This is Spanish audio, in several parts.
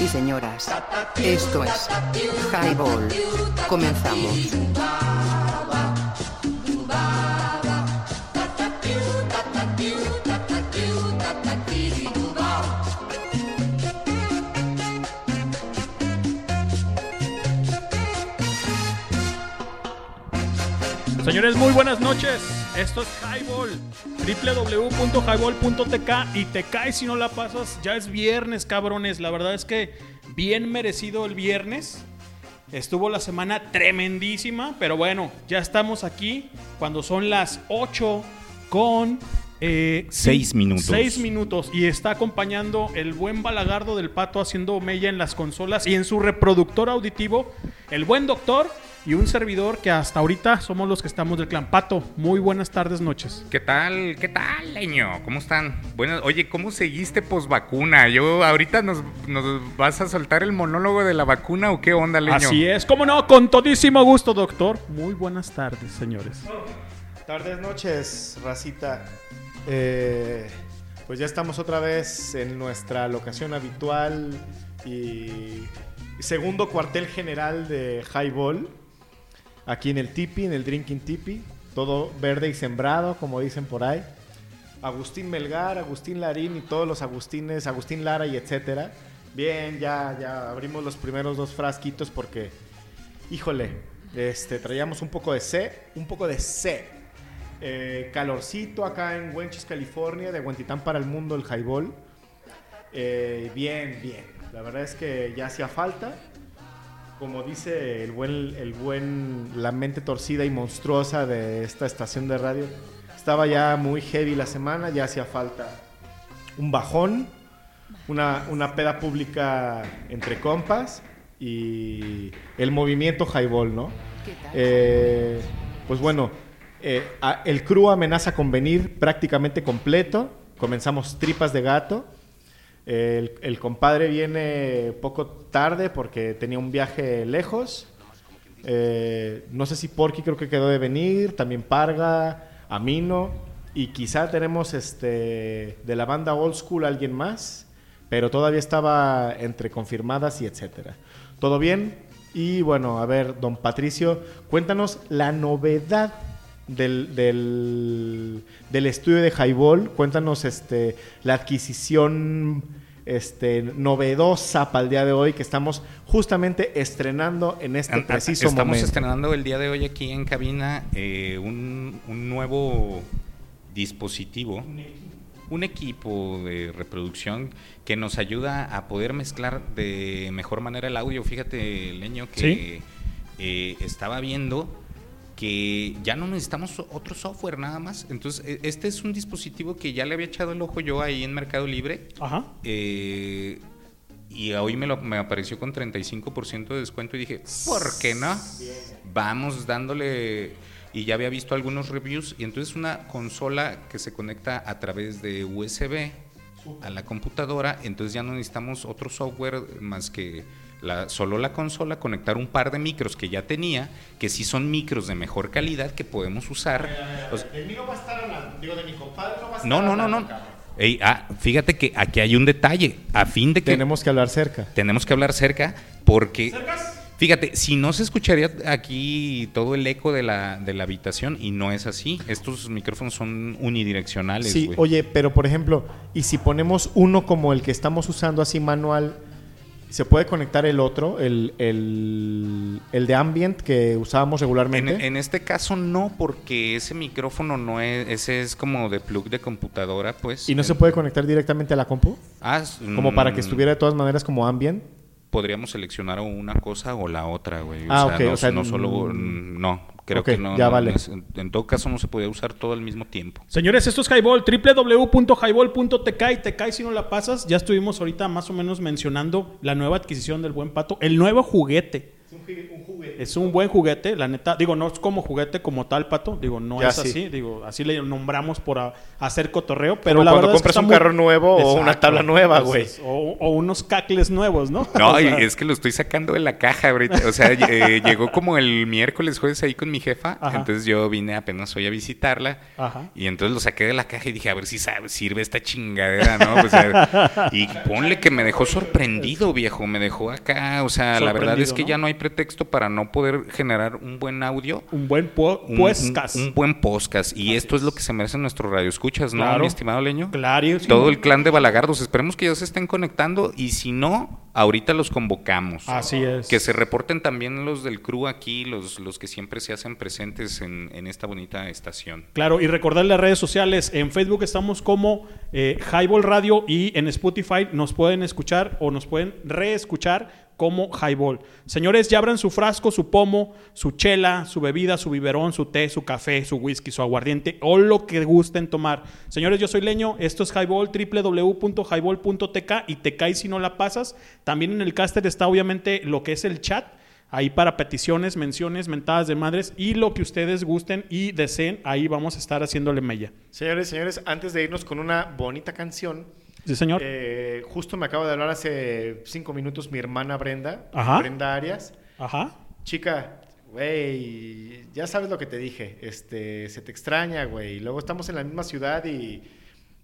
y señoras, esto es Highball. Comenzamos. Señores, muy buenas noches. Esto es Highball. www.highball.tk y te caes si no la pasas. Ya es viernes, cabrones. La verdad es que bien merecido el viernes. Estuvo la semana tremendísima, pero bueno, ya estamos aquí cuando son las 8 con... eh, Seis cin- minutos. Seis minutos. Y está acompañando el buen balagardo del pato haciendo mella en las consolas y en su reproductor auditivo, el buen doctor y un servidor que hasta ahorita somos los que estamos del clan. Pato, muy buenas tardes, noches. ¿Qué tal? ¿Qué tal, leño? ¿Cómo están? Bueno, oye, ¿cómo seguiste post vacuna? Yo ahorita nos, nos vas a soltar el monólogo de la vacuna o qué onda, leño? Así es, como no, con todísimo gusto, doctor. Muy buenas tardes, señores. Tardes, noches, racita. Eh, pues ya estamos otra vez en nuestra locación habitual y segundo cuartel general de Highball. Aquí en el Tipi, en el Drinking Tipi. Todo verde y sembrado, como dicen por ahí. Agustín Melgar, Agustín Larín y todos los Agustines, Agustín Lara y etcétera. Bien, ya, ya abrimos los primeros dos frasquitos porque, híjole, este, traíamos un poco de C, un poco de C. Eh, calorcito acá en Wenches, California, de Huentitán para el mundo, el highball. Eh, bien, bien. La verdad es que ya hacía falta. Como dice el buen, el buen, la mente torcida y monstruosa de esta estación de radio, estaba ya muy heavy la semana, ya hacía falta un bajón, una, una peda pública entre compas y el movimiento highball, ¿no? Eh, pues bueno, eh, a- el crew amenaza con venir prácticamente completo. Comenzamos tripas de gato. El, compadre viene poco tarde porque tenía un viaje lejos. Eh, no sé si Porky creo que quedó de venir. También Parga, Amino. Y quizá tenemos este de la banda Old School alguien más. Pero todavía estaba entre confirmadas y etcétera. ¿Todo bien? Y bueno, a ver, don Patricio, cuéntanos la novedad del, del, del estudio de Highball. Cuéntanos este, la adquisición este, novedosa para el día de hoy que estamos justamente estrenando en este preciso Estamos momento. estrenando el día de hoy aquí en cabina eh, un, un nuevo dispositivo, un equipo de reproducción que nos ayuda a poder mezclar de mejor manera el audio. Fíjate, Leño, que Sí. eh, estaba viendo que ya no necesitamos otro software nada más. Entonces, e- este es un dispositivo que ya le había echado el ojo yo ahí en Mercado Libre. Ajá. Eh, y hoy me, lo, me apareció con 35% de descuento y dije, ¿por qué no? Vamos dándole... Y ya había visto algunos reviews. Y entonces una consola que se conecta a través de USB a la computadora. Entonces ya no necesitamos otro software más que la, solo la consola, conectar un par de micros que ya tenía, que sí son micros de mejor calidad que podemos usar. O sea, De mí no va a estar hablando, digo, de mi compadre no va a estar no, no. Ey, ah, fíjate que aquí hay un detalle. A fin de que Tenemos que hablar cerca. tenemos que hablar cerca porque fíjate si no se escucharía aquí todo el eco de la, de la habitación y no es así estos micrófonos son unidireccionales Sí, oye, pero por ejemplo, y si ponemos uno como el que estamos usando así manual, ¿se puede conectar el otro, el, el, el de ambient que usábamos en, regularmente? en este caso no porque ese micrófono no es ese es como de plug de computadora pues ¿Y no se puede conectar directamente a la compu? Ah, Como para que mm, estuviera de todas maneras como ambient. Podríamos seleccionar o una cosa o la otra güey Ah, ok, no, o sea, no solo mm, no creo que no ya no, vale. en, todo caso no se podía usar todo al mismo tiempo Señores, esto es Highball, www.highball.tk y te cae si no la pasas. Ya estuvimos ahorita más o menos mencionando la nueva adquisición del buen pato, el nuevo juguete. Es un buen juguete, la neta. Digo, no es como juguete como tal, pato. Digo, no Ya es sí. así. Digo, así le nombramos por a- hacer cotorreo. Pero Como la cuando verdad es que compras un muy- carro nuevo o una tabla nueva, güey. O, o unos cacles nuevos, ¿no? No, O y sea, es que lo estoy sacando de la caja ahorita. O sea, eh, llegó como el miércoles, jueves ahí con mi jefa. Ajá. Entonces yo vine apenas hoy a visitarla. Ajá. Y entonces lo saqué de la caja y dije, a ver si sabe, sirve esta chingadera, ¿no? Pues, y ponle que me dejó sorprendido, viejo. Me dejó acá. O sea, la verdad es que ¿no? ya no hay pretexto para no poder generar un buen audio. Un buen Un, podcast. un- un buen podcast. Y esto es lo que se merecen nuestros radioescuchas, ¿no, Claro. mi estimado Leño? Claro, sí, Todo ¿no? el clan de Balagardos. Esperemos que ya se estén conectando. Y si no, ahorita los convocamos. Así es. Que se reporten también los del crew aquí, los, los que siempre se hacen presentes en, en esta bonita estación. Claro, y recordar las redes sociales. En Facebook estamos como eh, Highball Radio y en Spotify nos pueden escuchar o nos pueden reescuchar como Highball. Señores, ya abran su frasco, su pomo, su chela, su bebida, su biberón, su té, su café, su whisky, su aguardiente o lo que gusten tomar. Señores, yo soy Leño, esto es Highball, www.highball.tk y te caes si no la pasas. También en el caster está obviamente lo que es el chat. Ahí para peticiones, menciones, mentadas de madres y lo que ustedes gusten y deseen, ahí vamos a estar haciéndole mella. Señores, señores, antes de irnos con una bonita canción, Sí, señor. eh, justo me acabo de hablar hace cinco minutos mi hermana Brenda, Ajá. Brenda Arias. Ajá. Chica, güey, ya sabes lo que te dije, este, se te extraña, güey. Luego estamos en la misma ciudad y,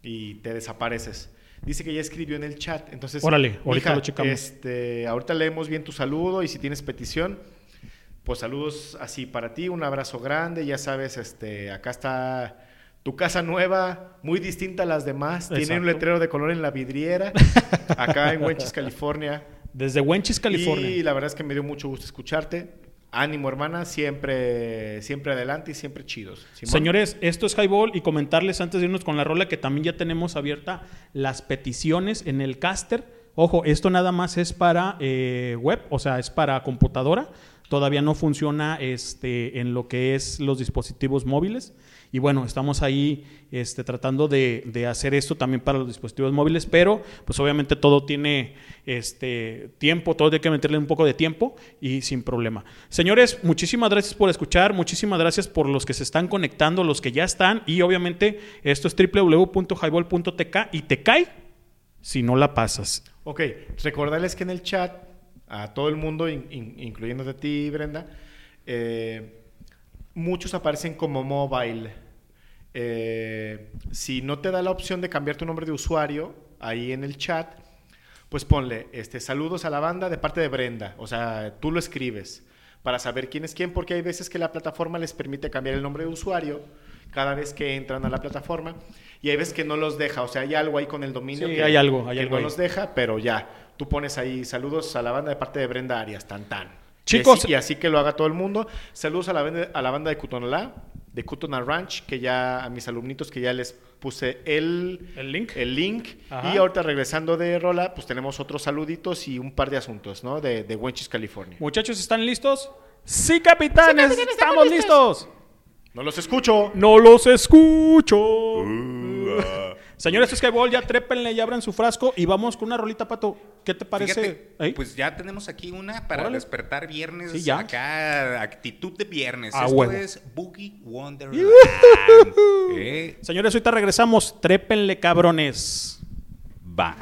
y te desapareces. Dice que ya escribió en el chat, entonces... Órale, ahorita mija, lo checamos. Este, ahorita leemos bien tu saludo y si tienes petición, pues saludos así para ti, un abrazo grande, ya sabes, este, acá está tu casa nueva, muy distinta a las demás, tiene un letrero de color en la vidriera, acá en Wenchis, California. Desde Wenchis, California. Y la verdad es que me dio mucho gusto escucharte. Ánimo, hermana, siempre, siempre adelante y siempre chidos. Simón. Señores, esto es Highball y comentarles antes de irnos con la rola que también ya tenemos abierta las peticiones en el caster. Ojo, esto nada más es para eh, web, o sea, es para computadora. Todavía no funciona este, en lo que es los dispositivos móviles. Y bueno, estamos ahí este, tratando de, de hacer esto también para los dispositivos móviles, pero pues obviamente todo tiene este, tiempo, todo hay que meterle un poco de tiempo y sin problema. Señores, muchísimas gracias por escuchar, muchísimas gracias por los que se están conectando, los que ya están y obviamente esto es www.highball.tk y te cae si no la pasas. Ok, recordarles que en el chat, a todo el mundo, in- incluyéndote a ti, Brenda, eh, muchos aparecen como mobile. Eh, si no te da la opción de cambiar tu nombre de usuario ahí en el chat, pues ponle este, saludos a la banda de parte de Brenda. O sea, tú lo escribes para saber quién es quién, porque hay veces que la plataforma les permite cambiar el nombre de usuario cada vez que entran a la plataforma y hay veces que no los deja. O sea, hay algo ahí con el dominio Sí, que, hay algo, hay que algo no ahí. los deja, pero ya. Tú pones ahí saludos a la banda de parte de Brenda Arias, tan tan. Chicos- y así, y así que lo haga todo el mundo. Saludos a la, banda- a la banda de Cutonalá, de Cutona Ranch, que ya a mis alumnitos que ya les puse el, ¿El link? el link. Ajá. Y ahorita regresando de Rola, pues tenemos otros saluditos y un par de asuntos, ¿no? De, de Wenchis, California. Muchachos, ¿están listos? Sí, capitanes, estamos listos. No los escucho. No los escucho. Es que Ball, ya trépenle y abran su frasco y vamos con una rolita, Pato. ¿Qué te parece? Pues ya tenemos aquí una para Órale. despertar viernes. Sí, ya. Acá, actitud de viernes. A Esto es Boogie Wonderland. Eh, Señores, ahorita regresamos. Trépenle, cabrones. va.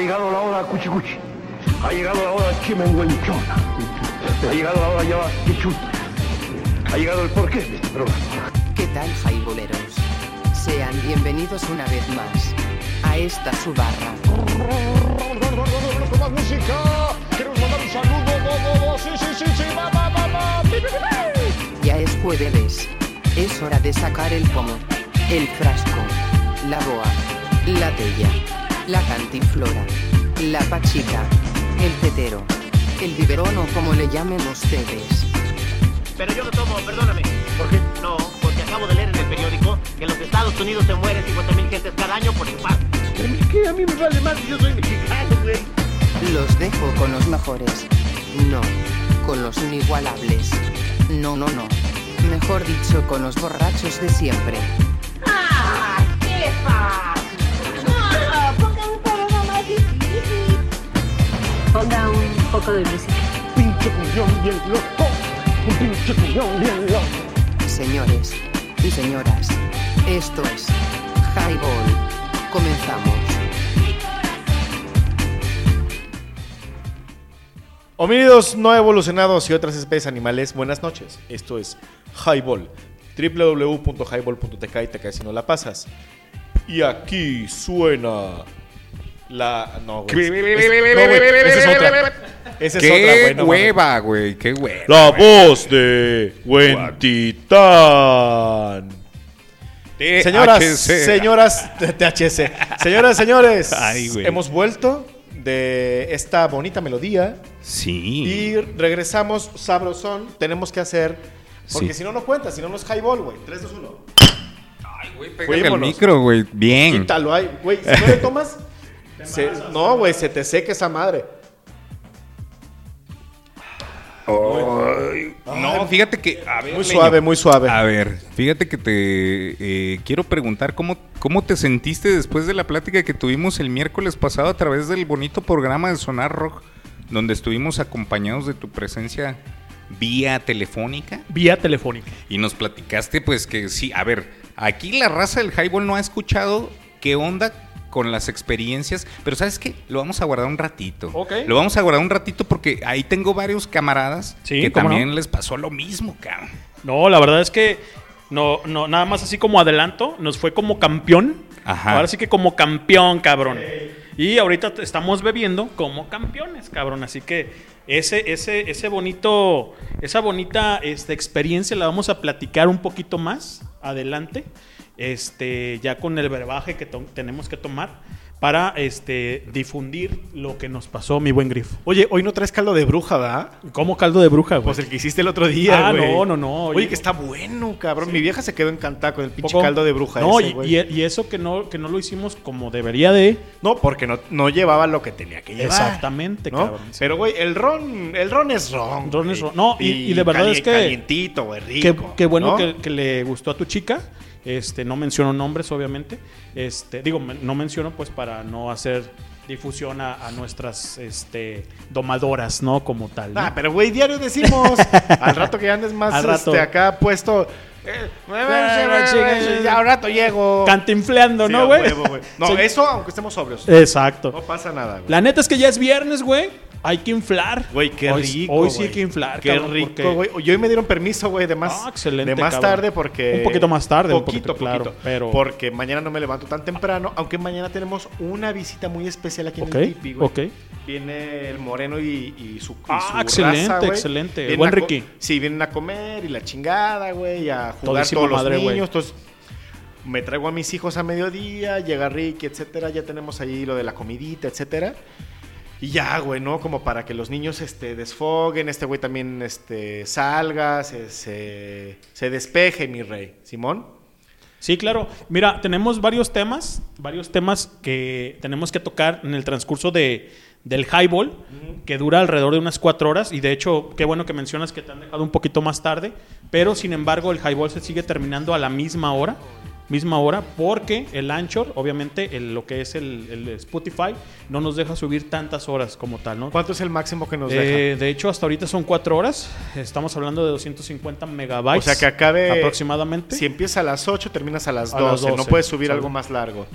Llegado la hora cuchi cuchi. Ha llegado la hora chimenguenchona. Ha llegado la hora ya quichuta. Ha llegado el porqué de este programa. ¿Qué tal, jaiboleros? Sean bienvenidos una vez más a esta su barra. Con más música. Queremos mandar un saludo. Sí, sí, sí, sí. Va, va, va, va. Ya es jueves. Es hora de sacar el pomo, el frasco, la boa, la tella, la cantinflora, la pachica, el tetero, el biberón o como le llamen ustedes. Pero yo no tomo, perdóname. ¿Por qué? No, porque acabo de leer en el periódico que en los Estados Unidos se mueren 50.000 gentes cada año por infarto. ¿Qué? A mí me vale más. Yo soy mexicano, güey. Los dejo con los mejores. No, con los inigualables. No, no, no. Mejor dicho, con los borrachos de siempre. Ponga un poco de música. Pinche cuñón bien loco. Un pinche cuñón bien loco. Señores y señoras, esto es Highball. Comenzamos. Homínidos no evolucionados y otras especies animales, buenas noches. Esto es Highball. www.highball.tk y te caes si no la pasas. Y aquí suena la. No, güey. Es- es- no, güey, Esa es otra. Qué güey. hueva, güey. Qué hueva. La voz de Titán. Señoras, señoras, THC. Señoras, señores, Ay, güey. hemos vuelto de esta bonita melodía Sí. y regresamos sabrosón. Tenemos que hacer, porque Sí. si no, no cuenta, si no, no es highball, güey. 3, 2, 1. Ay, güey, pégale al Fuímonos. micro, güey. Bien. Quítalo ahí, güey. Si no le tomas, se- no, güey, se te seca esa madre. No, fíjate que. A ver, Muy Leño. suave, muy suave. A ver, fíjate que te eh, quiero preguntar cómo, cómo te sentiste después de la plática que tuvimos el miércoles pasado a través del bonito programa de Sonar Rock, donde estuvimos acompañados de tu presencia vía telefónica Vía telefónica. y nos platicaste pues que sí, a ver, aquí la raza del highball no ha escuchado qué onda con las experiencias, pero ¿sabes qué? Lo vamos a guardar un ratito. Ok. Lo vamos a guardar un ratito porque ahí tengo varios camaradas Sí, que también les pasó lo mismo, cabrón. No, la verdad es que no, no, nada más así como adelanto, nos fue como campeón. Ajá. Ahora sí que como campeón, cabrón. Y ahorita estamos bebiendo como campeones, cabrón. Así que ese, ese, ese bonito, esa bonita este, experiencia la vamos a platicar un poquito más adelante. Este, ya con el brebaje que tenemos que tomar para este, difundir lo que nos pasó, mi buen grifo. Oye, hoy no traes caldo de bruja, ¿verdad? ¿Cómo caldo de bruja, güey? Pues el que hiciste el otro día, Ah, güey. no, no, no, Oye, oye. que está bueno, cabrón. Mi vieja se quedó encantada con el pinche Poco- caldo de bruja No, ese, y, güey. y- y eso que no, que no lo hicimos como debería de. No, porque no, no llevaba lo que tenía que llevar. Exactamente, ¿no? cabrón. Pero, güey, el ron, el ron es ron. Ron es ron. No, y- y de verdad es que- Calientito, güey, Qué, rico. qué bueno ¿no? que, que le gustó a tu chica. Este, no menciono nombres, obviamente. Este, digo, no menciono pues para no hacer difusión a, a nuestras este, domadoras, ¿no? Como tal. ¿no? Ah, pero, güey, diario decimos. al rato que andes más Al rato. este, acá puesto. Eh, ya al rato llego. Cantinfleando, Sí, ¿no, a güey? No, Sí. eso aunque estemos sobrios. Exacto. No pasa nada, güey. La neta es que ya es viernes, güey. Hay que inflar. Güey, qué Hoy- rico. Hoy sí hay que inflar, Qué cabrón, rico, porque- güey. Y hoy me dieron permiso, güey, de más. Ah, excelente, De más cabrón. tarde porque. Un poquito más tarde, un Poquito, poquito, claro, poquito. pero- Porque mañana no me levanto tan temprano. Aunque mañana tenemos una visita muy especial aquí en Ok, el Tipi, güey. ok. Viene el Moreno y, y su. y Ah, su excelente, raza, excelente. Vienen Buen a Ricky. Sí, vienen a comer y la chingada, güey. Y a jugar todos los madre, niños. Entonces. Me traigo a mis hijos a mediodía, llega Ricky, etcétera. Ya tenemos ahí lo de la comidita, etcétera. Y ya, güey, ¿no? Como para que los niños este, desfoguen, este güey también este, salga, se, se, se despeje, mi rey. Simón. Sí, claro. Mira, tenemos varios temas, varios temas que tenemos que tocar en el transcurso de, del highball, que dura alrededor de unas cuatro horas. Y de hecho, qué bueno que mencionas que te han dejado un poquito más tarde. Pero sin embargo, el highball se sigue terminando a la misma hora. Misma hora, porque el Anchor, obviamente, el- lo que es el, el Spotify, no nos deja subir tantas horas como tal, ¿no? ¿Cuánto es el máximo que nos Eh, deja? de hecho, hasta ahorita son cuatro horas. Estamos hablando de 250 megabytes. O sea que acabe. aproximadamente. Si empiezas a las 8, terminas a las A 12. las No 12, puedes subir ¿sabes? algo más largo.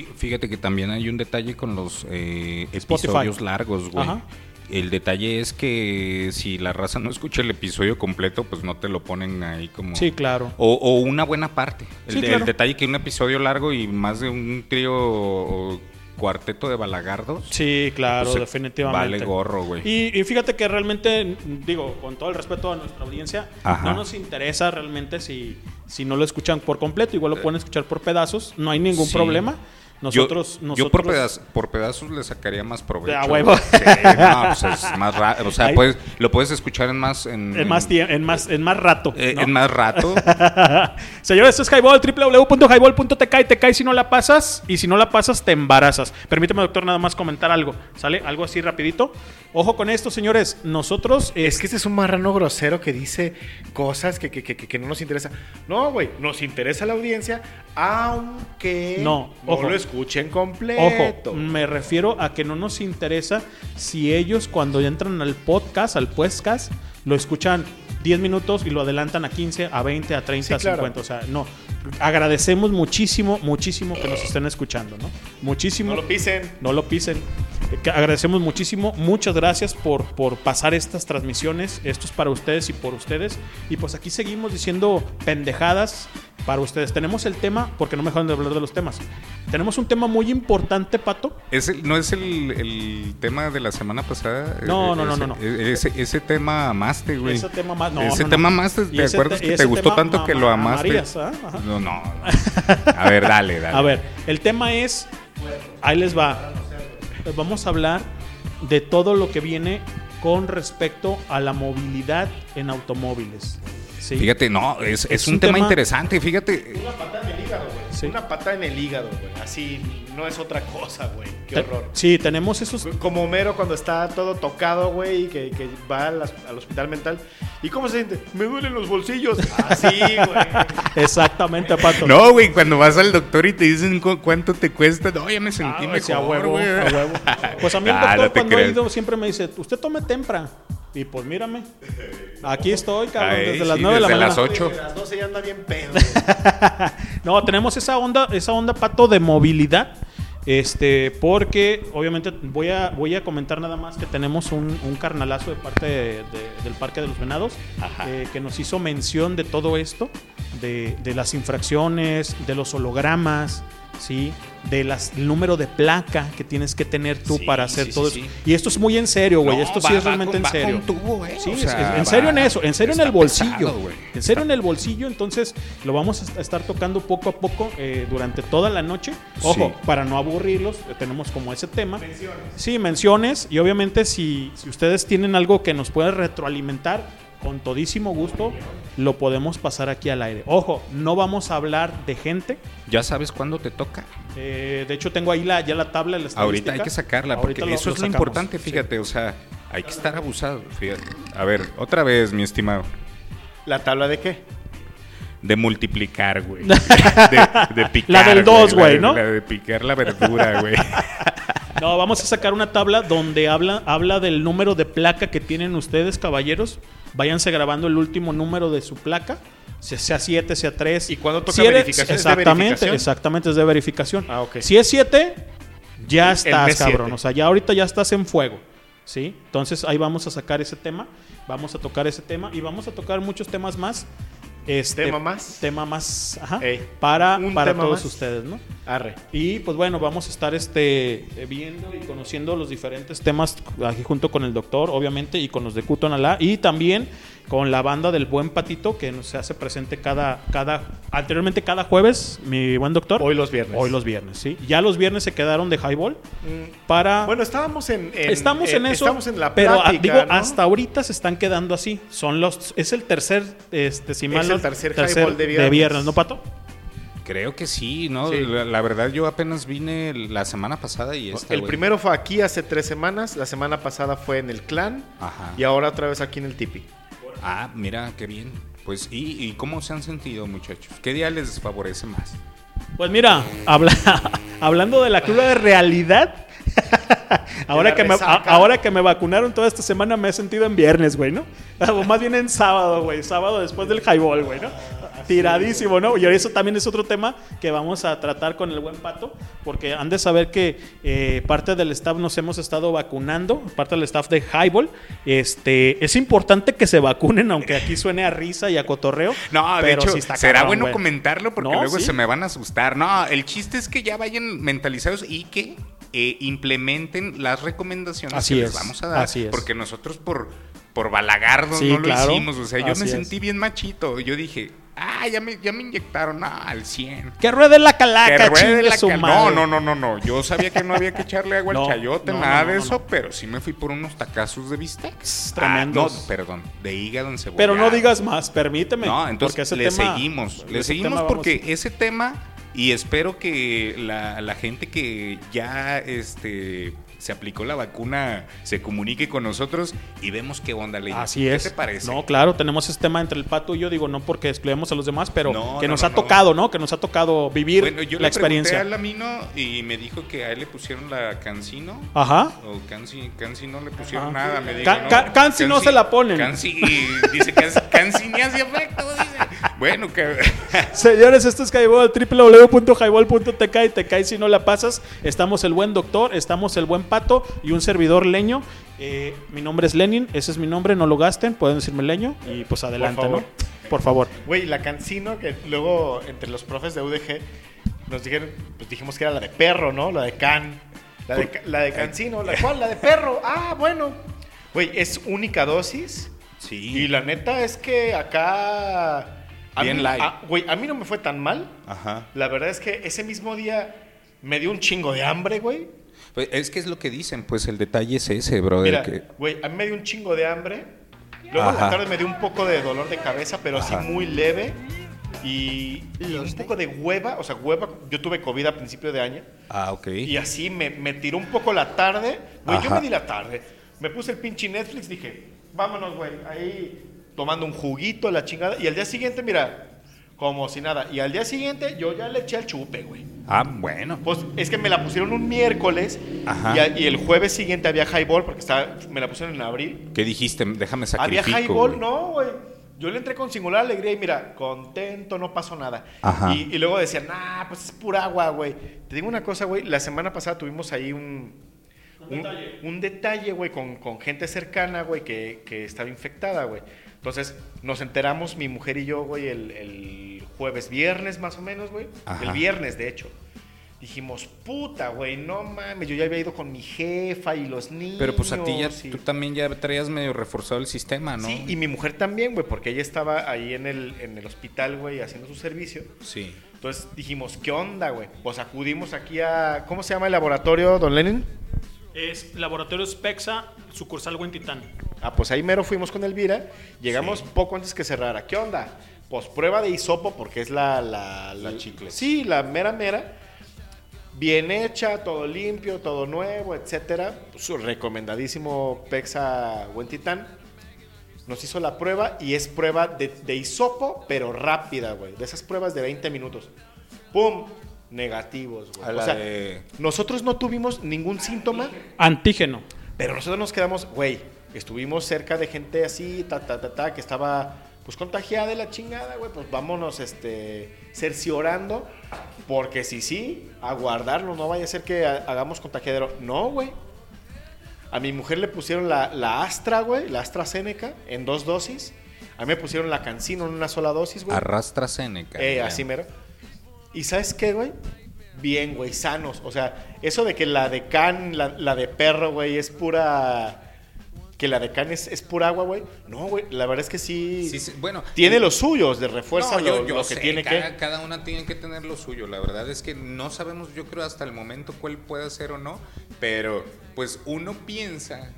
Y Fíjate que también hay un detalle con los eh, episodios largos, güey. Ajá. El detalle es que si la raza no escucha el episodio completo, pues no te lo ponen ahí como... Sí, claro. O, o una buena parte. El, Sí, de- claro. el detalle que un episodio largo y más de un trío o cuarteto de balagardos. Sí, claro, pues, definitivamente. Vale gorro, güey. Y, y fíjate que realmente, digo, con todo el respeto a nuestra audiencia, Ajá. no nos interesa realmente si, si no lo escuchan por completo, igual lo pueden escuchar por pedazos, no hay ningún Sí. problema. Nosotros, yo, nosotros yo por, pedaz- por pedazos le sacaría más provecho. Ah, huevo. Sí, no, pues es más ra- O sea, puedes, lo puedes escuchar en más... En, en más tiempo, en más, en más rato. eh, ¿no? en más rato. Señores, esto es Highball, www.highball.tk y te cae si no la pasas y si no la pasas te embarazas. Permíteme, doctor, nada más comentar algo. ¿Sale? Algo así rapidito. Ojo con esto, señores. Nosotros... Es que este es un marrano grosero que dice cosas que, que, que, que no nos interesa. No, güey, nos interesa la audiencia, aunque No, ojo. lo escuchen completo. Ojo, me refiero a que no nos interesa si ellos cuando entran al podcast, al podcast, lo escuchan 10 minutos y lo adelantan a 15, a 20, a 30, Sí, a claro. 50. O sea, no. Agradecemos muchísimo, muchísimo que nos estén escuchando, ¿no? Muchísimo. No lo pisen. No lo pisen. Agradecemos muchísimo. Muchas gracias por, por pasar estas transmisiones. Esto es para ustedes y por ustedes. Y pues aquí seguimos diciendo pendejadas para ustedes. Tenemos el tema, porque no me dejan de hablar de los temas. Tenemos un tema muy importante, Pato. ¿Es el- ¿No es el, el tema de la semana pasada? No, Eh, no, no, ese, no, no. eh, Ese, ese tema amaste, güey. Ese tema más. No, ese no, tema amaste, ¿te acuerdas te- que te gustó tanto que lo amaste? amarías. Ajá. No, no. A ver, dale, dale. A ver, el tema es. Ahí les va. Vamos a hablar de todo lo que viene con respecto a la movilidad en automóviles. ¿Sí? Fíjate, no, es, es, Es un, un tema, tema- interesante, fíjate. Una pata en el hígado, güey. Sí. Una pata en el hígado, güey. Así no es otra cosa, güey. Qué Te- horror. Sí, tenemos esos. Como Homero cuando está todo tocado, güey, y que, que va al, al hospital mental. ¿Y cómo se siente? Me duelen los bolsillos. Así, güey. Exactamente, Pato. No, güey, cuando vas al doctor y te dicen cu- cuánto te cuesta, no, ya me Ah, sentí güey, sí, a mejor, huevo, güey. a huevo. Pues a mí el Ah, doctor no cuando ha creas. ido siempre me dice, usted tome tempra. Y pues mírame, aquí estoy, cabrón, Ay, desde las sí, 9 de la desde mañana. las 8. A las 12 ya anda bien pedo. No, tenemos esa onda, esa onda pato de movilidad. Este, porque obviamente voy a, voy a comentar nada más que tenemos un, un carnalazo de parte de- de- del Parque de los Venados eh, que nos hizo mención de todo esto, de, de las infracciones, de los hologramas, ¿sí? de las, el número de placa que tienes que tener tú Sí, para hacer sí, todo sí, sí. Y esto es muy en serio, güey. No, esto va- sí es va realmente con- en serio. con tubo, güey. Sí, O es- sea, es- en serio en eso, en serio en el bolsillo. pesado, güey. en serio en el bolsillo, entonces lo vamos a estar tocando poco a poco eh, durante toda la noche. Ojo, Sí. para no aburrirlos, eh, tenemos como ese tema. Sí, menciones. Y obviamente si, si ustedes tienen algo que nos pueda retroalimentar, con todísimo gusto lo podemos pasar aquí al aire. Ojo, no vamos a hablar de gente. ¿Ya sabes cuándo te toca? Eh, de hecho, tengo ahí la, ya la tabla. La Ahorita hay que sacarla, porque Ahorita eso lo es lo importante, fíjate, o sea, hay que estar abusado, fíjate. A ver, otra vez, mi estimado. ¿La tabla de qué? De multiplicar, güey. De, de picar. La del dos, la güey, de- ¿no? La de picar la verdura, güey. No, vamos a sacar una tabla donde habla, habla del número de placa que tienen ustedes, caballeros. Váyanse grabando el último número de su placa. se- Sea 7, sea 3. ¿Y cuándo toca verificación? ¿Es de Exactamente, verificación? exactamente, es de verificación. Ah, ok. Si es 7, ya estás, cabrón. siete. O sea, ya ahorita ya estás en fuego. ¿Sí? Entonces ahí vamos a sacar ese tema. Vamos a tocar ese tema y vamos a tocar muchos temas más. Este, ¿Tema más? Tema más. Ajá. Ey, para para tema todos más. ustedes, ¿no? Arre. Y pues bueno, vamos a estar este, viendo y conociendo los diferentes temas aquí junto con el doctor, obviamente, y con los de Cutonalá, y también con la banda del Buen Patito, que se hace presente cada, cada, anteriormente cada jueves, mi buen doctor. Hoy los viernes. Hoy los viernes, sí. Ya los viernes se quedaron de highball para... Bueno, estábamos en, en- Estamos en, eso, Estamos en la pero ah, plática, digo, ¿no? hasta ahorita se están quedando así. Son los, es el tercer, este, si mal el no- tercer highball de viernes. viernes, ¿no, Pato? Creo que sí, ¿no? Sí. La, la verdad, yo apenas vine la semana pasada y esta, el primero fue aquí hace tres semanas, la semana pasada fue en el clan Ajá. y ahora otra vez aquí en el tipi. Ah, mira, qué bien. Pues, ¿y, y cómo se han sentido, muchachos? ¿Qué día les favorece más? Pues mira, habla- hablando de la cruda de realidad, ahora que, me, a- ahora que me vacunaron toda esta semana me he sentido en viernes, güey, ¿no? O más bien en sábado, güey, sábado después del highball, güey, ¿no? Tiradísimo, ¿no? Y eso también es otro tema que vamos a tratar con el buen pato, porque han de saber que eh, parte del staff nos hemos estado vacunando, parte del staff de Highball. Este, es importante que se vacunen, aunque aquí suene a risa y a cotorreo. No, de pero hecho, sí está será cabrón, bueno güey. comentarlo porque No, luego sí. se me van a asustar. No, el chiste es que ya vayan mentalizados y que eh, implementen las recomendaciones Así que es, les vamos a dar. así es. Porque nosotros por, por balagardos Sí, no lo claro, hicimos. O sea, yo así me es. sentí bien machito. Yo dije, ah, ya me, ya me inyectaron ah, al 100. Que ruede la calaca, Que ruede la su cal- madre. No, no, no, no, no. Yo sabía que no había que echarle agua No, al chayote, no, nada no, de eso, pero sí me fui por unos tacazos de bistec. tremendos. Ah, no, perdón, de hígado en cebolla. Pero no digas más, permíteme. No, entonces le tema- seguimos. Le seguimos porque ese tema, y espero que la, la gente que ya este se aplicó la vacuna se comunique con nosotros y vemos qué onda le Así es. ¿Qué te parece? No, claro, tenemos ese tema entre el pato y yo, digo, no porque excluyamos a los demás, pero No, que no, nos no, ha tocado, ¿no? Que nos ha tocado vivir Bueno, yo la le pregunté experiencia. a Lamino y me dijo que a él le pusieron la Cancino. Ajá. O Cansi, Cansi no le pusieron Ajá. nada, me dijo. Ca- ca- Cansi no se la ponen. Cansi, dice Cansi, Cansi ni hace efecto, dice. Bueno, que... Señores, esto es Highball, www.highball.tk y te cae si no la pasas. Estamos el buen doctor, estamos el buen pato y un servidor leño. Eh, mi nombre es Lenin, ese es mi nombre, no lo gasten, pueden decirme leño y pues adelante, favor. ¿no? Por favor. Güey, la cancino que luego entre los profes de UDG nos dijeron, pues dijimos que era la de perro, ¿no? La de can. La de, la de cancino, ¿la cuál? La de perro. Ah, bueno. Güey, es única dosis. Sí. Y la neta es que acá. A Bien mí- light. a- Güey, a mí no me fue tan mal. Ajá. La verdad es que ese mismo día me dio un chingo de hambre, güey. Pues es que es lo que dicen, pues el detalle es ese, brother. Mira, que... güey, a mí me dio un chingo de hambre. Luego en la Ajá. tarde me dio un poco de dolor de cabeza, pero Ajá. sí muy leve. Y, y un poco de hueva, o sea, hueva. Yo tuve COVID a principio de año. Ah, ok. Y así me, me tiró un poco la tarde. Güey, yo Ajá. me di la tarde. Me puse el pinche Netflix, dije, vámonos, güey. Ahí tomando un juguito, la chingada. Y al día siguiente, mira, como si nada. Y al día siguiente yo ya le eché al chupe, güey. Ah, bueno. Pues es que me la pusieron un miércoles Ajá. y, a- y el jueves siguiente había highball porque estaba, me la pusieron en abril. ¿Qué dijiste? Déjame Había sacrificar. highball, no, güey. Yo le entré con singular alegría y mira, contento, no pasó nada. Ajá. Y, y luego decían, nah, pues es pura agua, güey. Te digo una cosa, güey. La semana pasada tuvimos ahí un, un, un detalle, güey, con, con gente cercana, güey, que, que estaba infectada, güey. Entonces nos enteramos, mi mujer y yo, güey, el, el jueves, viernes más o menos, güey. Ajá. El viernes, de hecho. Dijimos, puta, güey, no mames, yo ya había ido con mi jefa y los niños. Pero pues a ti ya, y- tú también ya traías medio reforzado el sistema, ¿no? Sí, y mi mujer también, güey, porque ella estaba ahí en el, en el hospital, güey, haciendo su servicio. Sí. Entonces dijimos, ¿qué onda, güey? Pues acudimos aquí a. ¿Cómo se llama el laboratorio, don Lenin? Es Laboratorio Spexa, sucursal Huentitán. Ah, pues ahí mero fuimos con Elvira. Llegamos poco antes que cerrara. ¿Qué onda? Pues prueba de hisopo, porque es la. La, la chicle. Sí, la mera mera. Bien hecha, todo limpio, todo nuevo, etcétera. Su recomendadísimo Pexa Huentitán. Nos hizo la prueba y es prueba de, de hisopo, pero rápida, güey. De esas pruebas de 20 minutos. ¡Pum! Negativos, güey. O sea, de- nosotros no tuvimos ningún síntoma, Antígeno. pero nosotros nos quedamos, güey, estuvimos cerca de gente así, ta, ta, ta, ta, que estaba pues contagiada de la chingada, güey, pues vámonos, este, cerciorando, porque si sí, a guardarlo, no vaya a ser que ha- hagamos contagiadero. No, güey. A mi mujer le pusieron la, la Astra, güey, la AstraZeneca, en dos dosis. A mí me pusieron la Cancino en una sola dosis, güey. Arrastra Seneca. Eh, así mero. ¿Y sabes qué, güey? Bien, güey, sanos. O sea, eso de que la de can, la, la de perro, güey, es pura. Que la de can es, es pura agua, güey. No, güey, la verdad es que sí. Sí, sí, bueno, Tiene y- los suyos, de No, yo- lo, yo lo que tiene cada, que. cada una tiene que tener lo suyo. La verdad es que no sabemos, yo creo, hasta el momento cuál puede ser o no. Pero, pues uno piensa,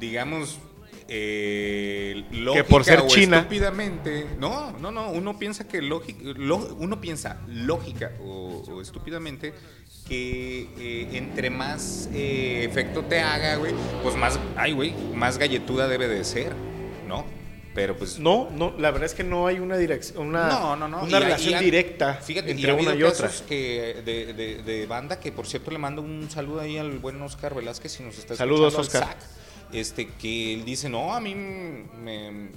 digamos, eh, lógica por ser o China. estúpidamente. No, no, no. Uno piensa que lógica, uno piensa lógica o, o estúpidamente que eh, entre más eh, efecto te haga, güey, pues más, ay, güey, más galletuda debe de ser, ¿no? Pero pues No, no, la verdad es que no hay una dirección, una, no, no, no. una Y relación y directa Fíjate, entre y ha una y otra. que de, de- de banda que, por cierto, le mando un saludo ahí al buen Oscar Velázquez si nos está Saludos, escuchando, al Oscar. Este, que él dice, no, a mí me...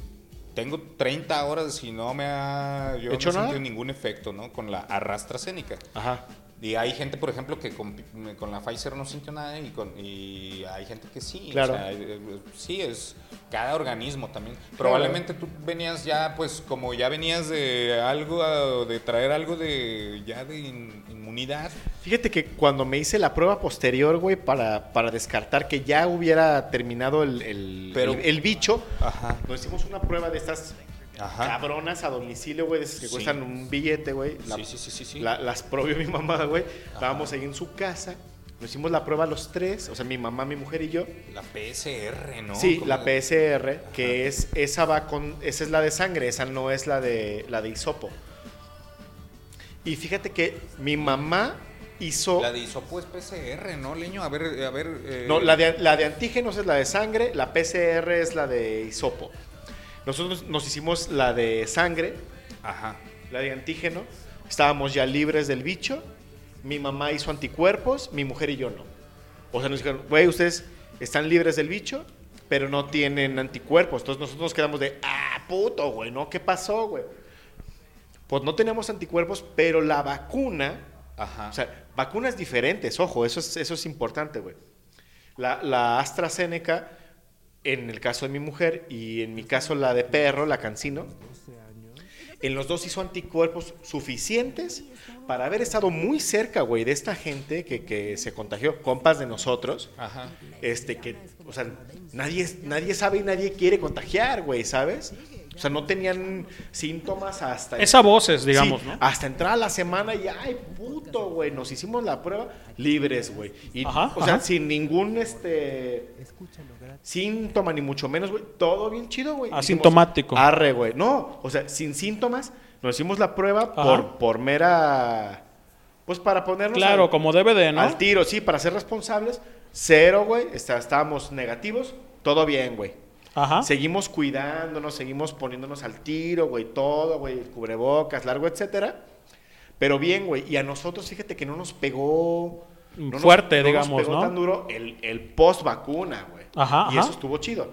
tengo 30 horas y no me ha yo ¿Hecho no he sentido ningún efecto, ¿no? Con la AstraZeneca. Ajá. Y hay gente, por ejemplo, que con, con la Pfizer no sintió nada y, con, y hay gente que sí. o Claro. sea, eh, sí, es cada organismo también. Probablemente tú venías ya, pues como ya venías de algo, de traer algo de ya de in- inmunidad. Fíjate que cuando me hice la prueba posterior, güey, para, para descartar que ya hubiera terminado el, el, Pero- el- el bicho, Ajá. nos hicimos una prueba de estas Ajá. cabronas a domicilio, güey, de esas que Sí. cuestan un billete, güey. Sí, sí, sí, sí, sí. la- las probió mi mamá, güey. Estábamos ahí en su casa. Nos hicimos la prueba los tres, o sea, mi mamá, mi mujer y yo. La PSR, ¿no? Sí, la PSR, que es esa va con esa es la de sangre, esa no es la de la de hisopo. Y fíjate que mi mamá hizo La de hisopo es PCR, ¿no, Leño? A ver, a ver. eh, No, la de, la de antígenos es la de sangre, la PCR es la de hisopo. Nosotros nos hicimos la de sangre, Ajá. la de antígeno, estábamos ya libres del bicho, mi mamá hizo anticuerpos, mi mujer y yo no. O sea, nos dijeron, güey, ustedes están libres del bicho, pero no tienen anticuerpos. Entonces nosotros nos quedamos de, ah, puto, güey, ¿no? ¿Qué pasó, güey? Pues no teníamos anticuerpos, pero la vacuna, Ajá. o sea, vacunas diferentes, ojo, eso es, eso es importante, güey. La, la AstraZeneca, en el caso de mi mujer, y en mi caso la de perro, la Cancino, en los dos hizo anticuerpos suficientes para haber estado muy cerca, güey, de esta gente que, que se contagió, compas de nosotros, Ajá. este que, o sea, nadie, nadie sabe y nadie quiere contagiar, güey, ¿sabes? O sea, no tenían síntomas hasta... Es a voces, digamos, Sí, ¿no? Hasta entrar a la semana y, ay, puto, güey, nos hicimos la prueba libres, güey. Y, Ajá, o sea, ajá. sin ningún, este, síntoma, ni mucho menos, güey. Todo bien chido, güey. Asintomático. Arre, güey. No, o sea, sin síntomas, nos hicimos la prueba Ajá. por, por mera, pues para ponernos Claro, al- como debe de, ¿no? al tiro, sí, para ser responsables. Cero, güey. Está- Estábamos negativos. Todo bien, güey. Ajá. Seguimos cuidándonos, seguimos poniéndonos al tiro, güey, todo, güey, cubrebocas, largo, etcétera. Pero bien, güey, y a nosotros, fíjate que no nos pegó... no nos- Fuerte, no nos digamos, pegó ¿no? tan duro el, el post vacuna, güey. Ajá, Y ajá. eso estuvo chido.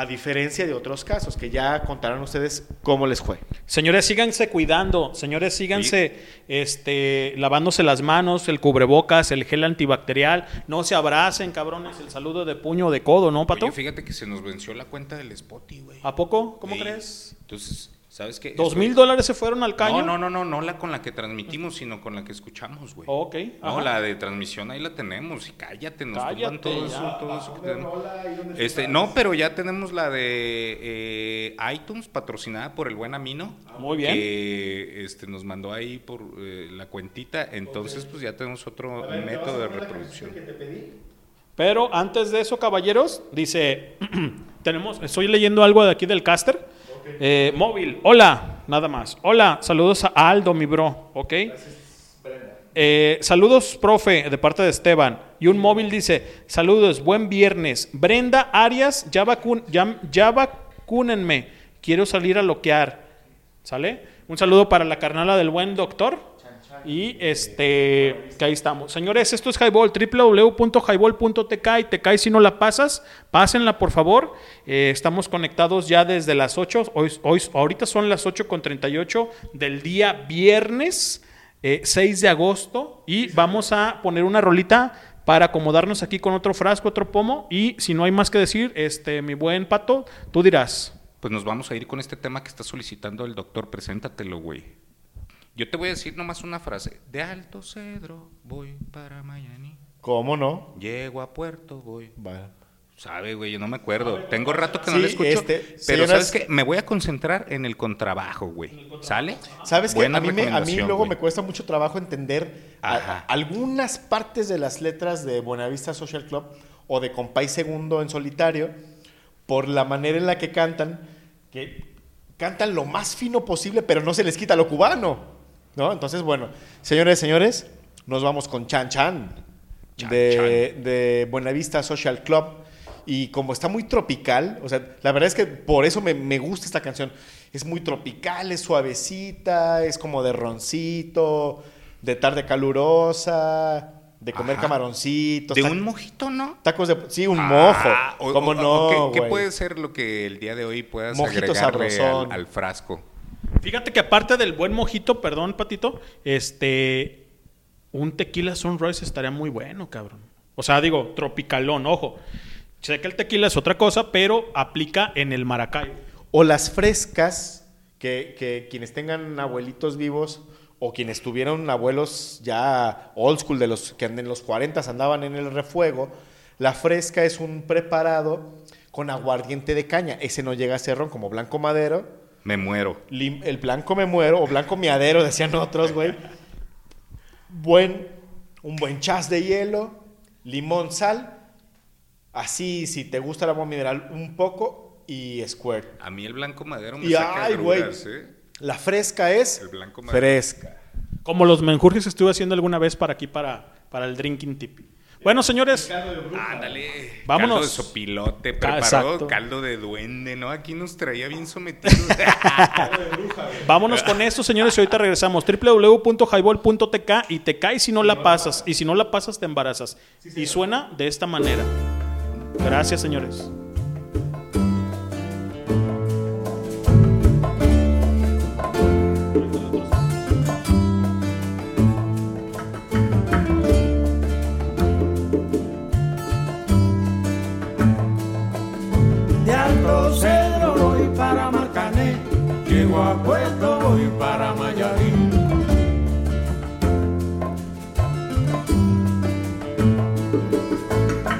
A diferencia de otros casos, que ya contarán ustedes cómo les fue. Señores, síganse cuidando. Señores, síganse este, lavándose las manos, el cubrebocas, el gel antibacterial. No se abracen, cabrones. El saludo de puño o de codo, ¿no, Pato? Oye, fíjate que se nos venció la cuenta del Spotify, güey. ¿A poco? ¿Cómo Sí. crees? Entonces, ¿sabes qué? ¿Dos mil dólares se fueron al caño? No, no, no, no, no la con la que transmitimos, sino con la que escuchamos, güey. Ok. No, ajá. la de transmisión ahí la tenemos y cállate, nos Cállate, todo ya. eso, todo eso que tenemos. Este, no, pero ya tenemos la de eh, iTunes patrocinada por el buen Amino. Muy bien. Que este, nos mandó ahí por eh, la cuentita, entonces pues ya tenemos otro método de reproducción. Pero antes de eso, caballeros, dice, tenemos, estoy leyendo algo de aquí del caster. Eh, móvil, hola, nada más. Hola, saludos a Aldo, mi bro, ¿ok? Eh, saludos, profe, de parte de Esteban. Y un móvil dice, saludos, buen viernes. Brenda Arias, ya, vacun ya, ya vacúnenme, quiero salir a loquear. ¿Sale? Un saludo para la carnala del buen doctor. Y este, que ahí estamos. Señores, esto es Highball, www.highball.tk y te cae si no la pasas, pásenla por favor. Eh, estamos conectados ya desde las 8, hoy, hoy, ahorita son las 8 con 38 del día viernes eh, 6 de agosto y vamos a poner una rolita para acomodarnos aquí con otro frasco, otro pomo y si no hay más que decir, este, mi buen pato, tú dirás. Pues nos vamos a ir con este tema que está solicitando el doctor. Preséntatelo, güey. Yo te voy a decir nomás una frase. De Alto Cedro voy para Miami. ¿Cómo no? Llego a Puerto, voy. Va. Sabe, güey, yo no me acuerdo. Tengo rato que no Sí, le escucho. este, pero señoras- ¿sabes qué? Me voy a concentrar en el contrabajo, güey. ¿Sale? ¿Sabes qué? Buena A mí, me- a mí recomendación, luego güey. me cuesta mucho trabajo entender a- algunas partes de las letras de Buenavista Social Club o de Compay Segundo en solitario por la manera en la que cantan, que cantan lo más fino posible, pero no se les quita lo cubano. ¿No? Entonces, bueno, señores, señores, nos vamos con Chan Chan, Chan de, de Buenavista Social Club. Y como está muy tropical, o sea, la verdad es que por eso me, me gusta esta canción. Es muy tropical, es suavecita, es como de roncito, de tarde calurosa. de comer Ajá. camaroncitos. De un mojito, ¿no? Tacos de... Sí, un Ah, mojo. ¿Cómo o- no, ¿qué, puede ser lo que el día de hoy puedas Mojito agregarle al frasco? Fíjate que aparte del buen mojito, perdón, Patito, este. Un tequila sunrise estaría muy bueno, cabrón. O sea, digo, tropicalón, ojo. Sé que el tequila es otra cosa, pero aplica en el Maracay. O las frescas, que, que quienes tengan abuelitos vivos o quienes tuvieron abuelos ya old school, de los que en los 40 andaban en el refuego, la fresca es un preparado con aguardiente de caña. Ese no llega a ser ron como blanco madero. Me muero. Lim- el blanco me muero o blanco miadero, decían otros, güey. Buen, un buen chas de hielo, limón, sal. Así, si te gusta el agua mineral, un poco y squirt. A mí el blanco madero me Y saca ay, güey. agruras, ¿eh? La fresca es El blanco madero. fresca. Como los menjurjes que estuve haciendo alguna vez para aquí, para, para el drinking tip. Bueno, señores, Ándale. Vámonos. Caldo de sopilote, exacto. caldo de duende, ¿no? Aquí nos traía bien sometidos. vámonos con esto, señores, y ahorita regresamos. www.highball.tk y te caes si no la pasas. Y si no la pasas, te embarazas. Y suena de esta manera. Gracias, señores. Voy para Mayarín.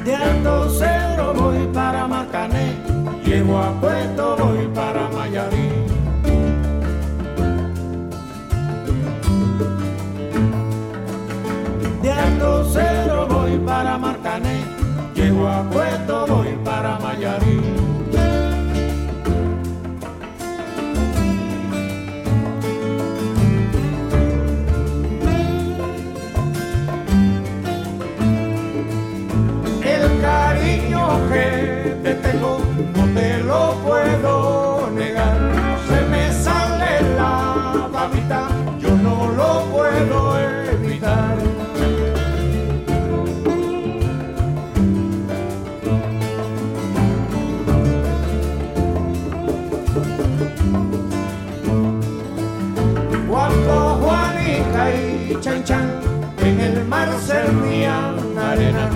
De Alto Cedro voy para Marcané, llego a Puerto voy para Mayarín. De Alto Cedro voy para Marcané, llego a Puerto voy para Mayarín. Te tengo no te lo puedo negar. Se me sale la babita, yo no lo puedo evitar. Cuando Juanica y Chan Chan en el mar servían arena,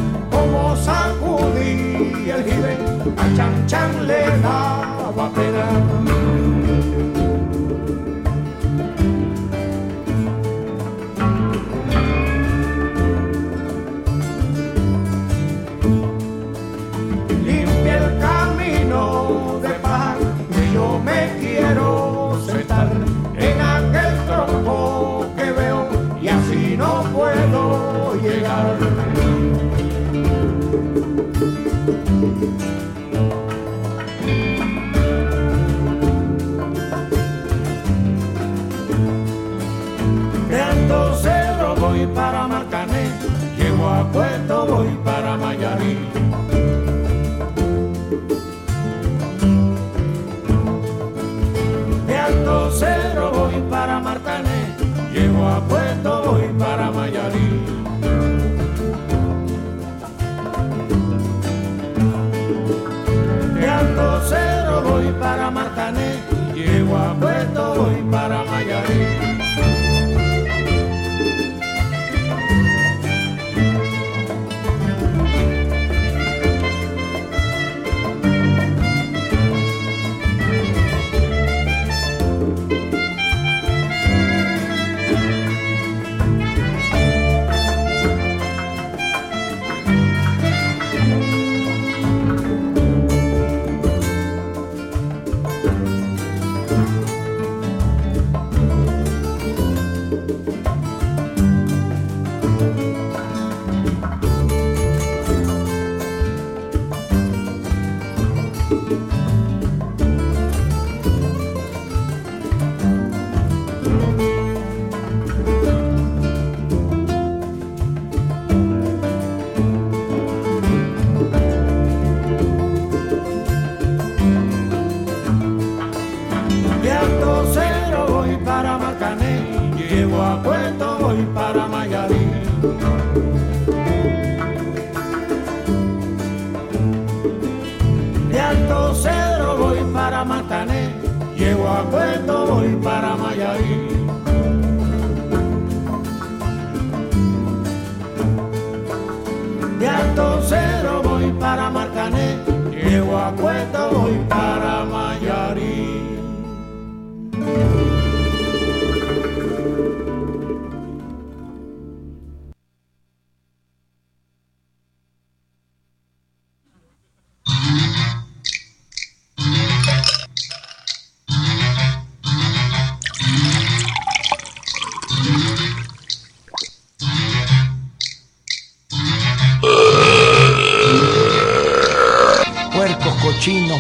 sacudí el jibe, a Chan Chan le daba pena. Para Mayarín. para amar.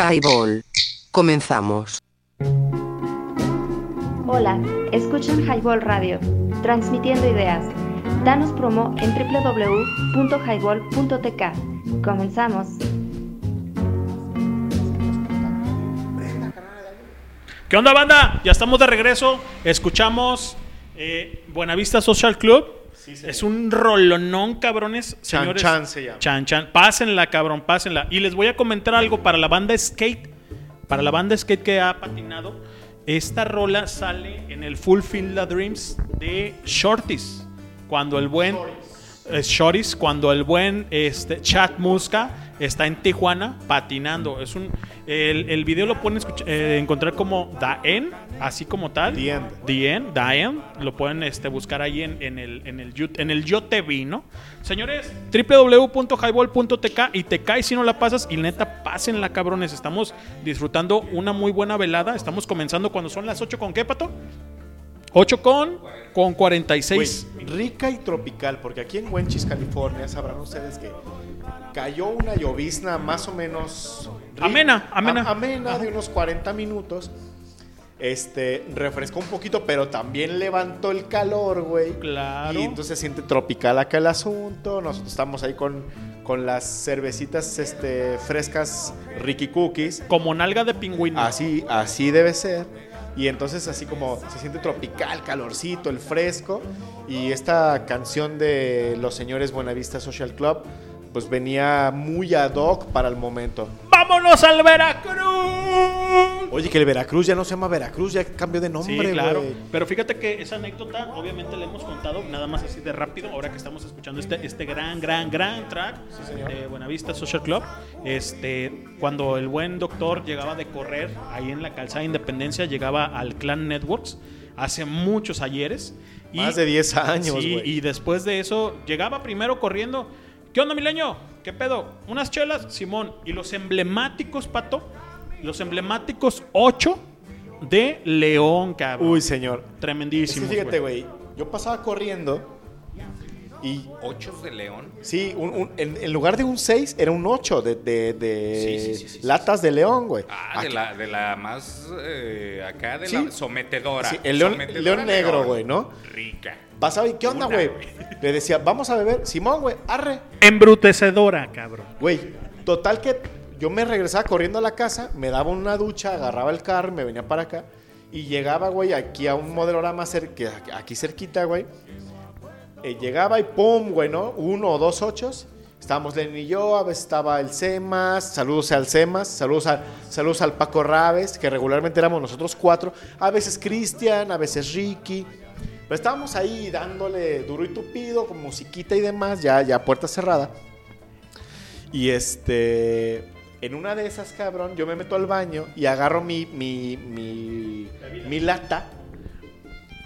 Highball. Comenzamos. Hola, escuchan Highball Radio, transmitiendo ideas. Danos promo en www.highball.tk. Comenzamos. ¿Qué onda, banda? Ya estamos de regreso. Escuchamos eh, Buenavista Social Club. Es un rolonón, cabrones. Chan Señores, Chan se llama. Chan Chan. Pásenla, cabrón, pásenla. Y les voy a comentar algo para la banda skate. Para la banda skate que ha patinado. Esta rola sale en el Fulfill the Dreams de Shorties. Cuando el buen. eh, Shorties, cuando el buen este, Chat Musca está en Tijuana patinando. Es un, el, el video lo pueden escuch- eh, encontrar como End, así como tal. The End. The End, End. Lo pueden este, buscar ahí en, en el, en, el, en el Yo Te Vi, ¿no? Señores, www.highball.tk y te caes si no la pasas. Y neta, pásenla, cabrones. Estamos disfrutando una muy buena velada. Estamos comenzando cuando son las 8 con qué, pato? 8 con, con 46. Güey, rica y tropical, porque aquí en Wenchis, California, sabrán ustedes que cayó una llovizna más o menos... Amena, amena. a- amena de unos 40 minutos. Este, refrescó un poquito, pero también levantó el calor, güey. Claro. Y entonces se siente tropical acá el asunto. Nosotros estamos ahí con, con las cervecitas este, frescas Ricky Cookies. Como nalga de pingüino. Así, así debe ser. Y entonces así como se siente tropical, calorcito, el fresco. Y esta canción de los señores Buenavista Social Club, pues venía muy ad hoc para el momento. ¡Vámonos al Veracruz! Oye, que el Veracruz ya no se llama Veracruz, ya cambió de nombre, Sí, claro. Pero fíjate que esa anécdota, obviamente la hemos contado, nada más así de rápido, ahora que estamos escuchando este, este gran, gran, gran track de Buenavista Social Club. Este, cuando el buen doctor llegaba de correr ahí en la calzada de Independencia, llegaba al Clan Networks hace muchos ayeres. Y, Más de 10 años, Sí, y después de eso, llegaba primero corriendo. ¿Qué onda, mileño? ¿Qué pedo? ¿Unas chelas? Simón. Y los emblemáticos, pato, los emblemáticos 8 de León, cabrón. Uy, señor. Tremendísimo. Es que fíjate, güey, yo pasaba corriendo y... ¿Ochos de león? Sí, un- un- en, en lugar de un 6 era un 8 de, de- de Sí, sí, sí, sí, sí. latas de león, güey. Ah, de la, de la más eh, acá, de Sí. la sometedora. Sí, el león, Sometedora león negro, güey, ¿no? Rica. Pasaba y, ¿qué onda, güey? Le decía, vamos a beber. Simón, güey, arre. Embrutecedora, cabrón. Güey, total que yo me regresaba corriendo a la casa, me daba una ducha, agarraba el carro, me venía para acá y llegaba, güey, aquí a un modelorama cerca, aquí cerquita, güey. Eh, llegaba y pum, güey, ¿no? Uno o dos ochos. Estábamos Lenny y yo, a veces estaba el Semas, saludos al Semas, saludos, a- saludos al Paco Rabes, que regularmente éramos nosotros cuatro, a veces Cristian, a veces Ricky. Pero estábamos ahí dándole duro y tupido, con musiquita y demás, ya, ya puerta cerrada. Y este. En una de esas, cabrón, yo me meto al baño y agarro mi, mi, mi, mi lata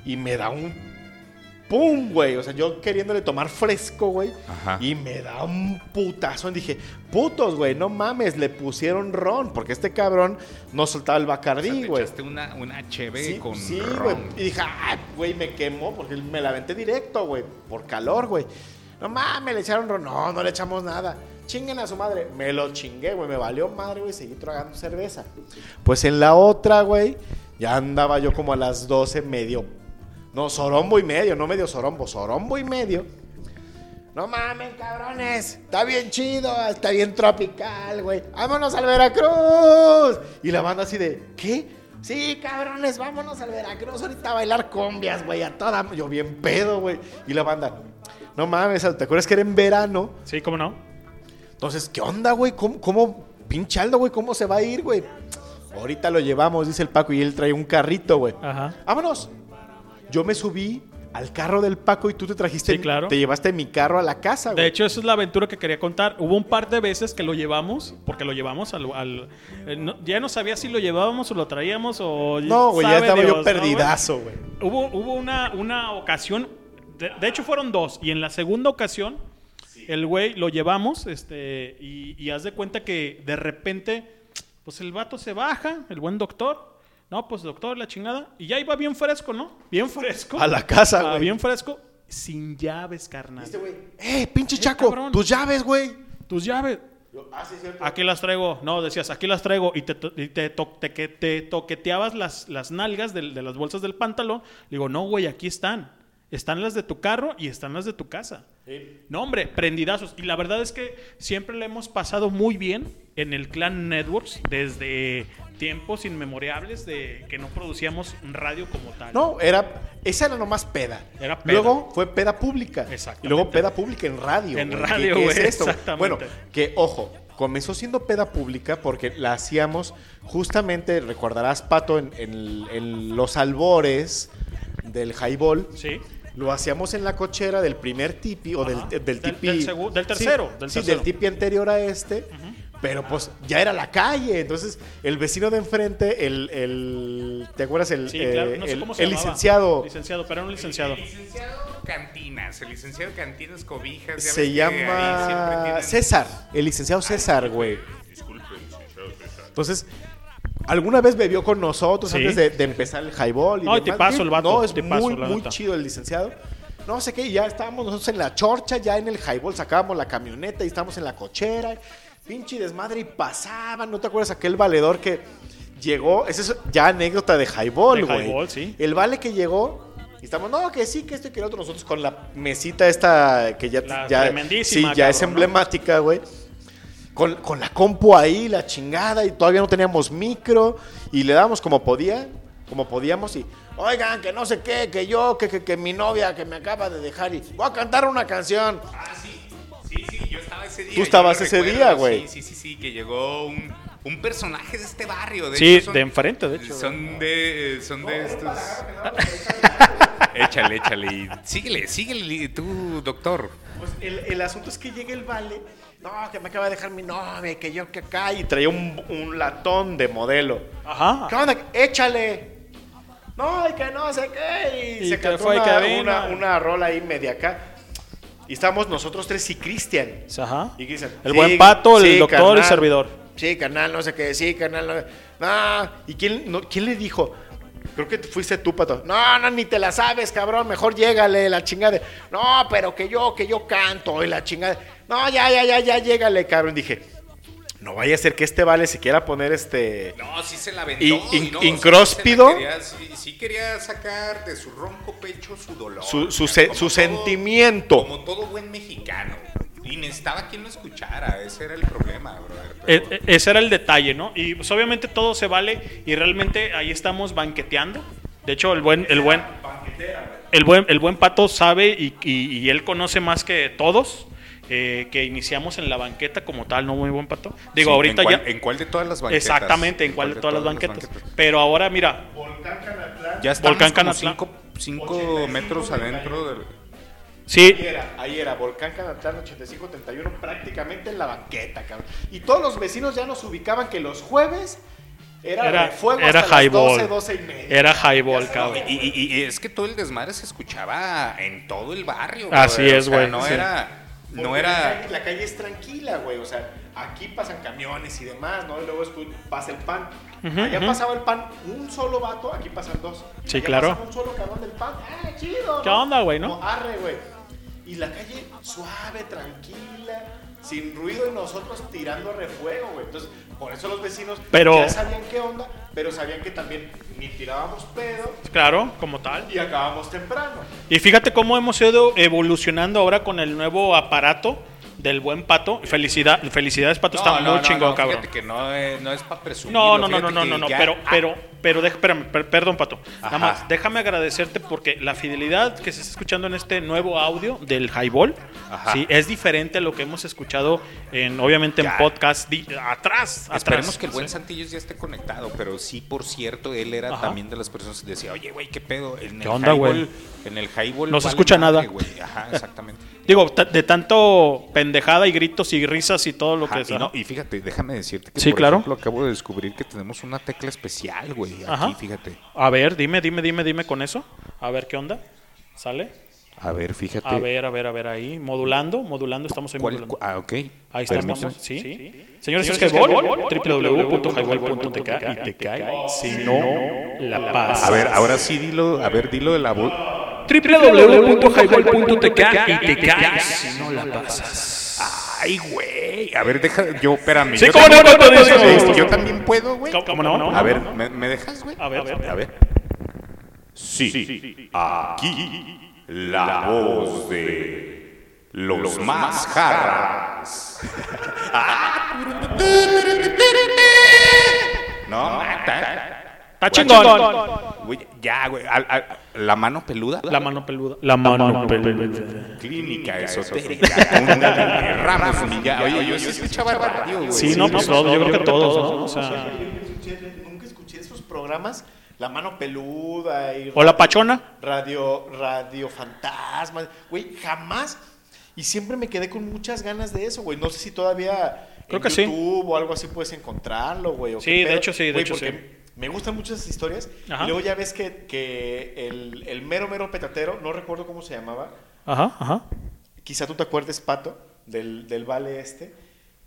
y me da un ¡Pum, güey! O sea, yo queriéndole tomar fresco, güey. Ajá. Y me da un putazo. Y dije, putos, güey, no mames, le pusieron ron. Porque este cabrón no soltaba el O bacardí, güey. echaste una, una Sí, con sí, ron. güey. Y dije, ah, güey, me quemó porque me la aventé directo, güey. Por calor, güey. No mames, le echaron ron. No, no le echamos nada. Chinguen a su madre. Me lo chingué, güey. Me valió madre, güey. Seguí tragando cerveza. Pues en la otra, güey, ya andaba yo como a las 12, medio. No, sorombo y medio, no medio sorombo, sorombo y medio. No mames, cabrones. Está bien chido, está bien tropical, güey. Vámonos al Veracruz. Y la banda así de, ¿qué? Sí, cabrones, vámonos al Veracruz ahorita a bailar combias, güey, a toda. Yo bien pedo, güey. Y la banda, no mames, ¿te acuerdas que era en verano? Sí, ¿cómo no? Entonces, ¿qué onda, güey? ¿Cómo, cómo, pinche Aldo, güey, cómo se va a ir, güey? Ahorita lo llevamos, dice el Paco, y él trae un carrito, güey. Ajá. Vámonos. Yo me subí al carro del Paco y tú te trajiste, Sí, claro. te llevaste mi carro a la casa, güey. De hecho, esa es la aventura que quería contar. Hubo un par de veces que lo llevamos, porque lo llevamos al... al- eh, no- ya no sabía si lo llevábamos o lo traíamos o... no, güey, ya estaba Dios, yo perdidazo, güey. Hubo, hubo una, una ocasión, de, de hecho fueron dos, y en la segunda ocasión, el güey lo llevamos, este, y, y haz de cuenta que de repente, pues el vato se baja, el buen doctor, no, pues doctor, la chingada, y ya iba bien fresco, ¿no? Bien fresco. A la casa, Ah, güey. Bien fresco, sin llaves, carnal. Eh, pinche Chaco, cabrón. tus llaves, güey. Tus llaves. Ah, sí, cierto. Aquí las traigo. No, decías, aquí las traigo. Y te, y te, to- te- que te toqueteabas las, las nalgas de, las bolsas del pantalón. Digo, no, güey, aquí están. Están las de tu carro y están las de tu casa. No, hombre, prendidazos. Y la verdad es que siempre le hemos pasado muy bien en el Clan Networks desde tiempos inmemorables de que no producíamos radio como tal. No, era, esa era nomás peda. Era peda. Luego fue peda pública. Y luego peda pública en radio. En radio, ¿Qué- qué güey, es esto? exactamente. Bueno, que ojo, comenzó siendo peda pública porque la hacíamos justamente, recordarás, Pato, en, en- en los albores del highball. Sí. Lo hacíamos en la cochera del primer tipi o del, tipi. del del tercero, Sí, del sí, tercero. del tipi anterior a este. Pero pues ya era la calle. Entonces, el vecino de enfrente, el. el ¿Te acuerdas? El, Sí, claro. eh, No sé el- cómo se el licenciado. Licenciado, pero era un licenciado. licenciado Cantinas, el licenciado Cantinas Cobijas. ya Se llama tienen- César, el licenciado César, güey. Disculpe, licenciado César. Entonces, alguna vez bebió con nosotros Sí. antes de, de empezar el highball. Y No, demás. tipazo el vato, No, es tipazo, muy, la muy chido el licenciado. No sé qué, y ya estábamos nosotros en la chorcha, ya en el highball sacábamos la camioneta y estábamos en la cochera. Pinche desmadre y pasaban. ¿No te acuerdas aquel valedor que llegó? Esa es ya anécdota de highball, güey. highball, sí. El vale que llegó. Y estamos, no, que sí, que esto y que lo otro. Nosotros con la mesita esta que ya, La ya, tremendísima, sí, ya es emblemática, güey. Con, con la compu ahí, la chingada, y todavía no teníamos micro, y le damos como podía, como podíamos, y oigan, que no sé qué, que yo, que, que, que mi novia que me acaba de dejar, y voy a cantar una canción. Ah, sí. Ese día. Tú estabas ese recuerdo, día, güey. Sí, sí, sí, sí, que llegó un, un personaje de este barrio. De Sí, hecho, son- de enfrente, de hecho. Son de, son de estos. échale, échale. y síguele, síguele, tú, doctor. Pues el, el asunto es que llega el vale, no, que me acaba de dejar mi novia, que yo que acá, y traía un, un latón de modelo. Ajá. ¿Qué onda? Échale. No, y que no sé qué. Y, Y se cantó fue, una, una, una rola ahí media acá. Y estamos nosotros tres y Cristian. Ajá. Y Cristian, El sí, buen pato, el sí, doctor y carnal. servidor. Sí, canal, no sé qué, sí, canal. No, no. ¿Y quién, no, quién le dijo? Creo que fuiste tú, pato. No, no, ni te la sabes, cabrón. Mejor llégale, la chingada. No, pero que yo, que yo canto y la chingada. No, ya, ya, ya, ya, llégale, cabrón. Dije, no vaya a ser que este vale se quiera poner este. No, sí se la aventó. Y- y in- no, sí incróspido. quería- Sí, sí quería sacar de su ronco pecho su dolor. Su, su, o sea, se- como su todo- sentimiento. Como todo buen mexicano. Y necesitaba quien lo escuchara. Ese era el problema, brother. E- Pero- e- ese era el detalle, ¿no? Y pues obviamente todo se vale y realmente ahí estamos banqueteando. De hecho, el buen, el buen, el buen, el buen pato sabe y, y- y él conoce más que todos eh, que iniciamos en la banqueta como tal, ¿no? Muy buen pato. Digo, Sí, ahorita ¿en cuál- ya. ¿En cuál de todas las banquetas? Exactamente, en cuál de todas las banquetas. Pero ahora, mira, Ya estamos Volcán como Canatlán. cinco, cinco metros adentro del... sí, Ahí era, ahí era, Volcán Canatlán 8531, prácticamente en la banqueta, cabrón. Y todos los vecinos ya nos ubicaban que los jueves era, era, de fuego era hasta las highball. 12, 12 y media. Era highball, cabrón. Y, y- y es que todo el desmadre se escuchaba en todo el barrio. Así es, O sea, güey, No sí. era... No La era... calle, la calle es tranquila, güey. O sea, aquí pasan camiones y demás, ¿no? Y luego pasa el pan. Allá ujú. pasaba el pan un solo vato, aquí pasan dos. Sí, Allá claro. pasaba un solo cabrón del pan. ¡Ah, chido! ¿Qué ¿no? onda, güey, no? Como arre, güey. Y la calle suave, tranquila, sin ruido y nosotros tirando refuego, güey. Entonces, por eso los vecinos Pero- ya sabían qué onda, pero sabían que también ni tirábamos pedo Claro, como tal. y acabamos temprano. Y fíjate cómo hemos ido evolucionando ahora con el nuevo aparato del buen pato. Felicidad, felicidades, pato, está muy chingón, no, cabrón. Fíjate que no, eh, no es para presumir. No, no, no, no, no, no, no, pero, pero, pero, deja- espérame, per- perdón, Pato. Nada Ajá. más, déjame agradecerte porque la fidelidad que se está escuchando en este nuevo audio del Highball. Sí, es diferente a lo que hemos escuchado en, obviamente, en Ya. podcast di- atrás. Esperemos atrás, que el buen sí. Santillos ya esté conectado, pero sí, por cierto, él era Ajá. también de las personas que decía, oye, güey, ¿qué pedo? En ¿Qué el onda, güey? En el highball No se vale escucha madre, nada. güey. Ajá, exactamente. Digo, de tanto pendejada y gritos y risas y todo lo Ajá, que es. y, no, y fíjate, déjame decirte que Sí, por claro. ejemplo acabo de descubrir que tenemos una tecla especial, güey, aquí, Ajá. fíjate. A ver, dime, dime, dime, dime con eso. A ver qué onda. ¿Sale? A ver, fíjate. A ver, a ver, a ver ahí. Modulando, modulando, estamos ahí ¿Cuál- modulando. ah, ok. Ahí estamos, ¿sí? Señores, es que www.highball.tk y te cae. Si no, la paz. A ver, ahora sí dilo, a ver, dilo de la voz. www.highball.tk y te cae. Si no la pasas. Ay, güey. A ver, deja, yo, espérame. Sí, yo cómo no, no. Yo también puedo, güey. ¿Cómo no? A ver, ¿me, me dejas, güey? A ver, a ver. A ver. Sí, aquí la voz de los más jarras. No, está, chingón. Güey, ya, güey. al- al- la mano peluda. La mano peluda. La mano peluda. Clínica esotérica. Kundalini, Ramos Milla. Oye, yo sí escuchaba radio, güey. Sí, no, pues todo, yo creo que todos, ¿no? O sea, Nunca escuché esos programas, La Mano Peluda y ¿O La Pachona? Radio, Radio Fantasma, güey, jamás. Y siempre me quedé con muchas ganas de eso, güey. No sé si todavía Creo en que sí. YouTube o algo así puedes encontrarlo, güey. o Sí, qué de pedo. hecho sí, de Güey, hecho porque sí. Me gustan muchas esas historias. Ajá. Y luego ya ves que, que el, el mero, mero petatero, no recuerdo cómo se llamaba. Ajá, ajá. Quizá tú te acuerdes, Pato, del, del vale este.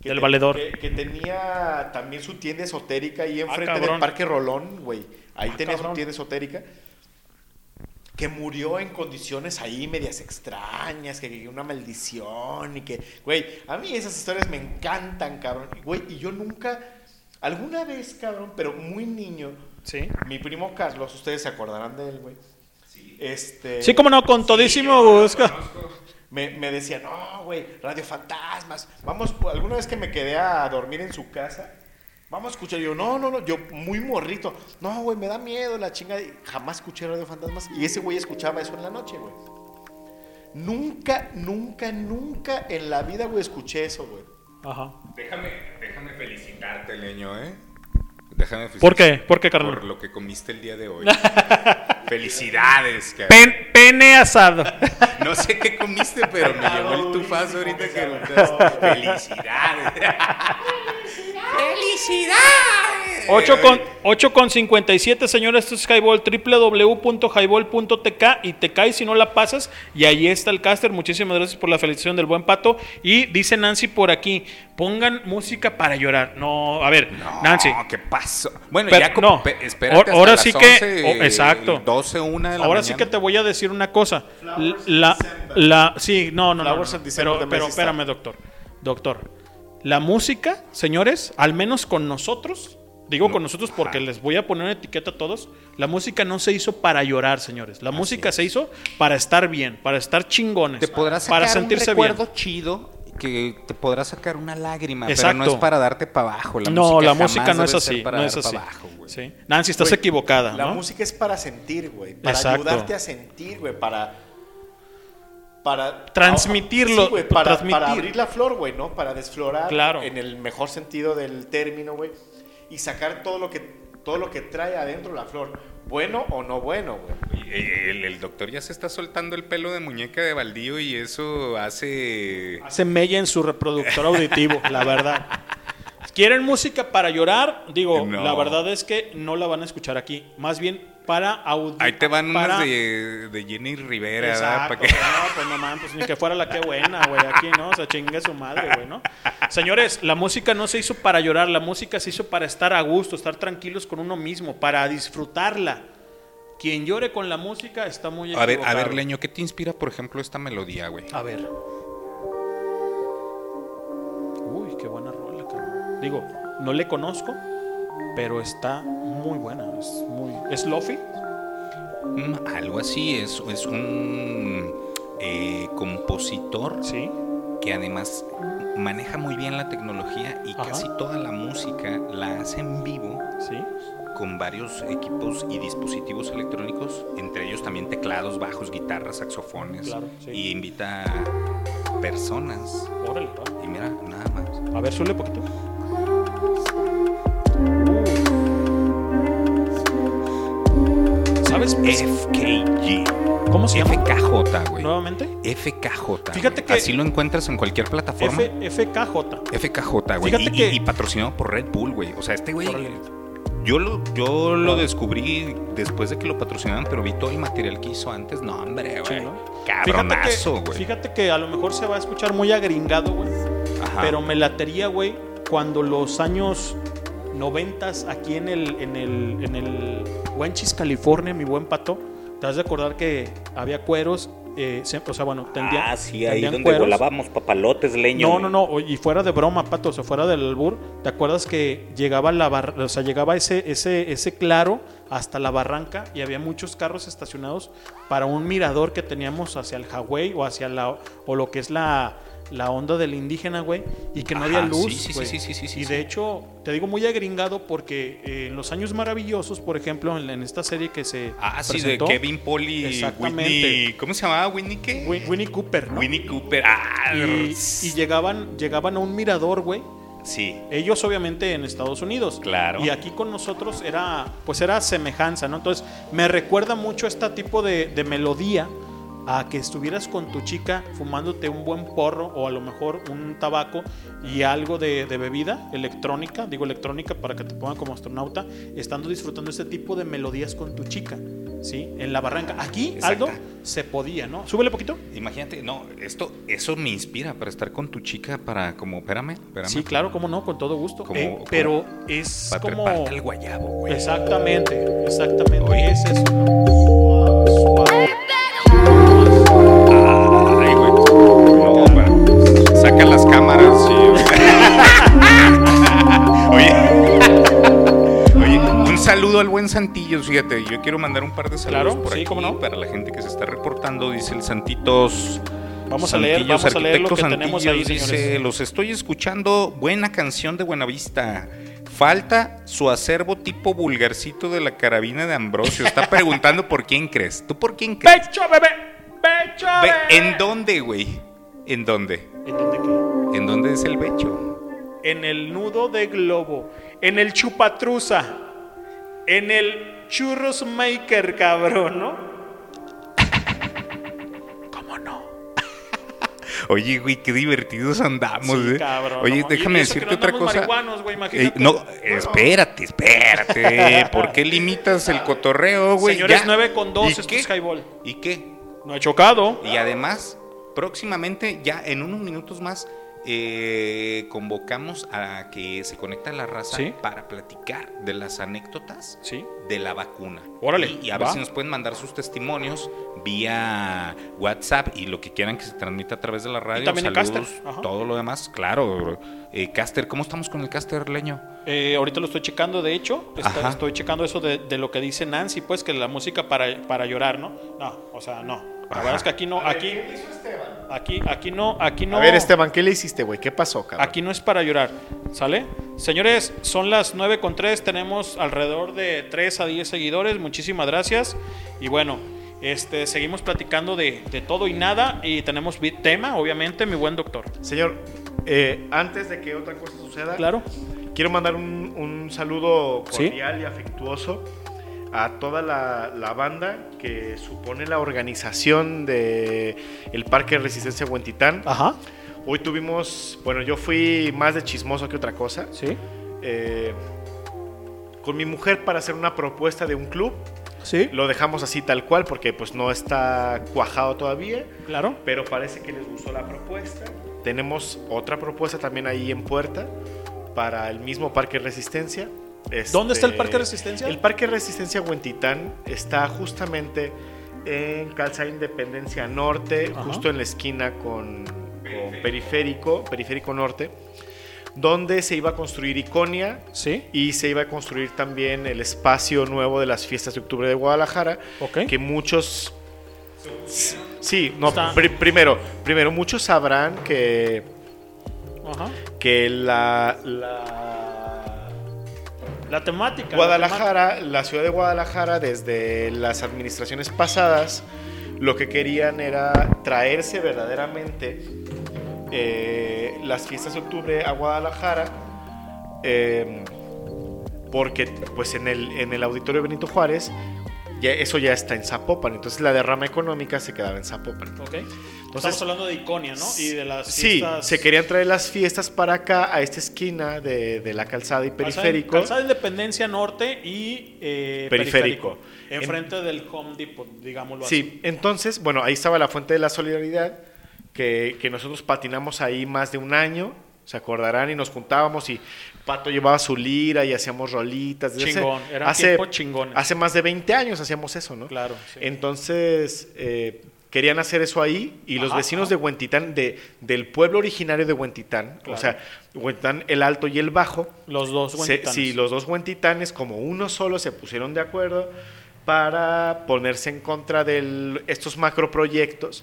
que Del te- valedor. Que, que tenía también su tienda esotérica ahí enfrente Ah, cabrón. del Parque Rolón, güey. Ahí Ah, tenía cabrón. su tienda esotérica. Que murió en condiciones ahí medias extrañas, que, que una maldición y que, güey, a mí esas historias me encantan, cabrón. Güey, y yo nunca, alguna vez, cabrón, pero muy niño, Sí. mi primo Carlos, ustedes se acordarán de él, güey. Este, Sí, como no, con todísimo gusto. me, me decía, no, güey, Radio Fantasmas. Vamos, alguna vez que me quedé a dormir en su casa, vamos a escuchar. Yo, no, no, no, yo muy morrito. No, güey, me da miedo la chinga. Jamás escuché Radio Fantasmas. Y ese güey escuchaba eso en la noche, güey. Nunca, nunca, nunca en la vida, güey, escuché eso, güey. Ajá. Déjame, déjame felicitarte, Leño, ¿eh? Déjame ¿Por qué? ¿Por qué, carnal? Por lo que comiste el día de hoy. Felicidades, cabrón. Pen- pene asado. No sé qué comiste, pero me llegó el tufazo ahorita que. Felicidades. ¡Felicidades! 8 con, 8 con 57, señores, esto es Highball, www.highball.tk y te caes si no la pasas. Y ahí está el caster. Muchísimas gracias por la felicitación del buen pato. Y dice Nancy por aquí: pongan música para llorar. No, a ver, Nancy. No, ¿qué Bueno, Pero ya como, no. espérate Ahora- hasta ahora las sí que- 11, oh, exacto. 12, 1 de la Ahora sí que te voy a decir una cosa. La, la, sí, no, no, no. Flowers no. December Pero, espérame, doctor. Doctor. La música, señores, al menos con nosotros, digo con nosotros porque les voy a poner una etiqueta a todos, la música no se hizo para llorar, señores. La música se hizo para estar bien, para estar chingones, Te podrás sacar para sentirse un bien. recuerdo chido que te podrás sacar una lágrima, pero no es para darte para abajo. La no, música la música no es así, para no es así. abajo. Sí. Nancy, estás Güey, equivocada, La ¿no? música es para sentir, güey. Para Exacto. ayudarte a sentir, güey. Para. Para. Transmitirlo, Sí, güey, para, transmitir. para abrir la flor, güey, ¿no? Para desflorar. Claro. En el mejor sentido del término, güey. Y sacar todo lo que, todo lo que trae adentro la flor. Bueno o no bueno, güey. Y El, el doctor ya se está soltando el pelo de muñeca de baldío y eso hace... Hace mella en su reproductor auditivo, la verdad. ¿Quieren música para llorar? Digo, No. la verdad es que no la van a escuchar aquí. Más bien para audio. Ahí te van para... unas de, de Jenny Rivera, ¿verdad? Exacto, que- no, pues no mames, pues ni que fuera la que buena, güey, aquí, ¿no? O sea, chingue su madre, güey, ¿no? Señores, la música no se hizo para llorar, la música se hizo para estar a gusto, estar tranquilos con uno mismo, para disfrutarla. Quien llore con la música está muy A ver, a ver, Leño, ¿qué te inspira, por ejemplo, esta melodía, güey? A ver. Uy, qué buena rola, cabrón. Digo, no le conozco, pero está muy buena. Es muy. ¿Es Lofi? Mm, algo así, es, es un eh, compositor Sí. que además maneja muy bien la tecnología y Ajá. casi toda la música la hace en vivo Sí. con varios equipos y dispositivos electrónicos, entre ellos también teclados, bajos, guitarras, saxofones. Claro, sí. Y invita a personas. Órale, va. Y mira, nada más. A ver, sube poquito. ¿Sabes? FKG. ¿Cómo se llama? FKJ, güey. Nuevamente. FKJ. Fíjate güey. que- Así lo encuentras en cualquier plataforma. F FKJ. FKJ, güey. Fíjate Y, que- y patrocinado por Red Bull, güey. O sea, este güey. Yo lo, yo lo descubrí después de que lo patrocinaban, pero vi todo el material que hizo antes. No, hombre, güey. Sí, ¿no? Cabronazo, fíjate que, güey. fíjate que a lo mejor se va a escuchar muy agringado, güey. Ajá. Pero me latería, güey, cuando los años noventas aquí en el, en el, en el Wenchis, California, mi buen pato, te has de acordar que había cueros, eh, o sea, bueno, tendían, Ah, sí, ahí donde cueros. volábamos papalotes, leño. No, no, no, y fuera de broma, pato, o sea, fuera del albur, ¿te acuerdas que llegaba la bar- o sea, llegaba ese, ese, ese claro hasta la barranca y había muchos carros estacionados para un mirador que teníamos hacia el Hawái o hacia la o lo que es la, la onda del indígena, güey, y que no Ajá, había luz, sí, sí, sí, sí, sí, sí, sí, y sí. de hecho, te digo muy agringado porque eh, en los años maravillosos, por ejemplo, en, en esta serie que se Ah, sí, presentó, de Kevin Paul y Exactamente. Whitney. ¿Cómo se llamaba? ¿Whitney qué? Win- Winnie Cooper, ¿no? Winnie Cooper. Ah, y, y llegaban, llegaban a un mirador, güey. sí. Ellos obviamente en Estados Unidos. Claro. Y aquí con nosotros era, pues era semejanza, ¿no? Entonces me recuerda mucho este tipo de, de melodía a que estuvieras con tu chica fumándote un buen porro o a lo mejor un tabaco y algo de, de bebida electrónica, digo electrónica para que te pongan como astronauta, estando disfrutando este tipo de melodías con tu chica, ¿sí? En la barranca. Aquí, Exacto. Aldo, se podía, ¿no? Súbele poquito. Imagínate, no, esto, eso me inspira para estar con tu chica, para como, espérame, espérame. Sí, claro, cómo no, con todo gusto. Como- Eh, como- pero es Para como... al guayabo, güey. Exactamente, exactamente. Oye. Es eso. ¿no? Suave, Ay, Oye. Oye, un saludo al buen Santillos, fíjate, yo quiero mandar un par de saludos Claro, por sí, aquí cómo no. para la gente que se está reportando, dice el Santitos. Vamos a leer, Santillos, vamos a leer lo que tenemos ahí, Santillos, señores. Dice, los estoy escuchando, buena canción de Buenavista. Falta su acervo tipo vulgarcito de la carabina de Ambrosio. Está preguntando por quién crees. ¿Tú por quién crees? ¡Pecho, bebé! ¡Pecho, bebé! ¿En dónde, güey? ¿En dónde? ¿En dónde qué? ¿En dónde es el becho? En el nudo de globo, en el chupatruza, en el churros maker, cabrón, ¿no? ¿Cómo no? Oye, güey, qué divertidos andamos, Sí, ¿eh? cabrón, Oye, no. Déjame decirte otra cosa. güey, Eh, no, espérate, espérate. ¿Por qué limitas el cotorreo, güey? Señores, Ya. 9 con 2, ¿Y esto qué? es highball. ¿Y qué? No he chocado. Y además, próximamente, ya en unos minutos más, eh, convocamos a que se conecte la raza Sí. para platicar de las anécdotas Sí. de la vacuna. Órale, Y, y a ver si nos pueden mandar sus testimonios vía WhatsApp y lo que quieran que se transmita a través de la radio. también Saludos, Caster, todo lo demás, claro. Eh, Caster, ¿cómo estamos con el Caster, Leño? Eh, ahorita lo estoy checando, de hecho, está- estoy checando eso de, de lo que dice Nancy, pues que la música para, para llorar, ¿no? No, o sea, no. La verdad es que aquí no, aquí, aquí, aquí no, aquí no. A ver, Esteban, ¿qué le hiciste, güey? ¿Qué pasó, cabrón? Aquí no es para llorar, ¿sale? Señores, son las 9 con 3, tenemos alrededor de 3 a 10 seguidores, muchísimas gracias. Y bueno, este, seguimos platicando de, de todo y nada y tenemos tema, obviamente, mi buen doctor. Señor, eh, antes de que otra cosa suceda, Claro. quiero mandar un, un saludo Sí. cordial y afectuoso a toda la, la banda que supone la organización de el Parque Resistencia Huentitán. Ajá, Hoy tuvimos, bueno, yo fui más de chismoso que otra cosa, sí, eh, con mi mujer para hacer una propuesta de un club. sí, Lo dejamos así tal cual porque pues no está cuajado todavía. claro. pero parece que les gustó la propuesta. Tenemos otra propuesta también ahí en puerta para el mismo Parque Resistencia. ¿Dónde está el Este, Parque Resistencia? El Parque Resistencia Huentitán está justamente en Calzada Independencia Norte, Ajá. justo en la esquina con, con Periférico, Periférico Norte, donde se iba a construir Iconia Sí, y se iba a construir también el espacio nuevo de las fiestas de octubre de Guadalajara, ok. que muchos sí no primero primero muchos sabrán que Ajá. que la, la La temática. la Guadalajara la ciudad de Guadalajara desde las administraciones pasadas lo que querían era traerse verdaderamente eh, las fiestas de octubre a Guadalajara. eh, porque pues en el, en el auditorio Benito Juárez ya, eso ya está en Zapopan. Entonces la derrama económica se quedaba en Zapopan. Ok. Estamos hablando de Iconia, ¿no? Y de las Sí, fiestas... se querían traer las fiestas para acá, a esta esquina de, de la calzada y periférico. Calzada Independencia Norte y eh, Periférico. periférico. Enfrente del Home Depot, digámoslo así. Sí, entonces, bueno, ahí estaba la fuente de la solidaridad, que, que nosotros patinamos ahí más de un año, se acordarán, y nos juntábamos y Pato llevaba su lira y hacíamos rolitas. Desde hace- Chingón, eran hace, chingones. hace más de 20 años hacíamos eso, ¿no? Claro, sí. Entonces, eh, querían hacer eso ahí y los vecinos ajá. de Huentitán, de, del pueblo originario de Huentitán, Claro. o sea, Huentitán el alto y el bajo, Los dos se- huentitanes. sí, los dos huentitanes, como uno solo, se pusieron de acuerdo para ponerse en contra de estos macroproyectos.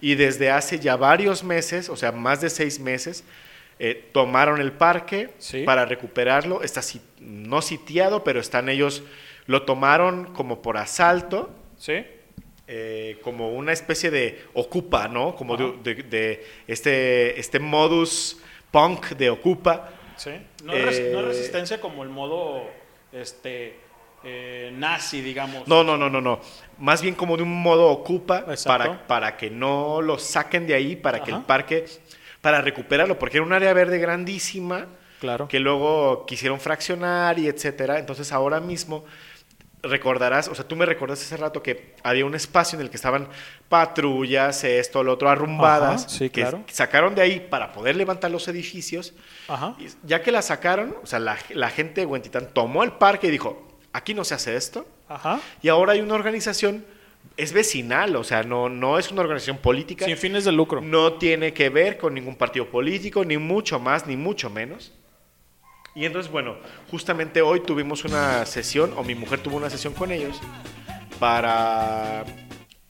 Y desde hace ya varios meses, o sea, más de seis meses, eh, tomaron el parque Sí. para recuperarlo. Está si- no sitiado, pero están ellos, lo tomaron como por asalto. Sí. eh, como una especie de ocupa, ¿no? Como de, Ajá. de- de este, este modus punk de ocupa. Sí. No, res- Eh, no resistencia como el modo este eh, nazi, digamos. No, no, no, no, no. Más bien como de un modo ocupa Exacto. para, para que no lo saquen de ahí, para que el parque, para recuperarlo, porque era un área verde grandísima Claro. que luego quisieron fraccionar y etcétera. Entonces ahora mismo recordarás, o sea, tú me recordaste hace rato que había un espacio en el que estaban patrullas, esto, lo otro, arrumbadas, Ajá, sí, que claro. sacaron de ahí para poder levantar los edificios. Ajá. Y ya que la sacaron, o sea, la, la gente de Huentitán tomó el parque y dijo, aquí no se hace esto. Ajá. Y ahora hay una organización, es vecinal, o sea, no, no es una organización política. Sin fines de lucro. No tiene que ver con ningún partido político, ni mucho más, ni mucho menos. Y entonces, bueno, justamente hoy tuvimos una sesión, o mi mujer tuvo una sesión con ellos, para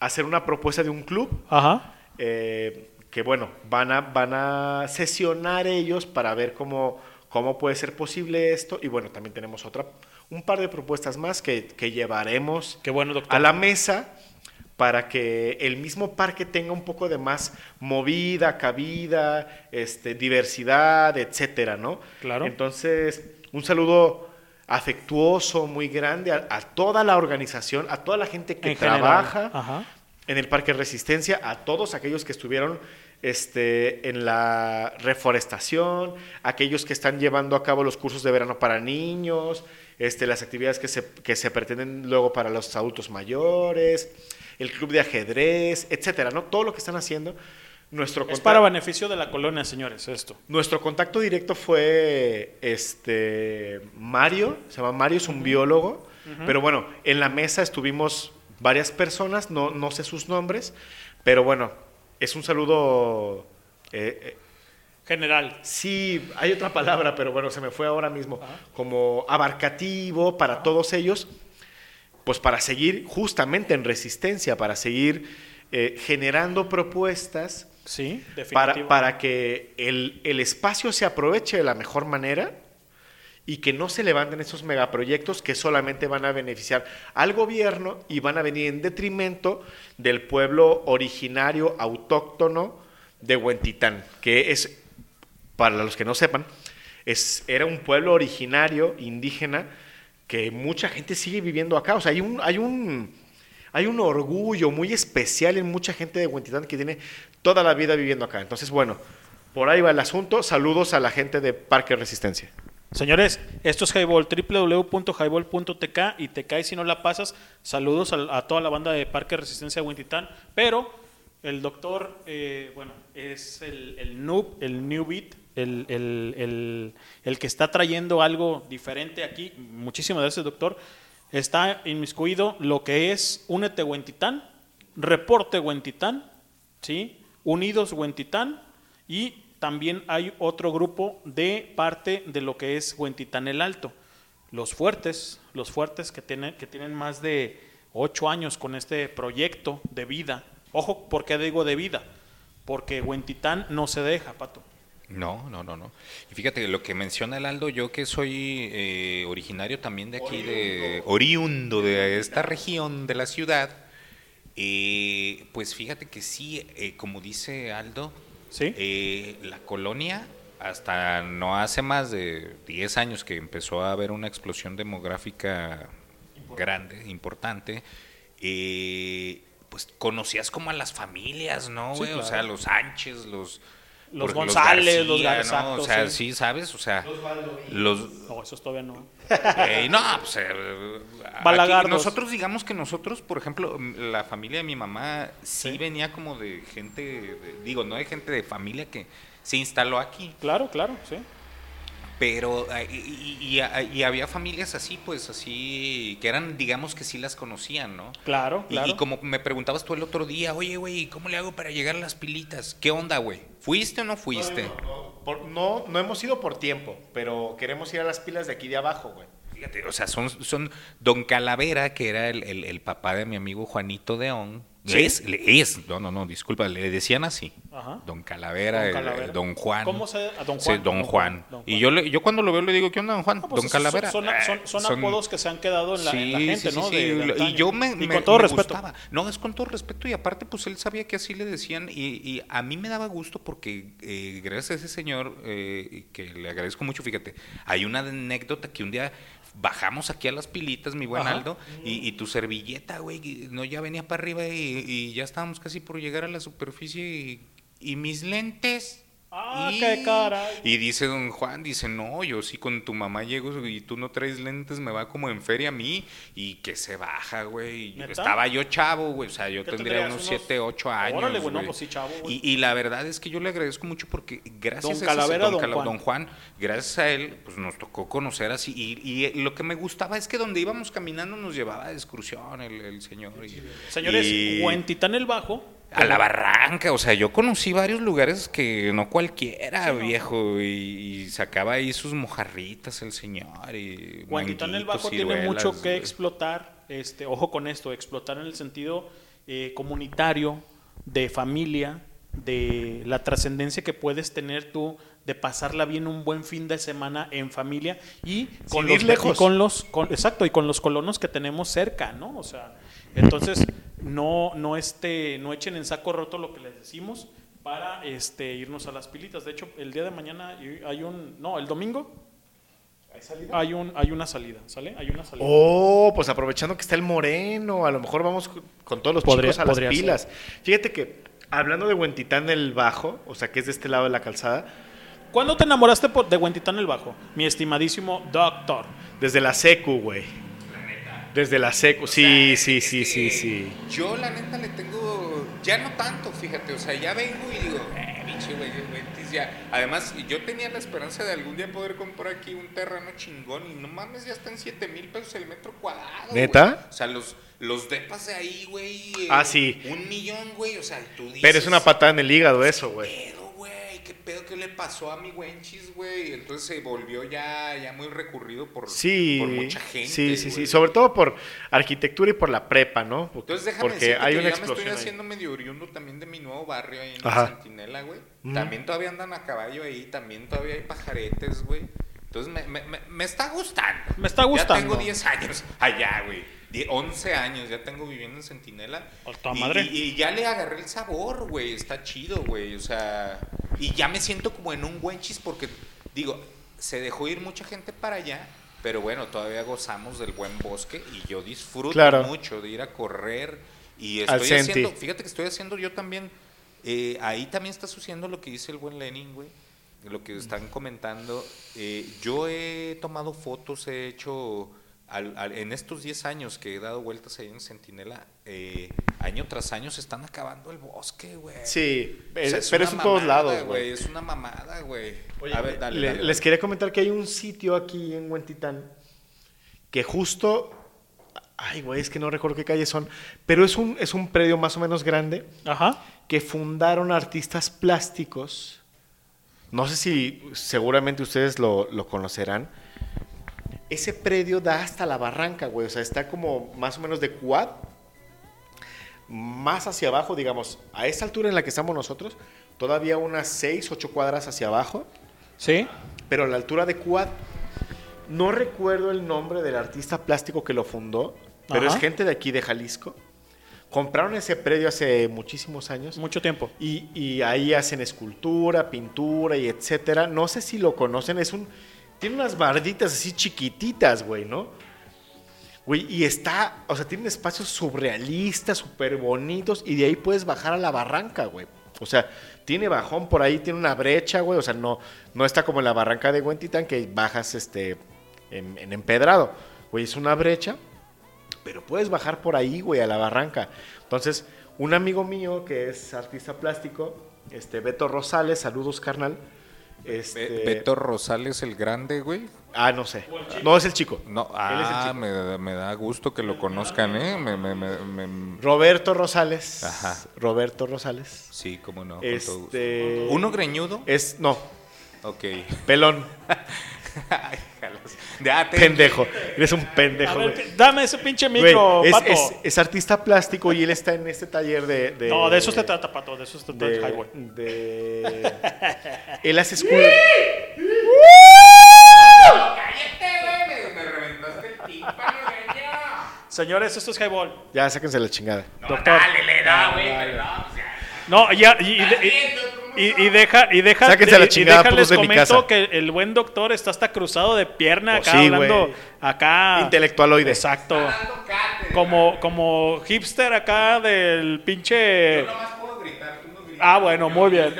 hacer una propuesta de un club Ajá. eh, que bueno, van a, van a sesionar ellos para ver cómo, cómo puede ser posible esto. Y bueno, también tenemos otra, un par de propuestas más que, que llevaremos Qué bueno, doctor. a la mesa para que el mismo parque tenga un poco de más movida, cabida, este, diversidad, etcétera, ¿no? Claro. Entonces, un saludo afectuoso, muy grande a, a toda la organización, a toda la gente que En trabaja Ajá. en el Parque Resistencia, a todos aquellos que estuvieron este, en la reforestación, aquellos que están llevando a cabo los cursos de verano para niños, este, las actividades que se, que se pretenden luego para los adultos mayores, el club de ajedrez, etcétera, ¿no? Todo lo que están haciendo. Nuestro Es para beneficio de la colonia, señores, esto. nuestro contacto directo fue este Mario, se llama Mario, es un biólogo, pero bueno, en la mesa estuvimos varias personas, no, no sé sus nombres, pero bueno, es un saludo... eh, eh, General. sí, hay otra palabra, pero bueno, se me fue ahora mismo, como abarcativo para todos ellos, pues para seguir justamente en resistencia, para seguir eh, generando propuestas Sí, para, para que el, el espacio se aproveche de la mejor manera y que no se levanten esos megaproyectos que solamente van a beneficiar al gobierno y van a venir en detrimento del pueblo originario autóctono de Huentitán, que es, para los que no sepan, es, era un pueblo originario indígena que mucha gente sigue viviendo acá. O sea, hay un, hay un, hay un orgullo muy especial en mucha gente de Huentitán que tiene toda la vida viviendo acá. Entonces, bueno, por ahí va el asunto. Saludos a la gente de Parque Resistencia. Señores, esto es Highball, www.highball.tk y te caes si no la pasas. Saludos a, toda la banda de Parque Resistencia Huentitán. Pero el doctor, eh, bueno, es el, el noob, el new beat, el, el- el- el que está trayendo algo diferente aquí. Muchísimas gracias, doctor. Está inmiscuido lo que es Únete Huentitán, Reporte Huentitán, ¿sí? Unidos Huentitán y también hay otro grupo de parte de lo que es Huentitán el Alto. Los fuertes, los fuertes que tienen, que tienen más de ocho años con este proyecto de vida. Ojo, ¿por qué digo de vida? Porque Huentitán no se deja, Pato. No, no, no, no. Y fíjate, lo que menciona el Aldo, yo que soy eh, originario también de aquí, de oriundo de esta región de la ciudad, eh, pues fíjate que sí, eh, como dice Aldo, Sí. Eh, la colonia, hasta no hace más de 10 años que empezó a haber una explosión demográfica grande, importante, eh, pues conocías como a las familias, ¿no, Sí? O sea, los Sánchez, los... Los González, los García, Gar- ¿no? O sea, sí. sí, ¿sabes? O sea, los... No, esos todavía no. Eh, no, pues eh, aquí nosotros digamos que nosotros, por ejemplo, la familia de mi mamá sí, venía como de gente, de- digo, no de gente de familia que se instaló aquí, Claro, claro, sí. Pero eh, y, y- y- y había familias así, pues así, que eran, digamos que sí las conocían, ¿no? Claro, Y- claro. Y, como me preguntabas tú el otro día, oye, güey, ¿cómo le hago para llegar a las pilitas? ¿Qué onda, güey? ¿Fuiste o no fuiste? Por- no, no hemos ido por tiempo, pero queremos ir a las pilas de aquí de abajo, güey. Fíjate, o sea, son, son Don Calavera, que era el, el- el papá de mi amigo Juanito Deón. ¿Sí? Es, es, no, no, no, disculpa, le decían así. Ajá. Don Calavera, Don el- Calavera. el Don Juan. ¿Cómo se- a Don Sí, Juan? don Don Juan. Y yo, le- yo cuando lo veo le digo, ¿qué onda, Don Juan? Pues don Calavera. Son, son- son Eh, apodos que se han quedado en la, en la Sí, gente, sí, ¿no? sí, De- sí. de y yo me, Y me- con todo me respeto. gustaba. No, es con todo respeto y aparte pues él sabía que así le decían y, y a mí me daba gusto porque eh, gracias a ese señor eh, que le agradezco mucho, fíjate, hay una anécdota que un día bajamos aquí a las pilitas, mi buen Ajá. Aldo, y, y tu servilleta, güey, no ya venía para arriba y, y ya estábamos casi por llegar a la superficie y, y mis lentes. Ah, y, qué caray. y dice don Juan, dice, no, yo sí con tu mamá llego y tú no traes lentes, me va como en feria a mí. Y que se baja, güey. Estaba yo chavo, güey. O sea, yo ¿Qué tendría unos Unos- 7, 8 años. Órale, güey, no, pues sí, chavo, güey. Y, y la verdad es que yo le agradezco mucho porque gracias Don a ese- don Juan. don Juan, gracias a él, pues nos tocó conocer así. Y, y, lo que me gustaba es que donde íbamos caminando nos llevaba de excursión el, el señor. y- Señores, y- Huentitán el Bajo. A la barranca, o sea, yo conocí varios lugares que no cualquiera, Sí, no. viejo, y, y sacaba ahí sus mojarritas el señor. Y Huentitán el Bajo tiene mucho que explotar. Este, ojo con esto, explotar en el sentido eh, comunitario, de familia, de la trascendencia que puedes tener tú de pasarla bien un buen fin de semana en familia y con Sin los lejos. y con los con- exacto y con los colonos que tenemos cerca, ¿no? O sea, entonces no no este no echen en saco roto lo que les decimos para este irnos a las pilitas. De hecho, el día de mañana hay un no, el domingo hay un hay una salida, ¿sale? Hay una salida. Oh, pues aprovechando que está el moreno, a lo mejor vamos con- todos los Podría- chicos a las pilas. Fíjate que hablando de Huentitán del Bajo, o sea, que es de este lado de la calzada, ¿Cuándo te enamoraste por- de Huentitán el Bajo? Mi estimadísimo doctor. desde la secu, güey. Desde la secu, sí, sí, sí, sí, sí. Yo la neta le tengo, ya no tanto, fíjate, o sea, ya vengo y digo, eh, pinche güey, ya. Además, yo tenía la esperanza de algún día poder comprar aquí un terreno chingón y no mames, ya están 7 mil pesos el metro cuadrado. ¿Neta? O sea, los, los depas de ahí, güey. eh, Ah, sí. Un millón, güey, o sea, tú dices. Pero es una patada en el hígado eso, güey. Güey? ¿Qué pedo que le pasó a mi Wenchis, güey? Entonces se volvió ya, ya muy recurrido por, Sí, por mucha gente. sí, sí, sí, sobre todo por arquitectura y por la prepa, ¿no? Entonces déjame Porque decirte hay que una ya me estoy ahí. haciendo medio oriundo también de mi nuevo barrio ahí en Ajá. la Centinela, güey. Ujú. También todavía andan a caballo ahí, también todavía hay pajaretes, güey. Entonces me, me, me, me está gustando. Me está gustando. Ya tengo 10 años allá, güey. Die- 11 años ya tengo viviendo en Centinela. toda Y- madre. Y, y ya le agarré el sabor, güey. Está chido, güey. O sea, y ya me siento como en un buen chis porque, digo, se dejó ir mucha gente para allá. Pero bueno, todavía gozamos del buen bosque y yo disfruto Claro. mucho de ir a correr y estoy haciendo, fíjate que estoy haciendo yo también, eh, ahí también está sucediendo lo que dice el buen Lenin, güey, lo que están comentando. Eh, yo he tomado fotos, he hecho, al- al- en estos 10 años que he dado vueltas ahí en Centinela, eh, año tras año se están acabando el bosque, güey. Sí, O sea, eh, pero es en todos lados, güey. Es una mamada, güey. Oye, A ver, dale, le- dale, les quería comentar que hay un sitio aquí en Huentitán que justo. Ay, güey, es que no recuerdo qué calles son. Pero es un, es un predio más o menos grande Ajá. que fundaron artistas plásticos. No sé si seguramente ustedes lo, lo conocerán. Ese predio da hasta la barranca, güey. O sea, está como más o menos de quad. Más hacia abajo, digamos, a esa altura en la que estamos nosotros, todavía unas 6, 8 cuadras hacia abajo. Sí. Pero a la altura de quad. No recuerdo el nombre del artista plástico que lo fundó, pero Ajá. es gente de aquí de Jalisco. Compraron ese predio hace muchísimos años. Mucho tiempo. Y, y ahí hacen escultura, pintura y etcétera. No sé si lo conocen, es un... Tiene unas barditas así chiquititas, güey, ¿no? Güey, y está, o sea, tiene espacios surrealistas, súper bonitos, y de ahí puedes bajar a la barranca, güey. O sea, tiene bajón por ahí, tiene una brecha, güey. O sea, no, no está como en la barranca de Huentitán que bajas este, en, en empedrado. Güey, es una brecha, pero puedes bajar por ahí, güey, a la barranca. Entonces, un amigo mío que es artista plástico, este, Beto Rosales, saludos, carnal. Este, Be- Beto Rosales el grande, güey. Ah, no sé. No, es el chico. No, ah, chico. me, da- me da gusto que lo conozcan, ¿eh? Me- me- Roberto Rosales. Ajá. Roberto Rosales. Sí, cómo no. Este. ¿Uno greñudo? Es. No. Ok. Pelón. Ya pendejo. Eres un pendejo, A ver, güey. que- dame ese pinche Güey, micro, es, pato. es- es artista plástico y él está en este taller de. de- no, de eso se trata, pato. De eso se trata el de, highway. de- él hace escultura. Señores, esto es highball. Ya, sáquense la chingada. Doctor. No, ya, y, y de- y- y- y deja, y deja, Sáquense la y- y chingada, deja, putos les de mi comento casa. que el buen doctor está hasta cruzado de pierna Pues acá sí, hablando, güey. acá. Intelectualoide. Exacto. Como, como hipster acá del pinche. Ah, bueno, muy bien.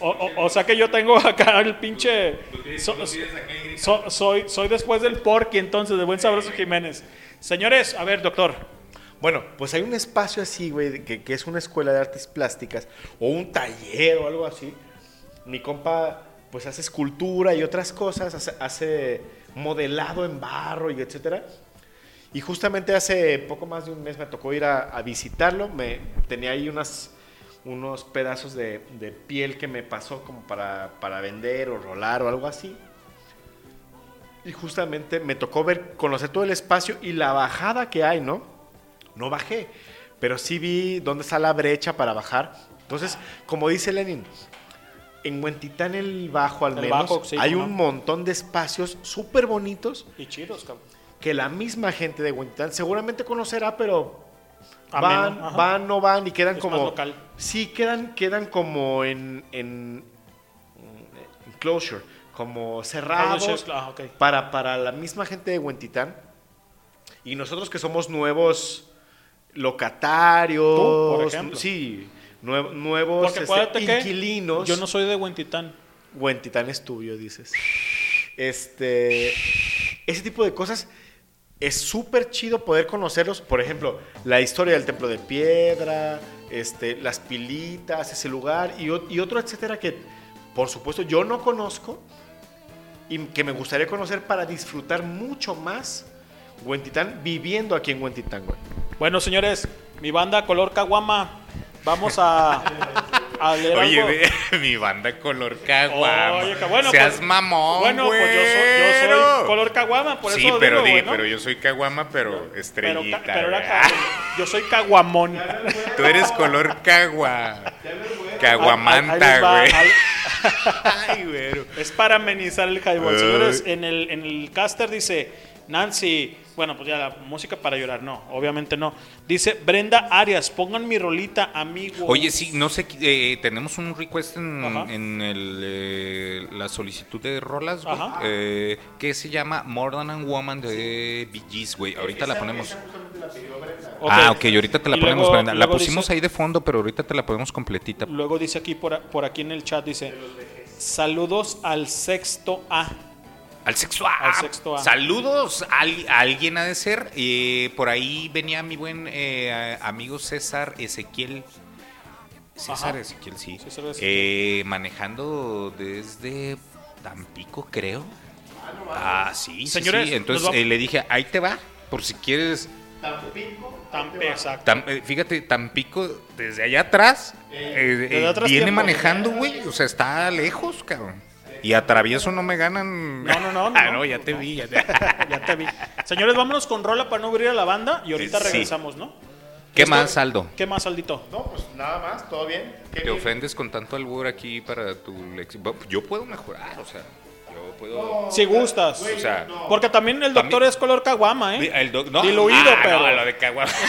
O, o- o sea que yo tengo acá el pinche. so- so- soy, soy después del Porky, entonces, de buen sabroso Jiménez. Señores, a ver, doctor. Bueno, pues hay un espacio así, güey, que, es una escuela de artes plásticas o un taller o algo así. Mi compa, pues hace escultura y otras cosas, hace, modelado en barro y etcétera. Y justamente hace poco más de un mes me tocó ir a, a visitarlo. Me, tenía ahí unas, unos pedazos de, de piel que me pasó como para, para vender o rolar o algo así. Y justamente me tocó ver, conocer todo el espacio y la bajada que hay, ¿no? No bajé, pero sí vi dónde está la brecha para bajar. Entonces, como dice Lenin, en Huentitán el Bajo al El menos Bajo, sí, hay un montón de espacios súper bonitos Y chidos, cabrón. que la misma gente de Huentitán seguramente conocerá, pero van, van, no van y quedan Es como... más local. Sí, quedan, quedan como en, en, en closure, como cerrados Ah, ok. para, para la misma gente de Huentitán. Y nosotros que somos nuevos locatarios, Tú, por ejemplo. sí, nue- nuevos este, inquilinos. yo no soy de Huentitán. Huentitán es tuyo, dices. Este, ese tipo de cosas es súper chido poder conocerlos. Por ejemplo, la historia del templo de piedra, este, las pilitas, ese lugar y, y otro, etcétera, que por supuesto yo no conozco y que me gustaría conocer para disfrutar mucho más Huentitán viviendo aquí en Huentitán, güey. Bueno, señores, mi banda Color Caguama, vamos a, a leer Oye, algo. mi banda color caguama. Oye, bueno, Seas pues- mamón, Bueno, pues yo soy, yo soy güero. Color Caguama, por sí, eso pero digo, di, güey, ¿no? pero yo soy caguama, pero Pero, estrellita. pero era güey. ca- yo soy Caguamón. Tú eres color cagua. Ahí Caguamanta, les va, güey. al- Ay, güero. Es para amenizar el highball. Señores, en el, en el caster dice Nancy. Bueno, pues ya la música para llorar, no, obviamente no. Dice Brenda Arias, pongan mi rolita, amigo. Oye, sí, no sé, eh, tenemos un request en, en el, eh, la solicitud de rolas, güey, eh, que se llama More Than a Woman de Bee Gees, güey. Ahorita la ponemos. Ok. Ah, ok, ahorita te la Y ponemos, luego- Brenda. La pusimos dice- ahí de fondo, pero ahorita te la ponemos completita. Luego dice aquí por, por aquí en el chat, dice, saludos al sexto A. Al sexto A. Al sexto A. Saludos a, al- a alguien ha de ser. Eh, por ahí venía mi buen eh, amigo César Ezequiel. César Ajá. Ezequiel, sí. César Ezequiel. Eh, manejando desde Tampico, creo. Ah, sí, sí, Señores, sí. Entonces eh, le dije, ahí te va, por si quieres. Tampe, exacto. Tam- eh, fíjate, Tampico, desde allá atrás, eh, desde eh, atrás viene tiempo. manejando, güey. O sea, está lejos, cabrón. Y a travieso no me ganan. No, no, no, no. Ah, no, ya te vi. Ya te... ya te vi. Señores, vámonos con rola para no abrir a la banda y ahorita Sí. regresamos, ¿no? ¿Qué más, Aldo? ¿Qué más, Aldito? No, pues nada más, todo bien. Qué ¿Te bien. ofendes con tanto albur aquí para tu lección? Yo puedo mejorar, o sea, yo puedo... Si gustas. O sea, Porque también el doctor También- es color caguama, ¿eh? el doc- no, Diluido, ah, pero. no, lo de caguama.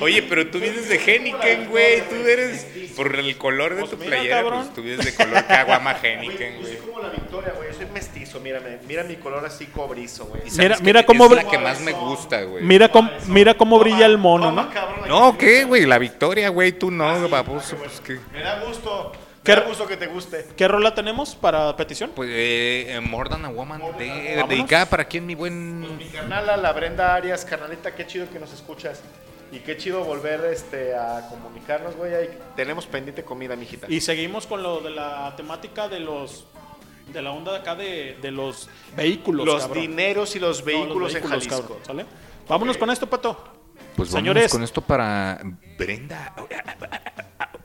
Oye, pero tú vienes de Heineken, güey. Tú eres. Por el color de tu mira, playera, cabrón. pues tú vienes de color caguama Heineken, güey. Soy como la victoria, güey. Soy mestizo, mírame. Mira mi color así cobrizo, güey. Mira- mira cómo Es la que más me gusta, güey. Mira cómo, mira cómo brilla el mono, ¿no? No, ¿qué, güey? La victoria, güey. Tú no, baboso. Pues que. Me da gusto. ¿Qué- gusto que te guste. ¿Qué rola tenemos para petición? Pues, eh, More Than a Woman. de- Vámonos. dedicada para quién, mi buen. Mi carnala, la Brenda Arias, carnalita, qué chido que nos escuchas. Y qué chido volver este, a comunicarnos, güey. Ahí tenemos pendiente comida, mijita. Y seguimos con lo de la temática de los de la onda de acá de, de los vehículos. los cabrón. dineros y los No, vehículos, en Jalisco. cabrón, ¿sale? Vámonos con esto, Pato. Pues Señores. Con esto para Brenda.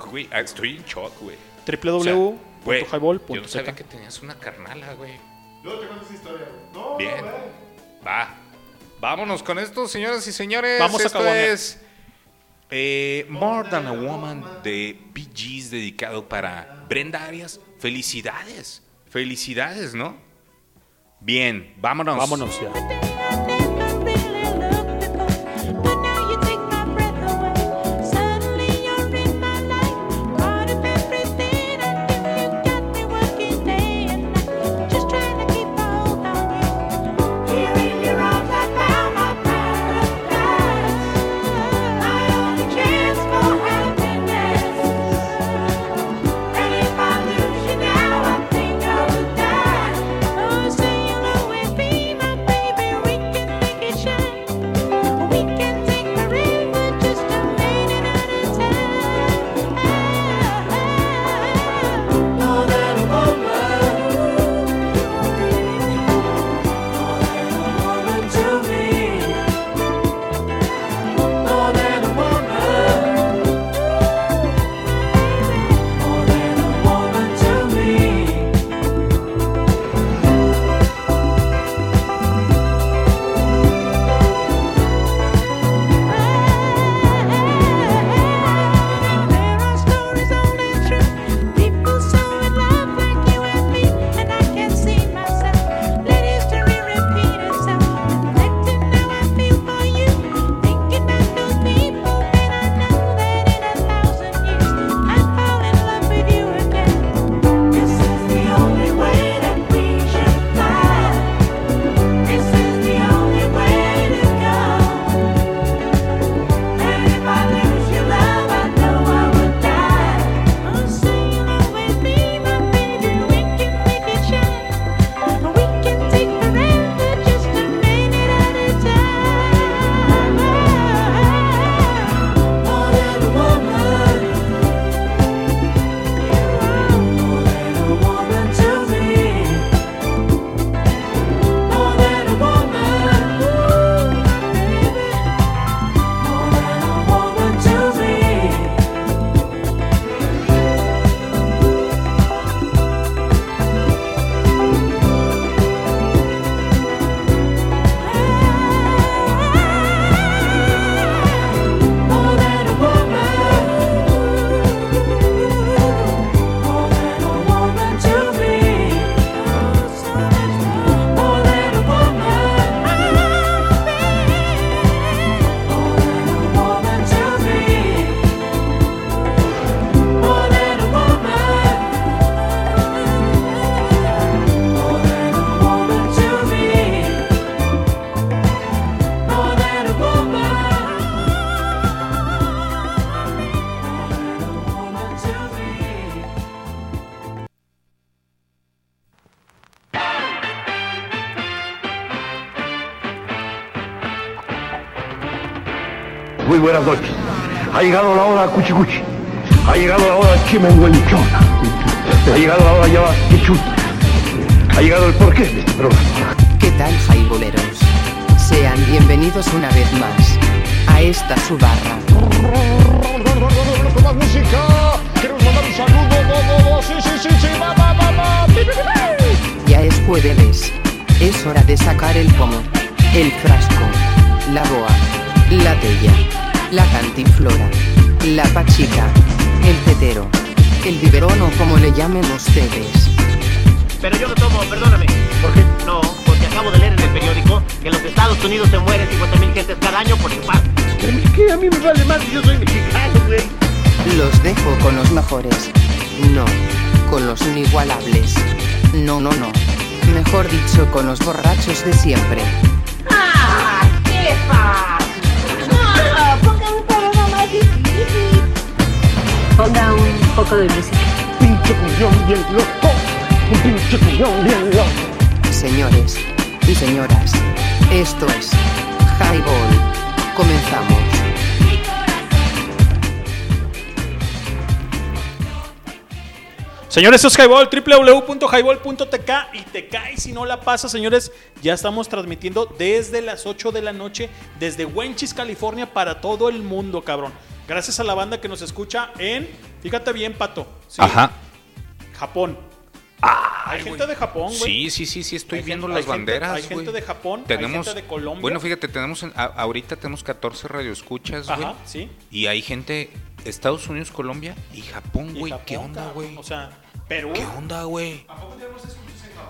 Güey, ah, estoy en shock, güey. www.highball.z. Yo no sabía que tenías una carnala, güey. Luego te cuento esa historia, güey. No, Bien. Va. Vámonos con esto, señoras y señores. Vamos a esto es eh, More Than a Woman de Bee Gees dedicado para Brenda Arias. Felicidades. Felicidades, ¿no? Bien, vámonos. Vámonos ya. Buenas noches. Ha llegado la hora cuchicuchi. Ha llegado la hora chimenguenchona. Ha llegado la hora ya. Ha llegado el porqué de este programa. ¿Qué tal, jaiboleros? Sean bienvenidos una vez más a esta su barra. Ya es jueves. Es hora de sacar el pomo, el frasco, la boa, la tella, la cantinflora, la pachica, el tetero, el biberón o como le llamen ustedes. Pero yo no tomo, perdóname. ¿Por qué? No, porque acabo de leer en el periódico que en los Estados Unidos se mueren 50 mil gentes cada año por infarto. Es que a mí me vale más, yo soy mexicano, güey. Los dejo con los mejores. No, con los inigualables. No, no, no. Mejor dicho, con los borrachos de siempre. Ponga un poco de música. Pinche cuñón bien loco. Un pinche cuñón bien loco. Señores y señoras, esto es Highball. Comenzamos. Señores, esto es Highball, www.highball.tk y te cae si no la pasa, señores. Ya estamos transmitiendo desde las 8 de la noche, desde Wenchis, California, para todo el mundo, cabrón. Gracias a la banda que nos escucha en, fíjate bien, Pato, ¿sí? Ajá. Japón. hay gente de Japón, güey. Sí, sí, sí, sí, estoy Hay viendo gente- las hay gente- banderas. hay gente de Japón, hay tenemos, gente de Colombia. Bueno, fíjate, tenemos en- a- ahorita tenemos 14 radioescuchas, güey. Ajá, sí. Y hay gente, Estados Unidos, Colombia y Japón, güey. ¿Qué onda, güey? O sea, Perú. ¿Qué onda, güey?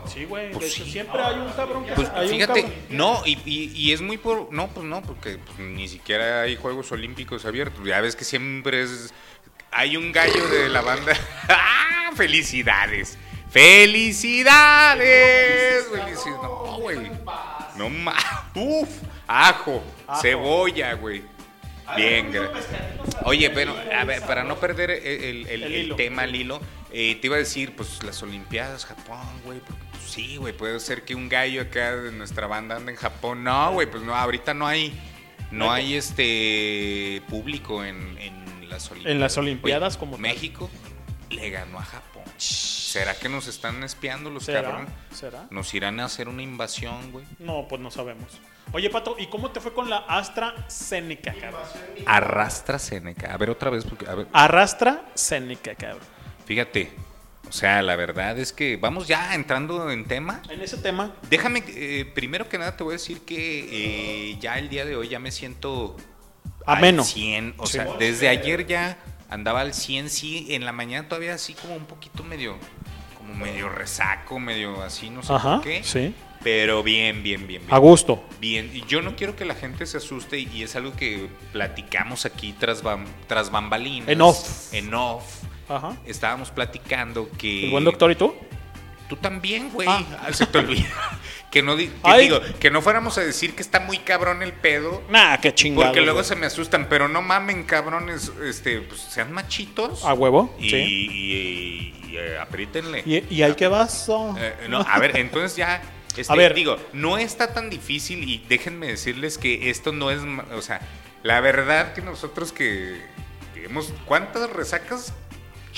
Sí, güey. Pues sí. siempre hay un cabrón que Pues hay un fíjate, cabrón. no, y, y- y es muy por. No, pues no, porque pues, ni siquiera hay Juegos Olímpicos abiertos. Ya ves que siempre es. Hay un gallo de la banda. ¡Ah! ¡Felicidades! ¡Felicidades! Felicidades. No, güey. No más. ¡Uf! Ajo, cebolla, güey. Bien, Oye, pero a ver, para no perder el, el- el- El tema, el hilo, eh, te iba a decir, pues las Olimpiadas, Japón, güey. pues, sí, güey, puede ser que un gallo acá de nuestra banda ande en Japón. No, güey, pues no, ahorita no hay, no hay este público en, en las Olimpiadas. En las Olimpiadas Oye, como tal. México le ganó a Japón. ¿Será que nos están espiando los ¿Será? cabrones? ¿Será? ¿Nos irán a hacer una invasión, güey? No, pues no sabemos. Oye, Pato, ¿y cómo te fue con la AstraZeneca, cabrón? Arrastra Seneca. A ver, otra vez, porque, a ver, Arrastra Seneca, cabrón. Fíjate, o sea, la verdad es que vamos ya entrando en tema. En ese tema, Déjame, eh, primero que nada te voy a decir que eh, ya el día de hoy ya me siento Ameno. al 100. O Sí. sea, desde ayer ya andaba al 100, sí. En la mañana todavía así como un poquito medio, como medio resaco, medio así, no sé Ajá, por qué. sí. Pero bien, bien, bien, bien. a gusto. Bien, y yo no quiero que la gente se asuste y es algo que platicamos aquí tras, bam- tras bambalinas. En off. En off. Ajá. Estábamos platicando que... ¿El buen doctor y tú? Tú también, güey. Ah. Ah, Se te olvida. que no di- que Ay. digo, que no fuéramos a decir que está muy cabrón el pedo. Nah, qué chingado. Porque luego güey. se me asustan, pero no mamen, cabrones, este, pues sean machitos. A huevo, Y, sí. y- y, eh, apriétenle. ¿Y, y ahí qué vas? oh? Eh, no, a ver, entonces ya. Este, A ver. digo, no está tan difícil y déjenme decirles que esto no es. O sea, la verdad que nosotros que, que hemos. ¿Cuántas resacas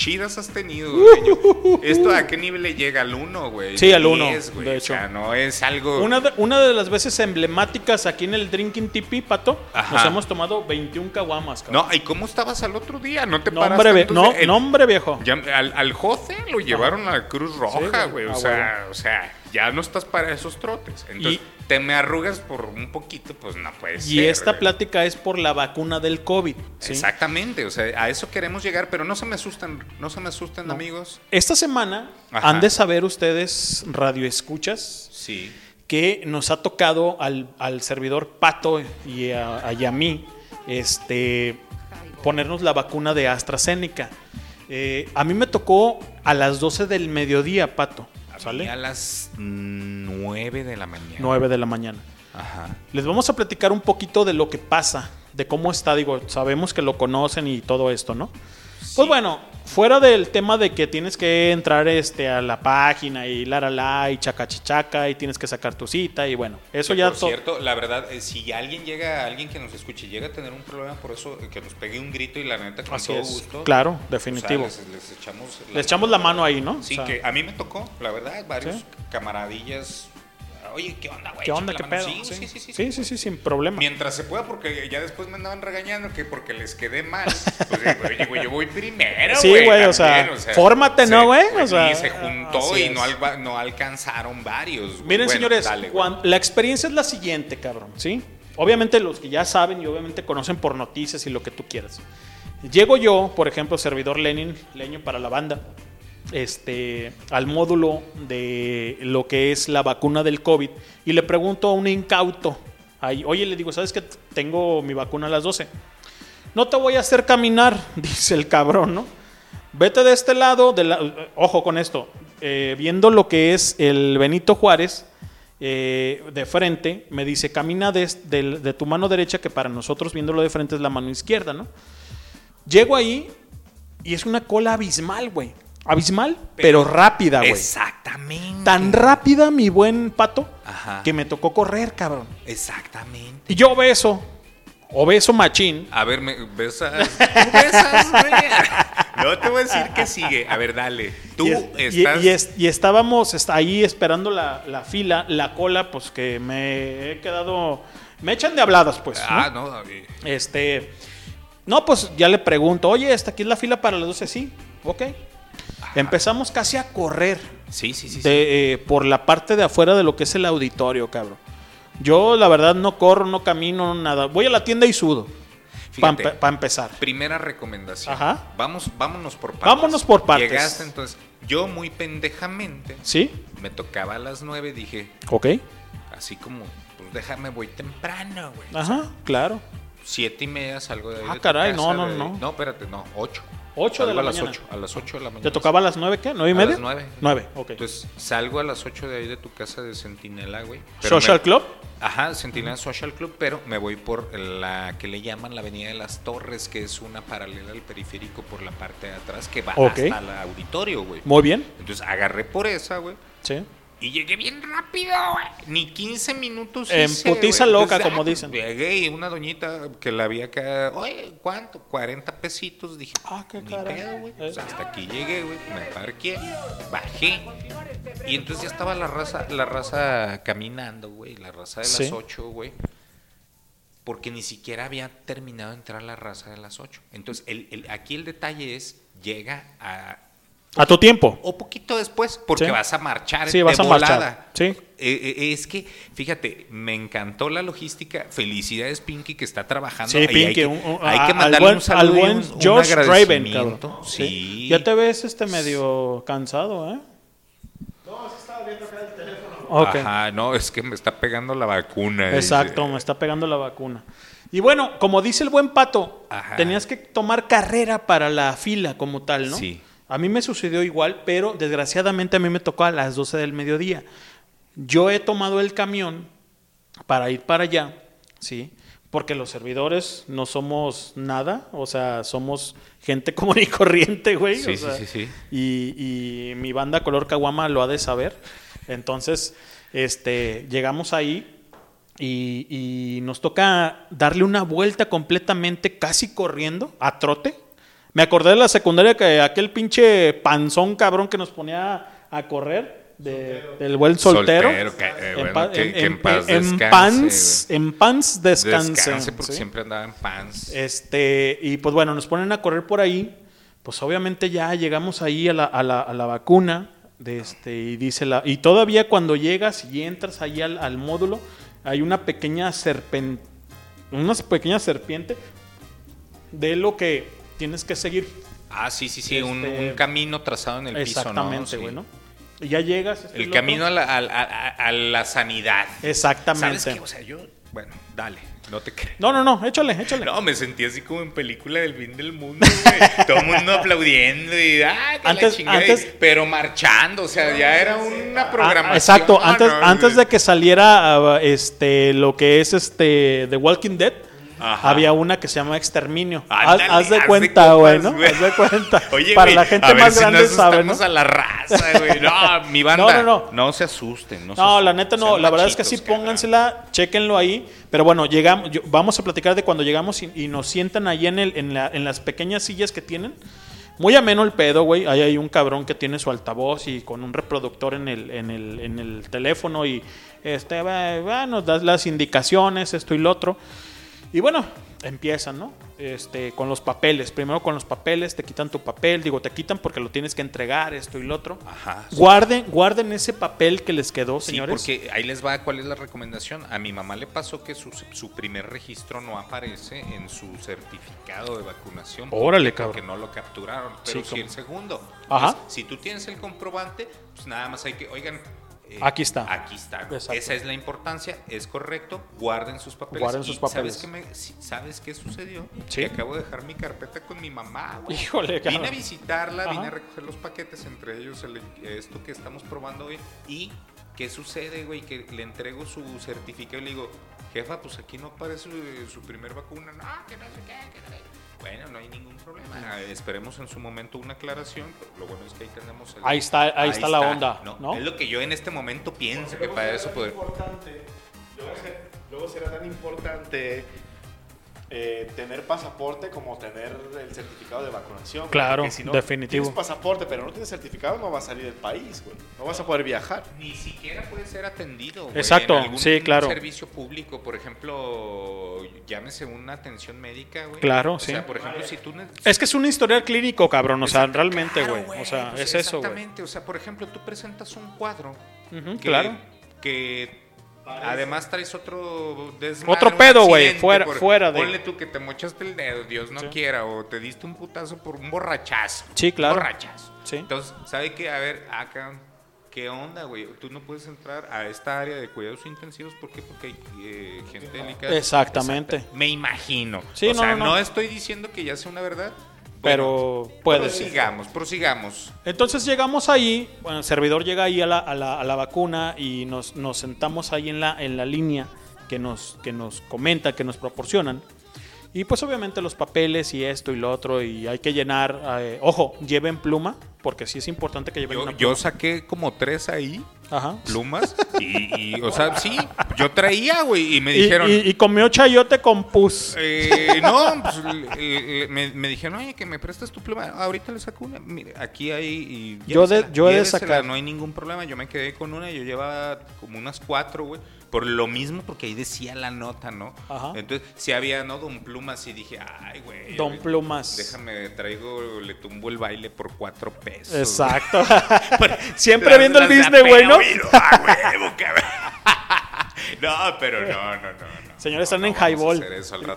chidas has tenido, Leño? ¿Esto a qué nivel le llega? ¿Al 1, güey? Sí, al uno, 10, güey. de O sea, hecho. no es algo. Una de, una de las veces emblemáticas aquí en el Drinking Tipi, Pato, Ajá. nos hemos tomado 21 caguamas, cabrón. No, ¿y cómo estabas al otro día? ¿No te No, hombre, entonces? no, El- no, hombre viejo. Ya, al, al Jose lo llevaron a la Cruz Roja, güey, güey. o, sea, o sea, ya no estás para esos trotes. Entonces, Y- te me arrugas por un poquito, pues no puede ser. Y esta plática es por la vacuna del COVID. ¿sí? Exactamente, o sea, a eso queremos llegar, pero no se me asustan, no se me asusten, No. amigos. Esta semana Ajá. han de saber ustedes, radioescuchas, Sí. que nos ha tocado al, al servidor Pato y a, y a mí este, ponernos la vacuna de AstraZeneca. Eh, a mí me tocó a las 12 del mediodía, Pato. ¿Sale? a las 9 de la mañana. 9 de la mañana. Ajá. Les vamos a platicar un poquito de lo que pasa, de cómo está, digo, sabemos que lo conocen y todo esto, ¿no? Pues bueno, fuera del tema de que tienes que entrar este, a la página y la la la y chacachichaca y tienes que sacar tu cita y bueno, eso Que, ya por to- cierto, la verdad, eh, si alguien llega, alguien que nos escuche, llega a tener un problema por eso, eh, que nos pegue un grito y la neta con Así todo es. gusto. Claro, o sea, definitivo. les, les echamos Le echamos la mano ahí, ¿no? Sí, O sea, que a mí me tocó, la verdad, varios ¿Sí? camaradillas. Oye, ¿qué onda, güey? ¿Qué onda? ¿Qué pedo? Sí, sí, sí, sí, sí, sí, sí, sin problema. Mientras se pueda, porque ya después me andaban regañando que porque les quedé mal. Pues digo, oye, güey, yo voy primero, Sí, güey, o sea, fórmate, ¿no, güey? O pues, sea, y se juntó y no, alcanzaron varios. güey. Miren, señores, la experiencia es la siguiente, cabrón, ¿sí? Obviamente los que ya saben y obviamente conocen por noticias y lo que tú quieras. Llego yo, por ejemplo, servidor Lenin, leño para la banda. Este, al módulo de lo que es la vacuna del COVID y le pregunto a un incauto, ahí, oye, le digo, ¿sabes que tengo mi vacuna a las 12? No te voy a hacer caminar, dice el cabrón, ¿no? Vete de este lado, la- ojo con esto, eh, viendo lo que es el Benito Juárez, eh, de frente, me dice, camina de, de- de tu mano derecha, que para nosotros viéndolo de frente es la mano izquierda, ¿no? Llego ahí y es una cola abismal, güey. Abismal, pero, rápida, güey. Exactamente. Tan rápida, mi buen pato, Ajá. que me tocó correr, cabrón. Exactamente. Y yo obeso, obeso machín. A ver, me besas. ¿Tú besas, güey? No te voy a decir que sigue. A ver, dale. Tú y, es- y- estás. y es- y estábamos est- ahí esperando la, la fila, la cola, pues que me he quedado. Me echan de habladas, pues. ¿no? Ah, no, David. Este. No, pues ya le pregunto, oye, ¿esta aquí es la fila para las 12? Sí, ok. Empezamos casi a correr Sí, sí, sí. de, eh, por la parte de afuera de lo que es el auditorio, cabrón. Yo, la verdad, no corro, no camino, nada. Voy a la tienda y sudo. Para empezar. Primera recomendación. Ajá. Vamos, vámonos por partes. Vámonos por partes. Llegaste entonces. Yo muy pendejamente. ¿Sí? Me tocaba a las 9, dije, Ok. así como, pues déjame, voy temprano, güey. Ajá, claro. Siete y media salgo de ahí. Ah, de tu caray, casa, no, no, de- no. No, espérate, no, ocho. Ocho de Salgo la a las mañana. ocho, a las ocho de la mañana. ¿Te tocaba a las nueve qué? ¿Nueve y A media? las nueve. Nueve, ok. Entonces salgo a las 8 de ahí de tu casa de Centinela, güey. ¿Social me- Club? Ajá, Centinela Social Club, pero me voy por la que le llaman la Avenida de las Torres, que es una paralela al periférico por la parte de atrás que va hasta el auditorio, güey. Muy bien. Entonces agarré por esa, güey. Sí. Y llegué bien rápido, güey. Ni 15 minutos. En hice, putiza loca, Entonces, como dicen. Llegué y una doñita que la había acá. Oye, ¿cuánto? 40 pesitos. Dije, Ah, qué güey. Eh. Pues hasta aquí llegué, güey. Me parqué, bajé. Y entonces ya estaba la raza, la raza caminando, güey. La raza de las Sí. 8, güey. Porque ni siquiera había terminado de entrar la raza de las 8. Entonces, el, el- aquí el detalle es, llega a A tu tiempo. o poquito después, porque Sí. vas a marchar Sí, de vas a volada. marchar. Sí. Eh, eh, es que, fíjate, me encantó la logística. Felicidades, Pinky, que está trabajando. Sí, hay Pinky. que, un- un- hay que al mandarle buen- un saludo al buen un, un Josh Draven, agradecimiento. cabrón. Sí. Ya te ves este medio cansado, ¿eh? Ok. Ajá, no, es que me está pegando la vacuna. Exacto, dice. me está pegando la vacuna. Y bueno, como dice el buen pato, Ajá. tenías que tomar carrera para la fila como tal, ¿no? Sí. A mí me sucedió igual, pero desgraciadamente a mí me tocó a las 12 del mediodía. Yo he tomado el camión para ir para allá, ¿sí? Porque los servidores no somos nada, o sea, somos gente común y corriente, güey. Sí, o sí, sí, sí. Y, y mi banda Color Caguama lo ha de saber. Entonces, este, llegamos ahí y, y nos toca darle una vuelta completamente, casi corriendo, a trote. Me acordé de la secundaria que aquel pinche panzón cabrón que nos ponía a correr. de- del buen soltero. Soltero, que, eh, en, bueno, pa- que- en- que en en- paz en descanse, pants, en pants descanse. Descanse, porque ¿sí? siempre andaba en pants. Este, y pues bueno, nos ponen a correr por ahí. Pues obviamente ya llegamos ahí a la, a la, a la vacuna. De este, y dice la. Y todavía cuando llegas y entras ahí al, al módulo, hay una pequeña serpiente. Una pequeña serpiente de lo que tienes que seguir. Ah, sí, sí, sí, un, Este, un camino trazado en el piso, ¿no? Exactamente, güey, ¿no? Y ya llegas. esto y El camino a la, a- a- a la sanidad. Exactamente. ¿Sabes qué? O sea, yo, bueno, dale, no te creas. No, no, no, échale, échale. No, me sentí así como en película del fin del mundo, güey. Todo el mundo aplaudiendo y ah, que la Antes- chingada, antes- y- pero marchando, o sea, ya era una Ah, programación. exacto, antes, ¿no? antes de que saliera ah, este lo que es este The Walking Dead, Ajá. había una que se llama Exterminio. Haz- Ándale, haz, de haz cuenta, güey, ¿no? Haz de cuenta. Oye, Para la gente a ver más si grande no sabe, ¿no? a la raza, güey. No, mi banda. No, no, no. se asusten. No, se la neta no, la verdad es que sí, póngansela, chéquenlo ahí. Pero bueno, llegamos, yo- vamos a platicar de cuando llegamos y, y nos sientan ahí en, el, en, la- en las pequeñas sillas que tienen. Muy ameno el pedo, güey. Ahí hay un cabrón que tiene su altavoz y con un reproductor en el, en el, en el teléfono y este, nos das las indicaciones, esto y lo otro. Y bueno, empiezan, ¿no? Este, con los papeles. Primero con los papeles, te quitan tu papel. Digo, te quitan porque lo tienes que entregar, esto y lo otro. Ajá. Guarden, guarden ese papel que les quedó, Sí, señores. porque ahí les va cuál es la recomendación. A mi mamá le pasó que su, su primer registro no aparece en su certificado de vacunación. Órale, porque cabrón. no lo capturaron, pero Sí, el segundo. Ajá. Entonces, si tú tienes el comprobante, pues nada más hay que, oigan. Eh, Aquí está. Aquí está. Exacto. Esa es la importancia, es correcto. Guarden sus papeles. Guarden sus papeles. ¿Sabes qué, me- ¿sabes qué sucedió? Sí. Que acabo de dejar mi carpeta con mi mamá. güey. Híjole, Vine cabrón. a visitarla, Ajá. vine a recoger los paquetes, entre ellos el- esto que estamos probando hoy. ¿Y qué sucede, güey? Que le entrego su certificado y le digo, jefa, pues aquí no aparece su, su primer vacuna. No, que no sé qué, que no sé qué". Bueno, no hay ningún problema. Ah, Esperemos en su momento una aclaración. pero Lo bueno es que ahí tenemos el- Ahí está- ahí está la onda, No, ¿no? Es lo que yo en este momento pienso que para eso poder. Importante, luego, ser- luego será tan importante eh, tener pasaporte como tener el certificado de vacunación. Claro, porque si no definitivo. Tienes pasaporte, pero no tienes certificado, no vas a salir del país, güey. No vas a poder viajar. Ni siquiera puede ser atendido. güey, Exacto, en algún sí, claro. servicio público, por ejemplo, llámese una atención médica, güey. Claro, o sí. sea, por ejemplo, si tú... Es que es un historial clínico, cabrón. O sea, Exacto, realmente, claro, güey. O sea, pues es eso, güey. Exactamente, o sea, por ejemplo, tú presentas un cuadro. Que, claro. Que además traes otro desmadre, Otro pedo, güey, fuera- por- fuera de- Ponle tú que te mochaste el dedo, Dios no Sí. quiera, o te diste un putazo por un borrachazo. Sí, claro. Borrachazo. Sí. Entonces, ¿sabe qué? A ver, acá, ¿qué onda, güey? Tú no puedes entrar a esta área de cuidados intensivos, ¿por qué? Porque hay eh, gente delicada. Exactamente. Exacto. Me imagino. Sí, o no, sea, no, no, no. estoy diciendo que ya sea una verdad. Pero Bueno, puede. Prosigamos, prosigamos. Entonces llegamos ahí, bueno, el servidor llega ahí a la, a la- a la vacuna y nos, nos sentamos ahí en la, en la línea que nos, que nos comenta, que nos proporcionan. Y pues obviamente los papeles y esto y lo otro y hay que llenar, eh, ojo, lleven pluma, porque sí es importante que lleven Yo, una yo pluma. saqué como tres ahí, Ajá. plumas, y, y, o sea, sí, yo traía, güey, y me Y, dijeron... y- y comió chayote con pus. Eh, no, pues, eh, me, me dijeron, oye, que me prestas tu pluma. Ahorita le saco una. Mire, aquí hay. y Yo de- yo he de sacar. No hay ningún problema. Yo me quedé con una. Yo llevaba como unas cuatro, güey. Por lo mismo, porque ahí decía la nota, ¿no? Ajá. Entonces, si había, ¿no? Don Plumas. Y dije, ay, güey. Don güey, Plumas. Déjame, traigo, le tumbo el baile por cuatro pesos. Exacto. Siempre viendo el Disney, güey, ¿no? Ah, huevo. No, pero no, no, no. no. Señores, están No, en Highball.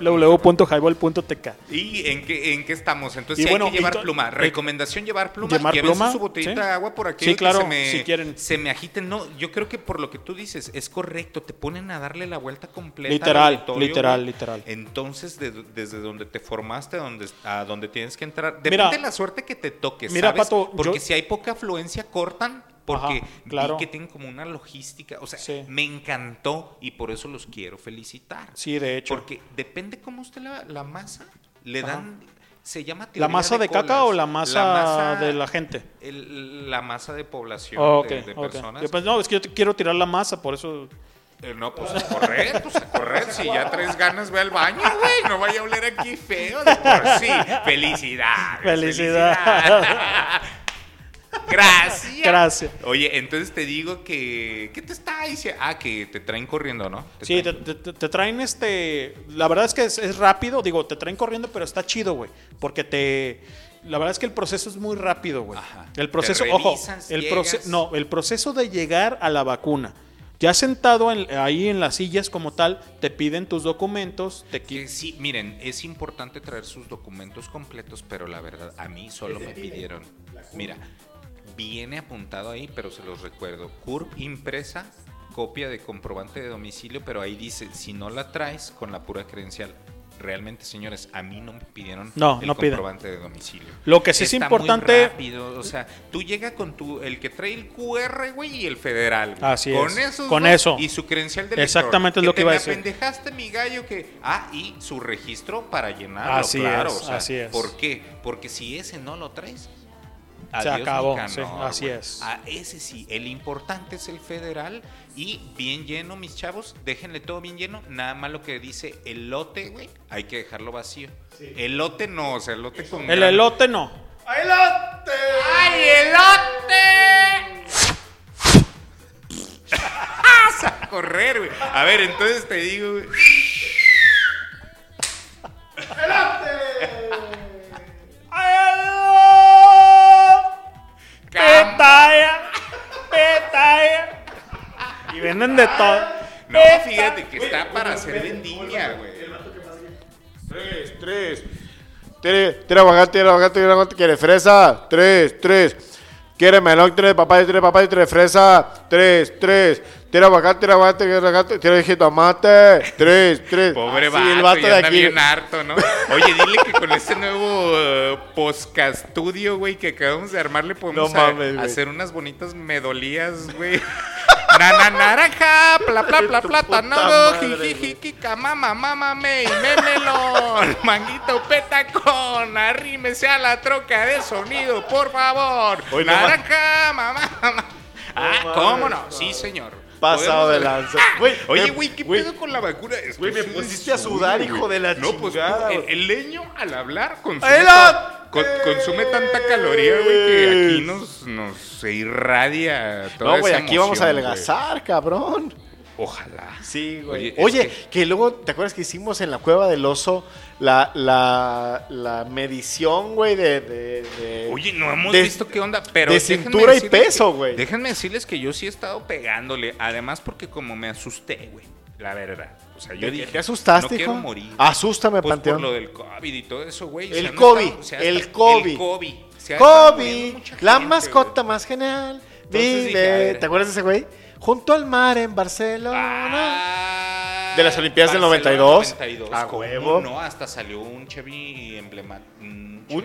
www.highball.tk. ¿Y en qué, en qué estamos? Entonces, Y sí bueno, hay que llevar pluma. eh, Recomendación, llevar pluma. llevar pluma, su botellita sí. de agua por aquí. Sí, claro, que se me, si quieren. Se me agiten. No, yo creo que por lo que tú dices, es correcto. Te ponen a darle la vuelta completa. al Literal, literal, literal. Entonces, de- desde donde te formaste donde, a donde tienes que entrar. Depende Mira, de la suerte que te toque, mira, ¿sabes? Pato, Porque yo- si hay poca afluencia, cortan. Porque Ajá, claro. vi que tienen como una logística. O sea, Sí. me encantó y por eso los quiero felicitar. Sí, de hecho. Porque depende cómo usted la, la masa, le Ajá. dan, se llama ¿La teoría masa de, caca colas. o la masa, de la gente? el- la masa de población Oh, de, de personas. Yo, pues, no, es que yo te quiero tirar la masa, por eso. Eh, no, pues a correr, pues a correr. Si ya traes ganas, ve al baño, güey. No vaya a oler aquí feo de por sí. Felicidades. Felicidad. felicidades. Gracias. Gracias. Oye, entonces te digo que. ¿Qué te está diciendo? Ah, que te traen corriendo, ¿no? Te Sí, traen- te, te- te traen este. La verdad es que es, es rápido, digo, te traen corriendo, pero está chido, güey. Porque te. La verdad es que el proceso es muy rápido, güey. Ajá. El Te proceso, ojo, el proceso, no, el proceso de llegar a la vacuna. Ya sentado en- ahí en las sillas como tal, te piden tus documentos, te Que sí, miren, es importante traer sus documentos completos, pero la verdad, a mí solo me pidieron. Mira, viene apuntado ahí, pero se los recuerdo. CURP impresa, copia de comprobante de domicilio, pero ahí dice, si no la traes con la pura credencial. Realmente, señores, a mí no me pidieron No, el no piden. comprobante de domicilio. Lo que sí es Está importante- Muy rápido, o sea, tú llegas con tu el que trae el QR, güey, y el federal. güey. Así con es, esos con dos eso. y su credencial de Exactamente es lo que iba a decir. me apendejaste, mi gallo, que. Ah, y su registro para llenarlo. Así claro, es, o sea, así es. ¿Por qué? Porque si ese no lo traes se acabó. Nicanor, así es. A ese sí, el importante es el federal y bien lleno, mis chavos. Déjenle todo bien lleno. Nada más lo que dice elote, güey, hay que dejarlo vacío. Sí. Elote no, o sea, el lote con. El gran... elote no. ¡Elote! ¡Ay, elote! a correr, güey. A ver, entonces te digo, güey. ¡Elote! ¡Ay, elote! Petaya, petaya. Y venden de todo. No, fíjate que está para hacer vendimia, güey. Tres, tres. Tres, tres aguacate, tres aguacate, tres aguacate. ¿Quieres fresa? Tres, tres. ¿Quieres melón? Tres papayas, tres papayas, tres fresa. Tres, tres. Tira aguacate, tira aguacate, tira aguacate, tira jitomate. Tres, tres. Pobre vato, el vato ya de anda aquí. bien harto, ¿no? Oye, dile que con este nuevo uh, podcast studio, güey, que acabamos de armar, le podemos No a- mames, güey. hacer unas bonitas medolías, güey. Nana naranja, pla pla pla plátano, madre, jijijiki, mamá, mamá, me, memelón, manguito petacón, arrímese a la troca de sonido, por favor. Naranja, mamá, mamá. Ah, ¿cómo no. Sí, señor. Pasado de lanza. Güey, Oye, güey, ¿qué güey, pedo con la vacuna? Güey, me pusiste a sudar, hijo de la No, pues chingada, el, leño al hablar consume, con- consume tanta caloría, güey, que aquí nos, nos se irradia toda No, güey, esa aquí vamos a adelgazar, cabrón. Ojalá. Sí, güey. Oye, Oye, es que... luego, ¿te acuerdas que hicimos en la cueva del oso la, la, la medición, güey, de, de, de- Oye, no hemos de- visto qué onda, pero de cintura y peso, güey. Déjenme decirles que yo sí he estado pegándole, además porque como me asusté, güey, la verdad. O sea, yo ¿Te- dije, te asustaste, no quiero hijo? morir. Asústame, Pues Panteón. por lo del COVID y todo eso, güey. El han COVID, el COVID. El COVID. Mucha la gente, mascota más genial. Entonces. ¿Te acuerdas de ese güey? Junto al mar en Barcelona. Ah, De las Olimpiadas del Barcelona 92. 92. A ¿cómo huevo. No, hasta salió un Chevy emblemático.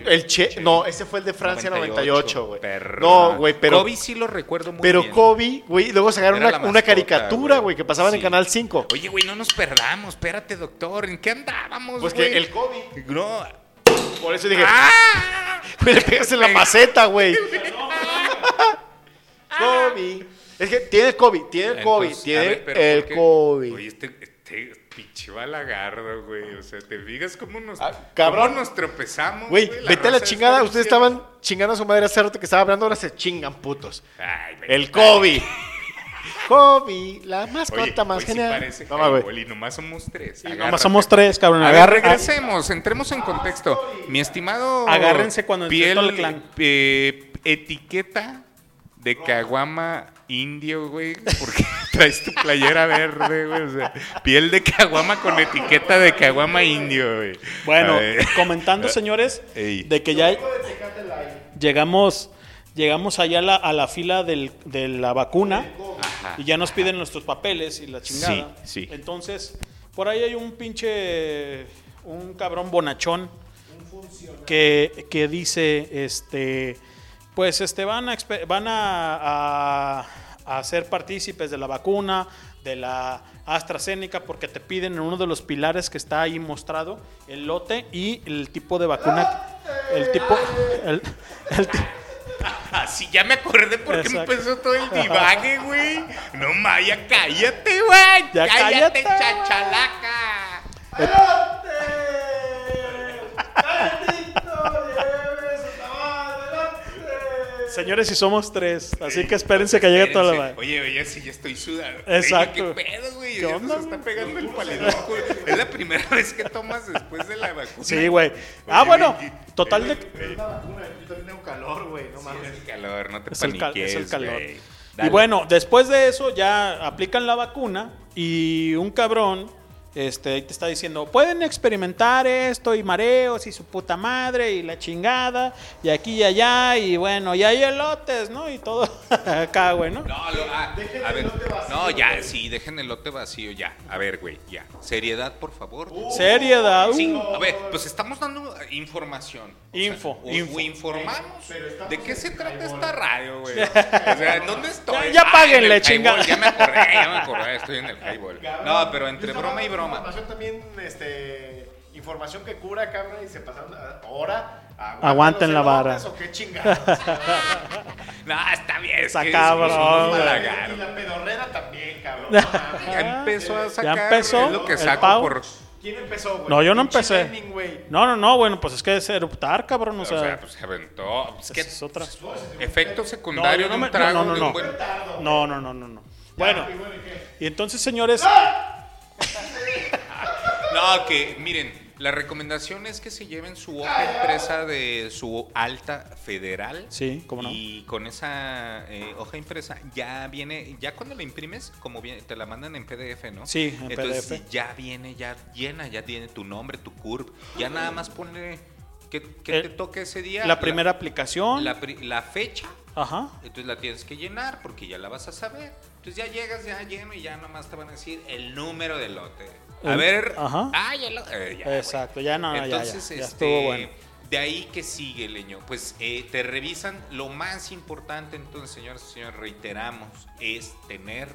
El che, no, ese fue el de Francia 98, güey. No, güey, pero Kobe sí lo recuerdo muy pero bien. Kobe, güey, luego sacaron una, caricatura, güey. que pasaban en. Canal 5. Oye, güey, no nos perdamos. Espérate, doctor. ¿En qué andábamos, Pues güey? que el Kobe. No. Por eso dije, ¡Ah! le pegas en la maceta, güey. Kobe. Es que tiene Kobe, tiene a tiene pero el ¿por qué? Kobe. Oye, este, este pinche balagardo, güey. O sea, ¿te fijas cómo nos, Ah, cabrón. cómo nos tropezamos? Güey, la vete a la chingada. Ustedes estaban chingando a su madre hace rato que estaba hablando, ahora se chingan putos. Ay. El Kobe. Kobe, la mascota Oye, más sí genial. parece No, y nomás somos tres. Nomás somos tres, cabrón. A ver, Agarre- regresemos, entremos en contexto. Mi estimado. Agárrense cuando piel, todo el clan. eh, etiqueta de caguama indio, güey. Porque traes tu playera verde, güey. O sea, piel de caguama con etiqueta de caguama indio, güey. Bueno, comentando, señores, Ey. de que ya llegamos, llegamos allá a la, a la fila del- de la vacuna Ajá. y ya nos piden nuestros papeles y la chingada. Sí, sí. Entonces, por ahí hay un pinche, un cabrón bonachón que, que dice, este, pues, este, van a, van a, a- a ser partícipes de la vacuna, de la AstraZeneca, porque te piden en uno de los pilares que está ahí mostrado el lote y el tipo de vacuna, el tipo, el- el ti- Ah, sí, ya me acordé porque Exacto. empezó todo el divague, güey. No, Maya, cállate, güey. Ya cállate, cállate. chachalaca. Señores, y somos tres, así que espérense que llegue toda la... Espérense. Oye, oye, sí, ya estoy sudado. Exacto. ¿Qué pedo, güey? ¿Qué onda, nos está pegando el. Es la primera vez que tomas después de la vacuna. Sí, güey. Ah, bueno, total de... Yo también tengo calor, güey, no mames. Es el calor, no te Es el, cal- paniques, es el calor. Y bueno, después de eso ya aplican la vacuna y un cabrón este, te está diciendo, pueden experimentar esto y mareos y su puta madre y la chingada y aquí y allá y bueno, y hay elotes, ¿no? Y todo acá, güey, ¿no? No, lo- ah, a ver, no, ya, sí, dejen el lote vacío, ya. A ver, güey, ya. Seriedad, por favor. Seriedad. Sí, uh. a ver, pues estamos dando información. O sea, Info, o- info. o informamos. ¿De qué se trata esta radio, güey? O sea, ¿en dónde estoy? Ya- ya Ah, páguenle, chingada. Ya me acordé, ya me acordé, estoy en el highball. No, pero entre broma y broma. Información también, este, información que cura, cabrón, y se pasaron a- ahora. Aguanten la vara. ¿O qué chingados? No, está bien, es Está que cabrón, y la pedorrera también, cabrón. No. Ya empezó a Ya sacar. empezó es lo que saco por. ¿Quién empezó, güey? No, yo no empecé. Güey. No, no, no, bueno, pues es que es eruptar, cabrón, o O sea... sea, pues se aventó. Es que es otra. efecto No, secundario yo no de me- un trago no, no, de no, un buen. no, no, no, no, no. Bueno, y entonces, señores, No, que miren, La recomendación es que se lleven su hoja impresa de su alta federal. Sí, cómo no. Y con esa eh, hoja impresa ya viene, ya cuando la imprimes, como viene, te la mandan en PDF, ¿no? Sí, en Entonces PDF. ya viene, ya llena, ya tiene tu nombre, tu CURP. Ya nada más ponle que, que te toque ese día. La primera aplicación. La, la fecha. Ajá. Entonces la tienes que llenar porque ya la vas a saber. Entonces ya llegas ya lleno y ya nomás te van a decir el número del lote. A El- ver. ajá. Ah, ya lo. eh, ya. Exacto, ya no, ya, ya, Entonces, ya este, estuvo bueno. de ahí que sigue, Leño. Pues eh, te revisan. Lo más importante, entonces, señores y señores, reiteramos, es tener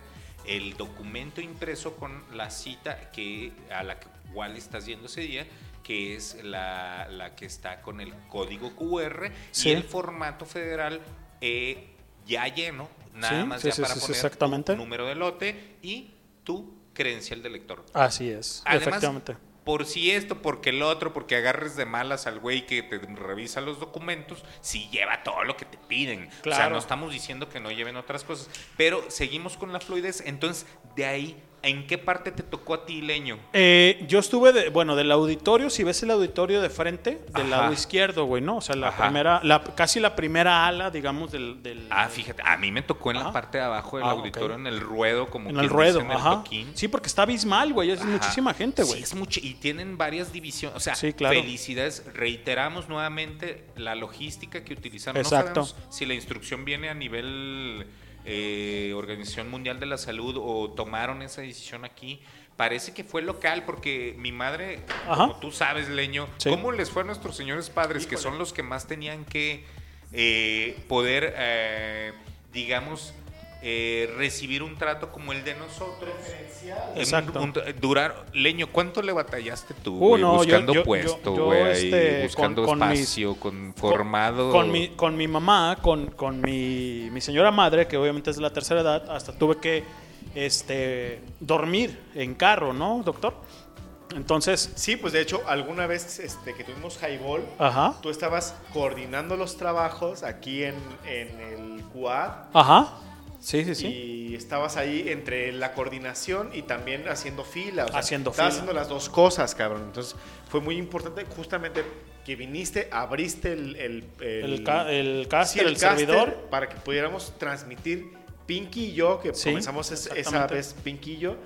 el documento impreso con la cita que a la que cual estás yendo ese día, que es la, la que está con el código QR Sí. y el formato federal eh, ya lleno, nada Sí, más sí, ya sí, para poner exactamente. tu número de lote y tu credencial de lector. Así es, Además, efectivamente. por si esto, porque el otro, porque agarres de malas al güey que te revisa los documentos, si lleva todo lo que te piden. O sea, Claro. no estamos diciendo que no lleven otras cosas, pero seguimos con la fluidez. Entonces, de ahí, ¿en qué parte te tocó a ti, Leño? Eh, yo estuve, de, bueno, del auditorio, si ves el auditorio de frente, del Ajá. lado izquierdo, güey, ¿no? O sea, la Ajá. primera, la, casi la primera ala, digamos, del... del- Ah, fíjate, a mí me tocó en la parte de abajo del Ah, auditorio, en el ruedo, como en el ruedo, en el toquín. Sí, porque está abismal, güey, es muchísima gente, güey. Sí, es mucho. Y tienen varias divisiones. O sea, Sí, claro. felicidades. Reiteramos nuevamente la logística que utilizaron. Exacto. No si la instrucción viene a nivel eh, Organización Mundial de la Salud o tomaron esa decisión aquí. Parece que fue local porque mi madre, Ajá. como tú sabes, Leño, Sí. ¿cómo les fue a nuestros señores padres, que son los que más tenían que eh, poder, eh, digamos, eh, recibir un trato como el de nosotros? Exacto. un- un- durar, Leño, ¿cuánto le batallaste tú, Uh, no, buscando yo- yo- puesto, yo, güey, ahí, este, buscando con- con mis- espacio, con formado? Con mi, con mi mamá, con, con mi, mi señora madre, que obviamente es de la tercera edad, hasta tuve que este, dormir en carro, ¿no, doctor? Entonces, Sí, pues de hecho, alguna vez este, que tuvimos highball, ajá, tú estabas coordinando los trabajos aquí en, en el QAD ajá, sí, sí, sí. y estabas ahí entre la coordinación y también haciendo fila. o sea, Haciendo estabas fila. haciendo las dos cosas, cabrón. Entonces fue muy importante justamente que viniste, abriste el... El, El ca- el sí, caster, el caster, servidor. Para que pudiéramos transmitir Pinky y yo, que Sí, comenzamos es- esa vez Pinky y yo.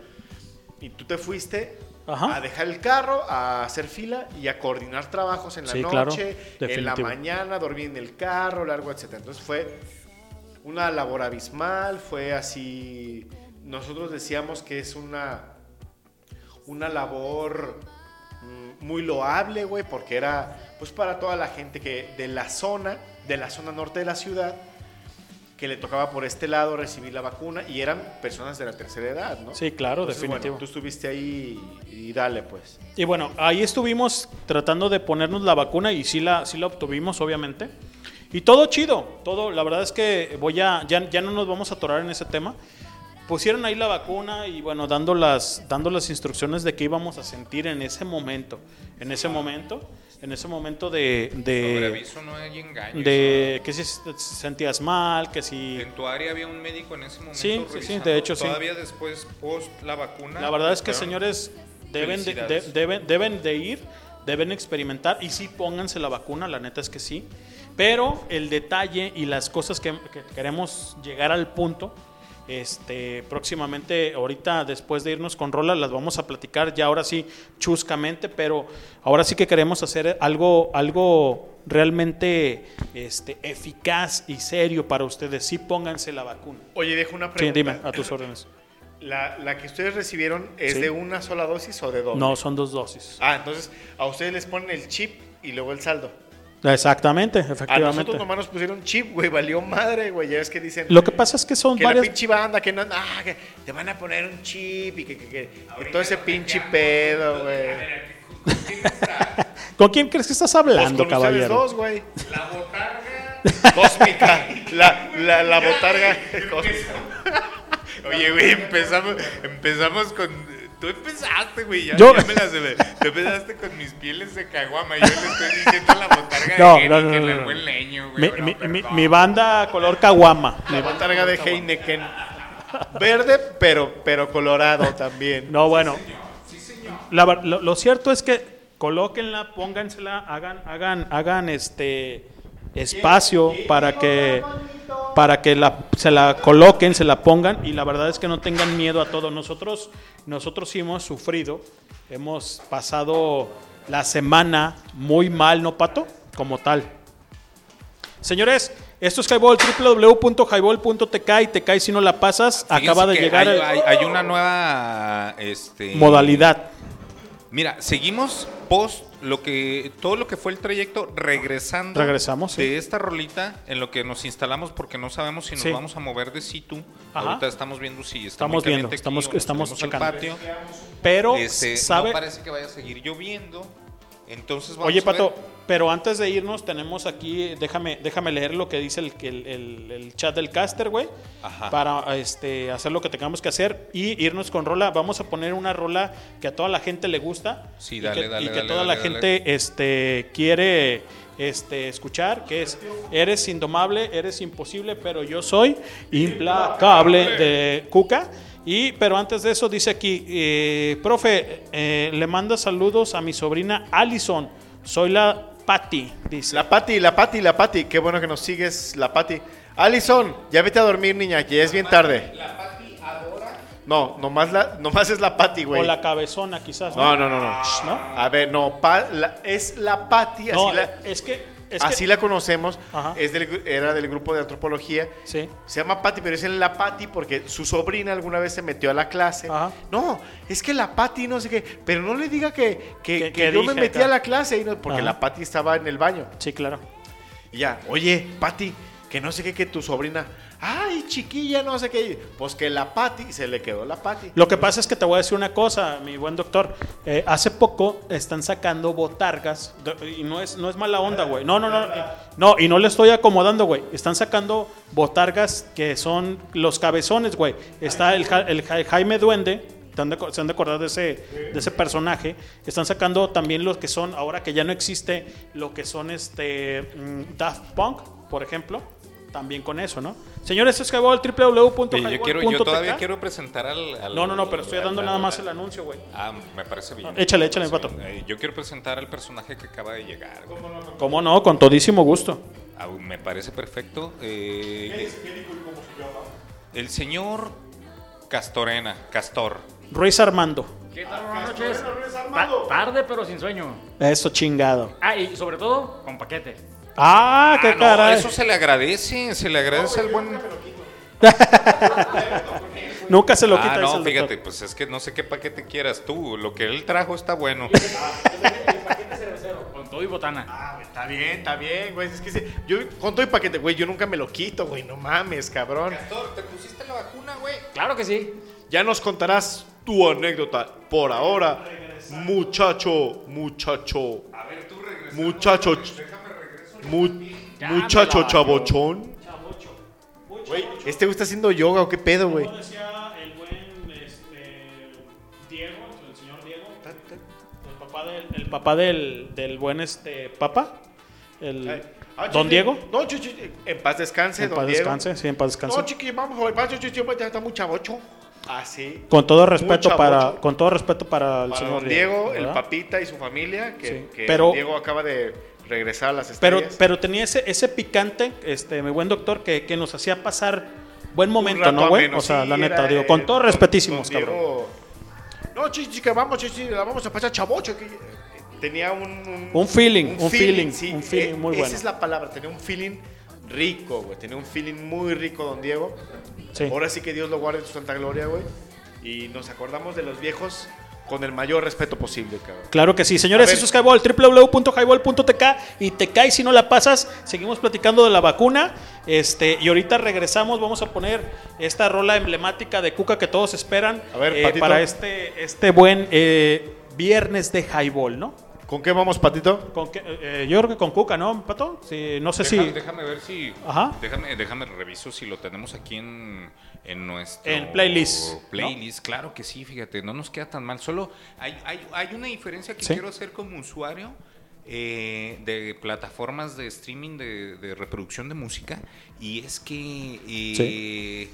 Y tú te fuiste Ajá. a dejar el carro, a hacer fila y a coordinar trabajos en la Sí, claro, noche, en la mañana, dormir en el carro, largo, etc. Entonces fue una labor abismal, fue así. Nosotros decíamos que es una, una labor mm, muy loable, güey, porque era pues para toda la gente que de la zona, de la zona norte de la ciudad, que le tocaba por este lado recibir la vacuna y eran personas de la tercera edad, ¿no? Sí, claro, Entonces, bueno, definitivo. tú estuviste ahí y, y dale, pues. Y bueno, ahí estuvimos tratando de ponernos la vacuna y sí la, sí la obtuvimos, obviamente. Y todo chido, todo, la verdad es que voy a, ya, ya no nos vamos a atorar en ese tema. Pusieron ahí la vacuna y bueno, dando las, dando las instrucciones de qué íbamos a sentir en ese momento. En ese momento, en ese momento de... de no hay engaño. de que si sentías mal, que si... En tu área había un médico en ese momento. Sí, sí, sí, de hecho, sí. Todavía después, post la vacuna. La verdad es que, señores, deben de, de- deben, deben de ir, deben experimentar y sí pónganse la vacuna, la neta es que sí. Pero el detalle y las cosas que, que queremos llegar al punto, este, próximamente, ahorita después de irnos con Rola, las vamos a platicar ya ahora sí chuscamente, pero ahora sí que queremos hacer algo, algo realmente este, eficaz y serio para ustedes. Sí pónganse la vacuna. Oye, dejo una Sí, pregunta. dime, a tus órdenes. La, la que ustedes recibieron es Sí. de una sola dosis o de dos? No, son dos dosis. Ah, entonces a ustedes les ponen el chip y luego el saldo. Exactamente, A efectivamente. nosotros nomás nos pusieron chip, güey, valió madre, güey. Ya es que dicen. Lo que pasa es que son que la varias. pinche banda, que no, ah, que te van a poner un chip y que, que, que- que todo ese pinche pedo, güey. ¿Con quién crees que estás Pues hablando, con ustedes caballero? dos, güey. La botarga cósmica. La, la, la botarga cósmica. Oye, güey, empezamos, empezamos con. Tú empezaste, güey. Ya, Yo- ya me las de- Tú empezaste con mis pieles de caguama. Yo le estoy diciendo a la botarga No, de no, Henny no, que no, el leño, Mi, güey. mi- banda color caguama. La botarga de Heineken. Verde, pero, pero colorado también. No, bueno. La ver- lo, lo cierto es que colóquenla, póngansela, hagan, hagan, hagan este espacio para que para que la, se la coloquen, se la pongan y la verdad es que no tengan miedo a todo. Nosotros, nosotros sí hemos sufrido, hemos pasado la semana muy mal, ¿no, Pato? Como tal. Señores, esto es Highball, www.highball.tk y te cae si no la pasas. Acaba de llegar hay- hay una nueva este, modalidad. Mira, seguimos post lo que todo lo que fue el trayecto regresando Regresamos, sí. de esta rolita en lo que nos instalamos porque no sabemos si nos Sí. vamos a mover de situ. Ajá. Ahorita estamos viendo si está Estamos muy viendo, estamos- estamos checando. patio. Pero, Este, ¿sabe? no parece que vaya a seguir lloviendo. Entonces vamos Oye, a ver. Pato, pero antes de irnos tenemos aquí, déjame, déjame leer lo que dice el, el- el- el chat del caster, güey, Ajá. para este, hacer lo que tengamos que hacer y irnos con rola. Vamos a poner una rola que a toda la gente le gusta Sí, y dale, que, dale, y que dale, toda la gente este, quiere este, escuchar, que es Eres indomable, eres imposible, pero yo soy implacable de Cuca. Y, pero antes de eso dice aquí, eh, profe, eh, le manda saludos a mi sobrina Allison. Soy la Patty, dice. La Pati, la Pati, la Pati. Qué bueno que nos sigues, la Pati. Alison, ya vete a dormir, niña, que ya es bien tarde. No, nomás, la, nomás es la Pati, güey. O la cabezona, quizás. No, no, no, no. ¿No? A ver, no, pa- la- es la Pati, así, No, la, es que. Es así que- la conocemos. Ajá. Es del, era del grupo de antropología. Sí. Se llama Pati, pero es en la Pati porque su sobrina alguna vez se metió a la clase. Ajá. No, es que la Pati no sé qué. Pero no le diga que, que, Que- que que yo me metí a la clase y no- porque Ajá. la Pati estaba en el baño. Sí, claro. Y ya, oye, Pati, que no sé qué, que tu sobrina. Ay, chiquilla, no sé qué. Pues que la Pati, se le quedó la Pati. Lo que pasa es que te voy a decir una cosa, mi buen doctor. Eh, hace poco están sacando botargas. Y no es, no es mala onda, güey. No, no, no. No, y no le estoy acomodando, güey. Están sacando botargas que son los cabezones, güey. Está el, el Ja- Jaime Duende. Se han de acordar de ese, de ese personaje. Están sacando también los que son, ahora que ya no existe, lo que son este mm, Daft Punk, por ejemplo. También con eso, ¿no? Señores, es Highball, www.highball.tk. Yo, quiero, yo todavía quiero presentar al, al- No, no, no, pero estoy dando al- nada más al- el anuncio, güey. Ah, me parece bien. Échale, Me échale, parece Pato. bien. Eh, yo quiero presentar al personaje que acaba de llegar. güey. ¿Cómo no? Con todísimo gusto. Ah, me parece perfecto. Eh, el señor Castorena, Castor. Ruiz Armando. ¿Qué tal? Buenas noches. Ta- tarde, pero sin sueño. Eso chingado. Ah, y sobre todo, con paquete. Ah, qué Ah, no, caray. eso se le agradece, se le agradece al buen. Nunca se lo quita. Ah, no, fíjate, doctor. pues es que no sé qué paquete quieras tú. Lo que él trajo está bueno. Con todo y botana. Ah, está bien, está bien, güey. Es que sí, yo con todo y paquete, güey, yo nunca me lo quito, güey. No mames, cabrón. Castor, ¿te pusiste la vacuna, güey? Claro que sí. Ya nos contarás tu anécdota. Por ahora, muchacho, muchacho. A ver, tú regresas. Muchacho. Mu- muchacho chabochón. Güey, ¿este güey está haciendo yoga o qué pedo, güey? Como decía el buen este, Diego, el señor Diego, el papá del, el papá del, del buen este papa, el Ah, Don Diego. No, chiqui, en paz descanse, En don paz Diego. descanse, sí, en paz descanse. No, chiqui, vamos, güey, paz, chiqui, ya está muy chavocho. Así. Con todo respeto para, con todo respeto para el Para señor don Diego, el ¿verdad? papita y su familia, que, Sí. que Pero- Diego acaba de regresar a las Pero, estrellas. pero tenía ese, ese picante, este, mi buen doctor, que, que nos hacía pasar buen momento, ¿no, güey? O sea, sí, la neta, digo, eh, con todos don- respetísimos, cabrón. Diego- No, que vamos, chiqui, la vamos a pasar chavocho. que- Tenía un, un, Un feeling, un feeling, sí, un feeling eh, muy Esa bueno. es la palabra, tenía un feeling rico, güey. Tenía un feeling muy rico, don Diego. Sí. Ahora sí que Dios lo guarde en su santa gloria, güey. Y nos acordamos de los viejos con el mayor respeto posible, cabrón. Claro que sí, señores, eso es Highball, www.highball.tk y te cae si no la pasas. Seguimos platicando de la vacuna. Este, y ahorita regresamos, vamos a poner esta rola emblemática de Cuca que todos esperan A ver, eh, para este, este buen eh, viernes de Highball, ¿no? ¿Con qué vamos, Patito? Con qué- eh, yo creo que con Cuca, ¿no, Pato? Sí, no sé Deja- si. Déjame ver si. Ajá. Déjame, déjame reviso si lo tenemos aquí en, en nuestro. En playlist, ¿no? Playlist, claro que sí, fíjate, no nos queda tan mal. Solo hay, hay, hay una diferencia que Sí. quiero hacer como usuario eh, de plataformas de streaming de, de reproducción de música. Y es que. eh,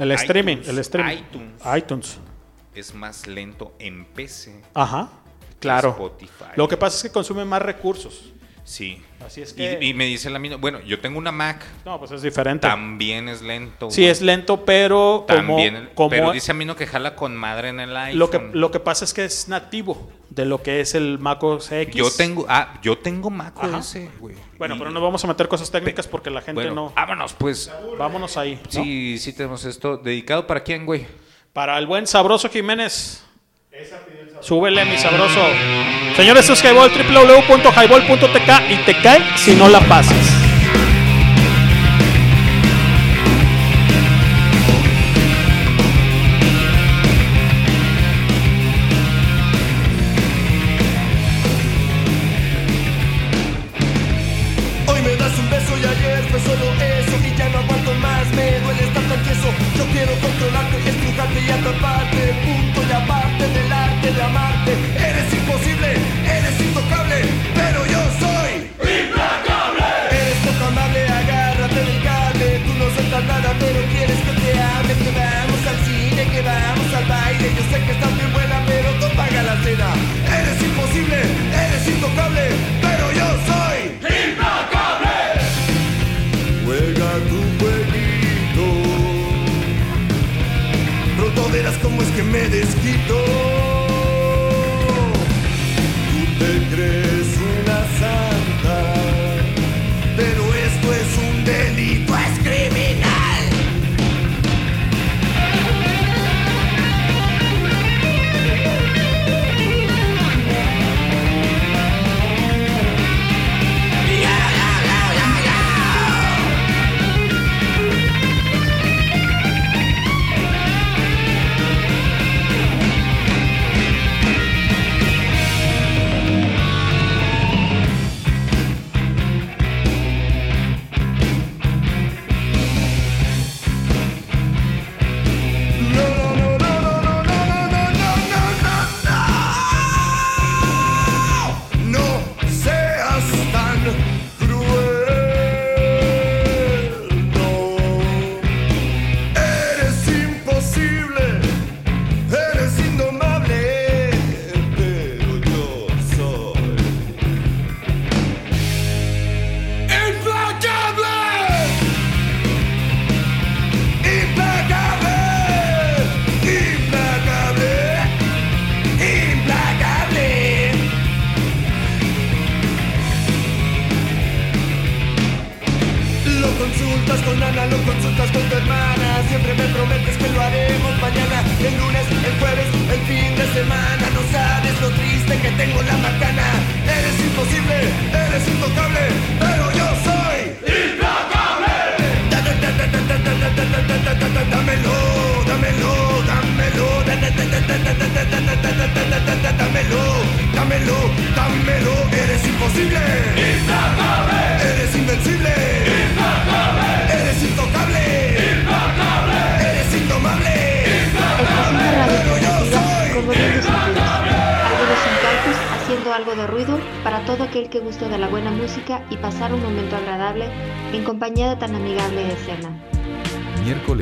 El streaming, iTunes, el streaming. iTunes. iTunes. Es más lento en PC. Ajá, claro. Spotify. Lo que pasa es que consume más recursos. Sí. Así es Y- que- Y, me dice la misma. Bueno, yo tengo una Mac. No, pues es diferente. También es lento. Sí, güey. es lento, pero como, También. como pero dice a mí no que jala con madre en el iPhone. lo, que, lo que pasa es que es nativo de lo que es el Mac OS X. Yo tengo. Ah, yo tengo Mac. OS, güey. Bueno, Y- pero no vamos a meter cosas técnicas porque la gente Bueno, no. Vámonos, pues. Vámonos ahí. ¿no? Sí, sí tenemos esto. ¿Dedicado para quién, güey? Para el buen sabroso Jiménez. Súbele, mi sabroso. Señores, esto es Highball, www.highball.tk y te cae si no la pasas. éxito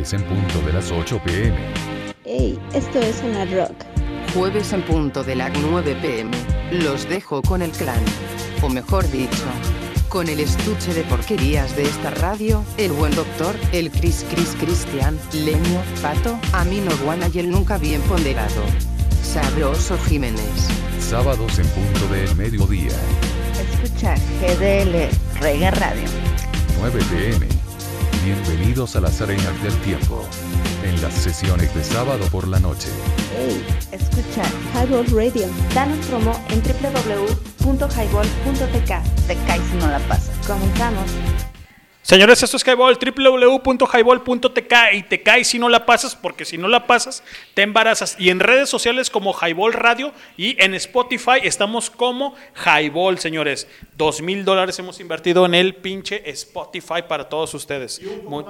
Miércoles en punto de las 8 pm. Hey, esto es una rock. Jueves en punto de las 9 pm. Los dejo con el clan. O mejor dicho, con el estuche de porquerías de esta radio, el buen doctor, el Chris Chris Cristian, Leño, Pato, Amino Guana y el nunca bien ponderado. Sabroso Jiménez. Sábados en punto del mediodía. Escucha GDL Reggae Radio. 9 pm. Bienvenidos a las arenas del tiempo. En las sesiones de sábado por la noche. Hey, escucha Highball Radio. Danos promo en www.highball.tk. Te caes si no la pasas. Comenzamos. Señores, esto es Highball, www.highball.tk y te caes si no la pasas, porque si no la pasas, te embarazas. Y en redes sociales como Highball Radio y en Spotify estamos como Highball, señores. Dos mil dólares hemos invertido en el pinche Spotify para todos ustedes. Mu-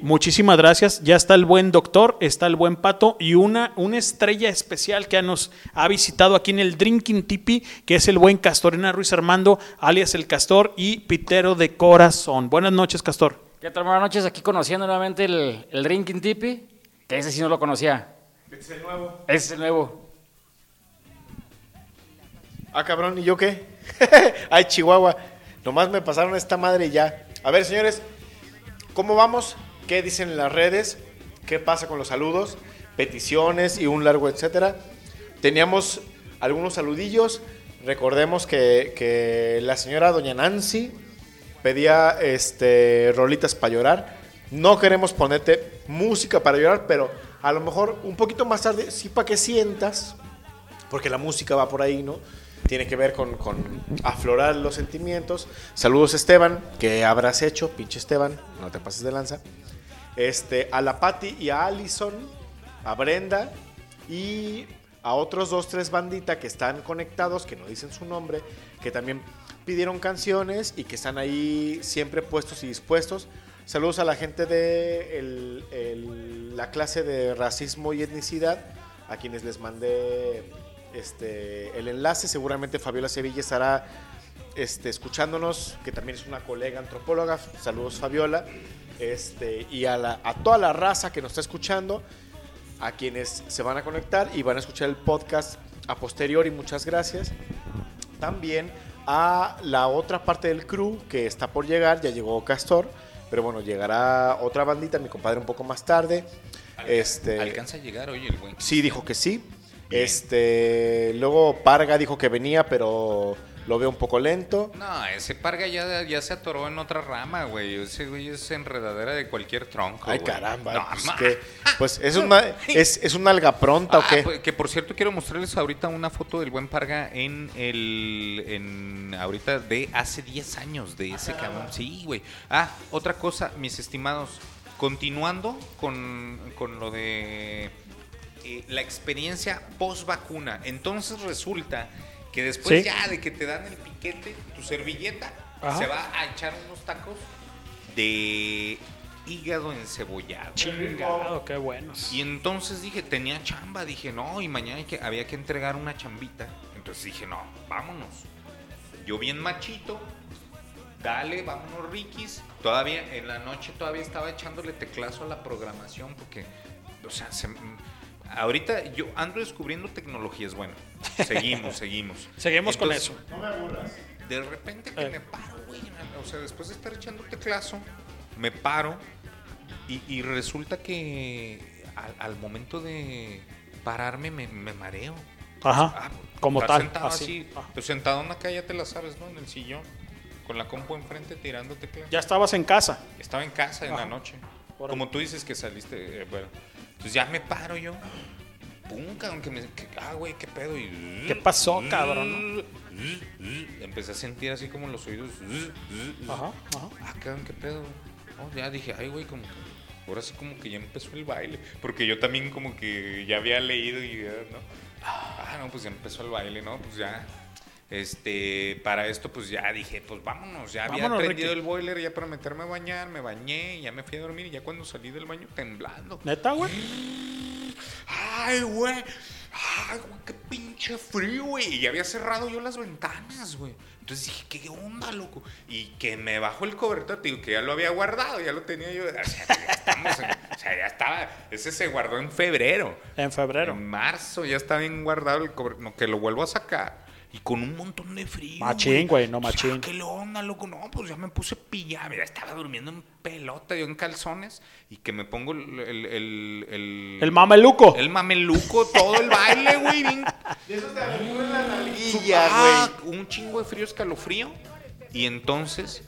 muchísimas gracias. Ya está el buen doctor, está el buen pato y una, una estrella especial que nos ha visitado aquí en el Drinking Tipi, que es el buen Castorena Ruiz Armando, alias el Castor y Pitero de Corazón. Buenas noches, Castor. ¿Qué tal? Buenas noches, aquí conociendo nuevamente el, el Drinking Tipi, que ese sí no lo conocía. Es el nuevo. Ese es el nuevo. Ah, cabrón, ¿y yo qué? Ay, Chihuahua. Nomás me pasaron esta madre y ya. A ver, señores, ¿cómo vamos? ¿Qué dicen en las redes? ¿Qué pasa con los saludos? Peticiones y un largo etcétera. Teníamos algunos saludillos. Recordemos que, que la señora doña Nancy pedía este, rolitas para llorar. No queremos ponerte música para llorar, pero a lo mejor un poquito más tarde, sí para que sientas, porque la música va por ahí, ¿no? Tiene que ver con, con aflorar los sentimientos. Saludos Esteban, que habrás hecho, pinche Esteban, no te pases de lanza. Este, a la Patti y a Allison, a Brenda y a otros dos, tres banditas que están conectados, que no dicen su nombre, que también pidieron canciones y que están ahí siempre puestos y dispuestos. Saludos a la gente de la clase de racismo y etnicidad, a quienes les mandé este, el enlace. Seguramente Fabiola Sevilla estará este, escuchándonos, que también es una colega antropóloga. Saludos Fabiola. Este, y a, la- a toda la raza que nos está escuchando, a quienes se van a conectar y van a escuchar el podcast a posteriori, muchas gracias. También a la otra parte del crew que está por llegar, ya llegó Castor, pero bueno, llegará otra bandita, mi compadre un poco más tarde. Este, Alcanza a llegar, oye, el buen. Sí, dijo que sí. Este, luego Parga dijo que venía, pero lo veo un poco lento. No, ese parga ya, ya se atoró en otra rama, güey. Ese güey es enredadera de cualquier tronco. Ay, güey. caramba. No, pues, que- pues, es una es, es una alga pronta o Ah, qué? pues, que por cierto quiero mostrarles ahorita una foto del buen Parga en el en ahorita de hace 10 años de ese cabrón. Sí, güey. Ah, otra cosa, mis estimados, continuando con, con lo de eh, la experiencia post vacuna. Entonces resulta que después Sí. ya de que te dan el piquete, tu servilleta Ajá. se va a echar unos tacos de hígado encebollado. Chingado, qué buenos. Y entonces dije, tenía chamba, dije, no, y mañana hay que, había que entregar una chambita. Entonces dije, no, vámonos. Yo bien machito, dale, vámonos Rikis. Todavía en la noche todavía estaba echándole teclazo a la programación porque, o sea, se- ahorita yo ando descubriendo tecnologías, bueno, seguimos, seguimos. Seguimos con Entonces, eso. No me aburras. De repente que Eh. me paro, güey, o sea, después de estar echando teclazo, me paro y, y resulta que al, al momento de pararme me, me mareo. Ajá, Ah, como estar tal, Sentado así. así, pues sentado en acá ya te la sabes, ¿no? En el sillón, con la compu enfrente tirando teclas. Ya estabas en casa. Estaba en casa en la Ajá. noche. Como tú dices que saliste, eh, bueno. Entonces ya me paro yo. Pum, cabrón, que me. que- ah, güey, qué pedo. Y, ¿Qué pasó, cabrón? Empecé a sentir así como los oídos. Ajá, ajá. Ah, cabrón, qué pedo. Oh, ya dije, ay, güey, como que. Ahora sí, como que ya empezó el baile. Porque yo también, como que ya había leído y ya, ¿no? Ah, no, pues ya empezó el baile, ¿no? Pues ya. Este, para esto, pues ya dije, pues vámonos. Ya había prendido Ricky. el boiler ya para meterme a bañar. Me bañé, ya me fui a dormir. Y ya cuando salí del baño, temblando. ¿Neta, güey? Ay, güey. Ay, güey, qué pinche frío, güey. Y ya había cerrado yo las ventanas, güey. Entonces dije, ¿qué onda, loco? Y que me bajó el cobertor, digo, que ya lo había guardado, ya lo tenía yo. O sea, ya estamos en- o sea, ya estaba. Ese se guardó en febrero. En febrero. En marzo ya está bien guardado el cobertor. No, que lo vuelvo a sacar. Y con un montón de frío. Machín, güey, no Pues, machín. ah, ¿Qué onda, loco? No, pues ya me puse pijama. Ya estaba durmiendo en pelota, yo en calzones. Y que me pongo el. El, el, el, El mameluco. el mameluco, todo el baile, güey. Bien. De aventura en la nalguilla, Ah, un chingo de frío, escalofrío. Y entonces,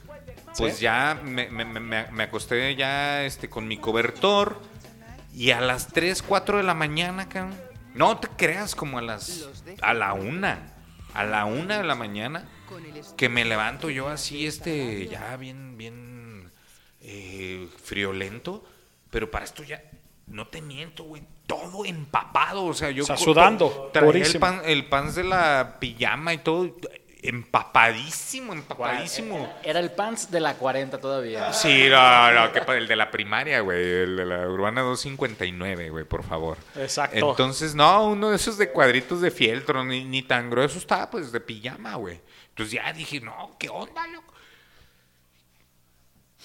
pues ¿Sí? ya me, me- me- me- me acosté ya este, con mi cobertor. Y a las 3, 4 de la mañana, cabrón. No te creas, como a las. A la una. A la una de la mañana. Que me levanto yo así, este. Ya bien, bien. eh, friolento. Pero para esto ya. No te miento, güey. Todo empapado. O sea, yo. O sea, sudando, Traía el, pan, el pants de la pijama y todo. Empapadísimo, empapadísimo. Era el pants de la 40 todavía. Sí, no, no, que el de la primaria, güey, el de la urbana 259, güey, por favor. Exacto. Entonces, no, uno de esos de cuadritos de fieltro, ni, ni tan grueso estaba, pues, de pijama, güey. Entonces ya dije, no, ¿qué onda, loco?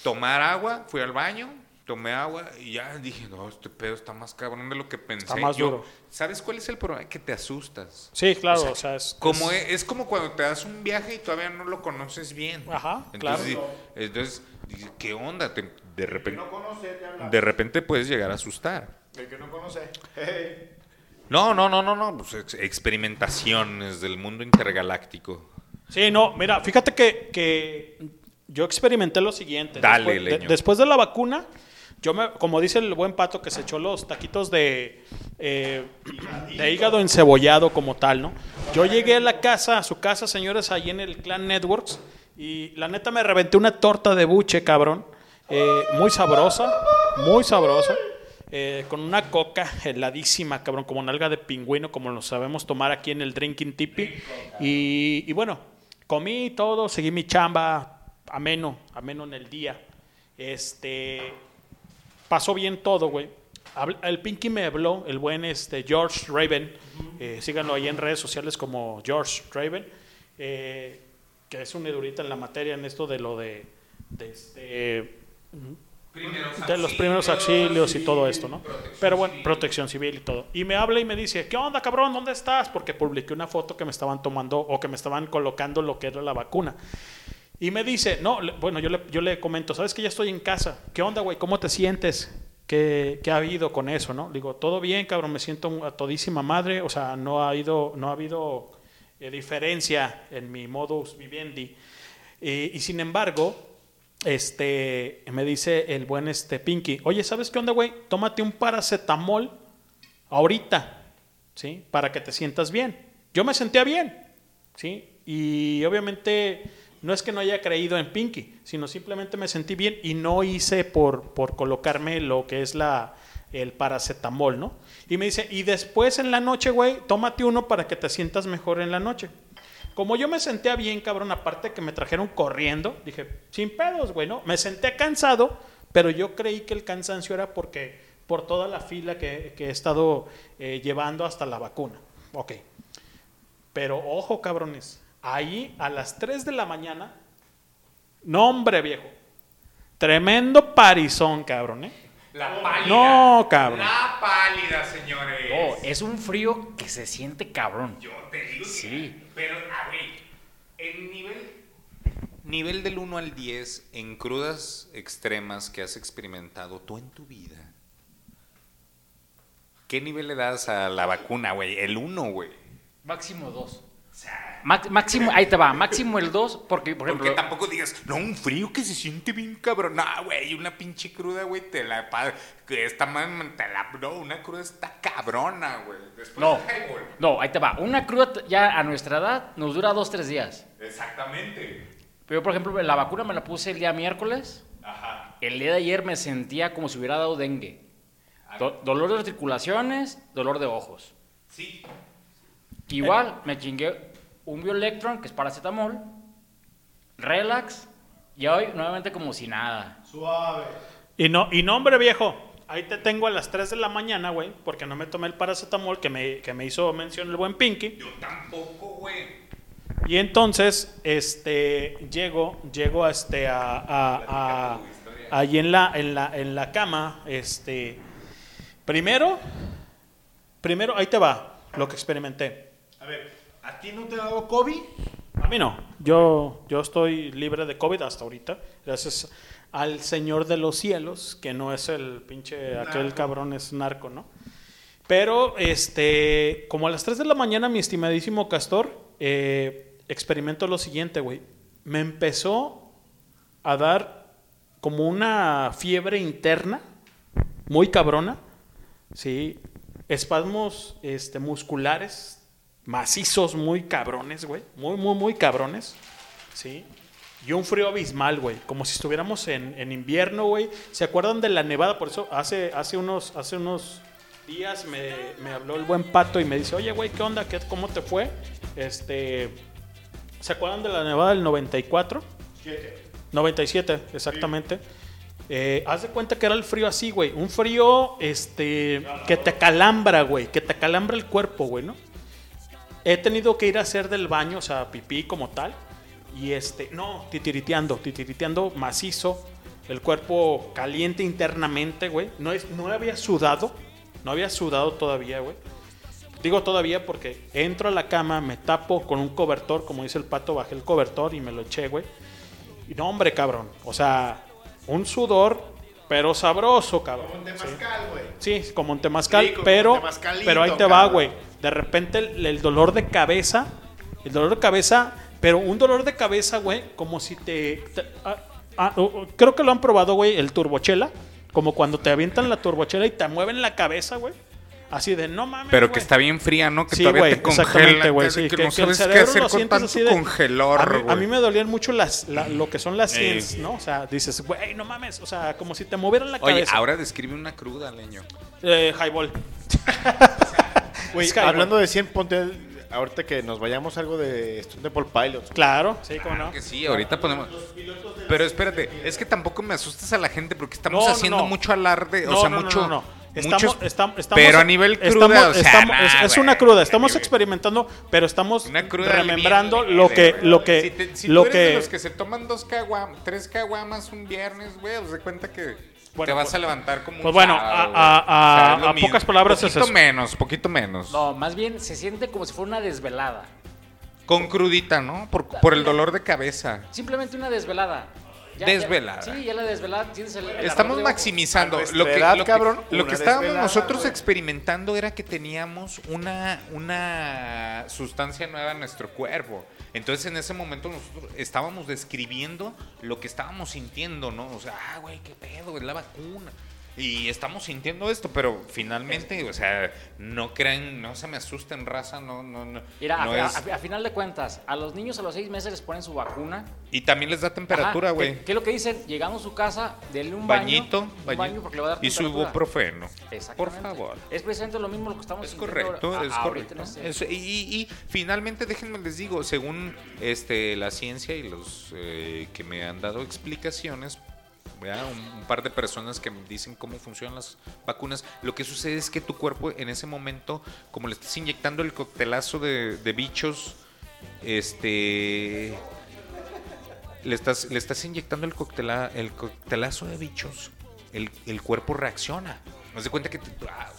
Tomar agua, fui al baño, tomé agua y ya dije, no, este pedo está más cabrón de lo que pensé. Está más Yo- duro. ¿Sabes cuál es el problema? Que te asustas. Sí, claro, o sea, es- como es- es, es como cuando te das un viaje y todavía no lo conoces bien. Ajá, entonces, claro. Entonces, ¿qué onda? Te- de repente, no conoce, te habla. de repente puedes llegar a asustar. El que no conoce. Hey. No, no, no, no, no. Pues ex- experimentaciones del mundo intergaláctico. Sí, no, mira, fíjate que, que yo experimenté lo siguiente. Dale, después, de, después de la vacuna, yo me, como dice el buen pato que se echó los taquitos de, eh, de hígado encebollado como tal, ¿no? Yo llegué a la casa, a su casa, señores, ahí en el Clan Networks, y la neta me reventé una torta de buche, cabrón, eh, muy sabrosa, muy sabrosa. eh, con una coca heladísima, cabrón, como nalga de pingüino, como lo sabemos tomar aquí en el Drinking Tipi. Y, y bueno, comí todo, seguí mi chamba, ameno, ameno en el día. Este, pasó bien todo, güey. El Pinky me habló, el buen este, George Raven, eh, síganlo ahí en redes sociales como George Raven, eh, que es un edurita en la materia en esto de lo de, de este, de los primeros auxilios y todo esto, ¿no? Pero bueno, protección civil y todo. Y me habla y me dice, ¿qué onda, cabrón? ¿Dónde estás? Porque publiqué una foto que me estaban tomando o que me estaban colocando lo que era la vacuna. Y me dice, no, bueno, yo le, yo le comento, ¿sabes que ya estoy en casa? ¿Qué onda, güey? ¿Cómo te sientes? ¿Qué, qué ha habido con eso, no? Digo, todo bien, cabrón, me siento a todísima madre, o sea, no ha, ido, no ha habido eh, diferencia en mi modus vivendi. Y sin embargo, este, me dice el buen este Pinky, oye, ¿sabes qué onda, güey? Tómate un paracetamol ahorita, ¿sí? Para que te sientas bien. Yo me sentía bien, ¿sí? Y obviamente no es que no haya creído en Pinky, sino simplemente me sentí bien y no hice por, por colocarme lo que es la, el paracetamol, ¿no? Y me dice, y después en la noche, güey, tómate uno para que te sientas mejor en la noche. Como yo me sentía bien, cabrón, aparte que me trajeron corriendo, dije, sin pedos, güey, ¿no? Me senté cansado, pero yo creí que el cansancio era porque por toda la fila que, que he estado eh, llevando hasta la vacuna. Ok. Pero ojo, cabrones, ahí a las 3 de la mañana, no hombre viejo, tremendo parizón, cabrón, ¿eh? La pálida. No, cabrón. La pálida, señores. No, es un frío que se siente cabrón. Yo te digo que- Sí. Pero, a ver, el nivel, nivel del 1 al 10 en crudas extremas que has experimentado tú en tu vida, ¿qué nivel le das a la vacuna, güey? El 1, güey. Máximo Max- máximo, ahí te va, máximo el 2, porque, por ejemplo, Porque tampoco digas, no, un frío que se siente bien cabrón. No, güey, una pinche cruda, güey, te la... esta man, te la... No, una cruda está cabrona, güey. Después no, highball. no, ahí te va. Una cruda ya a nuestra edad nos dura dos, tres días. Exactamente. Pero, por ejemplo, la vacuna me la puse el día miércoles. Ajá. El día de ayer me sentía como si hubiera dado dengue. Do- dolor de articulaciones, dolor de ojos. Sí. Igual, me chingué un Bioelectron, que es paracetamol, relax, y hoy nuevamente como si nada. Suave. Y no, y no, hombre viejo, ahí te tengo a las 3 de la mañana, güey, porque no me tomé el paracetamol que me, que me hizo mención el buen Pinky. Yo tampoco, güey. Y entonces, este, llego, llego a este, a, a- a- ahí en la, en la, en la cama, este, primero, primero, ahí te va, lo que experimenté. A ver, ¿a ti no te ha dado COVID? A mí no, yo, yo estoy libre de COVID hasta ahorita, gracias al Señor de los cielos, que no es el pinche, aquel cabrón es narco, ¿no? Pero, este, como a las 3 de la mañana, mi estimadísimo Castor, eh, experimento lo siguiente, güey. Me empezó a dar como una fiebre interna, muy cabrona, ¿sí? Espasmos este, musculares macizos, muy cabrones, güey. Muy, muy, muy cabrones, ¿sí? Y un frío abismal, güey. Como si estuviéramos en, en invierno, güey. ¿Se acuerdan de la nevada? Por eso hace, hace, unos, hace unos días me, me habló el buen pato y me dice, oye, güey, ¿qué onda? ¿Qué, ¿Cómo te fue? Este, ¿Se acuerdan de la nevada del 94? 97, exactamente. Eh, haz de cuenta que era el frío así, güey. Un frío este, que te calambra, güey. Que te calambra el cuerpo, güey, ¿no? He tenido que ir a hacer del baño, o sea, pipí como tal. Y este, no, titiriteando, titiriteando macizo. el cuerpo caliente internamente, güey. No, es, no había sudado, no había sudado todavía, güey. Digo todavía porque entro a la cama, me tapo con un cobertor, como dice el pato, bajé el cobertor y me lo eché, güey. Y no, hombre, cabrón. O sea, un sudor, pero sabroso, cabrón. Como un temazcal, güey. Sí, como un temazcal, Rico, pero, pero ahí te va, güey. De repente el, el dolor de cabeza, el dolor de cabeza, pero un dolor de cabeza, güey, como si te... te- ah, ah, oh, creo que lo han probado, güey, el turbochela. Como cuando te avientan la turbochela y te mueven la cabeza, güey. Así de, no mames, Pero que güey". está bien fría, ¿no? Que Sí, todavía te congela. exactamente, güey. que- Sí, que, que, no que el sabes qué cerebro hacer lo con sientes tanto así de- congelor, a mí, a mí me dolían mucho las, la- lo que son las Ey. sienes, ¿no? O sea, dices, güey, no mames. O sea, como si te movieran la Oye, cabeza. ahora describe una cruda, leño. Eh, highball. Hablando de 100, ponte el- ahorita que nos vayamos algo de Stone Temple Pilots. Claro, sí, cómo no. Que sí, ahorita ponemos. Pero espérate, es que tampoco me asustes a la gente porque estamos No, haciendo no. mucho alarde, o No, sea, no, no, mucho. Estamos, muchos- estam- estamos- pero a nivel cruda, estamos- o sea, estamos- nah, es, es una cruda. Estamos experimentando, pero estamos remembrando lo que, lo que, Si, te- si lo tú eres de que, los que se toman dos caguam, tres caguamas un viernes, güey, de cuenta que te vas pues- a levantar como un pues bueno, sábado, a- O sea, es pocas palabras es poquito eso. menos, poquito menos. No, más bien se siente como si fuera una desvelada. Con crudita, ¿no? Por, por el dolor de cabeza. Simplemente una desvelada. Ya- Desvelada. ya- sí, ya la desvelada. tienes el- el Estamos maximizando. Lo que, edad, lo que- cabrón, lo una que estábamos desvelada, nosotros experimentando era que teníamos una, una sustancia nueva en nuestro cuerpo. Entonces en ese momento nosotros estábamos describiendo lo que estábamos sintiendo, ¿no? O sea, ah, güey, qué pedo, es la vacuna. Y estamos sintiendo esto, pero finalmente, o sea, no crean, no se me asusten, raza, no, no, no. Mira, no a, es- a- a final de cuentas, a los niños a los seis meses les ponen su vacuna. Y también les da temperatura, güey. ¿qué, qué es lo que dicen? Llegando a su casa, denle un baño. Bañito, un bañito. baño porque le va a dar y su ibuprofeno. Por favor. Es precisamente lo mismo lo que estamos Es correcto, es correcto. en este- y, y- y finalmente, déjenme les digo, según este la ciencia y los eh, que me han dado explicaciones. Un, par de personas que dicen cómo funcionan las vacunas, lo que sucede es que tu cuerpo en ese momento, como le estás inyectando el coctelazo de, bichos, este... Le estás, le estás inyectando el, coctela, el coctelazo de bichos, el, el cuerpo reacciona. Haz de cuenta que ah,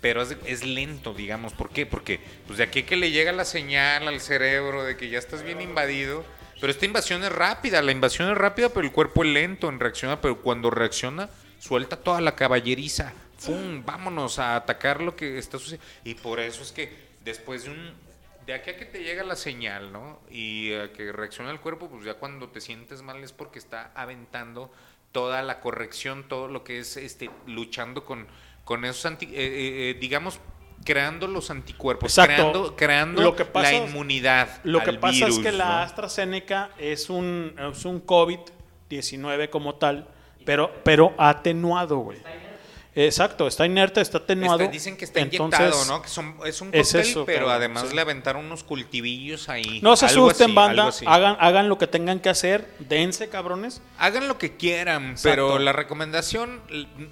pero es, es lento, digamos. ¿Por qué? Porque pues de aquí que le llega la señal al cerebro de que ya estás bien invadido. Pero esta invasión es rápida, la invasión es rápida, pero el cuerpo es lento en reaccionar. Pero cuando reacciona, suelta toda la caballeriza. ¡Fum! Vámonos a atacar lo que está sucediendo. Y por eso es que después de un. De aquí a que te llega la señal, ¿no? Y a que reacciona el cuerpo, pues ya cuando te sientes mal es porque está aventando toda la corrección, todo lo que es este luchando con, con esos anti, eh, eh, eh, digamos, creando los anticuerpos, Exacto. creando, creando Lo que pasa la es- inmunidad. Lo que al pasa virus, es que la. AstraZeneca es un, es un COVID-19 como tal, pero, pero atenuado, güey. Exacto, está inerte, está atenuado. Está- dicen que está Entonces, inyectado, ¿no? Que son, es un es cóctel, eso, pero además sí. le aventaron unos cultivillos ahí. No se asusten, así, banda. Hagan, hagan lo que tengan que hacer. Dense, cabrones. Hagan lo que quieran, Exacto. pero la recomendación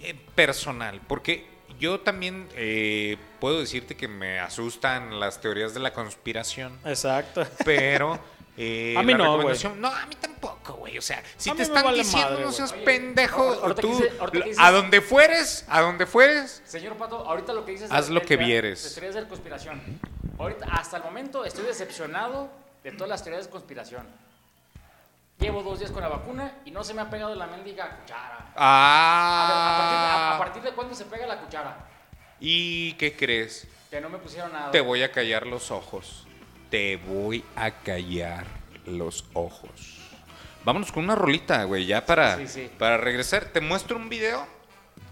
eh, personal, porque yo también eh, puedo decirte que me asustan las teorías de la conspiración, Exacto. pero eh, A mí la no, recomendación, no, a mí tampoco, güey, o sea, si A te están vale diciendo madre, no seas Oye, pendejo, ahorita que tú dice- dices- a donde fueres, a donde fueres, Señor Pato, ahorita lo que dices... Haz de- lo que de- vieres. De teorías de conspiración. Ahorita, hasta el momento, estoy decepcionado de todas las teorías de conspiración. Llevo dos días con la vacuna y no se me ha pegado la mendiga cuchara. A, ver, ¿a, partir de, a- ah, a partir de cuándo se pega la cuchara? ¿y qué crees? Que no me pusieron nada. Te voy a callar los ojos. Te voy a callar los ojos. Vámonos con una rolita, güey, ya para, Sí, sí. para regresar. Te muestro un video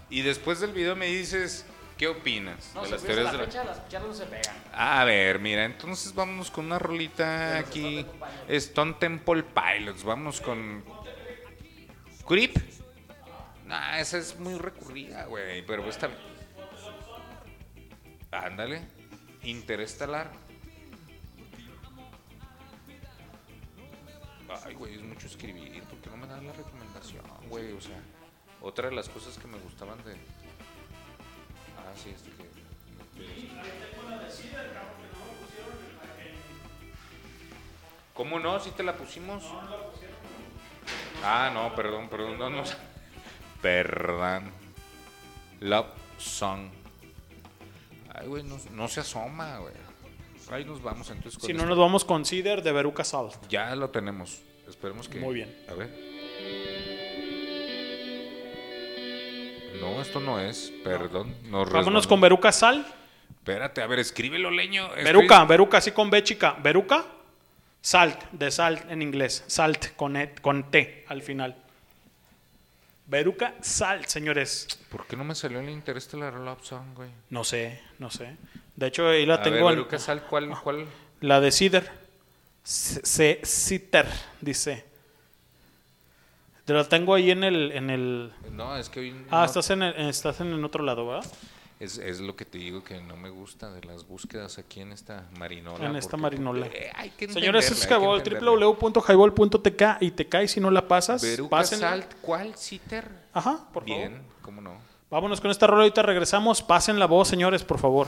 y después del video me dices qué opinas No, de si las fuese teorías la de la- fecha, las cucharas no se pegan. A ver, mira, entonces vámonos con una rolita aquí. Stone Temple Pilots. Vamos con. Creep. Nah, esa es muy recurrida, güey. Pero está. Ándale. Interestelar. Ay, güey, es mucho escribir. ¿Por qué no me das la recomendación, güey? O sea, otra de las cosas que me gustaban de. Ah, sí, este que. ¿Cómo no? ¿Sí te la pusimos? Ah, no, perdón, perdón. No, no. Perdón. Love Song. Ay, güey, no, no se asoma, güey. Ahí nos vamos entonces con Si no, nos vamos con Cider de Veruca Salt. Ya lo tenemos. Esperemos que. Muy bien. A ver. No, esto no es. Perdón. nos Vámonos con Veruca Sal. Espérate, a ver, escríbelo, leño. Veruca, Veruca, así con B chica. Veruca, salt, de salt en inglés. Salt con, e- con T al final. Veruca Salt, señores. ¿Por qué no me salió el interés de la Love Song, güey? No sé, no sé. De hecho, ahí la A tengo ver, en- Veruca Sal, ¿cuál, cuál? La de Cider. C Citer, dice. Te la tengo ahí en el. En el... No, es que hoy Ah, no- estás, en el- estás en el otro lado, ¿verdad? Es, es lo que te digo que no me gusta de las búsquedas aquí en esta marinola. en esta marinola. eh, hay que Señores, es www.highball.tk y te cae si no la pasas. Veruca. Salt, ¿cuál? ¿Citer? Ajá, por Bien, favor. cómo no. Vámonos con esta rola, ahorita regresamos. Pasen la voz, señores, por favor.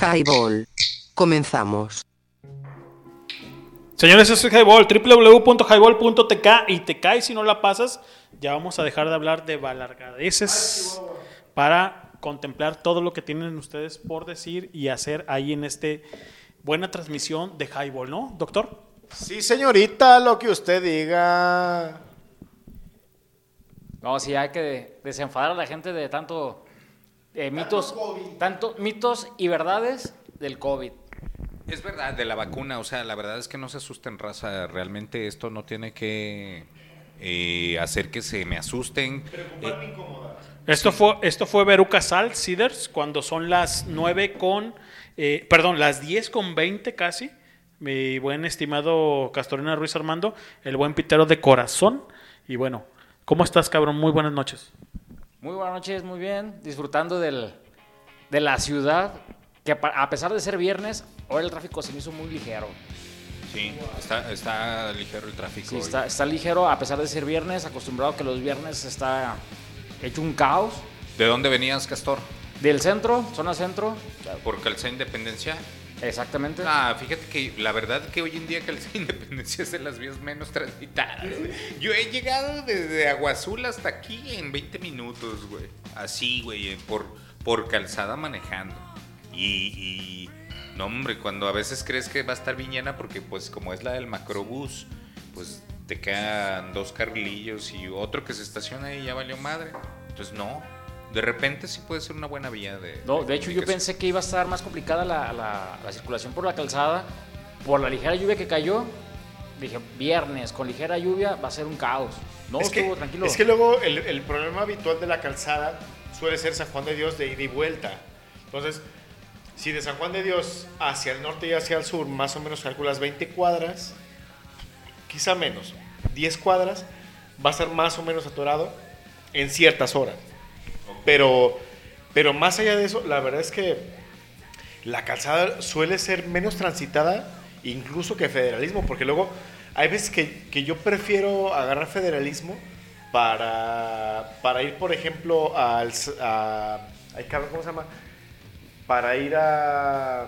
Highball. Comenzamos. Señores, eso es Highball, www.highball.tk y te cae si no la pasas. Ya vamos a dejar de hablar de balargadeces para contemplar todo lo que tienen ustedes por decir y hacer ahí en este buena transmisión de Highball, ¿no, doctor? Sí, señorita, lo que usted diga. No, sí, hay que desenfadar a la gente de tanto eh, mitos, tanto mitos y verdades del COVID. Es verdad, de la vacuna, o sea, la verdad es que no se asusten, raza. Realmente esto no tiene que eh, hacer que se me asusten. Eh, Esto fue, esto fue Veruca Sal, Cedars, cuando son las 9 con, eh, perdón, las 10 con 20 casi. Mi buen estimado Castorina Ruiz Armando, el buen pitero de corazón. Y bueno, ¿cómo estás, cabrón? Muy buenas noches. Muy buenas noches, muy bien. Disfrutando del, de la ciudad, que a pesar de ser viernes, hoy el tráfico se me hizo muy ligero. sí, está, está ligero el tráfico. Sí, está, está ligero a pesar de ser viernes, acostumbrado que los viernes está hecho un caos. ¿De dónde venías, Castor? Del centro, zona centro. ¿Por Calzada Independencia? Exactamente. Ah, fíjate que la verdad que hoy en día Calzada Independencia es de las vías menos transitadas. güey. Yo he llegado desde Agua Azul hasta aquí en 20 minutos, güey. Así, güey, eh, por, por calzada manejando. Y, y, no, hombre, cuando a veces crees que va a estar bien llena porque pues como es la del macrobús, pues te quedan dos carrilillos y otro que se estaciona y ya valió madre. Entonces no, de repente sí puede ser una buena vía de... No, de hecho yo pensé que iba a estar más complicada la, la- la circulación por la calzada, por la ligera lluvia que cayó. Dije, viernes con ligera lluvia va a ser un caos. No, es, que, estuvo tranquilo. es que luego el, el problema habitual de la calzada suele ser San Juan de Dios de ida y vuelta. Entonces, si de San Juan de Dios hacia el norte y hacia el sur más o menos calculas 20 cuadras, quizá menos, 10 cuadras, va a estar más o menos atorado en ciertas horas. Pero, pero más allá de eso, la verdad es que la calzada suele ser menos transitada incluso que federalismo, porque luego hay veces que, que yo prefiero agarrar federalismo para, para ir, por ejemplo, al... A, ay, cabrón, ¿Cómo se llama? Para ir a...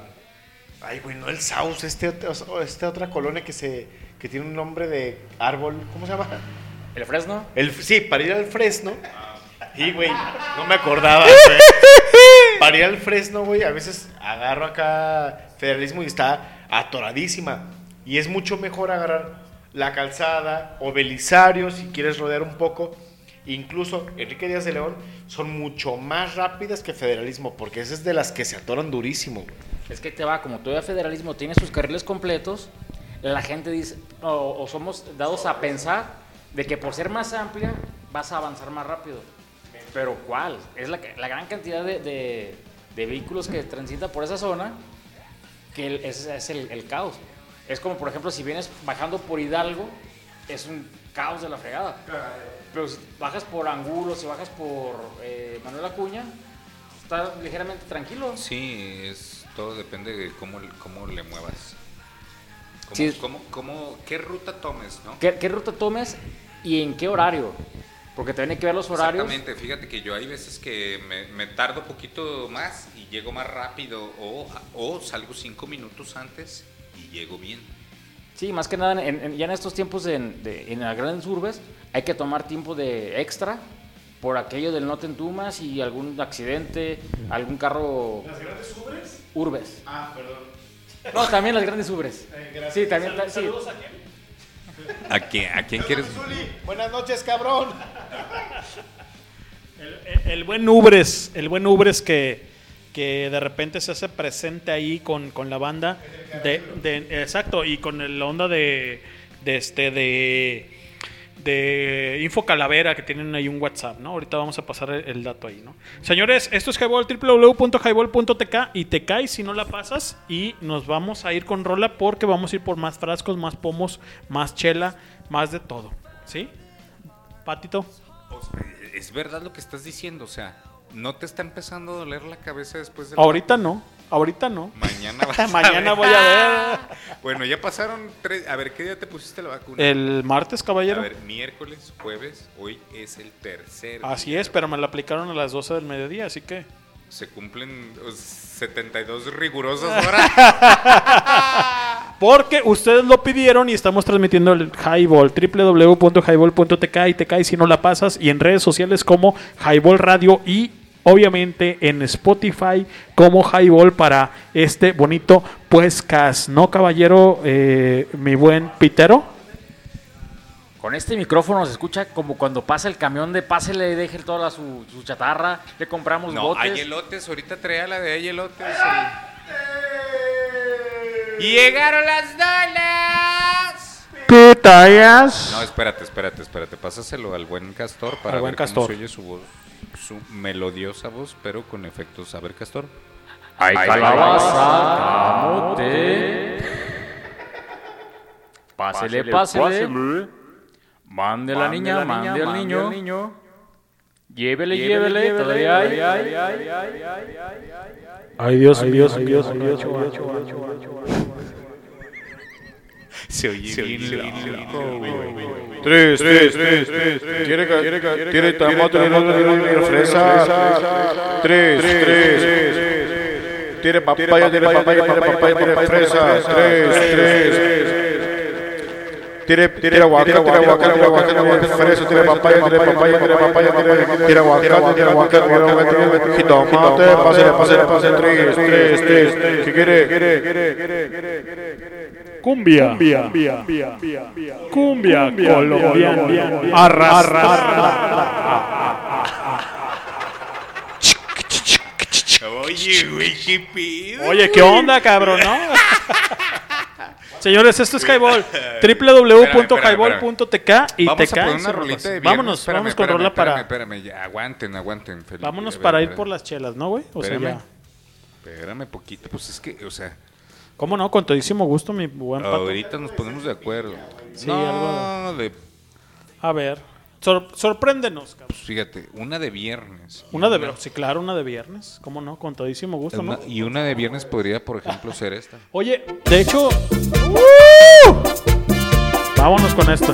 Ay, güey, no el Saus, este, esta otra colonia que, se, que tiene un nombre de árbol, ¿cómo se llama? ¿El Fresno? El, sí, para ir al Fresno. Y, güey, no me acordaba. güey. Para ir al Fresno, güey, a veces agarro acá federalismo y está atoradísima. Y es mucho mejor agarrar la calzada o Belisario si quieres rodear un poco. Incluso Enrique Díaz de León son mucho más rápidas que federalismo, porque esa es de las que se atoran durísimo. Es que te va, como todavía federalismo tiene sus carriles completos, la gente dice, o, o somos dados a pensar de que por ser más amplia vas a avanzar más rápido. Pero ¿cuál? Es la, la gran cantidad de, de- de vehículos que transitan por esa zona que es, es el, el caos. Es como, por ejemplo, si vienes bajando por Hidalgo, es un caos de la fregada. Pero si bajas por Angulo, si bajas por eh, Manuel Acuña, está ligeramente tranquilo. Sí, es, todo depende de cómo, cómo le muevas. Cómo, Sí. cómo- cómo- ¿Qué ruta tomes, no? ¿Qué, qué ruta tomes y en qué horario? Porque también hay que ver los horarios. Exactamente, fíjate que yo hay veces que me, me tardo poquito más y llego más rápido o, o salgo cinco minutos antes y llego bien. Sí, más que nada, en- en- ya en estos tiempos de- de- en las grandes urbes hay que tomar tiempo de extra por aquello del no te entumas y algún accidente, algún carro... ¿Las grandes ubres? Urbes. Ah, perdón. No, también las grandes ubres. Eh. Sí, también. Sal- sí. saludos a quién? ¿A quién, a quién quieres? Buenas noches, cabrón. El, el buen Ubres, el buen Ubres que, que de repente se hace presente ahí con, con la banda. De, de- exacto, y con el- la onda de, de este de de Info Calavera que tienen ahí un WhatsApp, ¿no? Ahorita vamos a pasar el, dato ahí, ¿no? Señores, esto es Highball, www.highball.tk y te caes si no la pasas y nos vamos a ir con rola porque vamos a ir por más frascos, más pomos, más chela, más de todo, ¿sí? Patito. Es verdad lo que estás diciendo, o sea, ¿no te está empezando a doler la cabeza después de Ahorita no, ahorita no. Mañana vas a Mañana ver. voy a Bueno, ya pasaron tres. A ver, ¿qué día te pusiste la vacuna? El martes, caballero. A ver, miércoles, jueves, hoy es el tercer. Así día. es, pero me la aplicaron a las 12 del mediodía, así que Se cumplen uh, 72 rigurosas horas. Porque ustedes lo pidieron y estamos transmitiendo el Highball, www.highball.tk y te cae si no la pasas y en redes sociales como Highball Radio y obviamente en Spotify como Highball para este bonito podcast, ¿no caballero? Eh, mi buen Pitero. Con este micrófono se escucha como cuando pasa el camión de pásele, deje toda la- su, su chatarra, le compramos No, botes. hay elotes, ahorita traía la de hay elotes. Y llegaron las donas. Pitayas. No, espérate, espérate, espérate. Pásaselo al buen Castor para Al buen ver cómo se oye su voz. Su melodiosa voz, pero con efectos. A ver, Castor. Hay calabaza, camote. Pásele, pásele. Mande la niña, mande al niño. Llévele, llévele, todavía hay. Ay Dios, ay Dios, ay Dios, ay Dios. Se oye bien loco, güey. Tres, tres, tres, tres, tres. Tiene ca- tiene ca- tiene tomate, tiene fresa. Tres, tres, tres. Tiene papaya, tiene papaya, tiene papaya, tiene fresa. Tres, tres. Tiene, tiene aguacate, tiene aguacate, tiene aguacate, tiene aguacate, fresa, tiene papaya, tiene papaya, tiene papaya, tiene, aguacate, tiene aguacate, tiene aguacate, tiene jitomate, pásale, pásale, pásale, tres, tres, tres. ¿Qué quiere? Cumbia, cumbia, cumbia, colombiana, arras, Oye, güey, qué pido. Oye, ¿qué onda, cabrón, no? Señores, esto es Highball. www.highball.tk y Vamos te a poner caes. una rolita de. Vámonos, Espérame, vámonos con espérame, rola para. Espérame, espérame, ya, aguanten, aguanten. Felipe. Vámonos ver, para ir espérame. por las chelas, ¿no, güey? O sea, Espérame. ya. Espérame poquito, pues es que, o sea, ¿Cómo no? Con todísimo gusto, mi buen pato. ahorita nos ponemos de acuerdo. Sí, no, de, A ver, sor- sorpréndenos, cabrón. pues fíjate, una de viernes. Una de sí, claro, una de viernes. ¿Cómo no? Con todísimo gusto, una- ¿no? y una de viernes podría, por ejemplo, ser esta. Oye, de hecho. ¡Uh! Vámonos con esta.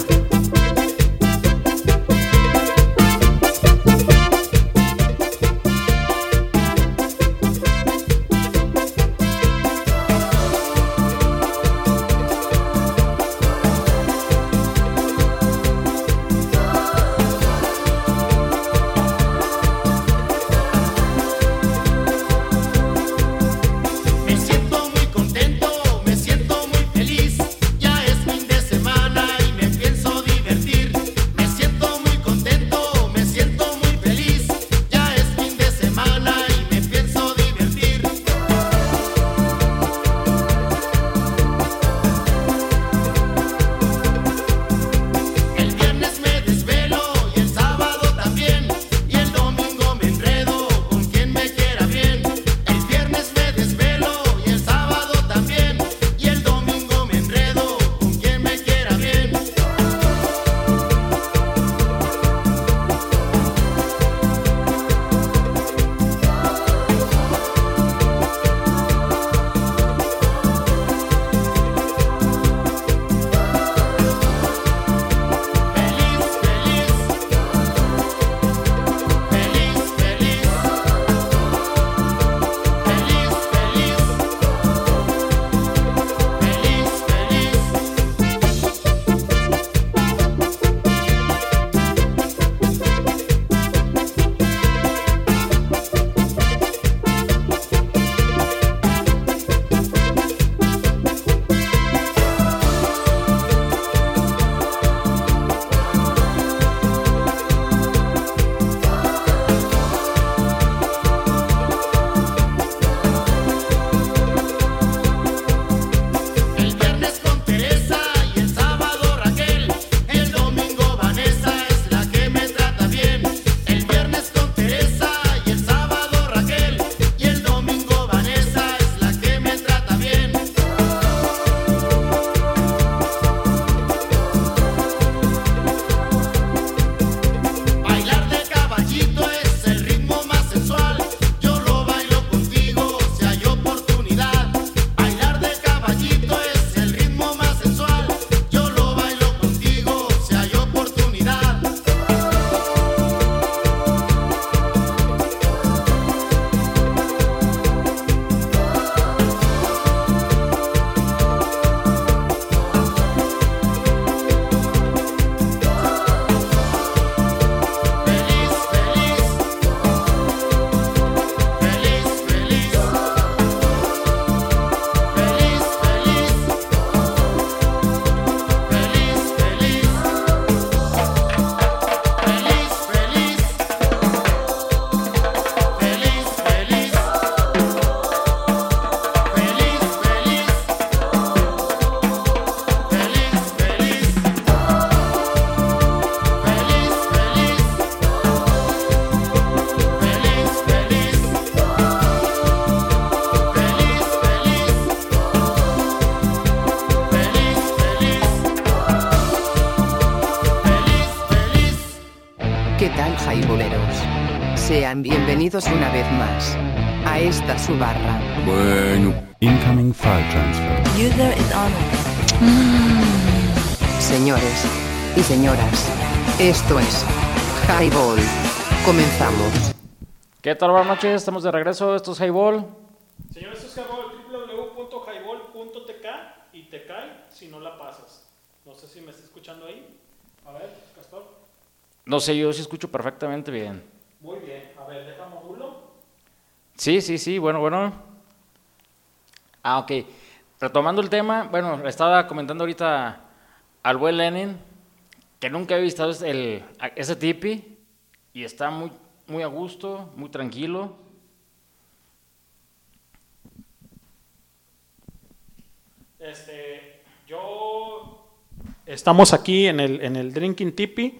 Sean bienvenidos una vez más a esta su barra. Bueno. Incoming file transfer. User is Señores y señoras, esto es Highball. Comenzamos. ¿Qué tal? Buenas noches, estamos de regreso. Esto es Highball. Señores, esto es Highball, www.highball.tk y te cae si no la pasas. No sé si me está escuchando ahí. A ver, Castor. No sé, yo sí escucho perfectamente bien. A ver, deja modulo. Sí, sí, sí, bueno, bueno. Ah, ok. Retomando el tema, bueno, estaba comentando ahorita al buen Lenin que nunca he visto el, ese tipi y está muy, muy a gusto, muy tranquilo. Este, yo... Estamos aquí en el, en el Drinking Tipi.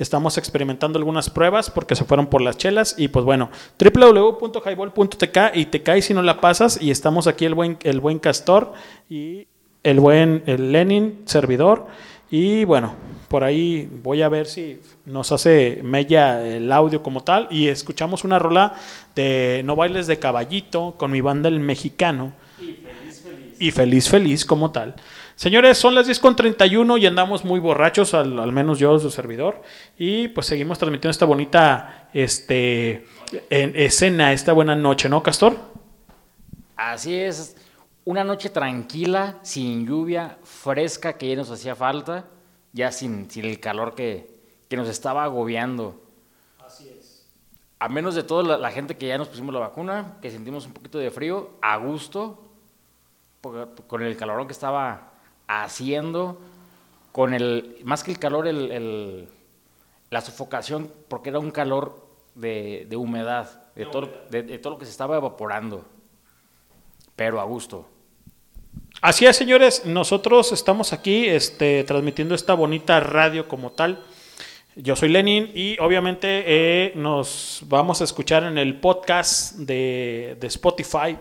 Estamos experimentando algunas pruebas porque se fueron por las chelas. Y pues bueno, www.highball.tk y te caes si no la pasas. Y estamos aquí el buen, el buen Castor y el buen el Lenin, servidor. Y bueno, por ahí voy a ver si nos hace mella el audio como tal. Y escuchamos una rola de No Bailes de Caballito con mi banda El Mexicano. Y feliz, feliz como tal. Señores, son las 10.31 y andamos muy borrachos, al, al, menos yo, su servidor. Y pues seguimos transmitiendo esta bonita este, en, escena, esta buena noche, ¿no, Castor? Así es. Una noche tranquila, sin lluvia, fresca, que ya nos hacía falta, ya sin, sin el calor que, que, nos estaba agobiando. Así es. A menos de toda la, la gente que ya nos pusimos la vacuna, que sentimos un poquito de frío, a gusto, porque, con el calorón que estaba haciendo con el, más que el calor, el, el, la sofocación, porque era un calor de, de humedad, de, todo, de, todo lo que se estaba evaporando, pero a gusto. Así es, señores, nosotros estamos aquí este, transmitiendo esta bonita radio como tal. Yo soy Lenin y obviamente eh, nos vamos a escuchar en el podcast de, de Spotify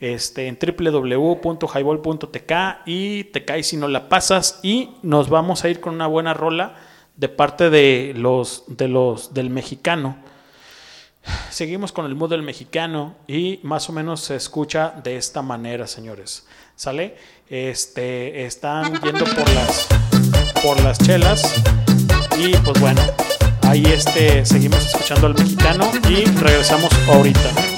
este, en www.highball.tk y te caes si no la pasas y nos vamos a ir con una buena rola de parte de los, de los del mexicano. Seguimos con el mood del mexicano y más o menos se escucha de esta manera, señores. ¿Sale? Este, están yendo por las, por las chelas y pues bueno, ahí este, seguimos escuchando al mexicano y regresamos ahorita.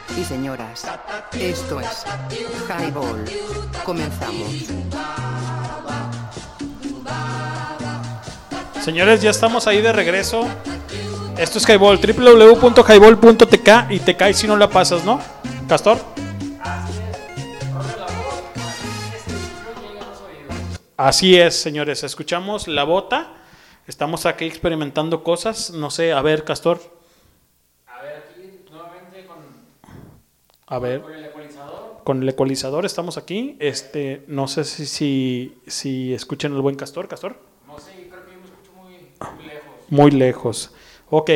y señoras, esto es Highball. Comenzamos. Señores, ya estamos ahí de regreso. Esto es Highball, www.highball.tk y te cae si no la pasas, ¿no? Castor. Así es, señores. Escuchamos la bota. Estamos aquí experimentando cosas. No sé, a ver, Castor. A ver, aquí nuevamente con, A ver. con el ecualizador. Con el ecualizador estamos aquí. Este, no sé si, si, si escuchan el buen Castor. Castor. No sé, creo que yo me escucho muy, muy lejos. Muy lejos. Ok,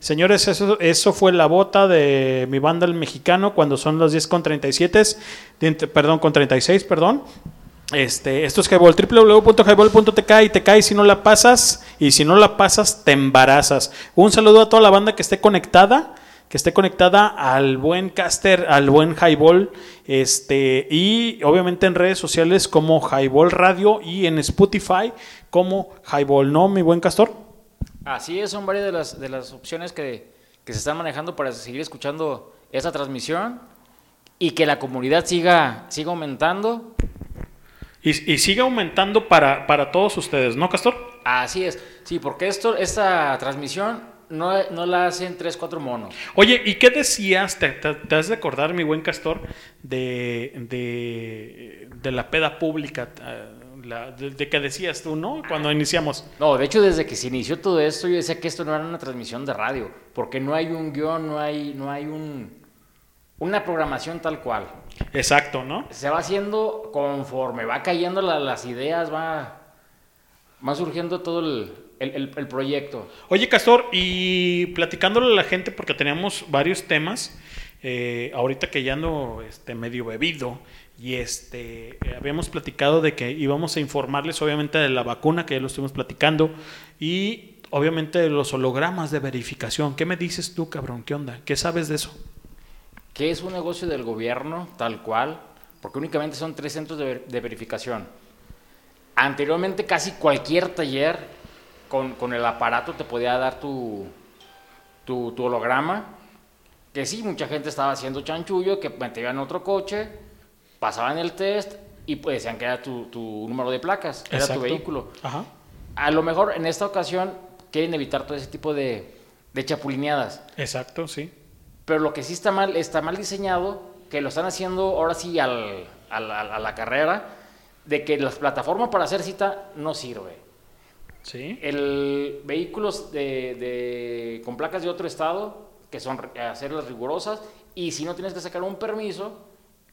señores, eso, eso fue la bota de mi banda el mexicano cuando son las 10 con 37, de- perdón, con 36, perdón. Este, esto es Highball, www.highball.tk y te cae si no la pasas y si no la pasas te embarazas. Un saludo a toda la banda que esté conectada, que esté conectada al buen caster, al buen Highball, este, y obviamente en redes sociales como Highball Radio y en Spotify como Highball, ¿no, mi buen castor? Así es, son varias de las, de las opciones que, que se están manejando para seguir escuchando esa transmisión y que la comunidad siga, siga aumentando. Y, y sigue aumentando para, para todos ustedes, ¿no, Castor? Así es, sí, porque esto, esta transmisión no, no la hacen tres, cuatro monos. Oye, ¿y qué decías? ¿Te, te- te has de acordar, mi buen Castor, de, de, de la peda pública? eh, la- de, de que decías tú, ¿no? Cuando iniciamos. No, de hecho, desde que se inició todo esto, yo decía que esto no era una transmisión de radio, porque no hay un guion, no hay, no hay un, una programación tal cual. Exacto, ¿no? Se va haciendo conforme va cayendo la- las ideas, va, va surgiendo todo el, el- el- el proyecto. Oye, Castor, y platicándole a la gente, porque teníamos varios temas, eh, ahorita que ya ando este, medio bebido, y este, eh, habíamos platicado de que íbamos a informarles, obviamente, de la vacuna, que ya lo estuvimos platicando, y obviamente de los hologramas de verificación. ¿Qué me dices tú, cabrón? ¿Qué onda? ¿Qué sabes de eso? que es un negocio del gobierno tal cual, porque únicamente son tres centros de, ver- de verificación. Anteriormente casi cualquier taller con, con el aparato te podía dar tu, tu, tu holograma, que sí, mucha gente estaba haciendo chanchullo, que metían otro coche, pasaban el test y pues decían que era tu, tu número de placas, era Exacto. tu vehículo. Ajá. A lo mejor en esta ocasión quieren evitar todo ese tipo de, de chapulineadas. Exacto, sí. Pero lo que sí está mal, está mal diseñado, que lo están haciendo ahora sí al- al- al- a la carrera, de que las plataformas para hacer cita no sirve. Sí. El vehículos de, de- con placas de otro estado, que son hacerlas rigurosas, y si no tienes que sacar un permiso,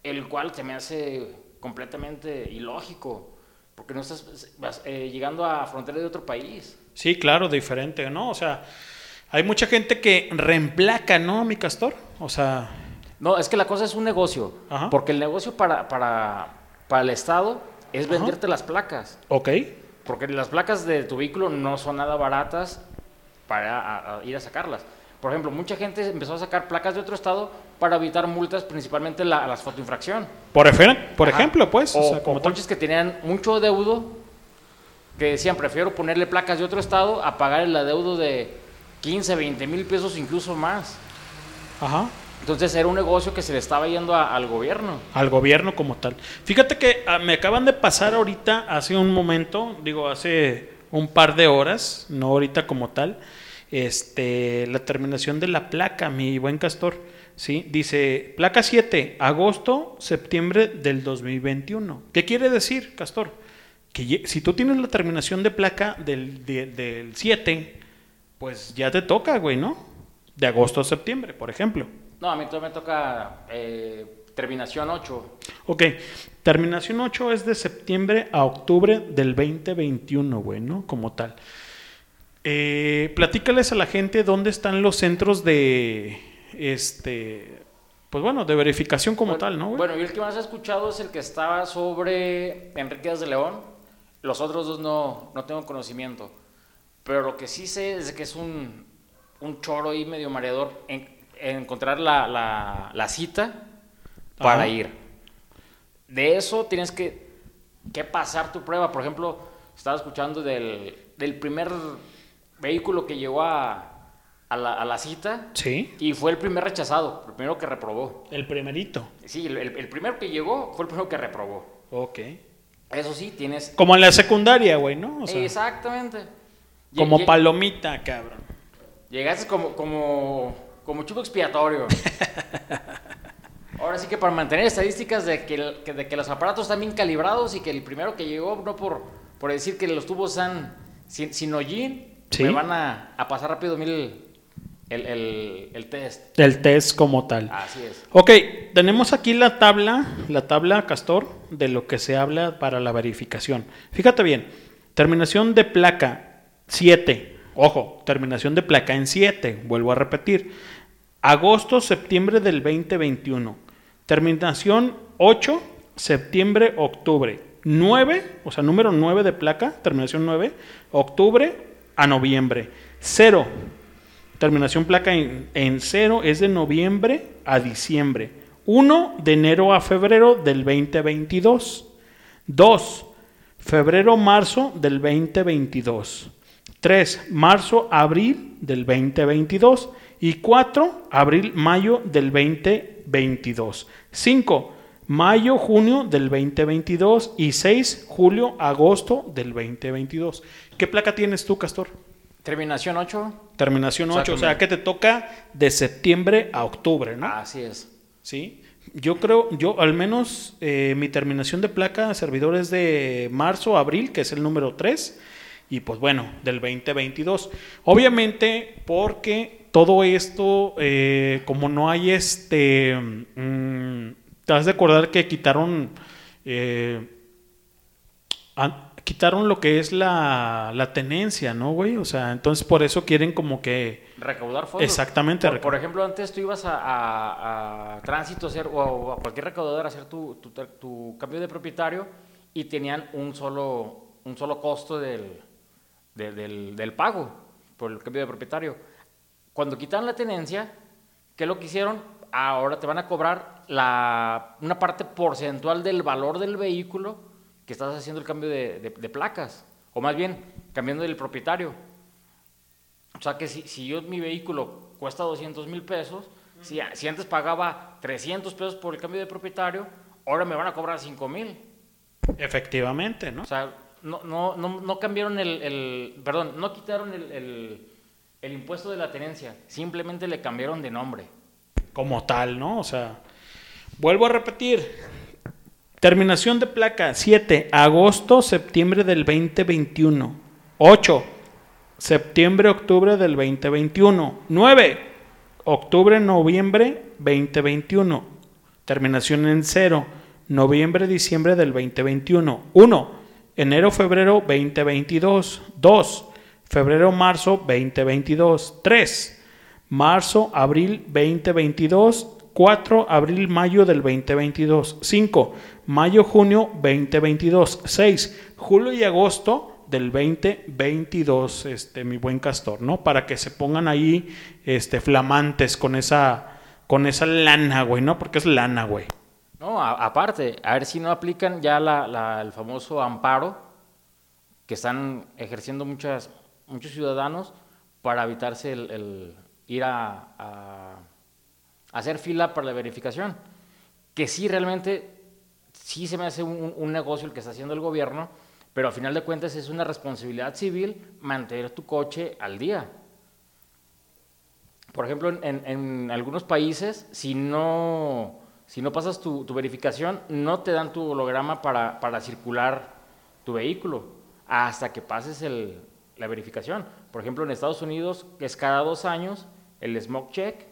el cual se me hace completamente ilógico, porque no estás vas, eh, llegando a frontera de otro país. Sí, claro, diferente, ¿no? O sea, hay mucha gente que reemplaca, ¿no, mi Castor? O sea, No, es que la cosa es un negocio, porque el negocio para, para, para el Estado es venderte las placas. ok. Porque las placas de tu vehículo no son nada baratas para a- a ir a sacarlas. Por ejemplo, mucha gente empezó a sacar placas de otro estado para evitar multas, principalmente la, las fotoinfracción. Por, por ejemplo, pues. O, o sea, como coches que tenían mucho adeudo, que decían, prefiero ponerle placas de otro estado a pagar el adeudo de 15, 20 mil pesos, incluso más. Ajá. Entonces era un negocio que se le estaba yendo al gobierno. al gobierno como tal. Fíjate que ah, me acaban de pasar ahorita, hace un momento, digo, hace un par de horas, no ahorita como tal, este, la terminación de la placa, mi buen castor, ¿sí? Dice, placa 7, agosto, septiembre del 2021. ¿Qué quiere decir, castor? Que si tú tienes la terminación de placa del, de- del 7, pues ya te toca, güey, ¿no? De agosto a septiembre, por ejemplo. No, a mí todavía me toca eh, terminación 8. Ok, terminación 8 es de septiembre a octubre del 2021, güey, ¿no? Como tal. Eh, platícales a la gente dónde están los centros de, este, pues bueno, de verificación como tal, ¿no? güey? Bueno, yo el que más he escuchado es el que estaba sobre Enrique Díaz de León. Los otros dos no, no tengo conocimiento. Pero lo que sí sé es que es un, un choro ahí medio mareador en encontrar la, la- la cita para Ajá. ir. De eso tienes que, que pasar tu prueba. Por ejemplo, estaba escuchando del, del primer vehículo que llegó a, a la, a la cita. Sí. Y fue el primer rechazado, el primero que reprobó. El primerito. Sí, el, el- el primero que llegó fue el primero que reprobó. Ok. Eso sí, tienes... Como en la secundaria, güey, ¿no? O sea, Exactamente. Como palomita, cabrón. Llegaste como, como, como chivo expiatorio. Ahora sí que para mantener estadísticas de que, de que los aparatos están bien calibrados y que el primero que llegó, no por, por decir que los tubos están sin, sin hollín, Sí. me van a, a pasar rápido mil el, el, el test. El test como tal. Así es. Ok, tenemos aquí la tabla, la tabla Castor, de lo que se habla para la verificación. Fíjate bien, terminación de placa 7, ojo, terminación de placa en 7, vuelvo a repetir, agosto, septiembre del 2021, terminación 8, septiembre, octubre, 9, o sea, número 9 de placa, terminación 9, octubre a noviembre, 0, Terminación placa en, en cero es de noviembre a diciembre. 1 de enero a febrero del 2022. 2. Febrero-marzo del 2022. 3. Marzo-abril del 2022. Y 4. Abril-mayo del 2022. 5. Mayo-junio del 2022. Y 6. Julio-agosto del 2022. ¿Qué placa tienes tú, Castor? Terminación 8. Terminación 8, o sea que te toca de septiembre a octubre, ¿no? Así es. Sí. Yo creo, yo al menos eh, mi terminación de placa servidor es de marzo abril, que es el número 3, y pues bueno, del 2022. Obviamente porque todo esto, eh, como no hay este, mm, te has de acordar que quitaron, eh, quitaron lo que es la, la tenencia, ¿no, güey? O sea, entonces por eso quieren como que... Recaudar fondos. Exactamente. Por, por ejemplo, antes tú ibas a, a- a tránsito hacer, o a cualquier recaudador a hacer tu, tu- tu cambio de propietario y tenían un solo, un solo costo del, de- del, del pago por el cambio de propietario. Cuando quitaron la tenencia, ¿qué es lo que hicieron? Ahora te van a cobrar la, una parte porcentual del valor del vehículo que estás haciendo el cambio de, de- de placas. O más bien, cambiando del propietario. O sea que si, si yo mi vehículo cuesta 200 mil pesos, si, si antes pagaba 300 pesos por el cambio de propietario, ahora me van a cobrar 5 mil. Efectivamente, ¿no? O sea, no, no, no, no cambiaron el, el- perdón, no quitaron el, el- el impuesto de la tenencia, simplemente le cambiaron de nombre. como tal, ¿no? O sea, vuelvo a repetir. Terminación de placa 7, agosto, septiembre del 2021. 8, septiembre, octubre del 2021. 9, octubre, noviembre 2021. Terminación en 0, noviembre, diciembre del 2021. 1, enero, febrero 2022. 2, febrero, marzo 2022. 3, marzo, abril 2022, 4, abril, mayo del 2022, 5, mayo, junio 2022, 6, julio y agosto del 2022, este, mi buen castor, ¿no? Para que se pongan ahí, este, flamantes con esa, con esa lana, güey, ¿no? Porque es lana, güey. No, aparte, a ver si no aplican ya la- el famoso amparo que están ejerciendo muchas, muchos ciudadanos para evitarse el, ir a, hacer fila para la verificación. Que sí, realmente, sí se me hace un, negocio el que está haciendo el gobierno, pero a final de cuentas es una responsabilidad civil mantener tu coche al día. Por ejemplo, en algunos países, si no, si no pasas tu, tu verificación, no te dan tu holograma para, para circular tu vehículo hasta que pases el- la verificación. Por ejemplo, en Estados Unidos es cada dos años el smoke check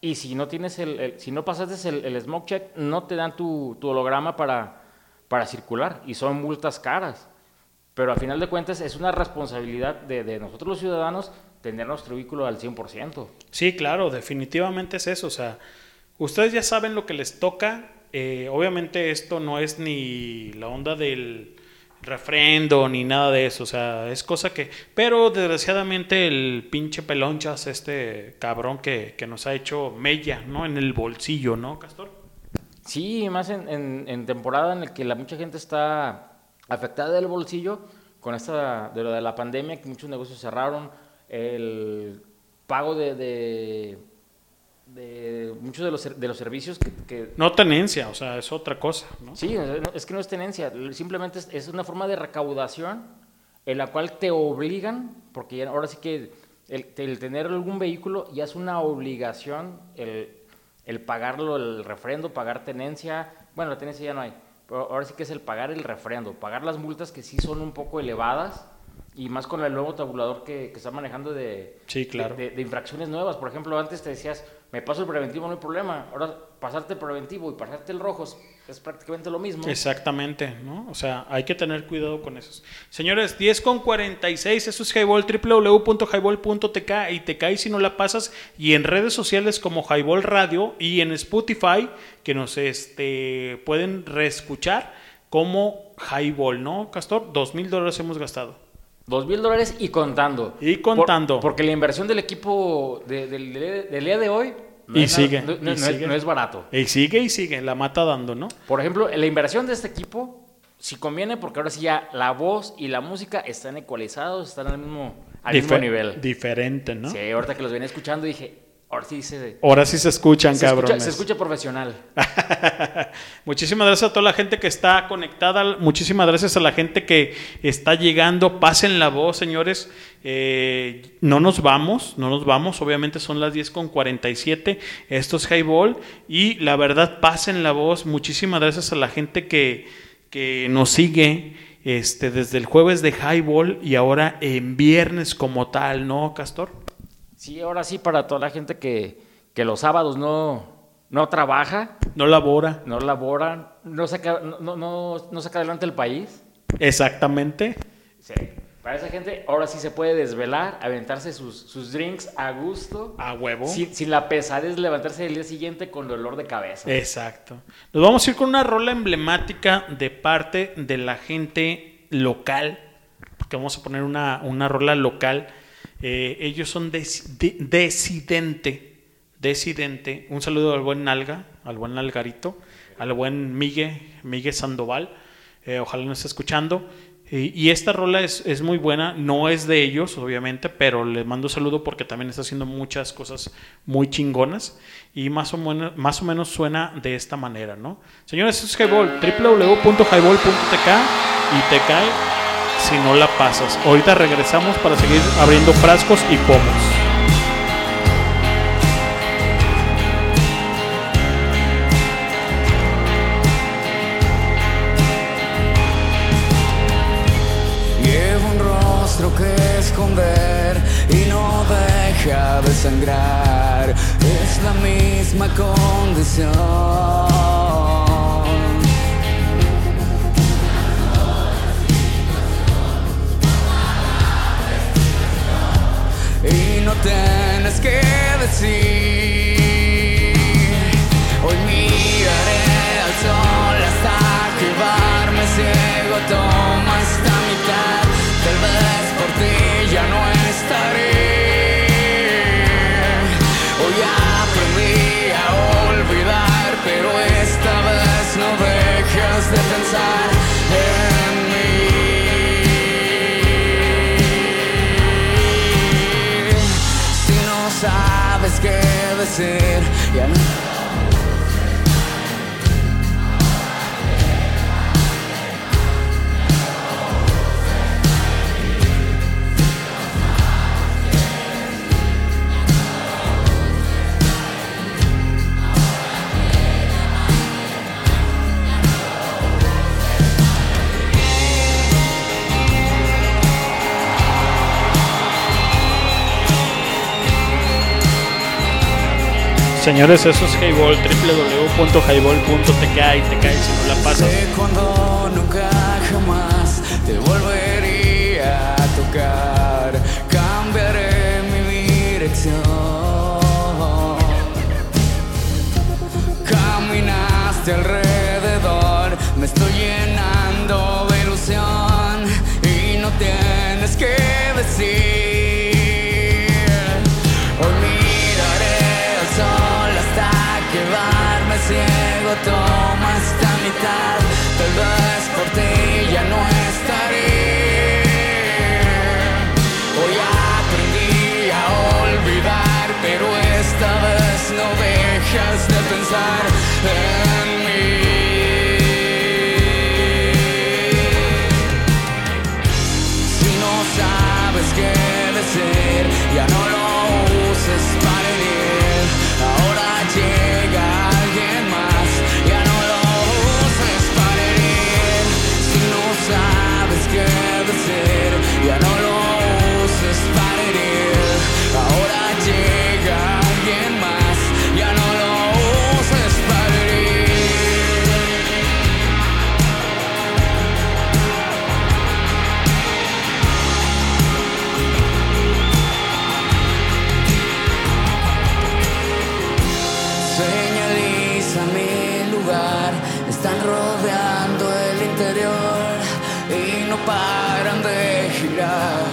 y si no tienes el, si no pasaste el, el smoke check, no te dan tu, holograma para, para circular y son multas caras. Pero a final de cuentas es una responsabilidad de, de nosotros los ciudadanos tener nuestro vehículo al 100%. Sí, claro, definitivamente es eso. O sea, Ustedes ya saben lo que les toca. eh, obviamente esto no es ni la onda del refrendo ni nada de eso. O sea, es cosa que... Pero desgraciadamente el pinche pelonchas, este cabrón que, que nos ha hecho mella, ¿no? En el bolsillo, ¿no, Castor? Sí, más en, temporada en la que la mucha gente está afectada del bolsillo con esta de lo de la pandemia, que muchos negocios cerraron, el pago de, de muchos de los, de los servicios que, que- No tenencia, o sea, es otra cosa, ¿no? Sí, es que no es tenencia, simplemente es, es una forma de recaudación en la cual te obligan, porque ya ahora sí que el, el tener algún vehículo ya es una obligación el, el pagarlo, el refrendo, pagar tenencia, bueno, la tenencia ya no hay, pero ahora sí que es el pagar el refrendo, pagar las multas que sí son un poco elevadas y más con el nuevo tabulador que, que está manejando de, Sí, claro. de, de infracciones nuevas. Por ejemplo, antes te decías, me paso el preventivo, no hay problema. Ahora, pasarte el preventivo y pasarte el rojo es, prácticamente lo mismo. Exactamente, ¿no? O sea, hay que tener cuidado con eso. Señores, 10 con 46, eso es Highball, www.highball.tk y te cae si no la pasas y en redes sociales como Highball Radio y en Spotify que nos este, pueden reescuchar como Highball, ¿no, Castor? Dos mil dólares hemos gastado. Dos mil dólares y contando. Y contando. Por- porque la inversión del equipo de- del, del día de hoy no, y es, sigue. no- no- y no es- sigue. no es barato. Y sigue y sigue, la mata dando, ¿no? Por ejemplo, la inversión de este equipo, si conviene, porque ahora sí ya la voz y la música están ecualizados, están al mismo, al mismo nivel. Diferente, ¿no? Sí, ahorita que los venía escuchando dije, ahora sí se... Ahora sí se escuchan, se escucha, cabrones. se escucha profesional. Muchísimas gracias a toda la gente que está conectada. Muchísimas gracias a la gente que está llegando. Pasen la voz, señores. Eh, no nos vamos, no nos vamos. Obviamente son las 10 con 47. Esto es Highball. Y la verdad, pasen la voz. Muchísimas gracias a la gente que, que nos sigue este, desde el jueves de Highball y ahora en viernes como tal, ¿no, Castor? Sí, ahora sí, para toda la gente que, que los sábados no, no trabaja. No labora. No labora, no saca, no, no, no- saca adelante el país. Exactamente. Sí. Para esa gente, ahora sí se puede desvelar, aventarse sus, sus drinks a gusto. A huevo. Sin, sin la pesadez de levantarse el día siguiente con dolor de cabeza. Exacto. Nos vamos a ir con una rola emblemática de parte de la gente local, porque vamos a poner una, una rola local. Eh, ellos son Desi- de- Decidente. Decidente. Un saludo al buen Nalga, al buen Nalgarito, al buen Migue, Migue Sandoval. Eh, ojalá nos esté escuchando. Y, y esta rola es, es muy buena, no es de ellos, obviamente, pero les mando un saludo porque también está haciendo muchas cosas muy chingonas y más o, menos, más o menos suena de esta manera, ¿no? Señores, es Highball, www.highball.tk y te cae si no la pasas. Ahorita regresamos para seguir abriendo frascos y pomos. Lleva un rostro que esconder y no deja de sangrar. Es la misma condición. No tienes que decir. Señores, eso es Highball, www.highball.tk y te cae si no la pasas. Cuando nunca jamás te volvería a tocar, cambiaré mi dirección. Caminaste alrededor, me estoy llenando de ilusión y no tienes que decir. toma esta mitad. Paran de girar.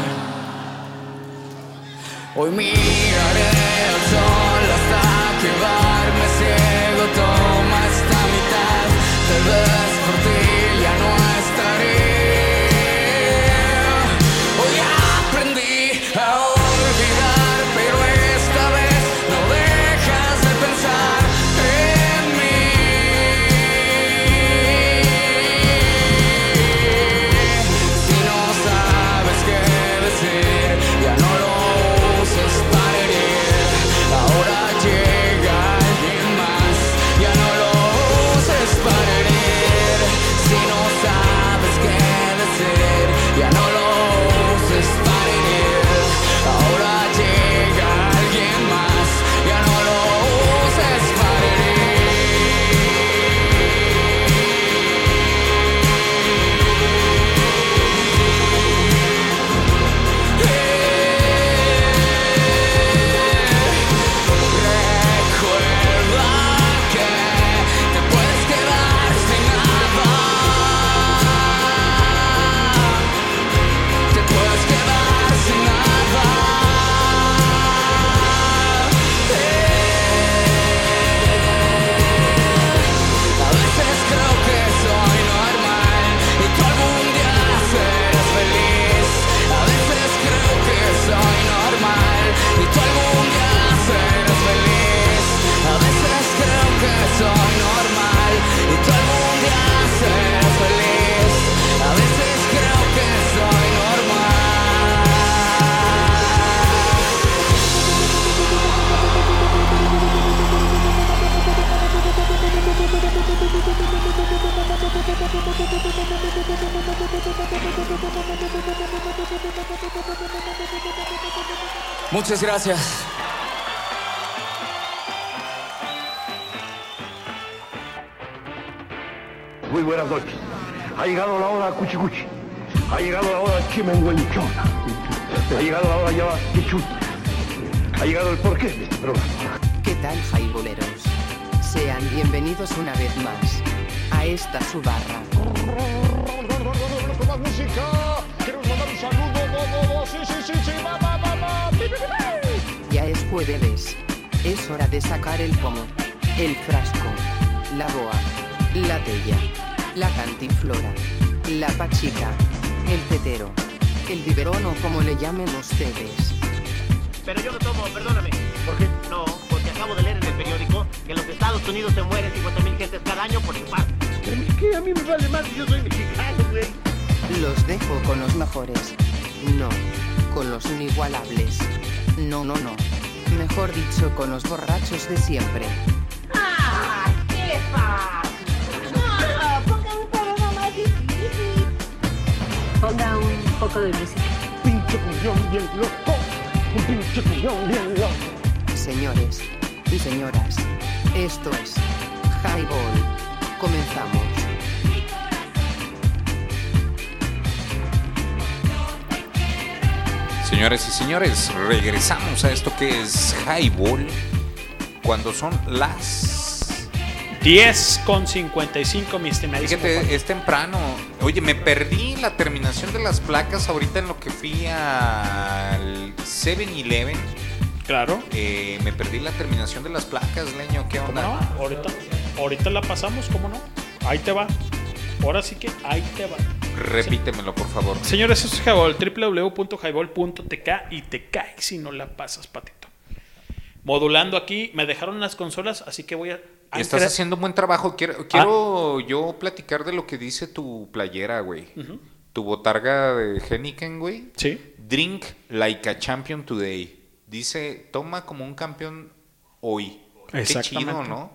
Hoy miraré al sol hasta quedarme ciego, toma esta mitad, tal vez por ti Muchas gracias. Muy buenas noches. Ha llegado la hora cuchicuchi. Ha llegado la hora chimenguenchona. Ha llegado la hora ya. Ha llegado el porqué de este programa. ¿Qué tal, jaiboleros? Sean bienvenidos una vez más a esta su barra. Ya es jueves. Es hora de sacar el pomo, el frasco, la boa, la tella, la cantinflora, la pachica, el tetero, el biberón o como le llamen ustedes. Pero yo no tomo, perdóname. ¿Por qué? No, que en los Estados Unidos se mueren 50.000 gentes cada año por infarto. ¿Qué? A mí me vale más, yo soy mexicano, güey. Los dejo con los mejores. No, con los inigualables. No, no, no. Mejor dicho, con los borrachos de siempre. ¡Ah! ¡Qué fácil! ¡Ah! Ponga un programa más difícil. Ponga un poco de música. Pinche cuñón bien loco. Un pinche cuñón bien loco. Señores y señoras, esto es Highball. Comenzamos. Señores y señores, regresamos a esto que es Highball cuando son las 10 con 55, mi estimadísimo. Fíjate, es temprano. Oye, me perdí la terminación de las placas ahorita en lo que fui al 7-Eleven. Claro. Eh, me perdí la terminación de las placas, Leño. ¿Qué ¿Cómo onda? no? Ahorita, ahorita la pasamos, ¿cómo no? Ahí te va. Ahora sí que ahí te va. Repítemelo, por favor. Señores, eso es Highball, www.highball.tk y te cae si no la pasas, patito. Modulando aquí, me dejaron las consolas, así que voy a... Estás haciendo un buen trabajo. Quiero, quiero yo platicar de lo que dice tu playera, güey. Tu botarga de Henneken, güey. Sí. Drink like a champion today. Dice, toma como un campeón hoy. Qué chido, ¿no?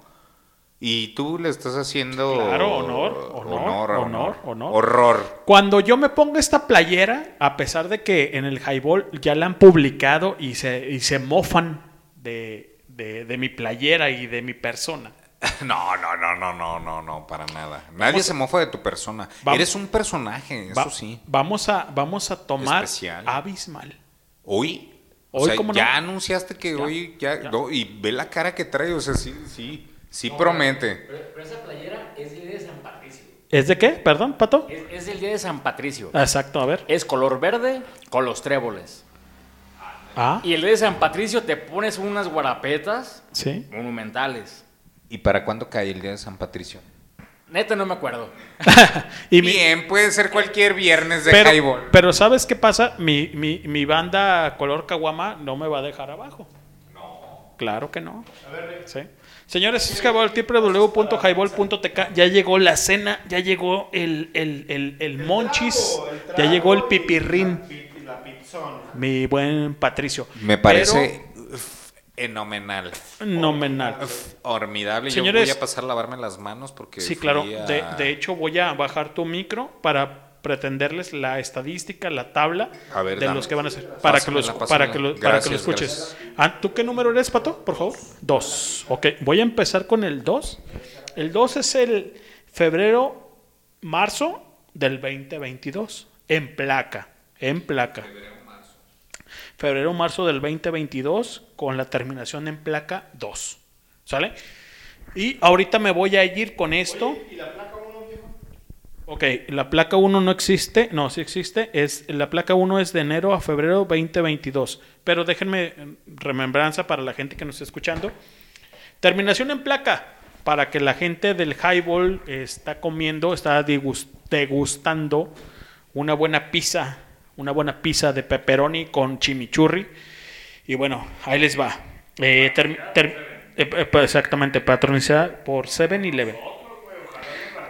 Y tú le estás haciendo... Claro, honor, honor, honor, honor, honor. Horror. Cuando yo me pongo esta playera, a pesar de que en el highball ya la han publicado y se, y se mofan de, de- de mi playera y de mi persona. No, no, no, no, no, no, no, para nada. Nadie Vamos- se mofa de tu persona. Vamos- Eres un personaje, eso Va- sí. Vamos a, vamos a tomar Especial. Abismal. Hoy. O sea, ¿cómo no? ya anunciaste que Ya, hoy ya, ya. no, y ve la cara que trae, o sea, sí, sí, sí promete. Pero, pero esa playera es el día de San Patricio. ¿Es de qué? Perdón, Pato. Es, es el día de San Patricio. Exacto, a ver. Es color verde con los tréboles. Ah, Y el día de San Patricio te pones unas guarapetas sí. monumentales. ¿Y para cuándo cae el día de San Patricio? Neta, no me acuerdo. Y mi- Bien, puede ser cualquier viernes de pero, highball. pero ¿sabes qué pasa? Mi, mi, mi banda color caguama no me va a dejar abajo. No. Claro que no. Sí. Señores, es Highball, www.highball.tk. Ya llegó la cena, ya llegó el, el, el, el monchis, ya llegó el pipirrín. La pizzona. Mi buen Patricio. Me parece fenomenal. Fenomenal. Formidable. Señores- Yo voy a pasar a lavarme las manos porque. Sí, claro. a- De, de hecho, voy a bajar tu micro para pretenderles la estadística, la tabla A ver, de dame. los que van a ser. Para que, los, Pásamela, para que, lo, pásamela. para que lo escuches. Ah, ¿Tú qué número eres, Pato? Por favor. Dos. Ok, voy a empezar con el 2. El 2 es el febrero, marzo del 2022. En placa. En placa. Febrero, marzo del 2022 con la terminación en placa 2. ¿Sale? Y ahorita me voy a ir con esto. Ok, la placa 1 no existe, no, sí existe, es, la placa 1 es de enero a febrero 2022, pero déjenme eh, remembranza para la gente que nos está escuchando. Terminación en placa, para que la gente del highball está comiendo, está degustando una buena pizza, una buena pizza de pepperoni con chimichurri. Y bueno, ahí les va. Eh, eh, eh, exactamente, patronizada por 7-Eleven.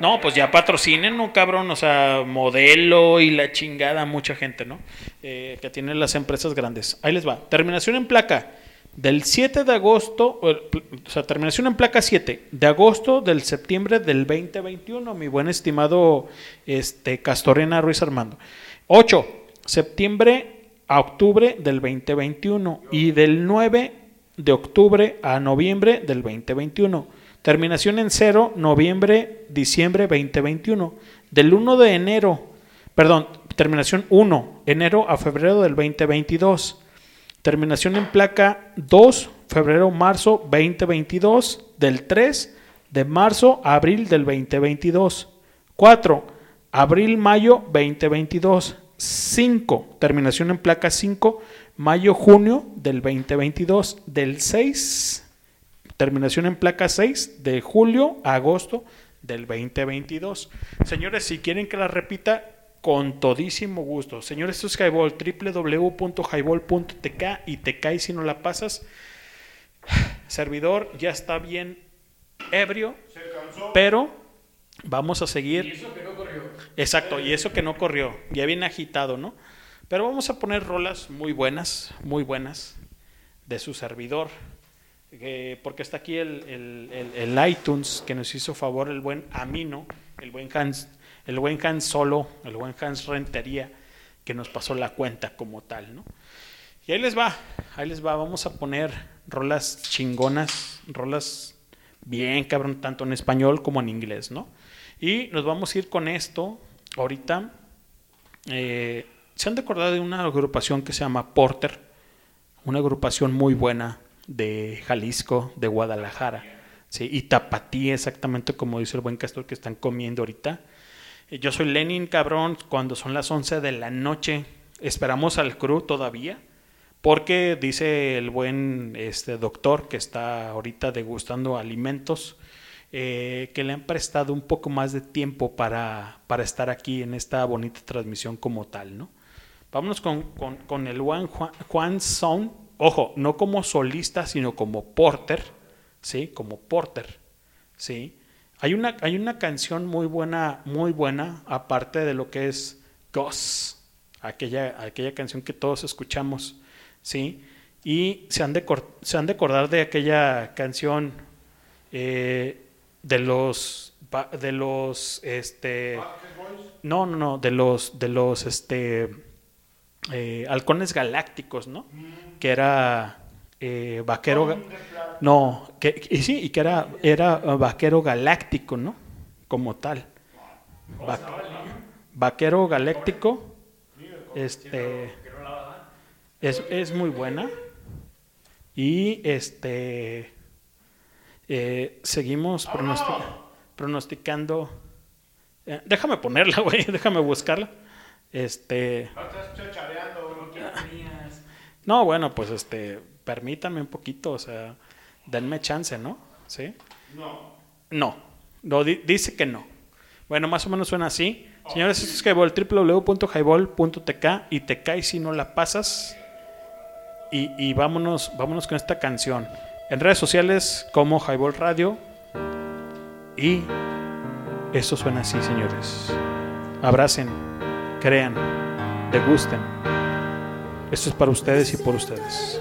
No, pues ya patrocinen, ¿no, cabrón? O sea, modelo y la chingada, mucha gente, ¿no? Eh, que tienen las empresas grandes. Ahí les va. Terminación en placa del 7 de agosto, o sea, terminación en placa 7 de agosto del septiembre del 2021, mi buen estimado este, Castorena Ruiz Armando. 8, septiembre a octubre del 2021 y del 9 de octubre a noviembre del 2021. Terminación en 0, noviembre, diciembre 2021. Del 1 de enero, perdón, terminación 1, enero a febrero del 2022. Terminación en placa 2, febrero, marzo 2022. Del 3 de marzo a abril del 2022. 4, abril, mayo 2022. 5, terminación en placa 5, mayo, junio del 2022. Del 6, terminación en placa 6, de julio a agosto del 2022. Señores, si quieren que la repita, con todísimo gusto. Señores, esto es Highball, www.highball.tk y te cae si no la pasas. Servidor ya está bien ebrio, pero vamos a seguir. Exacto, y eso que no corrió, ya bien agitado, ¿no? Pero vamos a poner rolas muy buenas, muy buenas, de su servidor, eh, porque está aquí el, el- el- el iTunes que nos hizo favor el buen Amino, el buen Hans, el buen Hans Solo, el buen Hans Rentería, que nos pasó la cuenta como tal, ¿no? Y ahí les va, ahí les va, vamos a poner rolas chingonas, rolas bien cabrón, tanto en español como en inglés, ¿no? Y nos vamos a ir con esto ahorita. eh, ¿Se han de acordar de una agrupación que se llama Porter? Una agrupación muy buena de Jalisco, de Guadalajara. ¿sí? Y Tapatí, exactamente como dice el buen Castor que están comiendo ahorita. Eh, Yo soy Lenin, cabrón, cuando son las 11 de la noche. Esperamos al crew todavía. Porque dice el buen este, doctor que está ahorita degustando alimentos, eh, que le han prestado un poco más de tiempo para, para estar aquí en esta bonita transmisión como tal, ¿no? Vámonos con, con- el Juan, Juan, Juan Son, ojo, no como solista, sino como porter, ¿sí? Como porter, ¿sí? Hay una, hay una canción muy buena, muy buena, aparte de lo que es Goss, aquella, aquella canción que todos escuchamos, ¿sí? Y se han de, se han de acordar de aquella canción eh, de los, de los, este, no, no, no, de los, de los, este, eh, halcones galácticos, ¿no? Que era eh, vaquero, no, que, y sí, y que era, era eh, vaquero galáctico, ¿no? Como tal. Va- vaquero galáctico, este, es, es muy buena. Y este, eh, seguimos pronosti- pronosticando. eh, déjame ponerla, güey, déjame buscarla. Este, no, bueno, pues este, permítanme un poquito, o sea, denme chance, ¿no? ¿Sí? No. No, no di- dice que no. Bueno, más o menos suena así. Señores, esto es Highball, www.highball.tk y te caes si no la pasas. Y, y vámonos, vámonos con esta canción. En redes sociales como Highball Radio. Y esto suena así, señores. Abracen, crean, degusten. Esto es para ustedes y por ustedes.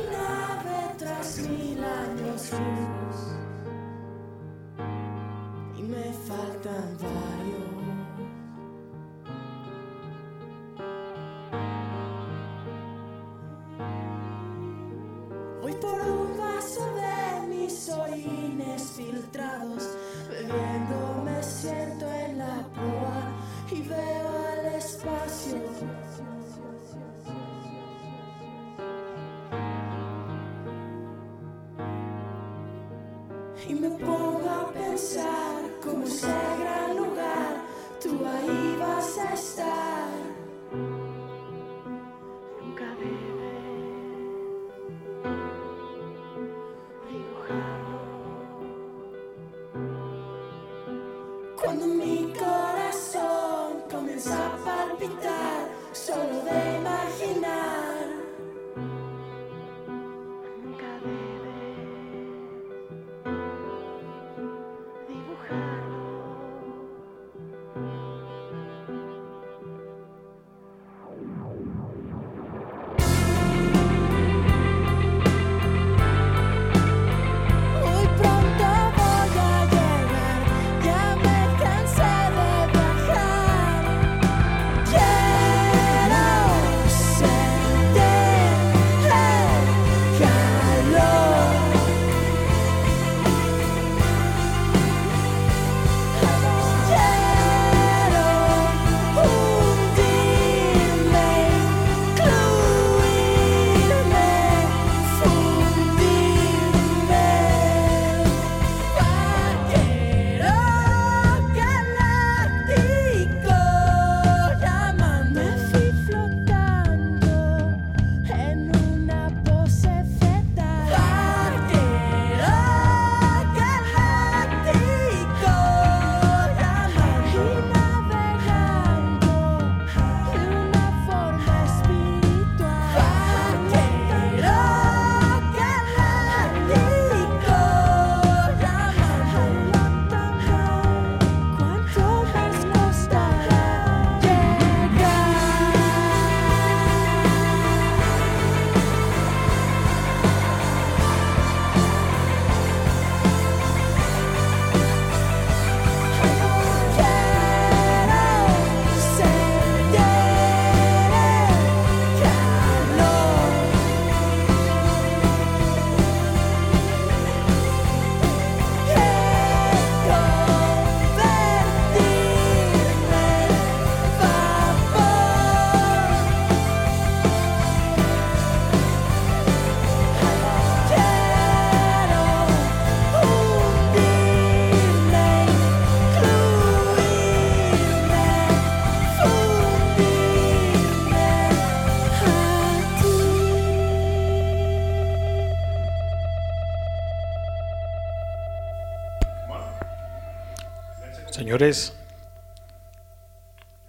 Señores,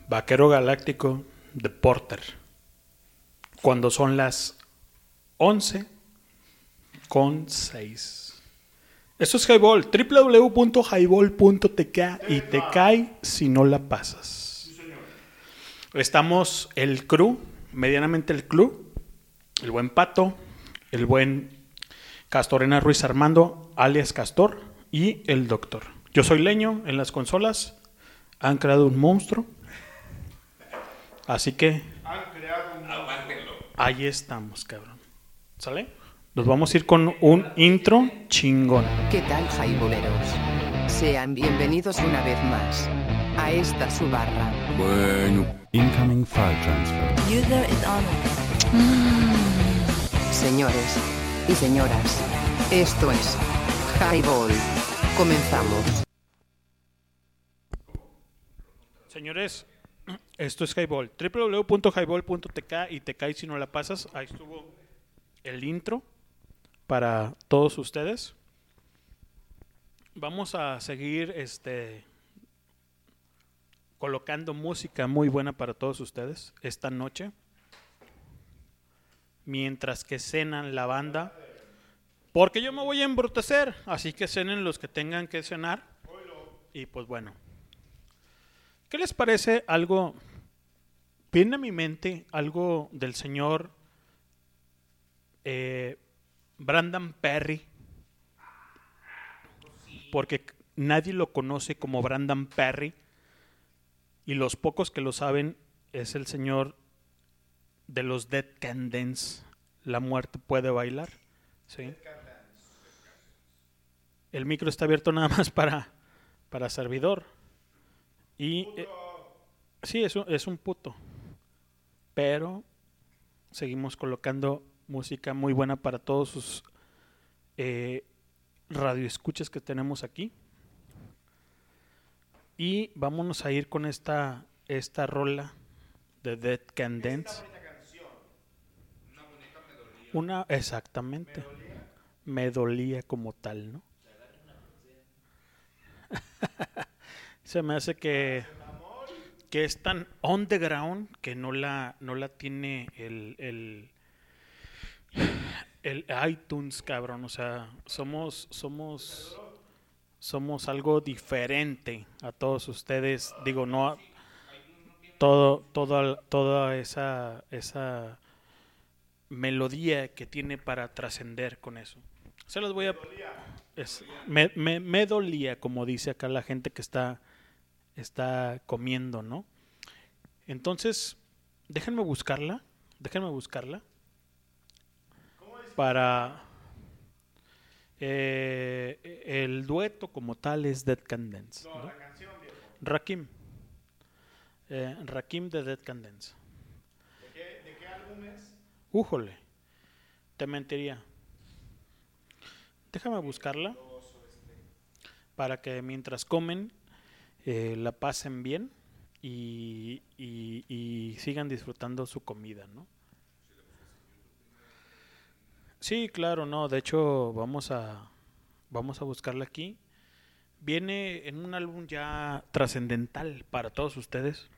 Vaquero Galáctico de Porter. Cuando son las 11 con 6. Esto es Highball, www.highball.tk y te cae si no la pasas. Estamos el crew, medianamente el club, el buen Pato, el buen Castorena Ruiz Armando, alias Castor, y el Doctor. Yo soy Leño en las consolas. Han creado un monstruo. Así que ahí estamos, cabrón. ¿Sale? Nos vamos a ir con un intro chingón. ¿Qué tal, jaiboleros? Sean bienvenidos una vez más a esta su barra. Bueno. Incoming file transfer. User is on. Señores y señoras, esto es Highball. Comenzamos. Señores, esto es Highball. www.highball.tk y te cae si no la pasas. Ahí estuvo el intro para todos ustedes. Vamos a seguir este colocando música muy buena para todos ustedes esta noche. Mientras que cenan la banda. Porque yo me voy a embrutecer. Así que cenen los que tengan que cenar. Y pues bueno. ¿Qué les parece algo? Viene a mi mente algo del señor eh, Brandon Perry. Porque nadie lo conoce como Brandon Perry. Y los pocos que lo saben es el señor de los Dead Can Dance. La muerte puede bailar. ¿sí? El micro está abierto nada más para, para servidor. Y eh, sí, es un, es un puto. Pero seguimos colocando música muy buena para todos sus eh, radioescuchas que tenemos aquí. Y vámonos a ir con esta, esta rola de Dead Can Dance. Una, exactamente. Me dolía como tal, ¿no? Se me hace que, que es tan on the ground que no la, no la tiene el, el, el iTunes, cabrón. O sea, somos, somos, somos algo diferente a todos ustedes. Digo, no todo, toda, toda esa, esa melodía que tiene para trascender con eso. Se los voy a... es- me, me, me dolía, como dice acá la gente que está, está comiendo, ¿no? Entonces, déjenme buscarla, déjenme buscarla para... eh, el dueto como tal es Dead Can Dance. ¿no? Rakim. Eh, Rakim de Dead Can Dance. ¿De qué álbum es? Újole, te mentiría. Déjame buscarla para que mientras comen eh, la pasen bien y, y- sigan disfrutando su comida, ¿no? Sí, claro, no. De hecho, vamos a vamos a buscarla aquí. Viene en un álbum ya trascendental para todos ustedes.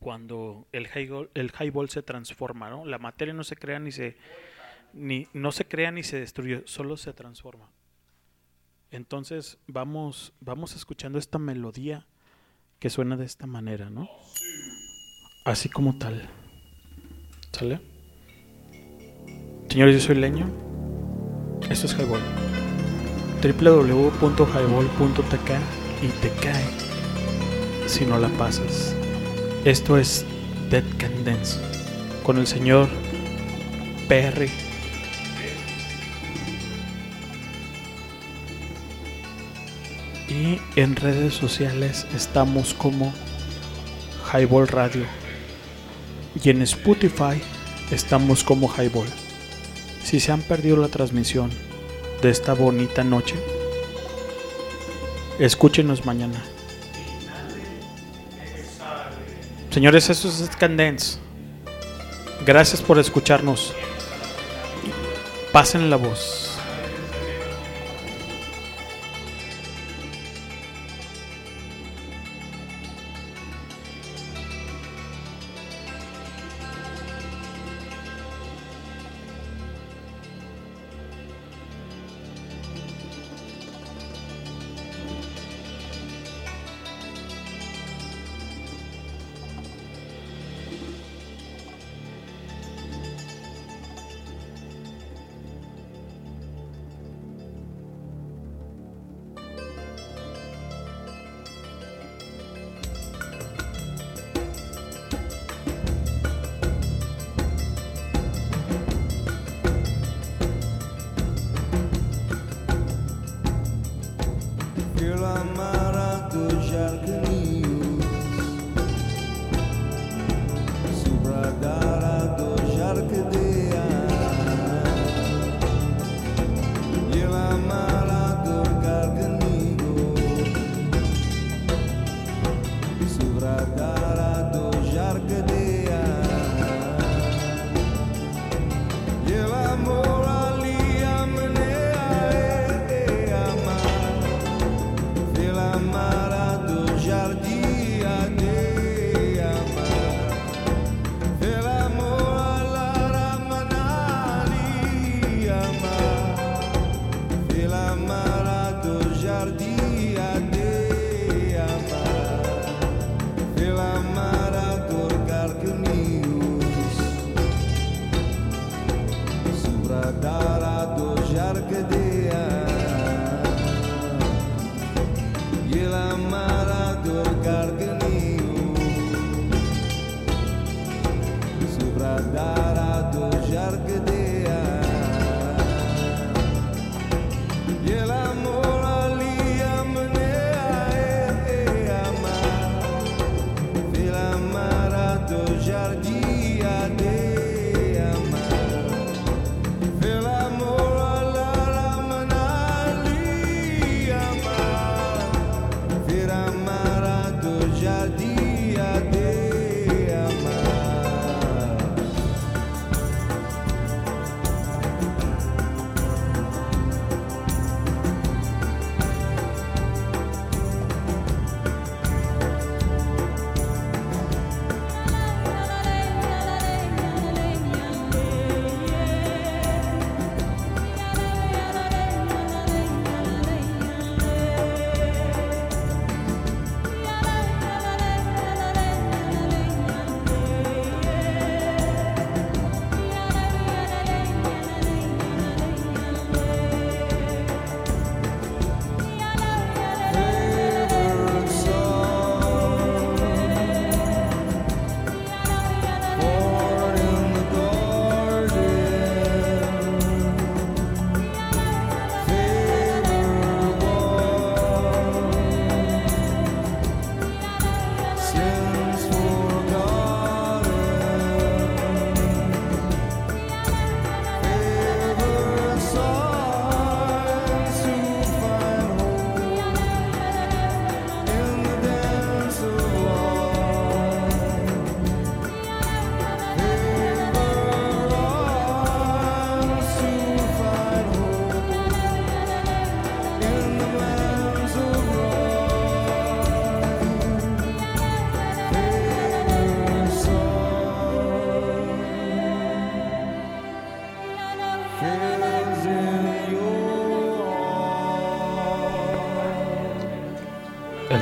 Cuando el highball, el highball se transforma, ¿no? La materia no se crea ni se ni no se crea ni se destruye, solo se transforma. Entonces, vamos vamos escuchando esta melodía que suena de esta manera, ¿no? Así como tal. ¿Sale? Señores, yo soy Leño. Esto es Highball. www.highball.tk y te cae si no la pasas. Esto es Dead Can Dance con el señor Perry. Y en redes sociales estamos como Highball Radio. Y en Spotify estamos como Highball. Si se han perdido la transmisión de esta bonita noche, escúchenos mañana. Señores, esto es Candence. Gracias por escucharnos. Pasen la voz.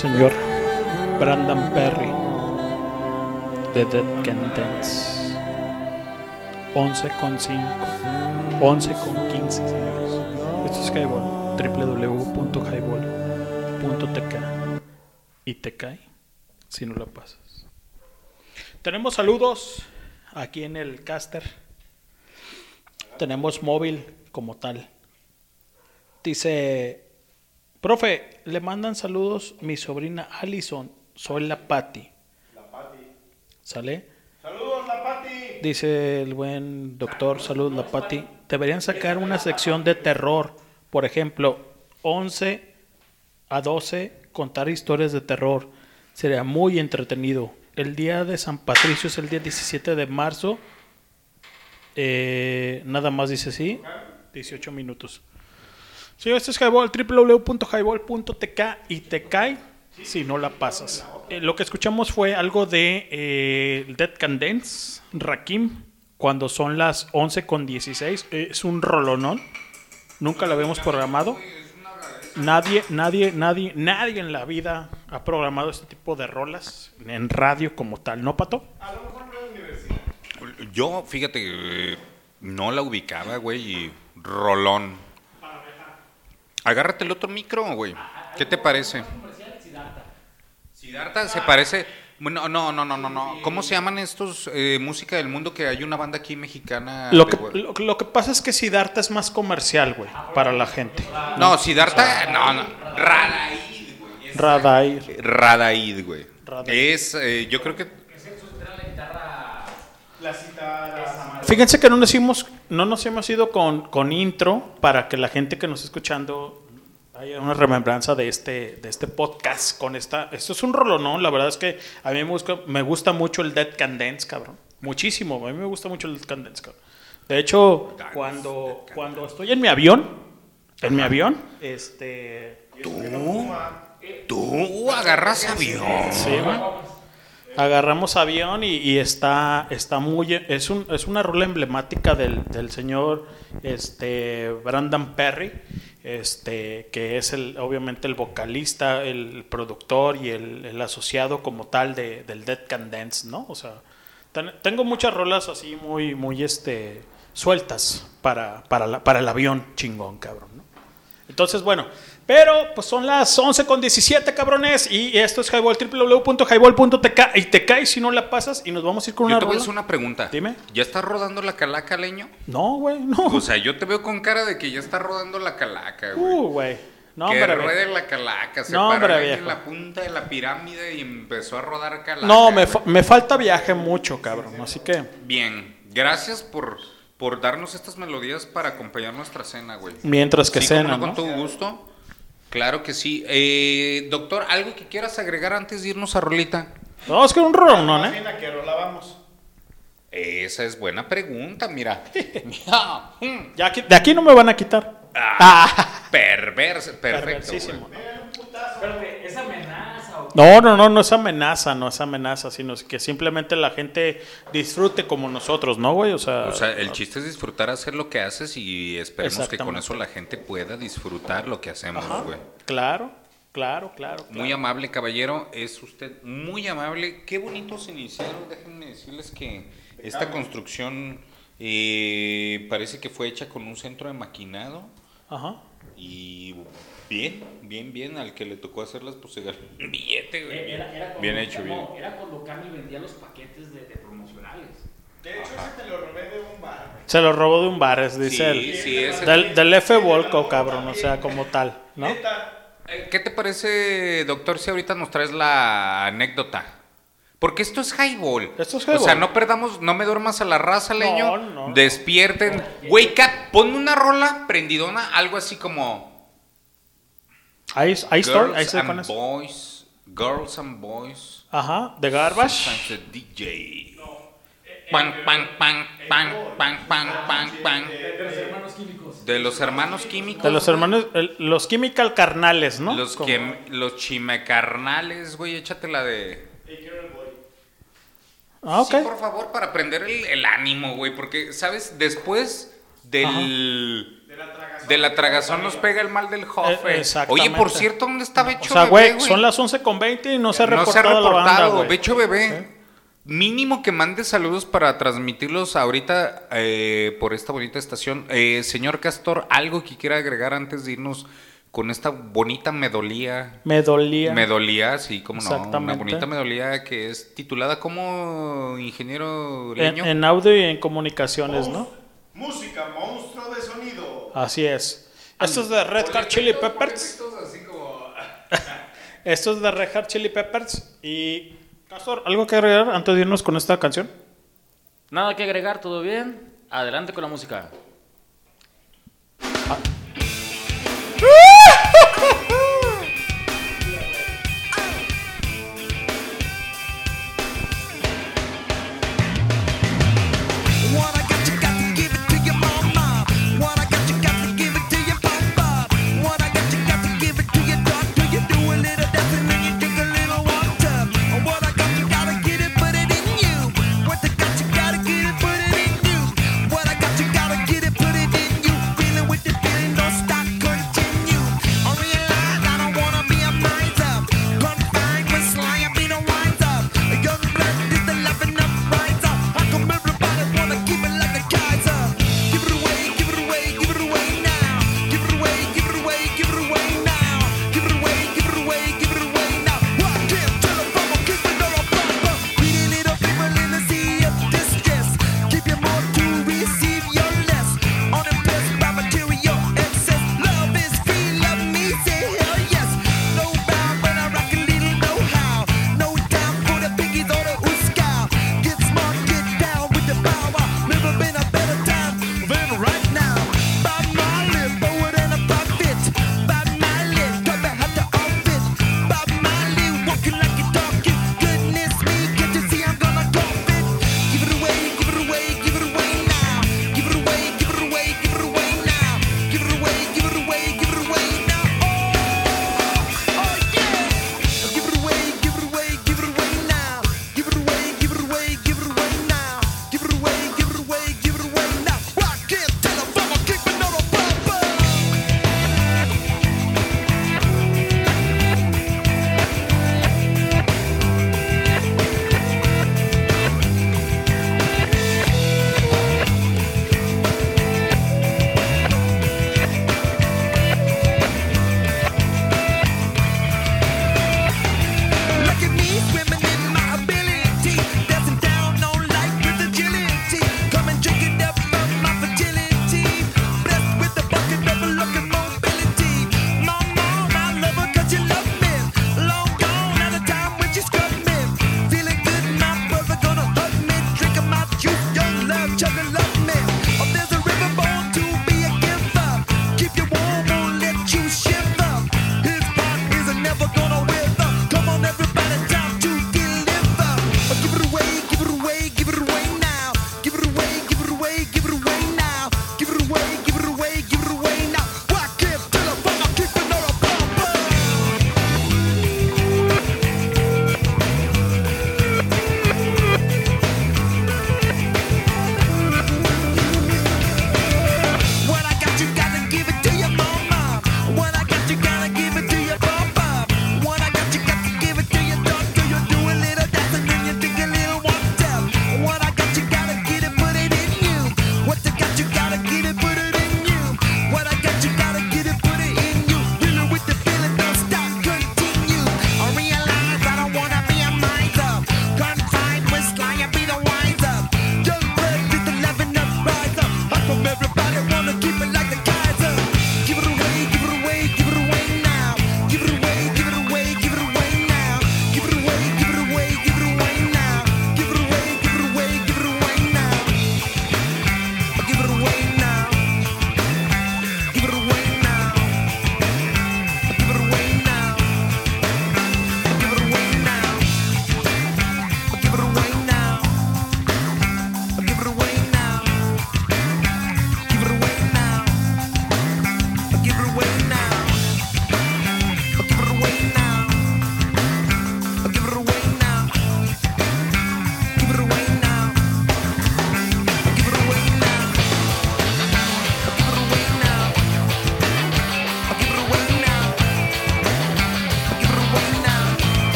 Señor Brandon Perry de Dead Can Dance. 11 con 5. 11 con 15, señores. Esto es Highball. www.highball.tk. Y te cae si no la pasas. Tenemos saludos aquí en el caster. Tenemos móvil como tal. Dice, profe, le mandan saludos mi sobrina Allison. Soy la Patti. ¿Sale? Saludos, la Pati. Dice el buen doctor Salud La Pati. Deberían sacar una sección de terror. Por ejemplo, 11 a 12, contar historias de terror. Sería muy entretenido. El día de San Patricio es el día 17 de marzo. Eh, nada más dice así. 18 minutos. Sí, esto es Highball, www.highball.tk y te cae si no la pasas. Eh, lo que escuchamos fue algo de eh, Dead Can Dance, Rakim, cuando son las 11 con 16. Eh, es un rolonón. Nunca lo habíamos programado. Nadie, nadie, nadie, nadie en la vida ha programado este tipo de rolas en radio como tal, ¿no, Pato? Yo, fíjate, no la ubicaba, güey, y rolón. Agárrate el otro micro, güey. ¿Qué te parece? Siddhartha se parece. Bueno, no, no, no, no, no. ¿Cómo se llaman estos eh, música del mundo que hay una banda aquí mexicana? Lo que, güey? lo, lo que pasa es que Siddhartha es más comercial, güey, para la gente. No, Siddhartha, no, no. Radaid, güey. Radaid. Es, eh, yo creo que Fíjense que no nos hemos, no nos hemos ido con, con intro para que la gente que nos está escuchando haya una remembranza de este, de este podcast con esta. Esto es un rolonón, la verdad es que a mí me gusta, me gusta mucho el Dead Can Dance, cabrón. Muchísimo, a mí me gusta mucho el Dead Can Dance, cabrón. De hecho, cuando, cuando estoy en mi avión, en mi avión, este. tú agarras avión. Sí, güey. Agarramos avión y, y está, está muy... Es, un, es una rola emblemática del, del señor este, Brandon Perry, este, que es el, obviamente el vocalista, el productor y el, el asociado como tal de, del Dead Can Dance, ¿no? O sea, ten- tengo muchas rolas así muy, muy este, sueltas para, para, la- para el avión chingón, cabrón, ¿no? Entonces, bueno, pero pues son las 11 con 17, cabrones, y esto es Highball, www.highball.tk, y te caes si no la pasas, y nos vamos a ir con Yo una te voy a hacer una pregunta. Dime. ¿Ya está rodando la calaca, leño? No, güey, no. O sea, yo te veo con cara de que ya está rodando la calaca, güey. Uh, güey. No, que hombre, ruede viejo. la calaca. Se No, paró hombre, ahí viejo. en la punta de la pirámide y empezó a rodar calaca. No, me, fa- me falta viaje mucho, cabrón, así que... Bien, gracias por, por darnos estas melodías para acompañar nuestra cena, güey. Mientras que Sí, cena, ¿no? Con todo gusto. Claro que sí. Eh, doctor, ¿algo que quieras agregar antes de irnos a Rolita? Vamos con un rolón, ¿no? ¿eh? Imagina que la vamos. Esa es buena pregunta, mira. Ya aquí- de aquí no me van a quitar. Ah, perverso, perfecto. Perversísimo. güey. Espérate, ¿es No, no, no, no es amenaza, no es amenaza, sino que simplemente la gente disfrute como nosotros, ¿no, güey? O sea, O sea, el chiste es disfrutar hacer lo que haces y esperemos que con eso la gente pueda disfrutar lo que hacemos, Ajá. güey. claro, claro, claro. Muy amable, caballero. Es usted muy amable. Qué bonitos iniciaron. Déjenme decirles que esta construcción eh, parece que fue hecha con un centro de maquinado. Ajá. Y bien, bien, bien. Al que le tocó hacerlas, pues se ganó un billete, güey. Era, era cuando- bien hecho, bien. no, Era cuando Cami vendía los paquetes de, de promocionales. De hecho, ese te lo robé de un bar. güey. Se lo robó de un bar, es, dice Sí, él. sí, ese- del, del F Volco, cabrón, o sea, como tal, ¿no? Eh, ¿Qué te parece, doctor, si ahorita nos traes la anécdota? Porque esto es highball. Esto es O sea, highball. no perdamos, no me duermas a la raza, leño. No, no. Despierten. Wake up, ponme una rola prendidona, algo así como Estoy, Girls ahí estoy and con. Boys. Girls and Boys. Ajá, de Garbage. Sometimes the DJ. Pan, pan, pan, pan, pan, pan, pan, pan. De los hermanos químicos. De los hermanos químicos. De los hermanos, el- los Chemical Carnales, ¿no? Los, que, los chimecarnales, güey, échate la de... Ah, ok. Sí, por favor, para prender el, el ánimo, güey, porque, ¿sabes? Después del... De la tragazón nos pega el mal del Eh, jofe. exactamente. Oye, por cierto, ¿dónde está Becho O sea, Bebé, güey, son las 11 con 20 y no se ha no reportado, se ha reportado, la banda, güey. Becho Bebé. Mínimo que mande saludos para transmitirlos ahorita eh, por esta bonita estación. Eh, señor Castor, algo que quiera agregar antes de irnos con esta bonita medolía. Me dolía. Medolía, sí, como no. Una bonita medolía que es titulada como ingeniero en, leño. en audio y en comunicaciones, ¿no? Música, monstruo de sonido. Así es. Esto es de Red Hot Chili Peppers. Esto es de Red Hot Chili Peppers. Y, Castor, ¿algo que agregar antes de irnos con esta canción? Nada que agregar, todo bien. Adelante con la música. What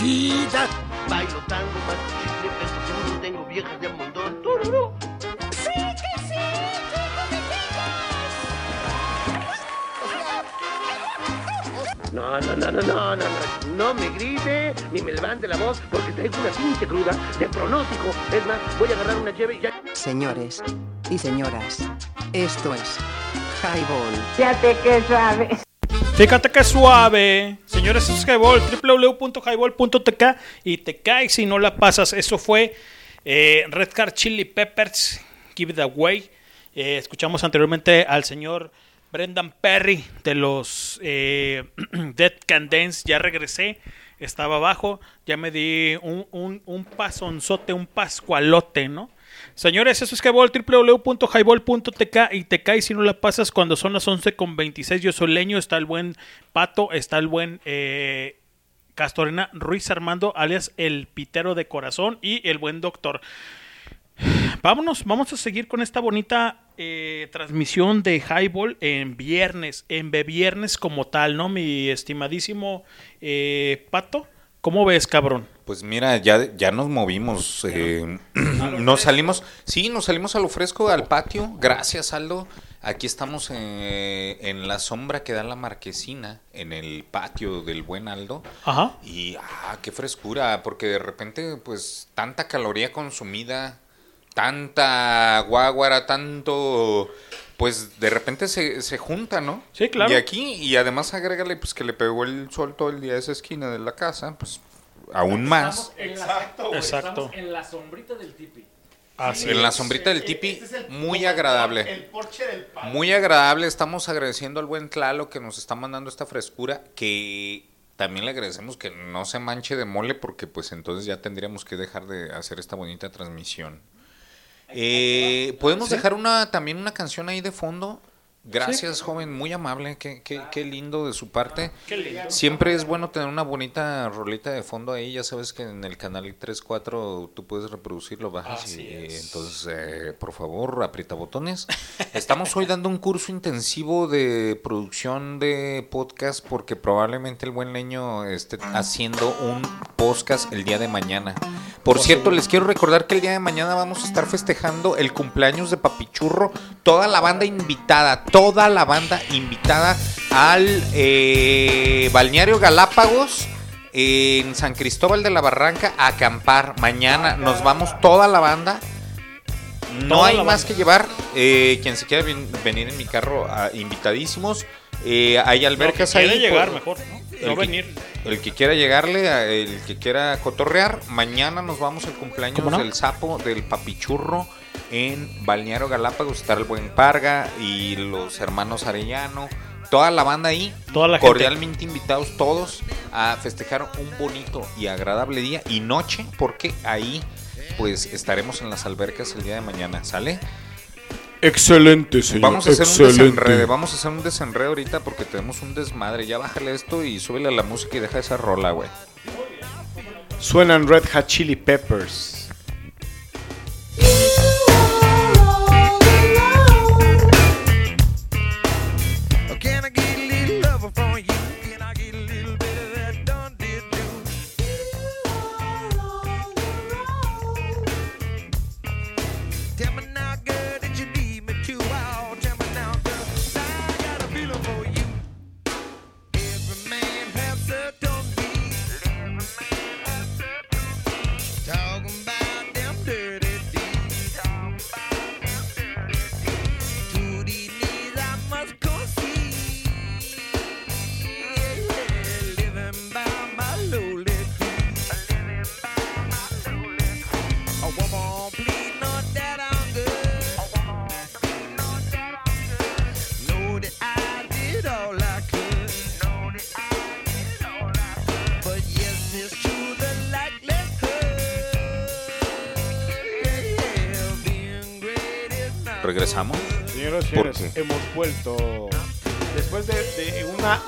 ¡Ay, mamachita! Bailo tango, machicle, peso tengo viejas de montón. Tururú. Sí, que sí, No, no, no, no, no, no, no, no me grite ni me levante la voz porque traigo una pinche cruda de pronóstico. Es más, voy a agarrar una cheve y ya. Señores y señoras, esto es Highball. Fíjate que suave. Fíjate que suave. Señores, eso es Highball, www.highball.tk y te caes si no la pasas. Eso fue eh, Red Car Chili Peppers, Give It Away. Eh, escuchamos anteriormente al señor Brendan Perry de los eh, Dead Can Dance. Ya regresé, estaba abajo, ya me di un, un, un pasonzote, un pascualote, ¿no? Señores, eso es Highball, www.highball.tk y te caes si no la pasas cuando son las 11.26. Yo soy Leño, está el buen Pato, está el buen eh, Castorena Ruiz Armando, alias el Pitero de Corazón y el buen Doctor. Vámonos, vamos a seguir con esta bonita eh, transmisión de Highball en viernes, en viernes como tal, ¿no? Mi estimadísimo eh, Pato, ¿cómo ves, cabrón? Pues mira, ya, ya nos movimos. eh, nos salimos, sí, nos salimos a lo fresco, al patio. Gracias, Aldo. Aquí estamos eh, en la sombra que da la marquesina, en el patio del buen Aldo. Ajá. Y, ah, qué frescura, porque de repente, pues, tanta caloría consumida, tanta guaguara, tanto, pues, de repente se, se junta, ¿no? Sí, claro. Y aquí, y además agrégale, pues, que le pegó el sol todo el día a esa esquina de la casa, pues, aún más. Estamos en la- Exacto. Estamos en la sombrita del tipi. en la sombrita del tipi, muy agradable. El porche del padre. Muy agradable, estamos agradeciendo al buen Tlalo que nos está mandando esta frescura, que también le agradecemos que no se manche de mole porque pues entonces ya tendríamos que dejar de hacer esta bonita transmisión. Eh, Podemos dejar una también una canción ahí de fondo. Gracias, joven, muy amable, qué, qué, qué lindo de su parte. Qué lindo. Siempre es bueno tener una bonita rolita de fondo ahí, ya sabes que en el canal 3.4 tú puedes reproducirlo, bajas Así y es. entonces, eh, por favor, aprieta botones. Estamos hoy dando un curso intensivo de producción de podcast porque probablemente el buen leño esté haciendo un podcast el día de mañana. Por cierto, les quiero recordar que el día de mañana vamos a estar festejando el cumpleaños de Papichurro, toda la banda invitada, toda la banda invitada al eh, balneario Galápagos en San Cristóbal de la Barranca a acampar. Mañana nos vamos toda la banda. No Toda hay más banda. que llevar. Eh, quien se quiera ven- venir en mi carro, ah, invitadísimos. Eh, hay albercas ahí. llegar por- mejor, ¿no? el No que- venir. El que quiera llegarle, a- el que quiera cotorrear, mañana nos vamos al cumpleaños del sapo, del papichurro, en Balneario Galápagos. Estará el buen Parga y los hermanos Arellano. Toda la banda ahí, Toda la gente. cordialmente invitados todos a festejar un bonito y agradable día y noche, porque ahí pues estaremos en las albercas el día de mañana, ¿sale? Excelente, señor. Vamos a hacer un desenrede, vamos a hacer un desenrede ahorita porque tenemos un desmadre. Ya bájale esto y súbele a la música y deja esa rola, güey. Suenan Red Hot Chili Peppers. Regresamos. Señoras y ¿Por señores, hemos vuelto después de, de una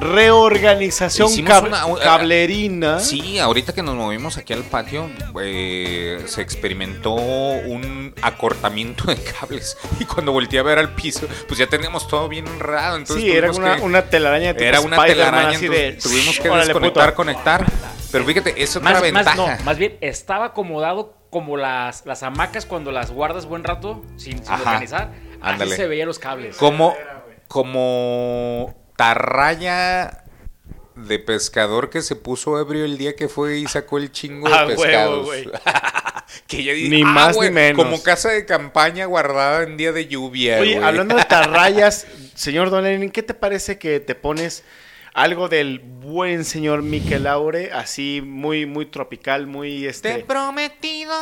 reorganización cab- una- una- cablerina. Sí, ahorita que nos movimos aquí al patio, eh, se experimentó un acortamiento de cables. Y cuando volteé a ver al piso, pues ya teníamos todo bien enredado. Entonces Sí, era tuvimos una, que- una telaraña tipo Era una telaraña, así de... tuvimos que desconectar, puto. conectar. Pero fíjate, es otra Más, más, ventaja. no, más bien estaba acomodado como las, las hamacas cuando las guardas buen rato sin, sin Ajá, organizar. ándale. Así se veían los cables. Como, como tarraya de pescador que se puso ebrio el día que fue y sacó el chingo de Ah, pescados. güey. que ya di- Ni ah, más ni güey, menos. Como casa de campaña guardada en día de lluvia. Oye, güey. hablando de tarrayas, señor Don Lenin, ¿qué te parece que te pones algo del buen señor Miquel Aure, así muy, muy tropical, muy este. prometido.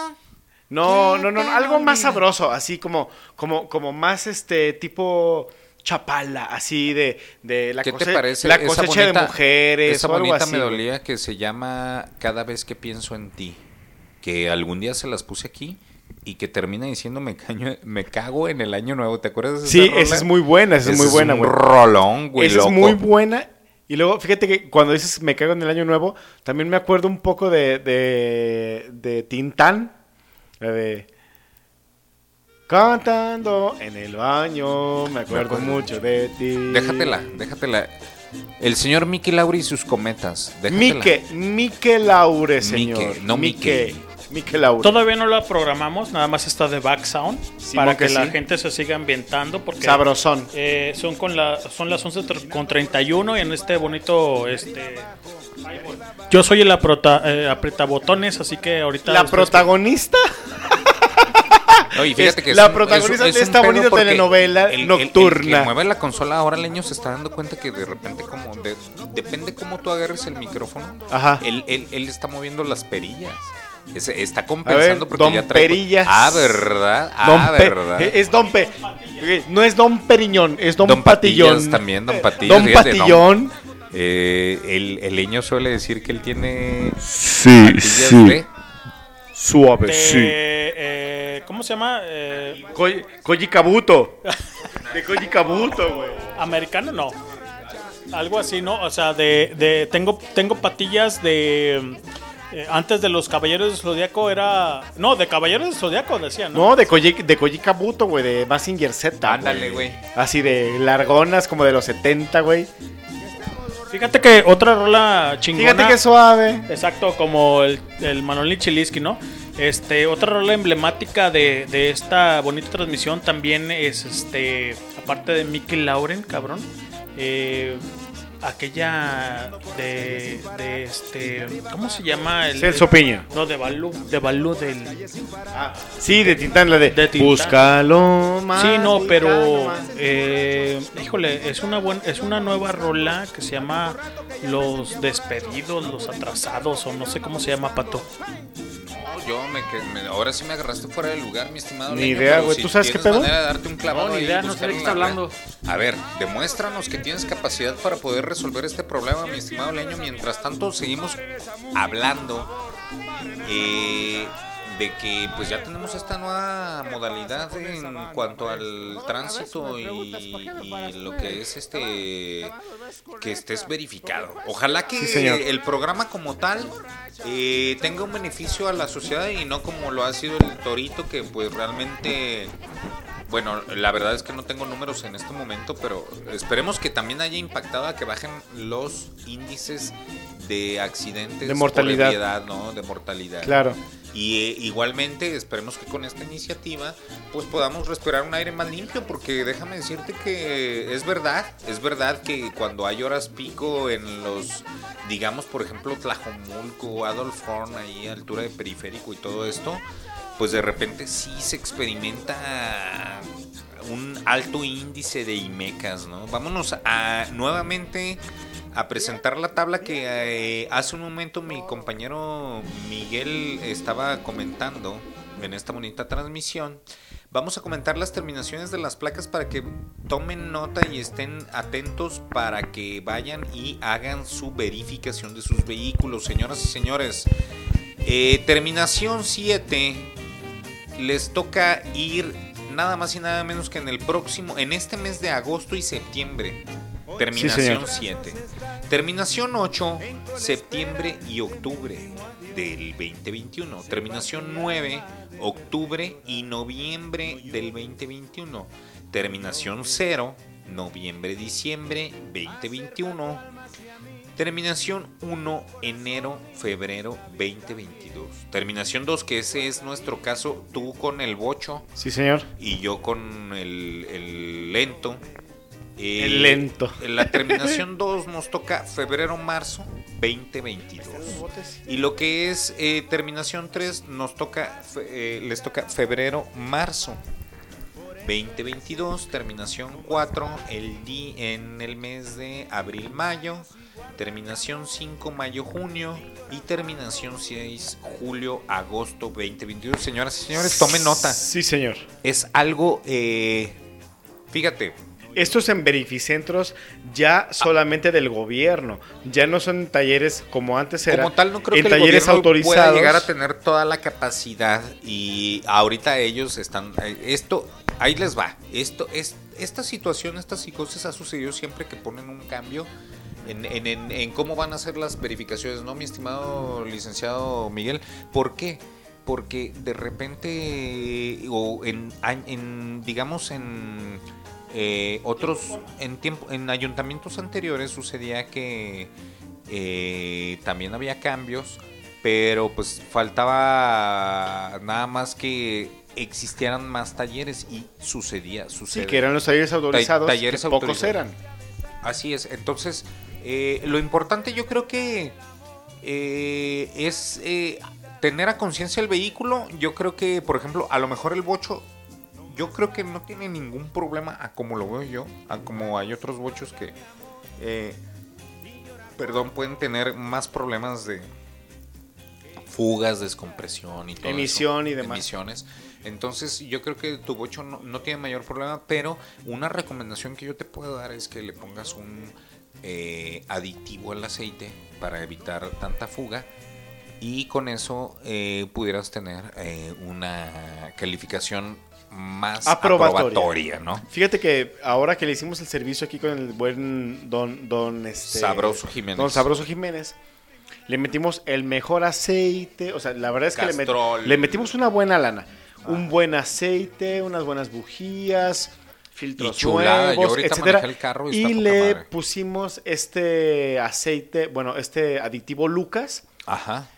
No, no, no, no, algo más sabroso, así como, como, como más este tipo chapala, así de, de la, ¿Qué cose- te parece la esa cosecha bonita- de mujeres Esa o algo bonita así. me dolía que se llama Cada vez que pienso en ti. Que algún día se las puse aquí y que termina diciendo me, caño, me cago en el año nuevo. ¿Te acuerdas de Sí, rola? esa es muy buena, esa es muy buena, un güey. rolón, güey, Esa loco. es muy buena. Y luego, fíjate que cuando dices me cago en el año nuevo, también me acuerdo un poco de, de, de Tintán. De. Cantando en el baño, me acuerdo acuerdo. mucho de ti. Déjatela, déjatela. El señor Mickey Lauri y sus cometas. Déjatela. Mique, Mique Laure, señor. Mique, no Mique. Mique Laure. Todavía no la programamos, nada más está de back sound para que, que la sí. gente se siga ambientando porque Sabrosón. eh, son con la son las 11 tr- con 31 y en este bonito este yo soy el aprota, eh, apretabotones, así que ahorita La protagonista. No, y fíjate Es que es la un- protagonista es- de esta bonita telenovela el- el- el nocturna. que mueve la consola ahora leño se está dando cuenta que de repente como de- depende cómo tú agarres el micrófono. Ajá. Él, él- él está moviendo las perillas. Es- está compensando ver, porque Don ya trae. Perillas. Ah, verdad. Ah, Don verdad. eh, Es Don Pe. eh, No es Don Periñón, es Don, Don Patillón. Patillas también, Don Patillas. Don fíjate, no. Patillón. Eh, el, el leño suele decir que él tiene. Sí, sí. de- Suave, de, sí. eh, ¿cómo se llama? Eh, Koji, Koji Kabuto. De Koji Kabuto, güey. americano no. Algo así, ¿no? O sea, de, de tengo tengo patillas de eh, antes de los Caballeros del Zodiaco era no, de Caballeros del Zodiaco decían, ¿no? No, de Koji, de Koji Kabuto, güey, de Massinger Z. Ándale, güey. Así de largonas, como de los 70, güey. Fíjate que otra rola chingona. Fíjate que suave. Exacto, como el, el Manolín Chiliski, ¿no? Este, otra rola emblemática de, de esta bonita transmisión también es, este, aparte de Mickey Lauren, cabrón, eh, aquella de, de este, ¿cómo se llama? El, Celso Piña. No, de Balú, de Balú del... Sí, de Tintán, la de. Tintán. Búscalo más. Sí, no, pero eh, híjole, es una buena, es una nueva rola que se llama Los Despedidos, Los Atrasados o no sé cómo se llama, Pato. No, yo me, me- ahora sí me agarraste fuera de lugar, mi estimado. Ni Leño, idea, güey. si ¿Tú sabes qué pedo? manera de darte un clavado No, ni idea, no sé de qué está red. hablando. A ver, demuéstranos que tienes capacidad para poder resolver este problema, mi estimado Leño. Mientras tanto, seguimos hablando eh, de que pues ya tenemos esta nueva modalidad en cuanto al tránsito y, y lo que es este que estés verificado. Ojalá que Sí, el programa como tal eh, tenga un beneficio a la sociedad y no como lo ha sido el Torito que pues realmente bueno, la verdad es que no tengo números en este momento, pero esperemos que también haya impactado a que bajen los índices de accidentes De mortalidad. por ebriedad, ¿no? De mortalidad. Claro. Y eh, igualmente esperemos que con esta iniciativa pues podamos respirar un aire más limpio porque déjame decirte que es verdad, es verdad que cuando hay horas pico en los digamos por ejemplo Tlajomulco, Adolf Horn ahí altura de periférico y todo esto, pues de repente sí se experimenta un alto índice de IMECAS, ¿no? Vámonos a nuevamente a presentar la tabla que eh, hace un momento mi compañero Miguel estaba comentando en esta bonita transmisión. Vamos a comentar las terminaciones de las placas para que tomen nota y estén atentos para que vayan y hagan su verificación de sus vehículos, señoras y señores. Eh, terminación 7 les toca ir nada más y nada menos que en el próximo, en este mes de agosto y septiembre. Terminación señor. 7. Terminación 8, septiembre y octubre del 2021. Terminación 9, octubre y noviembre del 2021. Terminación 0, noviembre, diciembre 2021. Terminación 1, enero, febrero 2022. Terminación 2, que ese es nuestro caso, tú con el bocho. Sí, señor. Y yo con el, el lento. Eh, El lento. En la terminación 2 nos toca febrero-marzo 2022. Y lo que es eh, terminación 3 nos toca, eh, les toca febrero-marzo 2022. Terminación 4 el di en el mes de abril-mayo. Terminación 5 mayo-junio. Y terminación 6 julio-agosto 2022. Señoras y señores, tomen nota. Sí, señor. Es algo, eh, fíjate, Estos en verificentros ya solamente del gobierno. Ya no son talleres como antes era. Como tal, no creo en que el talleres pueda autorizados. llegar a tener toda la capacidad y ahorita ellos están... eh, Esto, ahí les va. Esto es Esta situación, estas psicosis ha sucedido siempre que ponen un cambio en, en- en- en cómo van a ser las verificaciones, ¿no, mi estimado licenciado Miguel? ¿Por qué? Porque de repente, o en, en digamos, en eh, otros, en tiempo, en ayuntamientos anteriores sucedía que eh, también había cambios, pero pues faltaba nada más que existieran más talleres y sucedía, sucede. que eran los talleres Ta- autorizados, talleres que pocos autorizados. eran. Así es, entonces eh, lo importante yo creo que eh, es eh, tener a conciencia el vehículo. Yo creo que, por ejemplo, a lo mejor el bocho, yo creo que no tiene ningún problema a como lo veo yo, a como hay otros bochos que, eh, perdón, pueden tener más problemas de fugas, descompresión y todo eso. Emisión y demás. Emisiones. Entonces yo creo que tu bocho no, no tiene mayor problema, pero una recomendación que yo te puedo dar es que le pongas un eh, aditivo al aceite para evitar tanta fuga y con eso eh, pudieras tener eh, una calificación más Aprobatoria. aprobatoria, ¿no? Fíjate que ahora que le hicimos el servicio aquí con el buen don, don este, Sabroso Jiménez. Don Sabroso Jiménez, le metimos el mejor aceite. O sea, la verdad es que le, met- le metimos una buena lana. Un buen aceite, unas buenas bujías, filtros Y chulada, nuevos, etcétera. manejé el carro y le madre. pusimos este aceite, bueno, este aditivo Lucas. Ajá.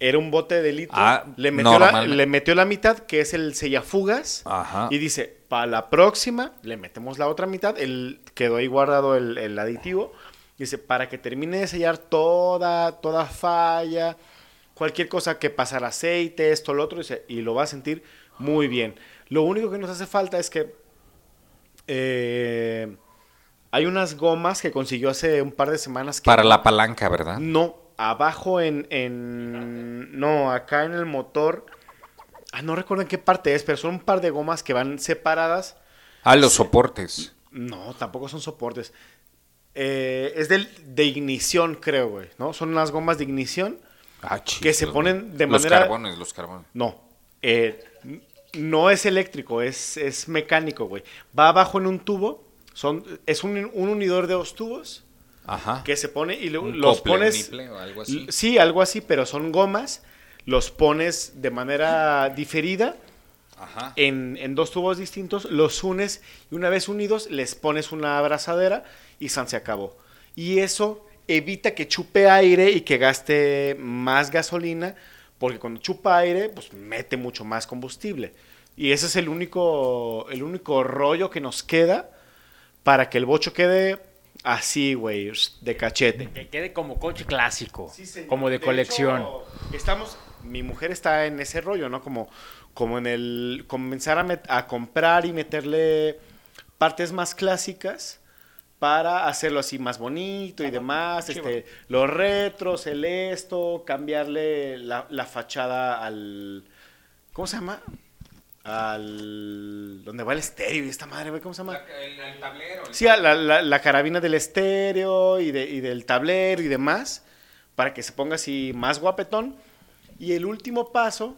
Era un bote de litro. Ah, le, metió la, le metió la mitad, que es el sellafugas. Ajá. Y dice, para la próxima, le metemos la otra mitad. El, quedó ahí guardado el, el aditivo. Dice, para que termine de sellar toda, toda falla, cualquier cosa que pasara aceite, esto, lo otro, dice, y lo va a sentir muy bien. Lo único que nos hace falta es que eh, hay unas gomas que consiguió hace un par de semanas. Que Para la palanca, ¿verdad? no, abajo en, en- No, acá en el motor. Ah, no recuerdo en qué parte es, pero son un par de gomas que van separadas. Ah, los soportes. No, tampoco son soportes. Eh, es del, de ignición, creo, güey, ¿no? Son unas gomas de ignición Ah, que se ponen de los manera... carbones, los carbones. No, eh, no es eléctrico, es, es mecánico, güey. Va abajo en un tubo, son, es un, un unidor de dos tubos Ajá. que se pone y lo- los pones... o algo así. Sí, algo así, pero son gomas, los pones de manera diferida Ajá. en, en dos tubos distintos, los unes y una vez unidos les pones una abrazadera y san se acabó. Y eso evita que chupe aire y que gaste más gasolina, porque cuando chupa aire, pues mete mucho más combustible. Y ese es el único, el único rollo que nos queda para que el bocho quede así, güey, de cachete. Que quede como coche clásico, señor. como de, colección. hecho, estamos, mi mujer está en ese rollo, ¿no? Como, como en el comenzar a, met- a comprar y meterle partes más clásicas para hacerlo así más bonito y demás, este, los retros, el esto, cambiarle la, la fachada al, ¿cómo se llama? Al, donde va el estéreo y esta madre, güey, ¿cómo se llama? El, tablero. Sí, la, la- la carabina del estéreo y, de- y del tablero y demás, para que se ponga así más guapetón. Y el último paso,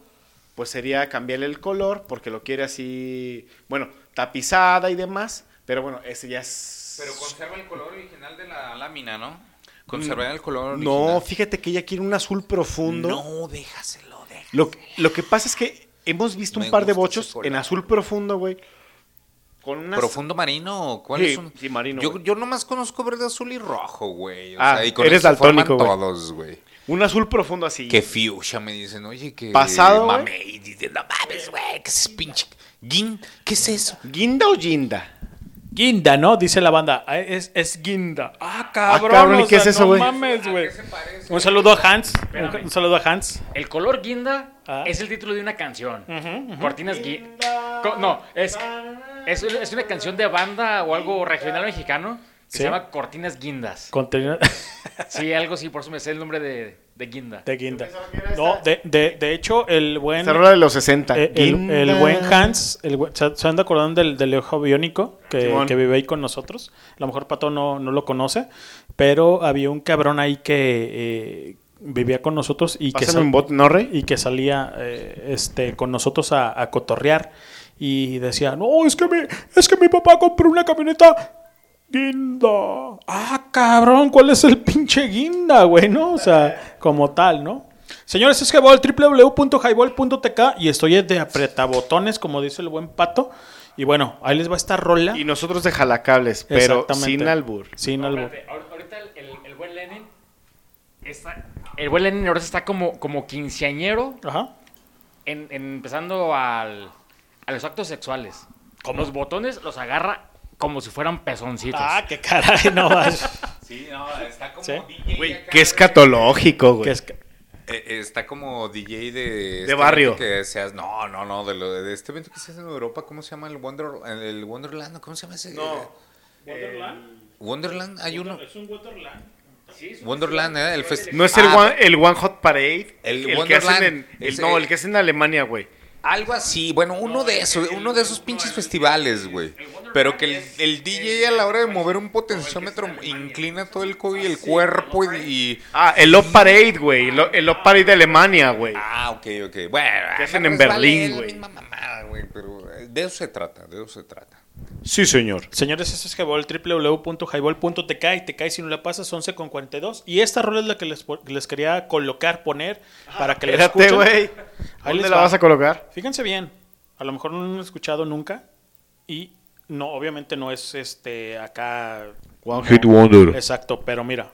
pues sería cambiarle el color, porque lo quiere así, bueno, tapizada y demás, Pero bueno, ese ya es... Pero conserva el color original de la lámina, ¿no? Conserva el color original. No, fíjate que ella quiere un azul profundo. No, déjaselo, déjaselo. Lo, lo que pasa es que hemos visto Me un par de bochos en azul profundo, güey. Con unas... ¿Profundo marino? ¿Cuál Sí, es un...? sí, marino, Yo, yo nomás conozco verde, azul y rojo, güey. O Ah, sea, y con eres daltónico, güey. todos, güey. Un azul profundo así. Que fuchsia me dicen, oye, que... Pasado, güey. Mame, y dicen, no mames, güey, ¿qué es ese pinche... Guin, ¿qué es eso? ¿Guinda o Ginda? Guinda, ¿no? Dice la banda. Ah, Es, es guinda. Ah, cabrón. cabrón, ¿y o qué sea, es eso, no güey? mames, güey. Un saludo a Hans. Un, un saludo a Hans. El color guinda Ah. es el título de una canción. Cortinas guinda. No, es, es, es una canción de banda o algo regional mexicano que Sí. se llama Cortinas Guindas. Contenido Sí, algo así, por eso me sé el nombre de, de guinda. de guinda. No, de, de, de hecho, el buen. Esa rola de los 60. Eh, el, el buen Hans, el buen- ¿se, anda acordando del, del ojo biónico que, que vive ahí con nosotros? A lo mejor Pato no, no lo conoce, pero había un cabrón ahí que eh, vivía con nosotros y que, un bot, ¿no, y que salía eh, este, con nosotros a, a cotorrear y decía, no, es que mi, es que mi papá compró una camioneta guinda. Ah, cabrón, ¿cuál es el pinche guinda, güey? ¿No? O sea, como tal, ¿no? Señores, es Highball, www.highball.tk y estoy de apretabotones, como dice el buen pato. Y bueno, ahí les va esta rola. Y nosotros de jalacables, pero sin albur. Sin albur. Espérate, ahorita el, el- el buen Lenin está, el buen Lenin ahora está como, como quinceañero Ajá. en, en- empezando al, a los actos sexuales. Los botones los agarra como si fueran pezoncitos. Ah, qué caray, no vas. Sí, no, está como ¿Sí? DJ Güey, qué de- escatológico, güey. Que es- Eh, está como DJ de... De este barrio. Que seas, no, no, no, de, lo, de este evento que se hace en Europa, ¿cómo se llama? El, Wonder, el Wonderland, ¿cómo se llama ese? No. Wonderland, hay uno. Es un Wonderland. Wonderland, ¿eh? El fest- No es el, Ah, one, el One Hot Parade. El que Wonderland. hacen en, el- Ese- no, el que es en Alemania, güey. Algo así, bueno, uno de esos, uno de esos pinches festivales, güey. Pero que el, el DJ a la hora de mover un potenciómetro inclina todo el codo y el cuerpo y... y- Ah, el Love Parade, güey. El, el Love Parade de Alemania, güey. Ah, ok, ok. Bueno, Que hacen pues en vale, Berlín, güey. de eso se trata, de eso se trata. Sí, señor. Señores, eso es Highball, www.highball.tk y te cae si no la pasas 11 con 42. Y esta rola es la que les, les quería colocar, poner para que la Espérate, escuchen. güey. ¿Dónde les la va. vas a colocar? Fíjense bien, a lo mejor no lo han escuchado nunca y no, obviamente no es este acá One Hit Wonder. Exacto, pero mira.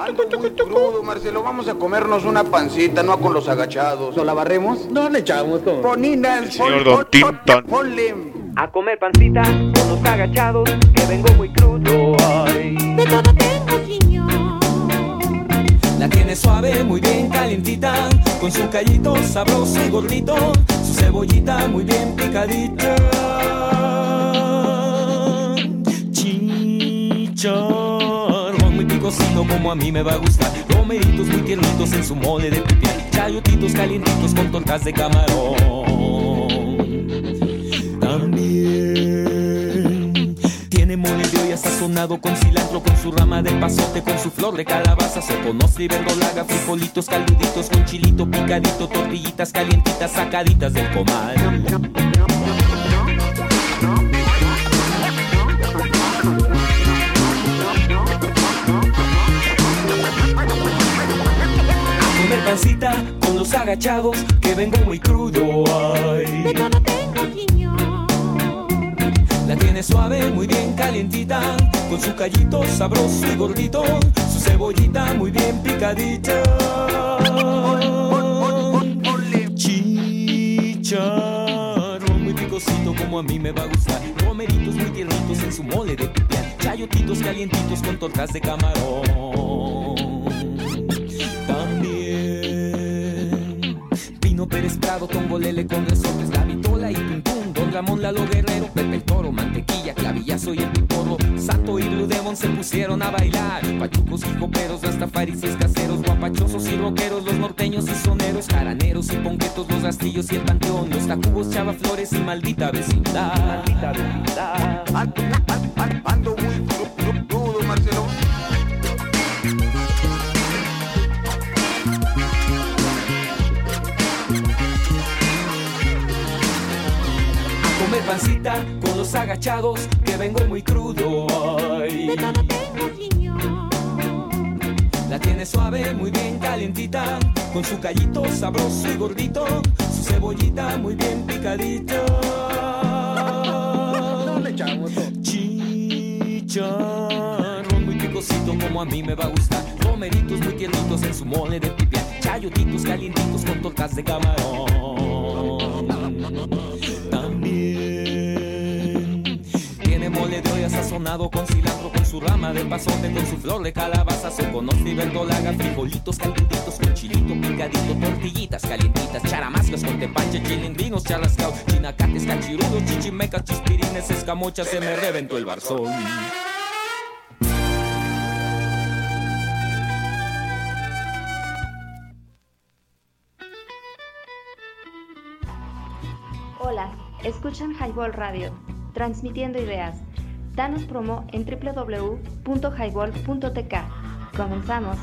Ando muy crudo, Marcelo. Vamos a comernos una pancita, no con los agachados. ¿No la barremos? No le echamos todo. Poninas, Señor Don Tinton. ponle. A comer pancita, todos agachados, que vengo muy crudo. Ay. De todo tengo, señor. La tiene suave, muy bien calientita, con su callito sabroso y gordito, su cebollita muy bien picadita. Chicharrón picosito como a mí me va a gustar, romeritos muy tiernitos en su mole de pipián, chayotitos calientitos con tortas de camarón. También tiene mole de olla sazonado con cilantro, con su rama de pasote, con su flor de calabaza, soponostre y verdolaga, frijolitos calduditos con chilito picadito, tortillitas calientitas sacaditas del comal. Con los agachados, que vengo muy crudo. Ay. De todo tengo. La tiene suave, muy bien calientita, con su callito sabroso y gordito, su cebollita muy bien picadita. Chicharrón muy picosito como a mí me va a gustar, romeritos muy tiernitos en su mole de pipián, chayotitos calientitos con tortas de camarón. Pino Pérez Prado, Tongolele con resortes, la vitola y pum pum, Don Ramón Lalo Guerrero, Pepe el Toro, Mantequilla, Clavillazo y el Piporro, Santo y Blue Demon se pusieron a bailar, pachucos y coperos, rastafaris caseros, guapachosos y rockeros, los norteños y soneros, jaraneros y ponquetos, los rastillos y el panteón, los tacubos, chava flores y maldita vecindad. Maldita vecindad. Ando muy cru- cru- crudo, Marcelo. Pancita con los agachados que vengo muy crudo. Ay. La tiene suave, muy bien calientita, con su callito sabroso y gordito, su cebollita muy bien picadita. Chicharrón muy picosito como a mí me va a gustar. Romeritos muy tiernitos en su mole de pipián. Chayotitos calientitos con tortas de camarón. También mole de olla sazonado con cilantro, con su rama de pasote, con su flor de calabaza, su conoce y verdolaga, frijolitos calientitos con chilito picadito, tortillitas calientitas, charamascas con tepache, chilindrinos, chalascao, chinacates, cachirudos, chichimecas, chispirines, escamochas, se me reventó el barzón. Hola, escuchan Highball Radio, transmitiendo ideas. Danos promo en www.highball.tk. Comenzamos.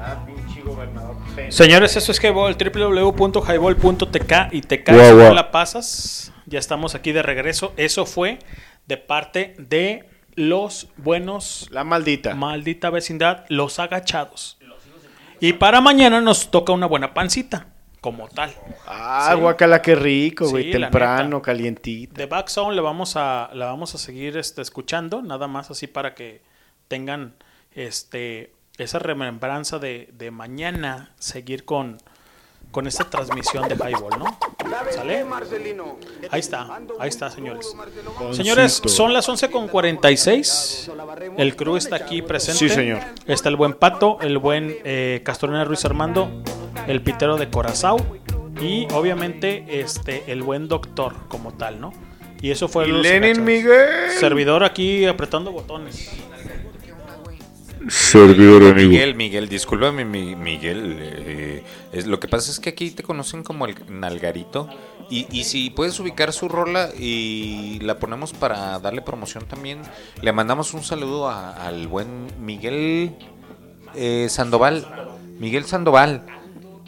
Ah, pinche gobernador. pendejo. Señores, eso es Highball, www.highball.tk y te caes Guau, no la pasas. Ya estamos aquí de regreso. Eso fue de parte de los buenos. La maldita. Maldita vecindad, los agachados. Y para mañana nos toca una buena pancita, como tal. Ah, Sí. guacala, qué rico, güey. Sí, temprano, calientito. The Back Zone la vamos a, la vamos a seguir este, escuchando, nada más así para que tengan este esa remembranza de, de mañana seguir con, con esta transmisión de Highball, ¿no? ¿Sale? Ahí está, ahí está, señores. Señores, son las 11.46. El crew está aquí presente. Sí, señor. Está el buen Pato, el buen eh, Castorena Ruiz Armando, el pitero de Corazao y obviamente este el buen doctor como tal, ¿no? Y eso fue Y los Lenin. Miguel. Servidor aquí apretando botones. Servidor amigo. Miguel, Miguel, discúlpame, mi- Miguel. eh, es, lo que pasa es que aquí te conocen como el Nalgarito. Y, y si puedes ubicar su rola y la ponemos para darle promoción también, le mandamos un saludo a- al buen Miguel eh, Sandoval. Miguel Sandoval.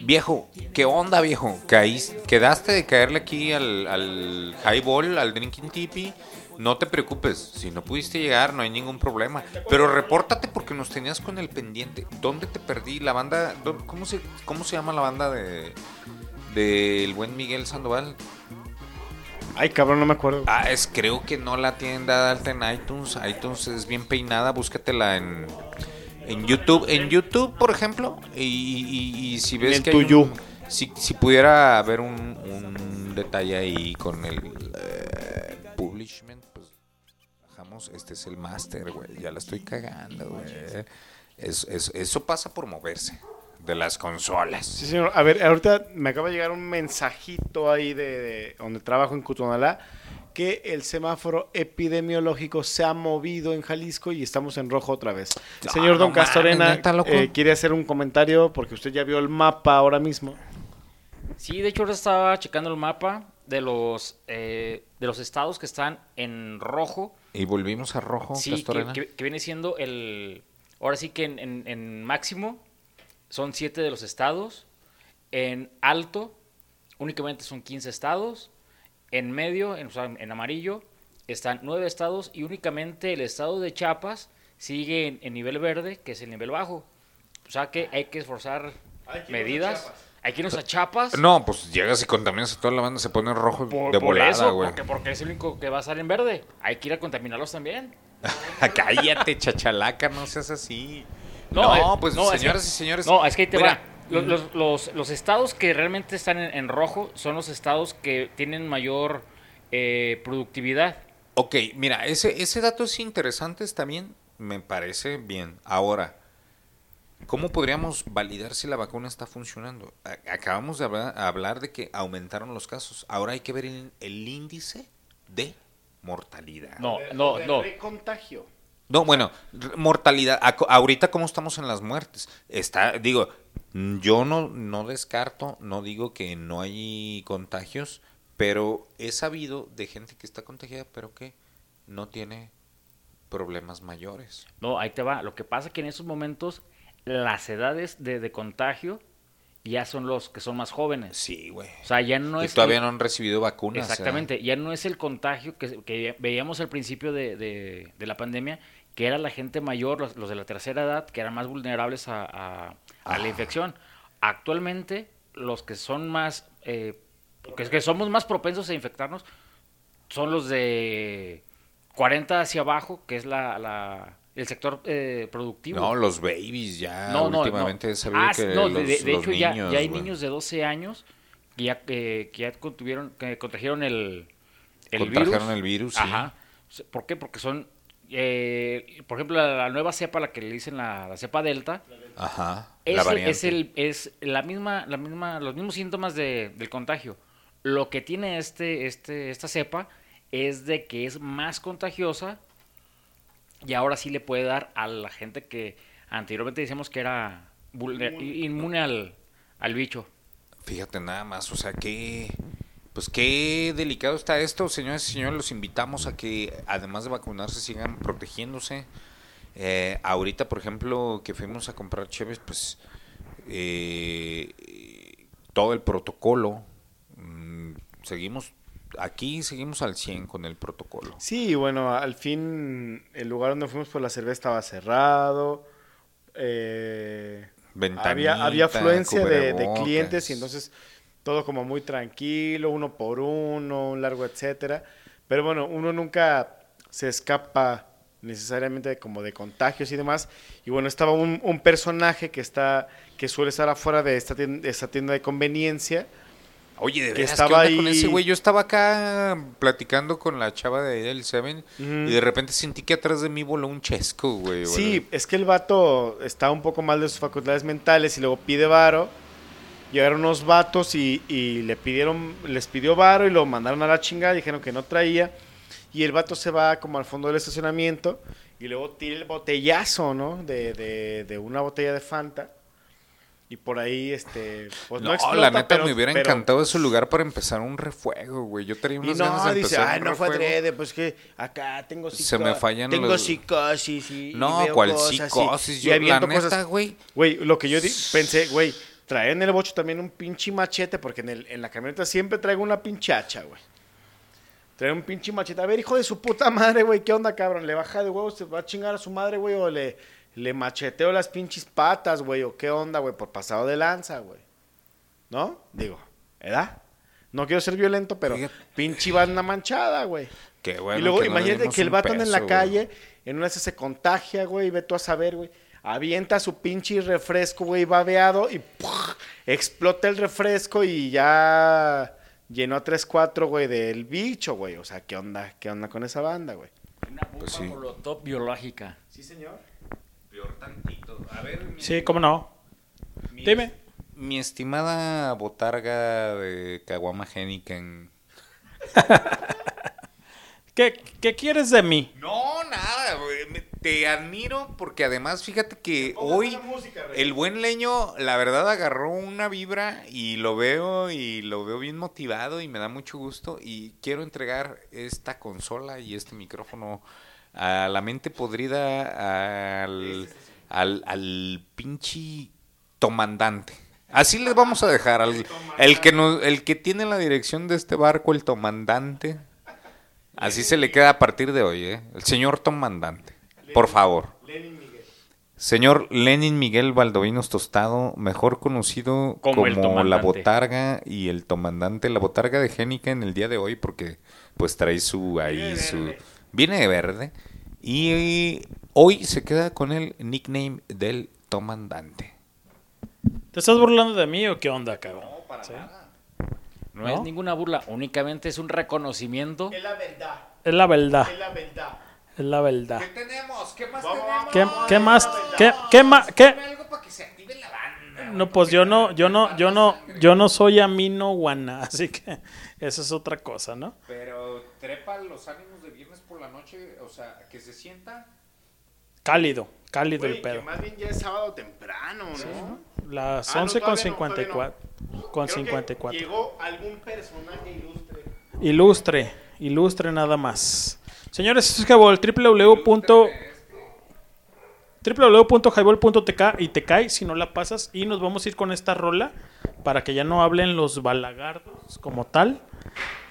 Viejo, ¿qué onda, viejo? Caís, quedaste de caerle aquí al, al highball, al drinking tipi. No te preocupes, si no pudiste llegar no hay ningún problema. Pero repórtate porque nos tenías con el pendiente. ¿Dónde te perdí? La banda, ¿cómo se, cómo se llama la banda de del buen Miguel Sandoval? Ay, cabrón, no me acuerdo. Ah, es creo que no la tienen dada alta en iTunes. iTunes es bien peinada, búscatela en en YouTube, en YouTube, por ejemplo, y, y- y si ves En que hay un- You. si, si pudiera haber un, un detalle ahí con el eh, publishment, pues bajamos, este es el master, güey, ya la estoy cagando, güey. Es- es- eso pasa por moverse de las consolas. Sí, señor. A ver, ahorita me acaba de llegar un mensajito ahí de, de donde trabajo en Cutonalá que el semáforo epidemiológico se ha movido en Jalisco y estamos en rojo otra vez. Ah, Señor Don no Castorena, eh, quiere hacer un comentario porque usted ya vio el mapa ahora mismo. Sí, de hecho ahora estaba checando el mapa de los eh, de los estados que están en rojo. Y volvimos a rojo, Sí, que, Castorena. que- que viene siendo el... Ahora sí que en, en- en máximo son 7 de los estados. En alto únicamente son 15 estados. En medio, en, o sea, en amarillo, están 9 estados y únicamente el estado de Chiapas sigue en, en nivel verde, que es el nivel bajo. O sea que hay que esforzar medidas. Hay que irnos a Chiapas. No, pues llegas y contaminas a toda la banda, se pone rojo Por, de por volada, eso, güey. porque, porque es el único que va a estar en verde. Hay que ir a contaminarlos también. Cállate, chachalaca, no seas así. No, No, eh, pues no, es señoras que- y señores. No, es que ahí te mira, va. Los, los- los- los estados que realmente están en, en rojo son los estados que tienen mayor eh, productividad. Ok, mira, ese, ese dato es interesante también, me parece bien. Ahora, ¿cómo podríamos validar si la vacuna está funcionando? Acabamos de hablar, hablar de que aumentaron los casos. Ahora hay que ver el, el índice de mortalidad. No, no, no. contagio. No, bueno, mortalidad. Ahorita, ¿cómo estamos en las muertes? Está, digo, yo no, no descarto, no digo que no hay contagios, pero he sabido de gente que está contagiada, pero que no tiene problemas mayores. No, ahí te va. Lo que pasa es que en esos momentos las edades de, de contagio ya son los que son más jóvenes. Sí, güey. O sea, ya no Y es... todavía el- no han recibido vacunas. ¿eh? Exactamente, ya no es el contagio que, que veíamos al principio de, de- de la pandemia, que era la gente mayor, los, los de la tercera edad, que eran más vulnerables a, a- a la infección. Actualmente, los que son más, eh, que, que somos más propensos a infectarnos, son los de 40 hacia abajo, que es la, la- el sector eh, productivo. No, los babies ya No, no, últimamente no. he sabido Ah, que no, los, de, de- los hecho ya, niños, ya hay niños de 12 años que ya, eh, que ya contuvieron, que contrajeron el, el Contrajeron virus. el virus, sí. ¿Por qué? Porque son, eh, por ejemplo, la, la nueva cepa, la que le dicen la, la cepa delta, Ajá, es, la el- variante. es, el, es la misma, la misma, los mismos síntomas de- del contagio. Lo que tiene este, este, esta cepa es de que es más contagiosa y ahora sí le puede dar a la gente que anteriormente decíamos que era vulner- inmune al, al bicho. Fíjate nada más, o sea, qué, pues qué delicado está esto, señores y señores, los invitamos a que además de vacunarse sigan protegiéndose. Eh, ahorita, por ejemplo, que fuimos a comprar cheves, pues eh, todo el protocolo, mm, seguimos, aquí seguimos al 100 con el protocolo. Sí, bueno, al fin el lugar donde fuimos por la cerveza estaba cerrado. eh, había, había afluencia de, clientes y entonces todo como muy tranquilo, uno por uno, un largo etcétera. Pero bueno, uno nunca se escapa necesariamente como de contagios y demás. Y bueno, estaba un, un personaje que está que suele estar afuera de esta tienda, de esta tienda de conveniencia. Oye, de veras, estaba ¿qué onda con ahí- ese güey? Yo estaba acá platicando con la chava de ahí del Seven y de repente sentí que atrás de mí voló un chesco, güey. Sí, es que el vato está un poco mal de sus facultades mentales y luego pide varo. Llegaron unos vatos y, y le pidieron, les pidió varo y lo mandaron a la chingada, dijeron que no traía. Y el vato se va como al fondo del estacionamiento y luego tira el botellazo, ¿no? De, de, de una botella de Fanta. Y por ahí, este, pues no, no, explota, la neta pero- me hubiera pero- encantado ese lugar para empezar un refuego, güey. Yo tenía Y unas ganas no, de dice, empezar ay, un no fue refuego". adrede, pues que acá tengo Se me fallan Tengo los- psicosis y No, y veo ¿cuál cosas y- psicosis? y Yo, la aviento neta, güey. Güey, lo que yo di- pensé, güey, traer en el bocho también un pinche machete, porque en, el, en la camioneta siempre traigo una pinche hacha, güey. Trae un pinche machete. A ver, hijo de su puta madre, güey, ¿qué onda, cabrón? ¿Le baja de huevos? ¿Se va a chingar a su madre, güey? ¿O le, le macheteo las pinches patas, güey? ¿O qué onda, güey? Por pasado de lanza, güey. ¿No? Digo, ¿edad? No quiero ser violento, pero pinche banda manchada, güey. Qué bueno y luego que imagínate que el vato en la güey. calle, en una vez se contagia, güey, ve tú a saber, güey. Avienta su pinche refresco, güey, babeado y ¡puf! explota el refresco y ya llenó a 3-4, güey, del bicho, güey. O sea, ¿qué onda? ¿Qué onda con esa banda, güey? Una bomba Pues sí. molotov biológica. Sí, señor. Peor tantito. A ver, mi, Sí, cómo no. Dime. mi estimada botarga de Caguama Heniken. ¿Qué, qué quieres de mí? No, nada, güey. Te admiro porque además, fíjate que hoy el buen leño, la verdad, agarró una vibra y lo veo y lo veo bien motivado y me da mucho gusto. Y quiero entregar esta consola y este micrófono a la mente podrida, al, al, al pinche tomandante. Así les vamos a dejar al el que nos, el que tiene la dirección de este barco, el tomandante. Así se le queda a partir de hoy, ¿eh? El señor tomandante. Por favor. Señor Lenin Miguel Valdovinos Tostado, mejor conocido Como como, el la botarga y el tomandante, la botarga de Génica en el día de hoy, porque pues trae su ahí su viene de verde y hoy se queda con el nickname del tomandante. ¿Te estás burlando de mí o qué onda, cabrón? ¿Sí? No, ¿No? es ninguna burla, únicamente es un reconocimiento. Es la verdad. Es la verdad. Es la verdad. Es la verdad. tenemos? ¿Qué más ¿Qué, qué más? ¿Qué, qué más? ¿Qué? No, pues yo no, yo no, yo no, yo no soy amino guana, así que eso es otra cosa, ¿no? Pero trepa los ánimos de viernes por la noche, o sea, que se sienta. Cálido, cálido Güey, el pedo. que más bien ya es sábado temprano, ¿no? Las Ah, no, 11 con todavía no, todavía no. 54. Con Creo que 54. Llegó algún personaje ilustre. Ilustre, ilustre nada más. Señores, esto es www. www.highball.tk y te cae si no la pasas. Y nos vamos a ir con esta rola para que ya no hablen los balagardos como tal.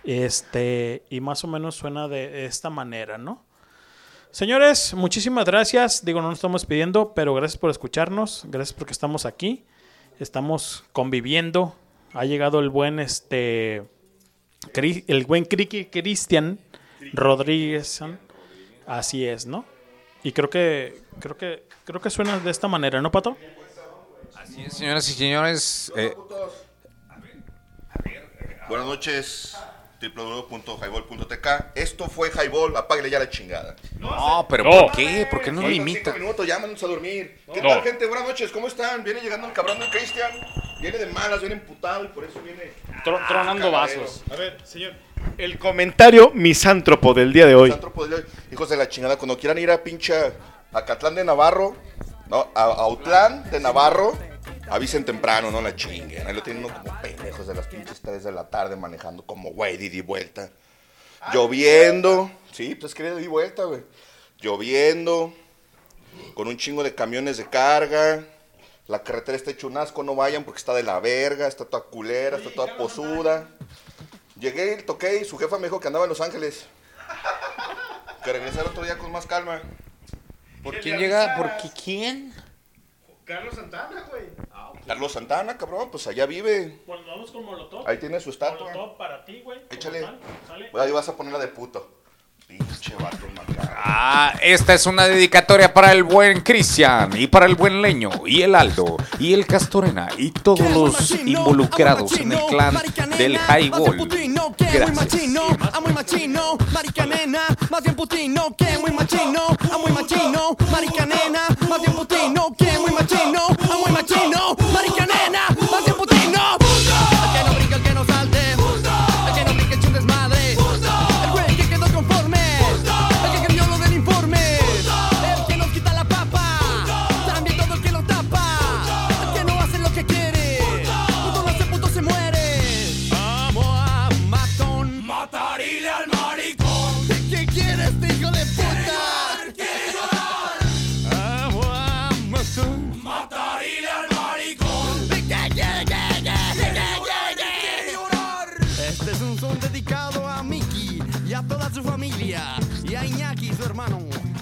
Este, y más o menos suena de esta manera, ¿no? Señores, muchísimas gracias. Digo, no nos estamos pidiendo, pero gracias por escucharnos. Gracias porque estamos aquí. Estamos conviviendo. Ha llegado el buen este el buen Cristian Rodríguez. Así es, ¿no? Y creo que creo que creo que suena de esta manera, ¿no, Pato? Así es, señoras y señores. eh, Buenas noches, www.highball.tk. Esto fue Highball, apáguele ya la chingada. No, pero ¿por qué? ¿Por qué no lo Faltan imita? cinco minutos, llámanos a dormir. ¿Qué No. tal, gente? Buenas noches, ¿cómo están? Viene llegando el cabrón del Cristian. Viene de malas, viene emputado y por eso viene. tronando cagadero. vasos. A ver, señor. El comentario misántropo del día de hoy. Misántropo de hoy. Hijos de la chingada, cuando quieran ir a pinche Acatlán de Navarro, no, a a Autlán de Navarro, avisen temprano, no la chinguen. Ahí lo tienen uno como pendejos de las pinches 3 de la tarde manejando como güey, de ida y vuelta. Lloviendo. Sí, pues es que de ida y vuelta, güey. Lloviendo. Con un chingo de camiones de carga. La carretera está hecho un asco, no vayan porque está de la verga, está toda culera, está toda posuda. Llegué, toqué y su jefa me dijo que andaba en Los Ángeles. Que regresara otro día con más calma. ¿Por quién llega? ¿Por qué quién? Carlos Santana, güey. Carlos Santana, cabrón, pues allá vive. Pues vamos con Molotov. Ahí tiene su estatua. Molotov para ti, güey. Échale. ¿sale? Ahí vas a ponerla de puto. Pinche vato macabro. Ah, esta es una dedicatoria para el buen Cristian y para el buen Leño y el Aldo y el Castorena y todos los involucrados en el clan del Highball. putino que muy Gracias.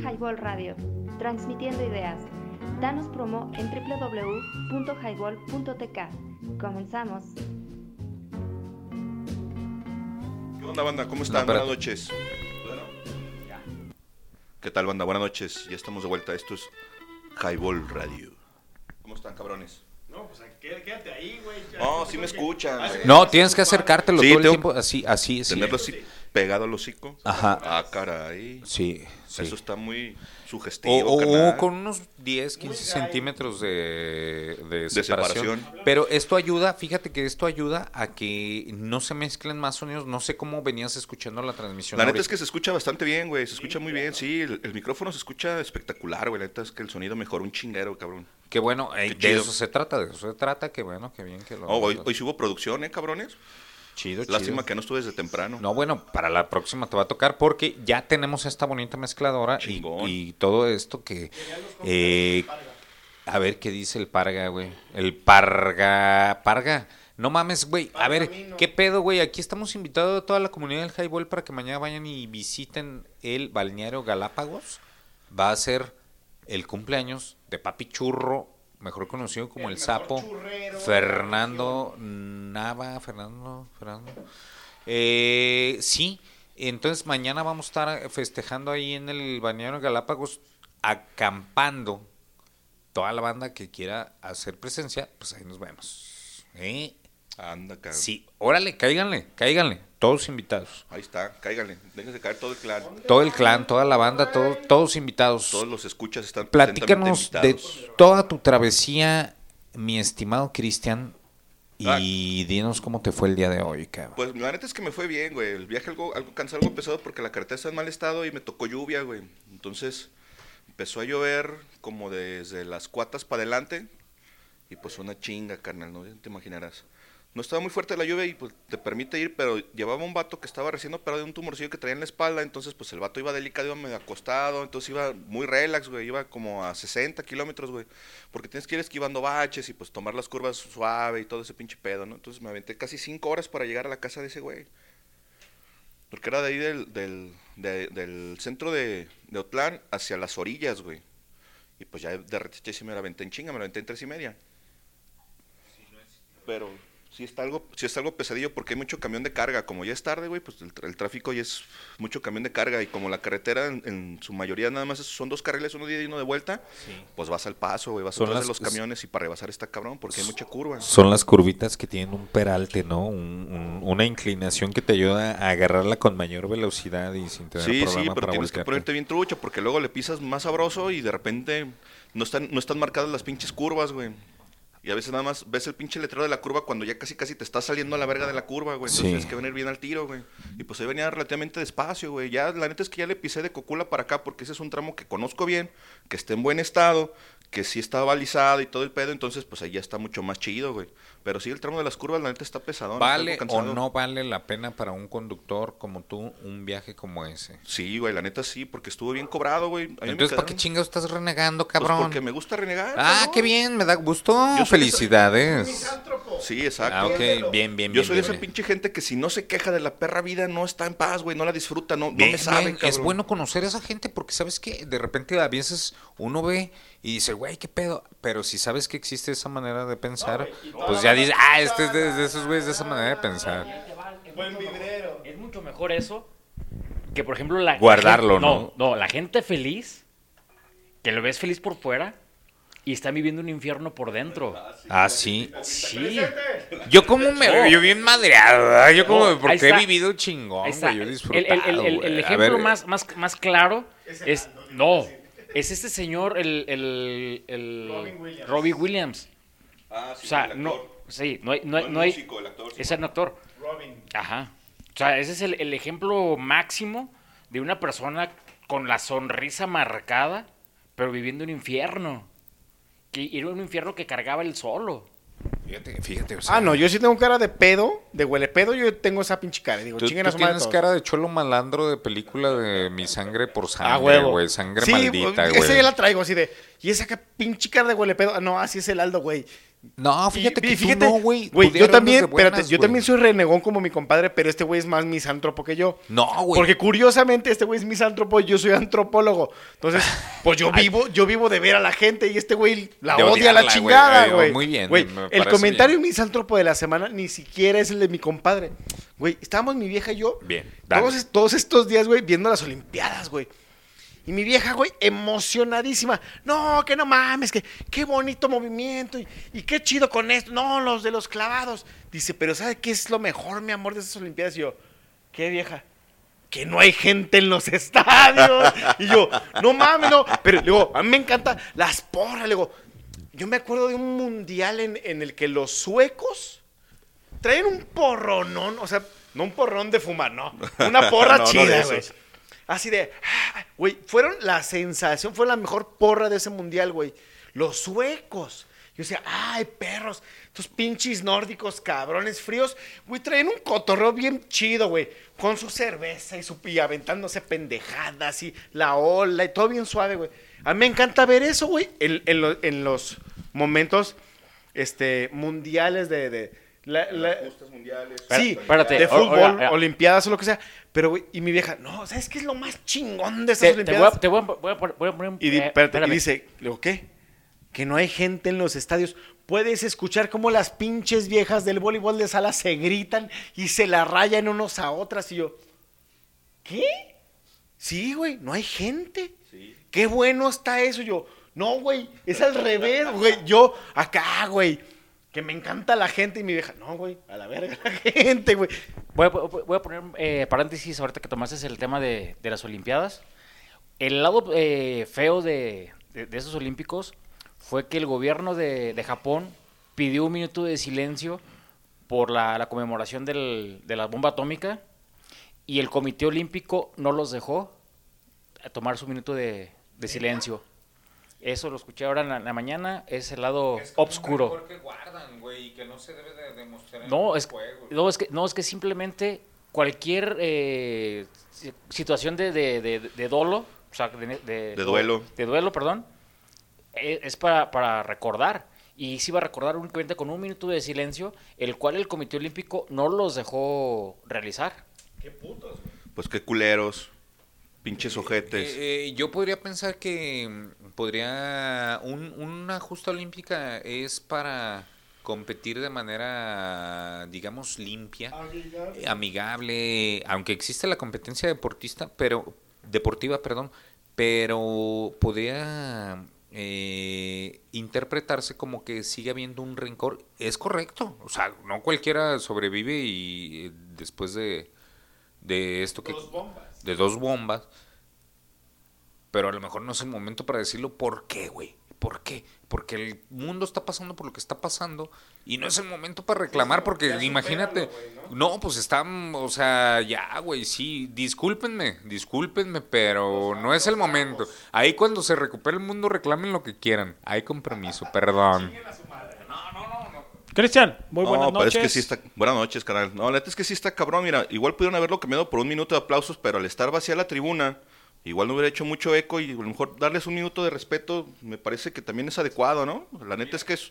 Highball Radio, transmitiendo ideas. Danos promo en www.highball.tk. Comenzamos. ¿Qué onda, banda? ¿Cómo están? No. Buenas noches. ¿Qué tal, banda? Buenas noches. Ya estamos de vuelta. Esto es Highball Radio. ¿Cómo están, cabrones? No, pues quédate ahí, güey. No, sí me escuchan. güey. No, tienes que acercártelo Sí, todo el tengo- tiempo. Así, así, sí. Tenerlo así pegado al hocico. Ajá. Ah, caray. Sí, sí. Eso está muy sugestivo, o- carnal. o con unos 10, 15 centímetros de, de separación. separación. Pero esto ayuda, fíjate que esto ayuda a que no se mezclen más sonidos. No sé cómo venías escuchando la transmisión. La neta ahorita. es que se escucha bastante bien, güey. Se escucha muy bien, sí. El, el micrófono se escucha espectacular, güey. La neta es que el sonido mejoró un chinguero, cabrón. Qué bueno, Qué de chido. eso se trata, de eso se trata. Qué bueno, qué bien que lo. Oh, hoy, hoy sí hubo producción, ¿eh, cabrones? Chido, Lástima chido. que no estuve desde temprano. No, bueno, para la próxima te va a tocar porque ya tenemos esta bonita mezcladora y, y todo esto que... eh, a ver qué dice el Parga, güey. El Parga... Parga, No mames, güey. A ver, ¿qué pedo, güey? Aquí estamos invitados a toda la comunidad del Highball para que mañana vayan y visiten el balneario Galápagos. Va a ser el cumpleaños de Papi Churro, mejor conocido como el, Sapo. Fernando Nava, Fernando, Fernando. Eh, sí, entonces mañana vamos a estar festejando ahí en el balneario Galápagos, acampando. Toda la banda que quiera hacer presencia, pues ahí nos vemos. ¿Eh? Anda, cabrón. Sí, órale, cáiganle, cáiganle, todos invitados. Ahí está, cáigale. Déjense caer todo el clan. Todo el clan, toda la banda, todo- todos invitados. Todos los escuchas están Platícanos de toda tu travesía, mi estimado Cristian, Ah. y dinos cómo te fue el día de hoy, cabrón. Pues la neta es que me fue bien, güey. El viaje algo, algo cansado, algo pesado porque la carretera está en mal estado y me tocó lluvia, güey. Entonces empezó a llover como desde las cuatas para adelante y pues una chinga, carnal, no te imaginarás. No estaba muy fuerte la lluvia y pues te permite ir, pero llevaba un vato que estaba recién operado de un tumorcillo que traía en la espalda, entonces pues el vato iba delicado, iba medio acostado, entonces iba muy relax, güey, iba como a 60 kilómetros, güey, porque tienes que ir esquivando baches y pues tomar las curvas suave y todo ese pinche pedo, ¿no? Entonces me aventé casi 5 horas para llegar a la casa de ese güey. Porque era de ahí del, del, de- del centro de, de Otlán hacia las orillas, güey. Y pues ya de retiche sí me la aventé en chinga, me la aventé en tres y media. Pero sí está algo, sí está algo pesadillo porque hay mucho camión de carga. Como ya es tarde, güey, pues el, el tráfico ya es mucho camión de carga. Y como la carretera en, en su mayoría nada más son dos carriles, uno de ida y uno de vuelta, pues vas al paso, güey, vas Son atrás de las- los camiones y para rebasar está cabrón porque hay mucha curva. Son las curvitas que tienen un peralte, ¿no? Un- un- una inclinación que te ayuda a agarrarla con mayor velocidad y sin tener Sí, sí, pero para tienes que ponerte bien trucha porque luego le pisas más sabroso y de repente no están, no están marcadas las pinches curvas, güey. Y a veces nada más ves el pinche letrero de la curva cuando ya casi casi te está saliendo a la verga de la curva, güey. Entonces Sí. tienes que venir bien al tiro, güey. Y pues ahí venía relativamente despacio, güey. Ya, la neta es que ya le pisé de Cocula para acá porque ese es un tramo que conozco bien, que está en buen estado, que sí está balizado y todo el pedo. Entonces, pues ahí ya está mucho más chido, güey. Pero sí, el tramo de las curvas, la neta está pesado. ¿Vale o no vale la pena para un conductor como tú un viaje como ese? Sí, güey, la neta sí, porque estuvo bien cobrado, güey. Entonces, ¿para qué quedaron- chingados estás renegando, Pues cabrón? porque me gusta renegar. Ah, qué bien, me da gusto. Yo soy Felicidades. Sí, exacto. Ah, ok, bien, bien, Yo bien, soy bien, de esa bien. pinche gente que si no se queja de la perra vida no está en paz, güey, no la disfruta, no, no Bien, me sabe, bien, cabrón. Es bueno conocer a esa gente porque sabes que de repente a veces uno ve y dice, güey, qué pedo. Pero si sabes que existe esa manera de pensar, pues ya dices, ah, este es de, de esos güeyes de esa manera de pensar. Buen vibrero. Es mucho mejor eso que, por ejemplo, la. Guardarlo, gente- ¿no? No, la gente feliz, que lo ves feliz por fuera y está viviendo un infierno por dentro. Ah, sí. Sí. Yo como me No. veo yo bien madreado, ¿verdad? Yo como, No, porque he vivido chingón, güey, yo he El- disfrutado, el, el- el- ejemplo más, más, más claro es. No, es este señor, el. el, el Robin Williams. Robbie Williams. Ah, sí, o sea, el no. actor. Sí, no hay. No hay, No el no hay- músico, el actor, sí. es un actor. Robin. Ajá. O sea, ese es el, el ejemplo máximo de una persona con la sonrisa marcada, pero viviendo un infierno. Que era un infierno que cargaba él solo. Fíjate, fíjate. o sea, Ah, no, yo sí tengo cara de pedo, de huele pedo, yo tengo esa pinche cara. Digo, Tú, tienes cara de cholo malandro de película de mi sangre por sangre, Ah, huevo. güey. Sangre Sí, maldita, esa güey. ya la traigo así de. Y esa pinche cara de huele pedo. Ah, No, así es el Aldo, güey. No, fíjate Y- que tú no, güey. Yo también, buenas, espérate, yo también soy renegón como mi compadre, pero este güey es más misántropo que yo. No, güey. Porque curiosamente este güey es misántropo y yo soy antropólogo. Entonces, pues yo vivo, yo vivo de ver a la gente y este güey la De odia a la chingada, güey. muy bien, Güey, me el comentario misántropo de la semana ni siquiera es el de mi compadre. Güey, estábamos mi vieja y yo Bien, todos, todos estos días, güey, viendo las Olimpiadas, güey. Y mi vieja, güey, emocionadísima. No, que no mames, que qué bonito movimiento y, y qué chido con esto. No, los de los clavados. Dice, pero ¿sabe qué es lo mejor, mi amor, de esas Olimpiadas? Y yo, ¿qué vieja? Que no hay gente en los estadios. Y yo, no mames, no. Pero le digo, a mí me encantan las porras. Le digo, yo me acuerdo de un mundial en, en el que los suecos traen un porronón, o sea, no un porrón de fumar, no. Una porra No, chida, güey. Así de, ah, güey, fueron la sensación, fue la mejor porra de ese mundial, güey. Los suecos. Yo decía, ay, perros, estos pinches nórdicos cabrones fríos, güey, traen un cotorreo bien chido, güey, con su cerveza y su aventándose pendejadas y la ola y todo bien suave, güey. A mí me encanta ver eso, güey, en, en lo- en los momentos este, mundiales de- La- la- justas mundiales. Sí, Espérate, de o- fútbol, oiga, oiga. olimpiadas o lo que sea. Pero, güey, y mi vieja, no, ¿sabes qué es lo más chingón de esas Te, te voy a, olimpiadas? te voy a- voy a poner- voy a poner- Y, di- eh, y dice, le digo, ¿qué? Que no hay gente en los estadios. Puedes escuchar cómo las pinches viejas del voleibol de sala se gritan y se la rayan unos a otras. Y yo, ¿qué? Sí, güey, no hay gente. Qué bueno está eso. Yo, no, güey, es al revés, güey. Yo, acá, güey, que me encanta la gente. Y mi vieja, no, güey, a la verga la gente, güey. Voy a, poner eh, paréntesis ahorita que tomaste el tema de, de las Olimpiadas. El lado eh, feo de, de- esos Olímpicos fue que el gobierno de, de Japón pidió un minuto de silencio por la, la conmemoración del- de la bomba atómica y el Comité Olímpico no los dejó tomar su minuto de silencio. Eso lo escuché ahora en la, en la mañana, es el lado obscuro. que guardan, güey, y que no se debe de demostrar en No, los es, juegos. no, es que, no, es que simplemente cualquier eh, si- situación de, de, de- de dolo, o sea, de, de- De duelo. de duelo, perdón, eh, es para, para recordar. Y se iba a recordar únicamente con un minuto de silencio, el cual el Comité Olímpico no los dejó realizar. Pues qué culeros. Pinches ojetes. Eh, eh, yo podría pensar que mm, podría un- una justa olímpica es para competir de manera digamos limpia eh, amigable aunque existe la competencia deportista pero deportiva perdón pero podría eh, interpretarse como que sigue habiendo un rencor es correcto o sea no cualquiera sobrevive y eh, después de de esto que de dos bombas pero a lo mejor no es el momento para decirlo. ¿Por qué, güey? ¿Por qué? Porque el mundo está pasando por lo que está pasando y no es el momento para reclamar porque imagínate, no, pues están, o sea, ya, güey, sí, discúlpenme, discúlpenme, pero no es el momento. Ahí cuando se recupere el mundo reclamen lo que quieran. Hay compromiso, perdón. Cristian, muy buenas no, pero noches. es que sí está. Buenas noches, canal. No, la neta es que sí está cabrón. Mira, igual pudieron haberlo cambiado por un minuto de aplausos, pero al estar vacía la tribuna, igual no hubiera hecho mucho eco y a lo mejor darles un minuto de respeto me parece que también es adecuado, ¿no? La neta es que es,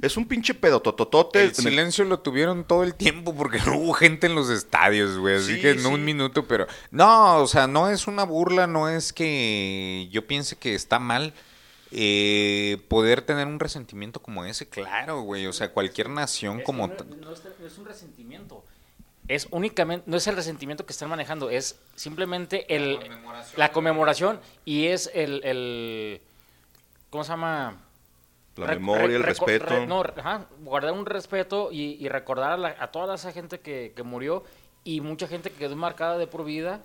es un pinche pedotototote. El silencio lo tuvieron todo el tiempo porque no hubo gente en los estadios, güey. Así Sí, que no sí. un minuto, pero. No, o sea, no es una burla, no es que yo piense que está mal eh, poder tener un resentimiento como ese, claro, güey. O sea, cualquier nación Es como. no, es, no es un resentimiento. Es únicamente, no es el resentimiento que están manejando, es simplemente el, la conmemoración y es el, el ¿cómo se llama? La Re- memoria, el re- reco- respeto. re- no, ajá, guardar un respeto y, y recordar a, la- a toda esa gente que, que murió y mucha gente que quedó marcada de por vida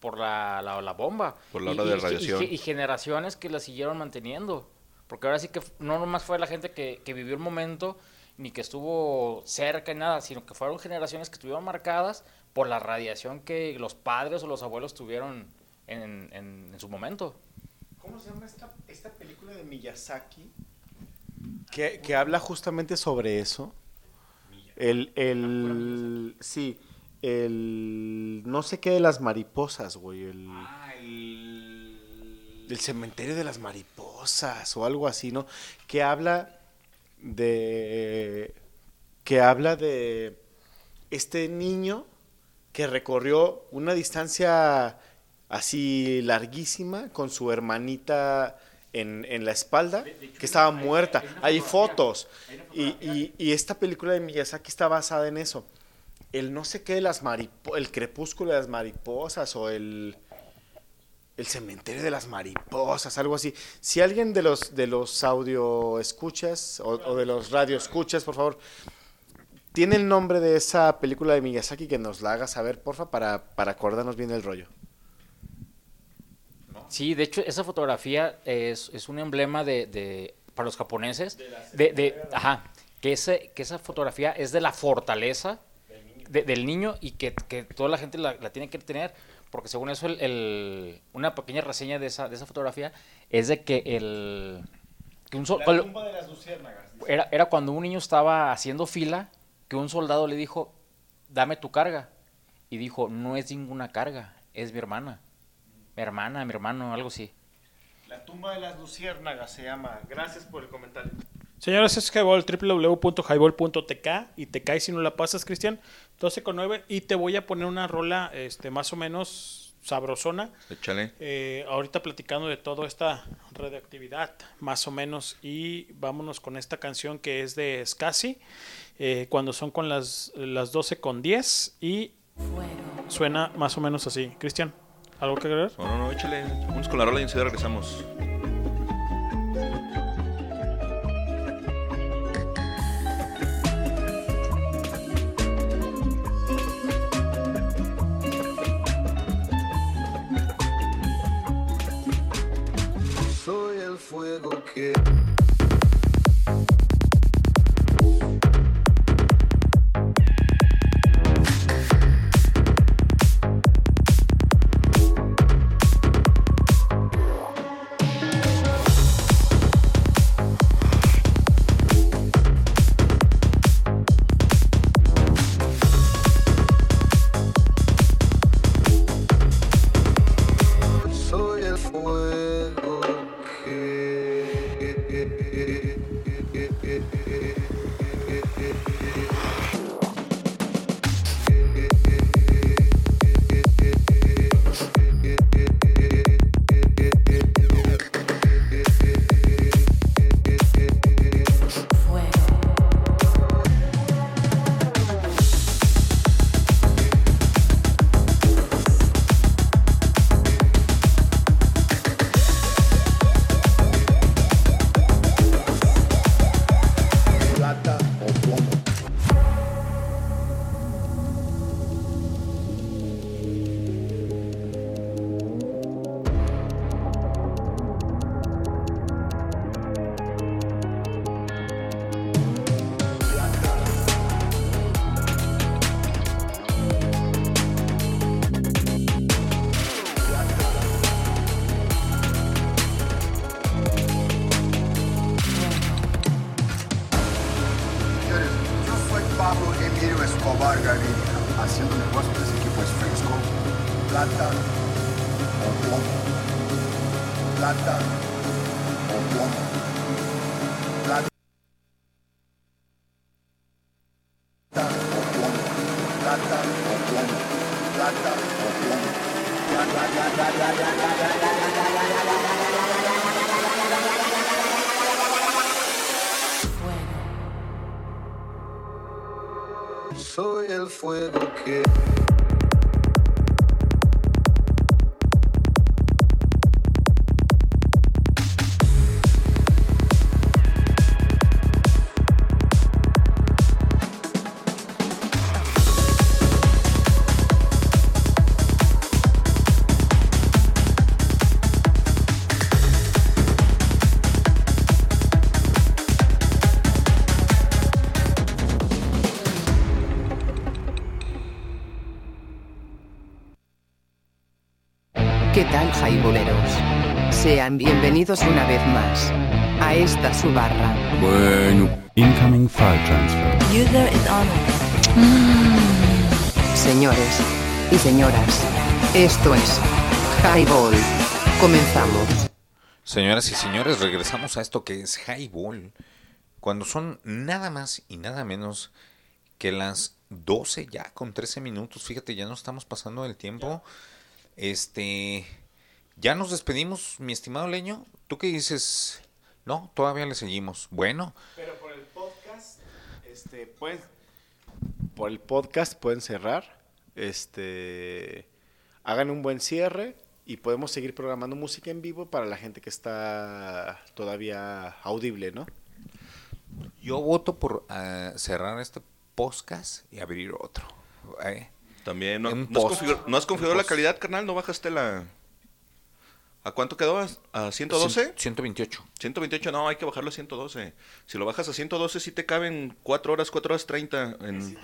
por la, la, la bomba. Por la Y- hora de y- y- radiación. Y, generaciones que la siguieron manteniendo. Porque ahora sí que no nomás fue la gente que, que vivió el momento, ni que estuvo cerca ni nada, sino que fueron generaciones que estuvieron marcadas por la radiación que los padres o los abuelos tuvieron en, en- en su momento. ¿Cómo se llama esta, esta película de Miyazaki? Que, que habla justamente sobre eso. El, el, sí, el, no sé qué de las mariposas, güey. El, el cementerio de las mariposas o algo así, ¿no? Que habla de, que habla de este niño que recorrió una distancia así larguísima con su hermanita en, en la espalda, que estaba muerta. Hay fotos. Y, y- y esta película de Miyazaki está basada en eso. El no sé qué de las mariposas, el crepúsculo de las mariposas o el, el cementerio de las mariposas, algo así. Si alguien de los, de los audio escuchas o, o de los radio escuchas, por favor, tiene el nombre de esa película de Miyazaki que nos la haga saber, porfa, para, para acordarnos bien del rollo. Sí, de hecho, esa fotografía es, es un emblema de, de- para los japoneses. De, de- ajá, que, ese, que esa fotografía es de la fortaleza de- del niño y que, que toda la gente la, la tiene que tener. Porque según eso, el, el- una pequeña reseña de esa, de esa fotografía es de que el... Que un sol- de las luciérnagas. era, era cuando un niño estaba haciendo fila que un soldado le dijo, dame tu carga. Y dijo, no es ninguna carga, es mi hermana. Mi hermana, mi hermano, algo así. La tumba de las luciérnagas se llama. Gracias por el comentario. Señores, es Highball, www.highball.tk y te cae si no la pasas, Cristian. 12 con 9 y te voy a poner una rola este, más o menos sabrosona. Échale. Eh, ahorita platicando de toda esta radioactividad, más o menos, y vámonos con esta canción que es de Scassi, eh, cuando son con las, las 12 con 10 y suena más o menos así. Cristian, ¿algo que agregar? No, no, no, échale. Vamos con la rola y enseguida regresamos. Fuego Sean bienvenidos una vez más a esta su barra. Bueno. Incoming file transfer. User is on. Señores y señoras, esto es Highball. Comenzamos. Señoras y señores, regresamos a esto que es Highball. Cuando son nada más y nada menos que las 12 ya con 13 minutos. Fíjate, ya no estamos pasando el tiempo. Este, ya nos despedimos, mi estimado Leño. ¿Tú qué dices? No, todavía le seguimos. Bueno, Pero por el podcast, este, pueden, por el podcast pueden cerrar, este, hagan un buen cierre y podemos seguir programando música en vivo para la gente que está todavía audible, ¿no? yo voto por ah, cerrar este podcast y abrir otro. ¿eh? También, ¿no, no has, no has configurado la calidad, carnal? ¿No bajaste la...? ¿A cuánto quedó? ¿A 112? 128. 128, no, hay que bajarlo a 112. Si lo bajas a 112, sí te caben 4 horas, 4 horas 30 en,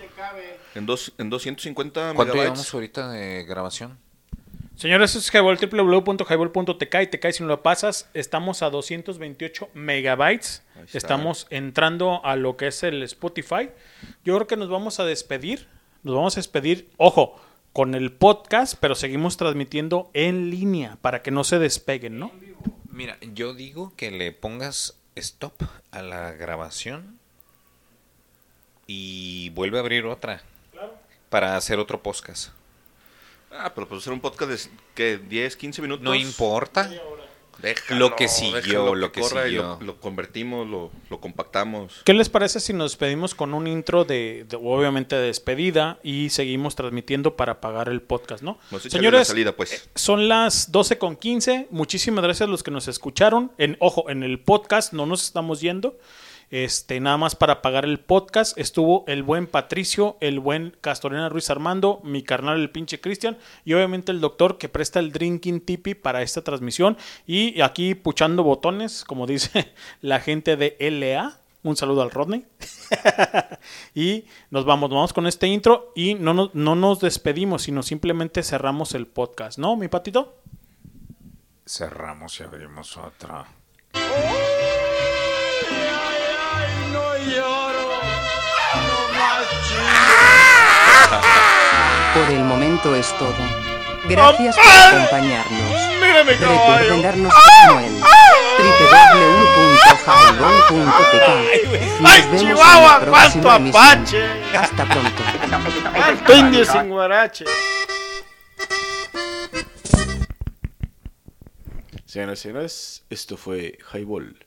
en, dos, en 250 ¿Cuánto megabytes. llevamos ahorita de grabación? Señores, es Highball, www.highball.tk y te cae si no lo pasas. Estamos a 228 megabytes. Estamos entrando a lo que es el Spotify. Yo creo que nos vamos a despedir. Nos vamos a despedir, ojo, con el podcast, pero seguimos transmitiendo en línea para que no se despeguen, ¿no? Mira, yo digo que le pongas stop a la grabación y vuelve a abrir otra para hacer otro podcast. Ah, pero pues hacer un podcast de ¿qué? 10, 15 minutos. No importa. Déjalo, Lo que siguió, déjalo lo que corra y siguió. Lo, lo convertimos, lo, lo compactamos. ¿Qué les parece si nos despedimos con un intro de, de- obviamente de despedida y seguimos transmitiendo para pagar el podcast, ¿no? Pues échale Señores, la salida, pues. son las 12 con 15. Muchísimas gracias a los que nos escucharon. En, ojo, en el podcast no nos estamos yendo. Este, nada más para pagar el podcast estuvo el buen Patricio, el buen Castorena Ruiz Armando, mi carnal el pinche Cristian y obviamente el doctor que presta el drinking tipi para esta transmisión y aquí puchando botones, como dice la gente de LA. Un saludo al Rodney. y nos vamos, nos vamos con este intro y no nos, no nos despedimos, sino simplemente cerramos el podcast, ¿no, mi patito? Cerramos y abrimos otra. No lloro, Por el momento es todo. Gracias por acompañarnos. Caballo. Recuerden darnos como en www.jaibon.tk. Nos ¡Ay, vemos en Chihuahua! ¡Cuánto apache! Hasta pronto. Alto indio sin guarache. Señoras y señores, esto fue Highball.